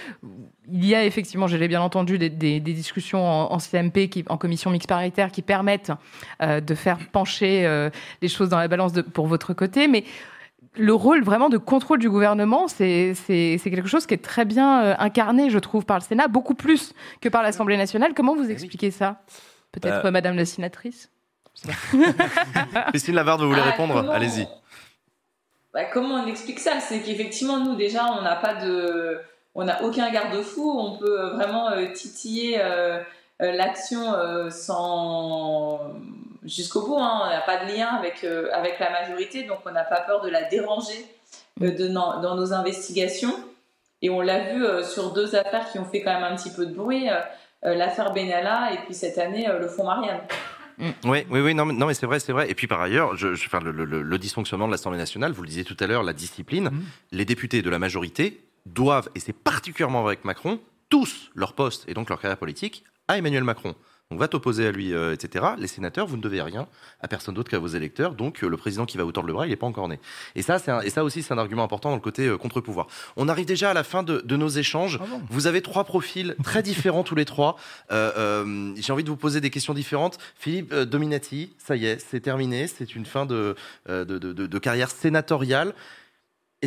Il y a effectivement, je l'ai bien entendu, des, des, discussions en, CMP, qui, en commission mixte paritaire, qui permettent de faire pencher les choses dans la balance de, pour votre côté, mais le rôle vraiment de contrôle du gouvernement, c'est quelque chose qui est très bien euh, incarné, je trouve, par le Sénat, beaucoup plus que par l'Assemblée nationale. Comment vous expliquez ça? Peut-être euh, Madame la sénatrice? [laughs] Christine Lavarde, vous voulez ah, répondre Allez-y. Bah, comment on explique ça? C'est qu'effectivement, nous, déjà, on n'a pas de on n'a aucun garde-fou, on peut vraiment titiller l'action sans jusqu'au bout. Hein. On n'a pas de lien avec, avec la majorité, donc on n'a pas peur de la déranger dans, nos investigations. Et on l'a vu sur deux affaires qui ont fait quand même un petit peu de bruit, l'affaire Benalla et puis cette année le fonds Marianne. Mm. Oui, oui, oui, non, mais, non, mais c'est vrai, c'est vrai. Et puis par ailleurs, je, je enfin, le, le, le, dysfonctionnement de l'Assemblée nationale, vous le disiez tout à l'heure, la discipline, mm. les députés de la majorité doivent, et c'est particulièrement vrai avec Macron, tous leur poste et donc leur carrière politique à Emmanuel Macron on va t'opposer à lui, euh, etc. Les sénateurs, vous ne devez rien à personne d'autre qu'à vos électeurs. Donc euh, le président qui va vous tordre le bras, il n'est pas encore né. Et ça, et ça aussi, c'est un argument important dans le côté euh, contre-pouvoir. On arrive déjà à la fin de, nos échanges. Ah vous avez trois profils très différents tous les trois. J'ai envie de vous poser des questions différentes. Philippe Dominati, ça y est, c'est terminé. C'est une fin de, de carrière sénatoriale.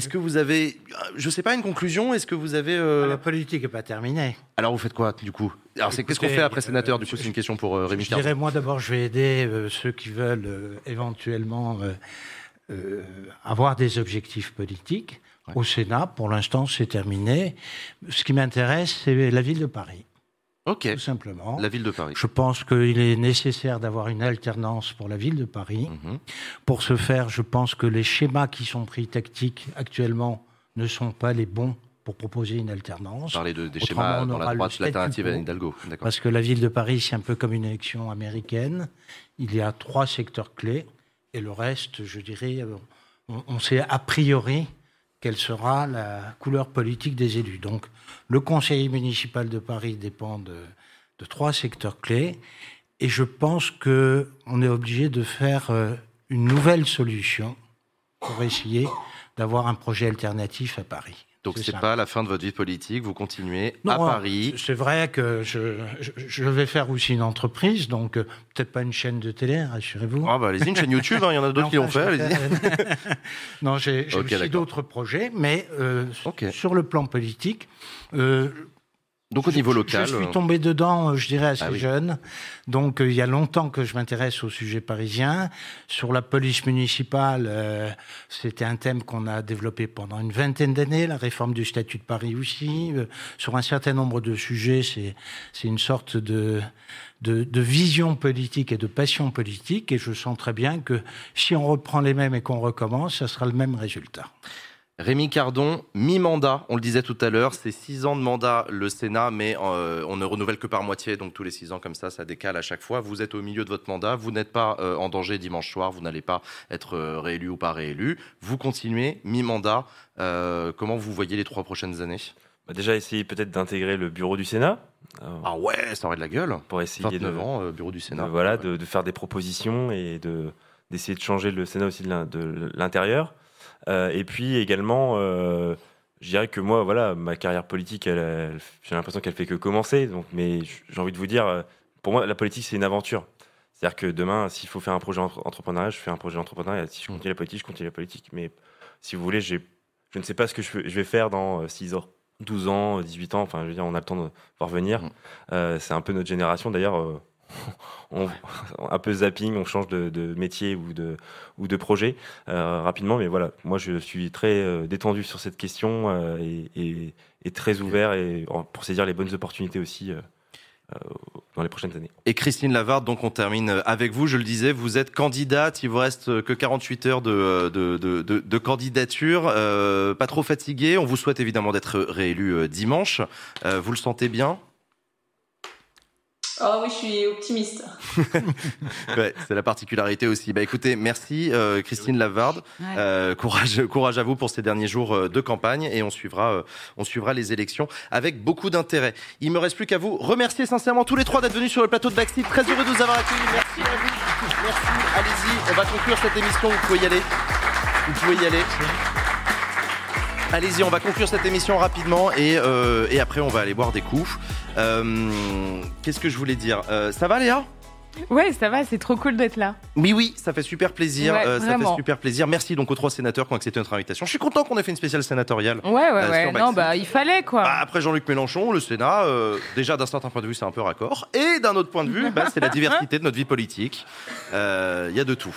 Est-ce que vous avez, je ne sais pas, une conclusion Est-ce que vous avez... Euh, la politique n'est pas terminée. Alors vous faites quoi du coup? Alors c'est qu'est-ce qu'on fait après sénateur Du coup, c'est une question pour euh, Rémi Je dirais moi d'abord, je vais aider euh, ceux qui veulent éventuellement avoir des objectifs politiques. Au Sénat, pour l'instant, c'est terminé. Ce qui m'intéresse, c'est la ville de Paris. Ok. Tout simplement. La ville de Paris. Je pense qu'il est nécessaire d'avoir une alternance pour la ville de Paris. Mhm. Pour ce faire, je pense que les schémas qui sont pris tactiques actuellement ne sont pas les bons pour proposer une alternance. Parler de, des schémas dans la droite, l'alternative à Hidalgo. Parce que la ville de Paris, c'est un peu comme une élection américaine. Il y a trois secteurs clés et le reste, je dirais, on, on sait a priori quelle sera la couleur politique des élus. Donc, le conseil municipal de Paris dépend de, trois secteurs clés, et je pense qu'on est obligé de faire euh, une nouvelle solution pour essayer d'avoir un projet alternatif à Paris. Donc c'est pas la fin de votre vie politique, vous continuez à Paris. C'est vrai que je, je, vais faire aussi une entreprise, donc euh, peut-être pas une chaîne de télé, rassurez-vous. Ah bah allez-y, une chaîne YouTube, hein, il y en a [laughs] d'autres qui l'ont fait, [laughs] non, j'ai aussi d'autres projets, mais euh, sur le plan politique, euh, donc au niveau local. Je, suis euh, tombé dedans, euh, je dirais, assez ah jeune. Donc euh, il y a longtemps que je m'intéresse au sujet parisien. Sur la police municipale, c'était un thème qu'on a développé pendant une vingtaine d'années, la réforme du statut de Paris aussi. sur un certain nombre de sujets, c'est c'est une sorte de, de, de vision politique et de passion politique. Et je sens très bien que si on reprend les mêmes et qu'on recommence, ça sera le même résultat. Rémi Cardon, mi-mandat, on le disait tout à l'heure, c'est six ans de mandat le Sénat, mais euh, on ne renouvelle que par moitié, donc tous les six ans comme ça, ça décale à chaque fois. Vous êtes au milieu de votre mandat, vous n'êtes pas euh, en danger dimanche soir, vous n'allez pas être euh, réélu ou pas réélu. Vous continuez, mi-mandat. comment vous voyez les trois prochaines années? Bah, Déjà, essayer peut-être d'intégrer le bureau du Sénat. ah ouais, ça aurait de la gueule. Pour essayer 29 de, ans, bureau du Sénat. voilà, de, faire des propositions et de d'essayer de changer le Sénat aussi de l'intérieur. Euh, et puis également, euh, je dirais que moi, voilà, ma carrière politique, j'ai l'impression qu'elle fait que commencer. Donc, mais j'ai envie de vous dire, euh, pour moi, la politique, c'est une aventure. C'est-à-dire que demain, s'il faut faire un projet entrepreneurial, je fais un projet entrepreneurial. Si je continue la politique, je continue la politique. Mais si vous voulez, je ne sais pas ce que je, vais faire dans 6 ans, 12 ans, 18 ans. Enfin, je veux dire, on a le temps de voir venir. Mm. c'est un peu notre génération. D'ailleurs, [laughs] on, un peu zapping, on change de, métier ou de, ou de projet euh, rapidement. Mais voilà, moi je suis très euh, détendu sur cette question euh, et, très ouvert et, pour saisir les bonnes opportunités aussi. dans les prochaines années. Et Christine Lavarde, donc on termine avec vous. Je le disais, vous êtes candidate. Il vous reste que 48 heures de, de, de candidature. pas trop fatigué. On vous souhaite évidemment d'être réélu dimanche. vous le sentez bien? Oh oui, je suis optimiste. [laughs] c'est la particularité aussi. Bah écoutez, merci euh, Christine Lavarde. Euh, courage, courage à vous pour ces derniers jours euh, de campagne et on suivra, on suivra les élections avec beaucoup d'intérêt. Il me reste plus qu'à vous remercier sincèrement tous les trois d'être venus sur le plateau de Backseat. Très heureux de vous avoir accueillis. Merci à vous. Merci. Allez-y, on va conclure cette émission. Vous pouvez y aller. Vous pouvez y aller. Allez-y, on va conclure cette émission rapidement et, euh, et après on va aller boire des coups. Euh, Qu'est-ce que je voulais dire euh, Ça va Léa? Ouais, ça va, c'est trop cool d'être là. Oui, oui, ça fait super plaisir. Euh, ça fait super plaisir. Merci donc aux trois sénateurs qui ont accepté notre invitation. Je suis content qu'on ait fait une spéciale sénatoriale. Ouais, ouais, euh, ouais. Non, bah, il fallait quoi. Bah, après Jean-Luc Mélenchon, le Sénat, déjà d'un certain point de vue, c'est un peu raccord. Et d'un autre point de vue, bah, c'est la [laughs] diversité de notre vie politique. Il y a de tout.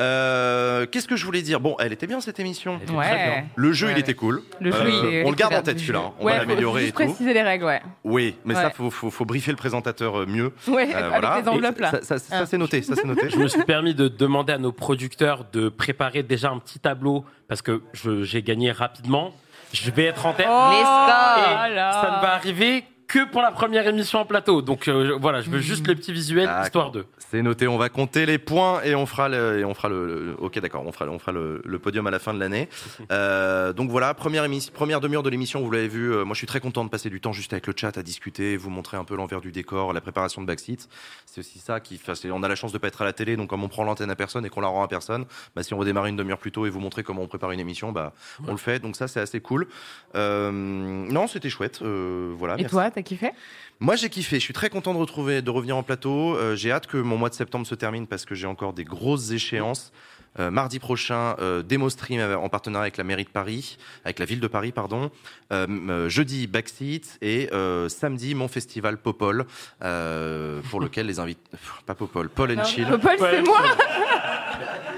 Euh, Qu'est-ce que je voulais dire? Bon, elle était bien cette émission. Ouais. très bien. Le jeu, Ouais, il était cool. Le jeu, Euh, il est on le garde en tête celui-là. hein. On Ouais, va l'améliorer et tout. préciser les règles, ouais. Oui, mais ça, faut, faut, faut briefer le présentateur euh, mieux. Ouais, avec les enveloppes, Et là. Ça, ça- ça, Ah. c'est noté, ça c'est noté. Je me suis permis de demander à nos producteurs de préparer déjà un petit tableau parce que j'ai gagné rapidement. Je vais être en tête. Oh Et ça ne va arriver que pour la première émission en plateau. Donc euh, voilà, je veux juste le petit visuel histoire de. C'est noté, on va compter les points et on fera le, et on fera le, le- ok d'accord, on fera, on fera le, le podium à la fin de l'année. [laughs] Euh, donc voilà, première, émission, première demi-heure de l'émission, vous l'avez vu, euh, moi je suis très content de passer du temps juste avec le chat à discuter, vous montrer un peu l'envers du décor, la préparation de Backseat. C'est aussi ça qui, enfin, c'est- on a la chance de pas être à la télé, donc comme on prend l'antenne à personne et qu'on la rend à personne, bah, si on veut démarrer une demi-heure plus tôt et vous montrer comment on prépare une émission, bah, on le fait, donc ça c'est assez cool. Euh, non, c'était chouette, euh, voilà. Et merci. toi, t'as kiffé? Moi, j'ai kiffé. Je suis très content de retrouver, de revenir en plateau. Euh, j'ai hâte que mon mois de septembre se termine parce que j'ai encore des grosses échéances. Euh, mardi prochain, euh, démo stream en partenariat avec la mairie de Paris, avec la ville de Paris, pardon. Euh, jeudi, Backseat et euh, samedi, mon festival Popol, euh, pour lequel les invités, pas Popol, Paul and Non, Chill. Popol, c'est moi [laughs]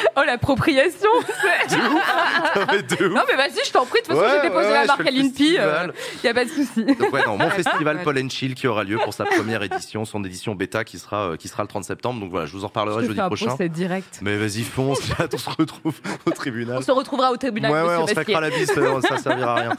[laughs] Oh, l'appropriation de ouf. Non, mais vas-y, je t'en prie. De toute façon, Ouais, j'ai déposé ouais, la marque je fais le Aline Pi. Il festival. n'y a pas de souci. Donc ouais, non, mon festival. Paul and Chill qui aura lieu pour sa première édition, son édition bêta qui sera, euh, qui sera le 30 septembre. Donc voilà, je vous en reparlerai jeudi prochain. procès direct. Mais vas-y, fonce, hâte, [laughs] on se retrouve au tribunal. On se retrouvera au tribunal. Ouais, ouais, monsieur on se Basquiat. fera la bise, euh, ça servira à rien.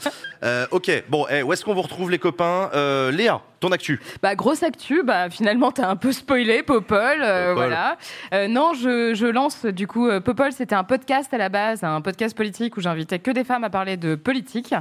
Euh, ok, bon, eh, où est-ce qu'on vous retrouve les copains? Euh, Léa, ton actu Bah, grosse actu, bah, finalement, t'as un peu spoilé, Popol. euh, Popol. voilà. Euh, non, je, je lance, du coup, euh, Popol, c'était un podcast à la base, un podcast politique où j'invitais que des femmes à parler de politique.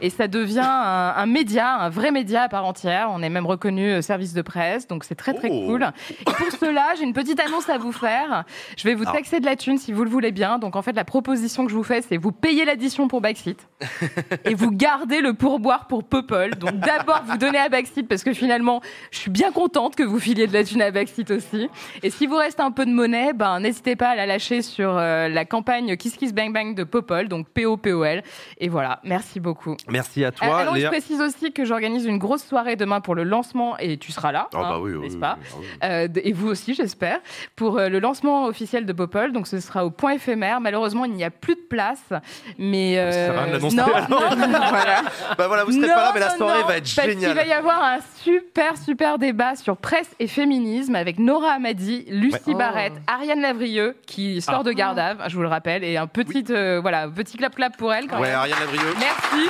Et ça devient [laughs] un, un média, un vrai média à part entière. On est même reconnu euh, service de presse, donc c'est très, très Oh. cool. Et pour cela, j'ai une petite annonce à vous faire. Je vais vous Ah. taxer de la thune si vous le voulez bien. Donc, en fait, la proposition que je vous fais, c'est vous payez l'addition pour Backseat [laughs] et vous gardez le pourboire pour Popol. Donc d'abord vous donnez à Backseat parce que finalement je suis bien contente que vous filiez de la thune à Backseat aussi. Et s'il vous reste un peu de monnaie, ben n'hésitez pas à la lâcher sur euh, la campagne Kiss Kiss Bang Bang de Popol, donc P-O-P-O-L. Et voilà, merci beaucoup. Merci à Ah, toi, ah non, je précise aussi que j'organise une grosse soirée demain pour le lancement et tu seras là, Ah bah hein, oui, oui, n'est-ce oui, pas oui, Euh, Et vous aussi, j'espère, pour euh, le lancement officiel de Popol. Donc ce sera au point éphémère. Malheureusement, il n'y a plus de place, mais euh, Ça de l'annoncer non, alors. non, non, [laughs] voilà. Bah voilà, vous serez pas là, mais la soirée va être géniale. qu'il va y avoir un super, super débat sur presse et féminisme avec Nora Amadi, Lucie Ouais. Barrette, Ariane Lavrieux, qui sort Ah. de à vue, je vous le rappelle, et un petit, euh, voilà, petit clap-clap pour elle. Quand Ouais, même. Ariane Lavrieux. Merci.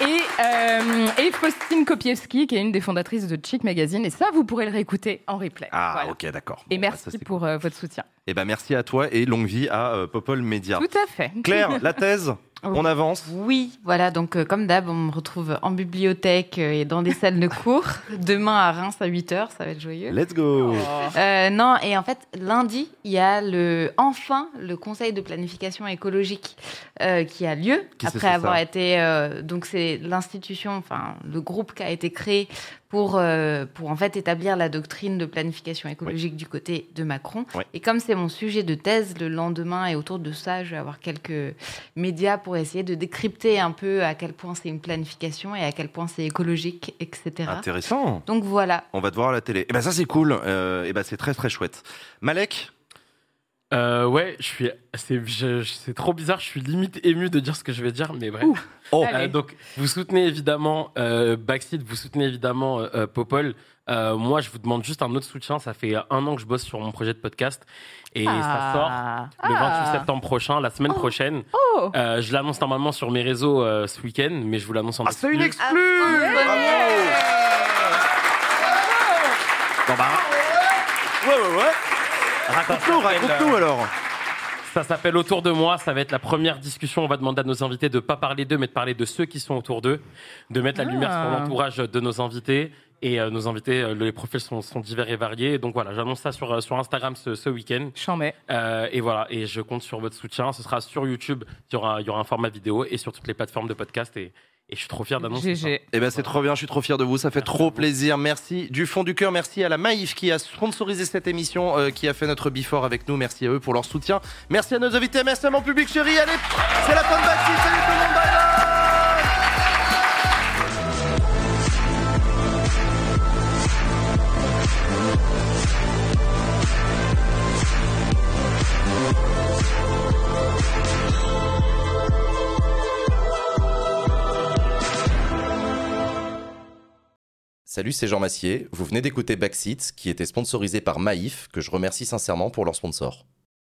Et, euh, et Faustine Kopiewski, qui est une des fondatrices de Chic Magazine. Et ça, vous pourrez le réécouter en replay. Ah, Voilà. ok, d'accord. Et Bon, bah, merci c'est pour euh, votre soutien. Eh ben merci à toi et longue vie à Popol Media. Tout à fait. Claire, [laughs] la thèse, on avance. Oui, voilà, donc euh, comme d'hab, on me retrouve en bibliothèque euh, et dans des salles de cours. [laughs] Demain à Reims à 8h, ça va être joyeux. Let's go. Euh, non, et en fait, lundi, il y a le, enfin le conseil de planification écologique euh, qui a lieu que après avoir été. euh, donc, c'est l'institution, enfin, le groupe qui a été créé pour, euh, pour en fait établir la doctrine de planification écologique du côté de Macron. Et comme c'est mon sujet de thèse le lendemain et autour de ça, je vais avoir quelques médias pour essayer de décrypter un peu à quel point c'est une planification et à quel point c'est écologique, etc. Intéressant. Donc voilà. On va te voir à la télé. Eh ben ça c'est cool. Euh, eh ben c'est très très chouette. Malek? Euh, ouais, je suis. C'est je- je- c'est trop bizarre. Je suis limite ému de dire ce que je vais dire, mais bref. Oh. Euh, donc, vous soutenez évidemment euh, Backseat, vous soutenez évidemment euh, euh, Popol. Euh, moi, je vous demande juste un autre soutien. Ça fait un an que je bosse sur mon projet de podcast et Ah. ça sort le 28 Ah. septembre prochain, la semaine prochaine. Oh. Euh, je l'annonce normalement sur mes réseaux euh, ce week-end, mais je vous l'annonce en Ah, c'est une exclu. exclue Bon bah. Ouais ouais ouais. Raconte-nous, raconte-nous alors. Ça s'appelle Autour de moi. Ça va être la première discussion. On va demander à nos invités de ne pas parler d'eux, mais de parler de ceux qui sont autour d'eux, de mettre la lumière sur Ah. l'entourage de nos invités. Et euh, nos invités, euh, les profils sont, sont divers et variés. Donc voilà, j'annonce ça sur, euh, sur Instagram ce, ce week-end. Euh, et voilà, et je compte sur votre soutien. Ce sera sur YouTube. Il y aura, il y aura un format vidéo et sur toutes les plateformes de podcast. Et, et je suis trop fier d'annoncer ça. Eh ben c'est trop bien, je suis trop fier de vous, ça fait trop plaisir. Merci du fond du cœur, merci à la Maïf qui a sponsorisé cette émission, euh, qui a fait notre before avec nous. Merci à eux pour leur soutien. Merci à nos invités, merci à mon public chéri. Allez, c'est la fin de. Salut tout le monde, Salut, c'est Jean Massier. Vous venez d'écouter Backseat, qui était sponsorisé par Maïf, que je remercie sincèrement pour leur sponsor.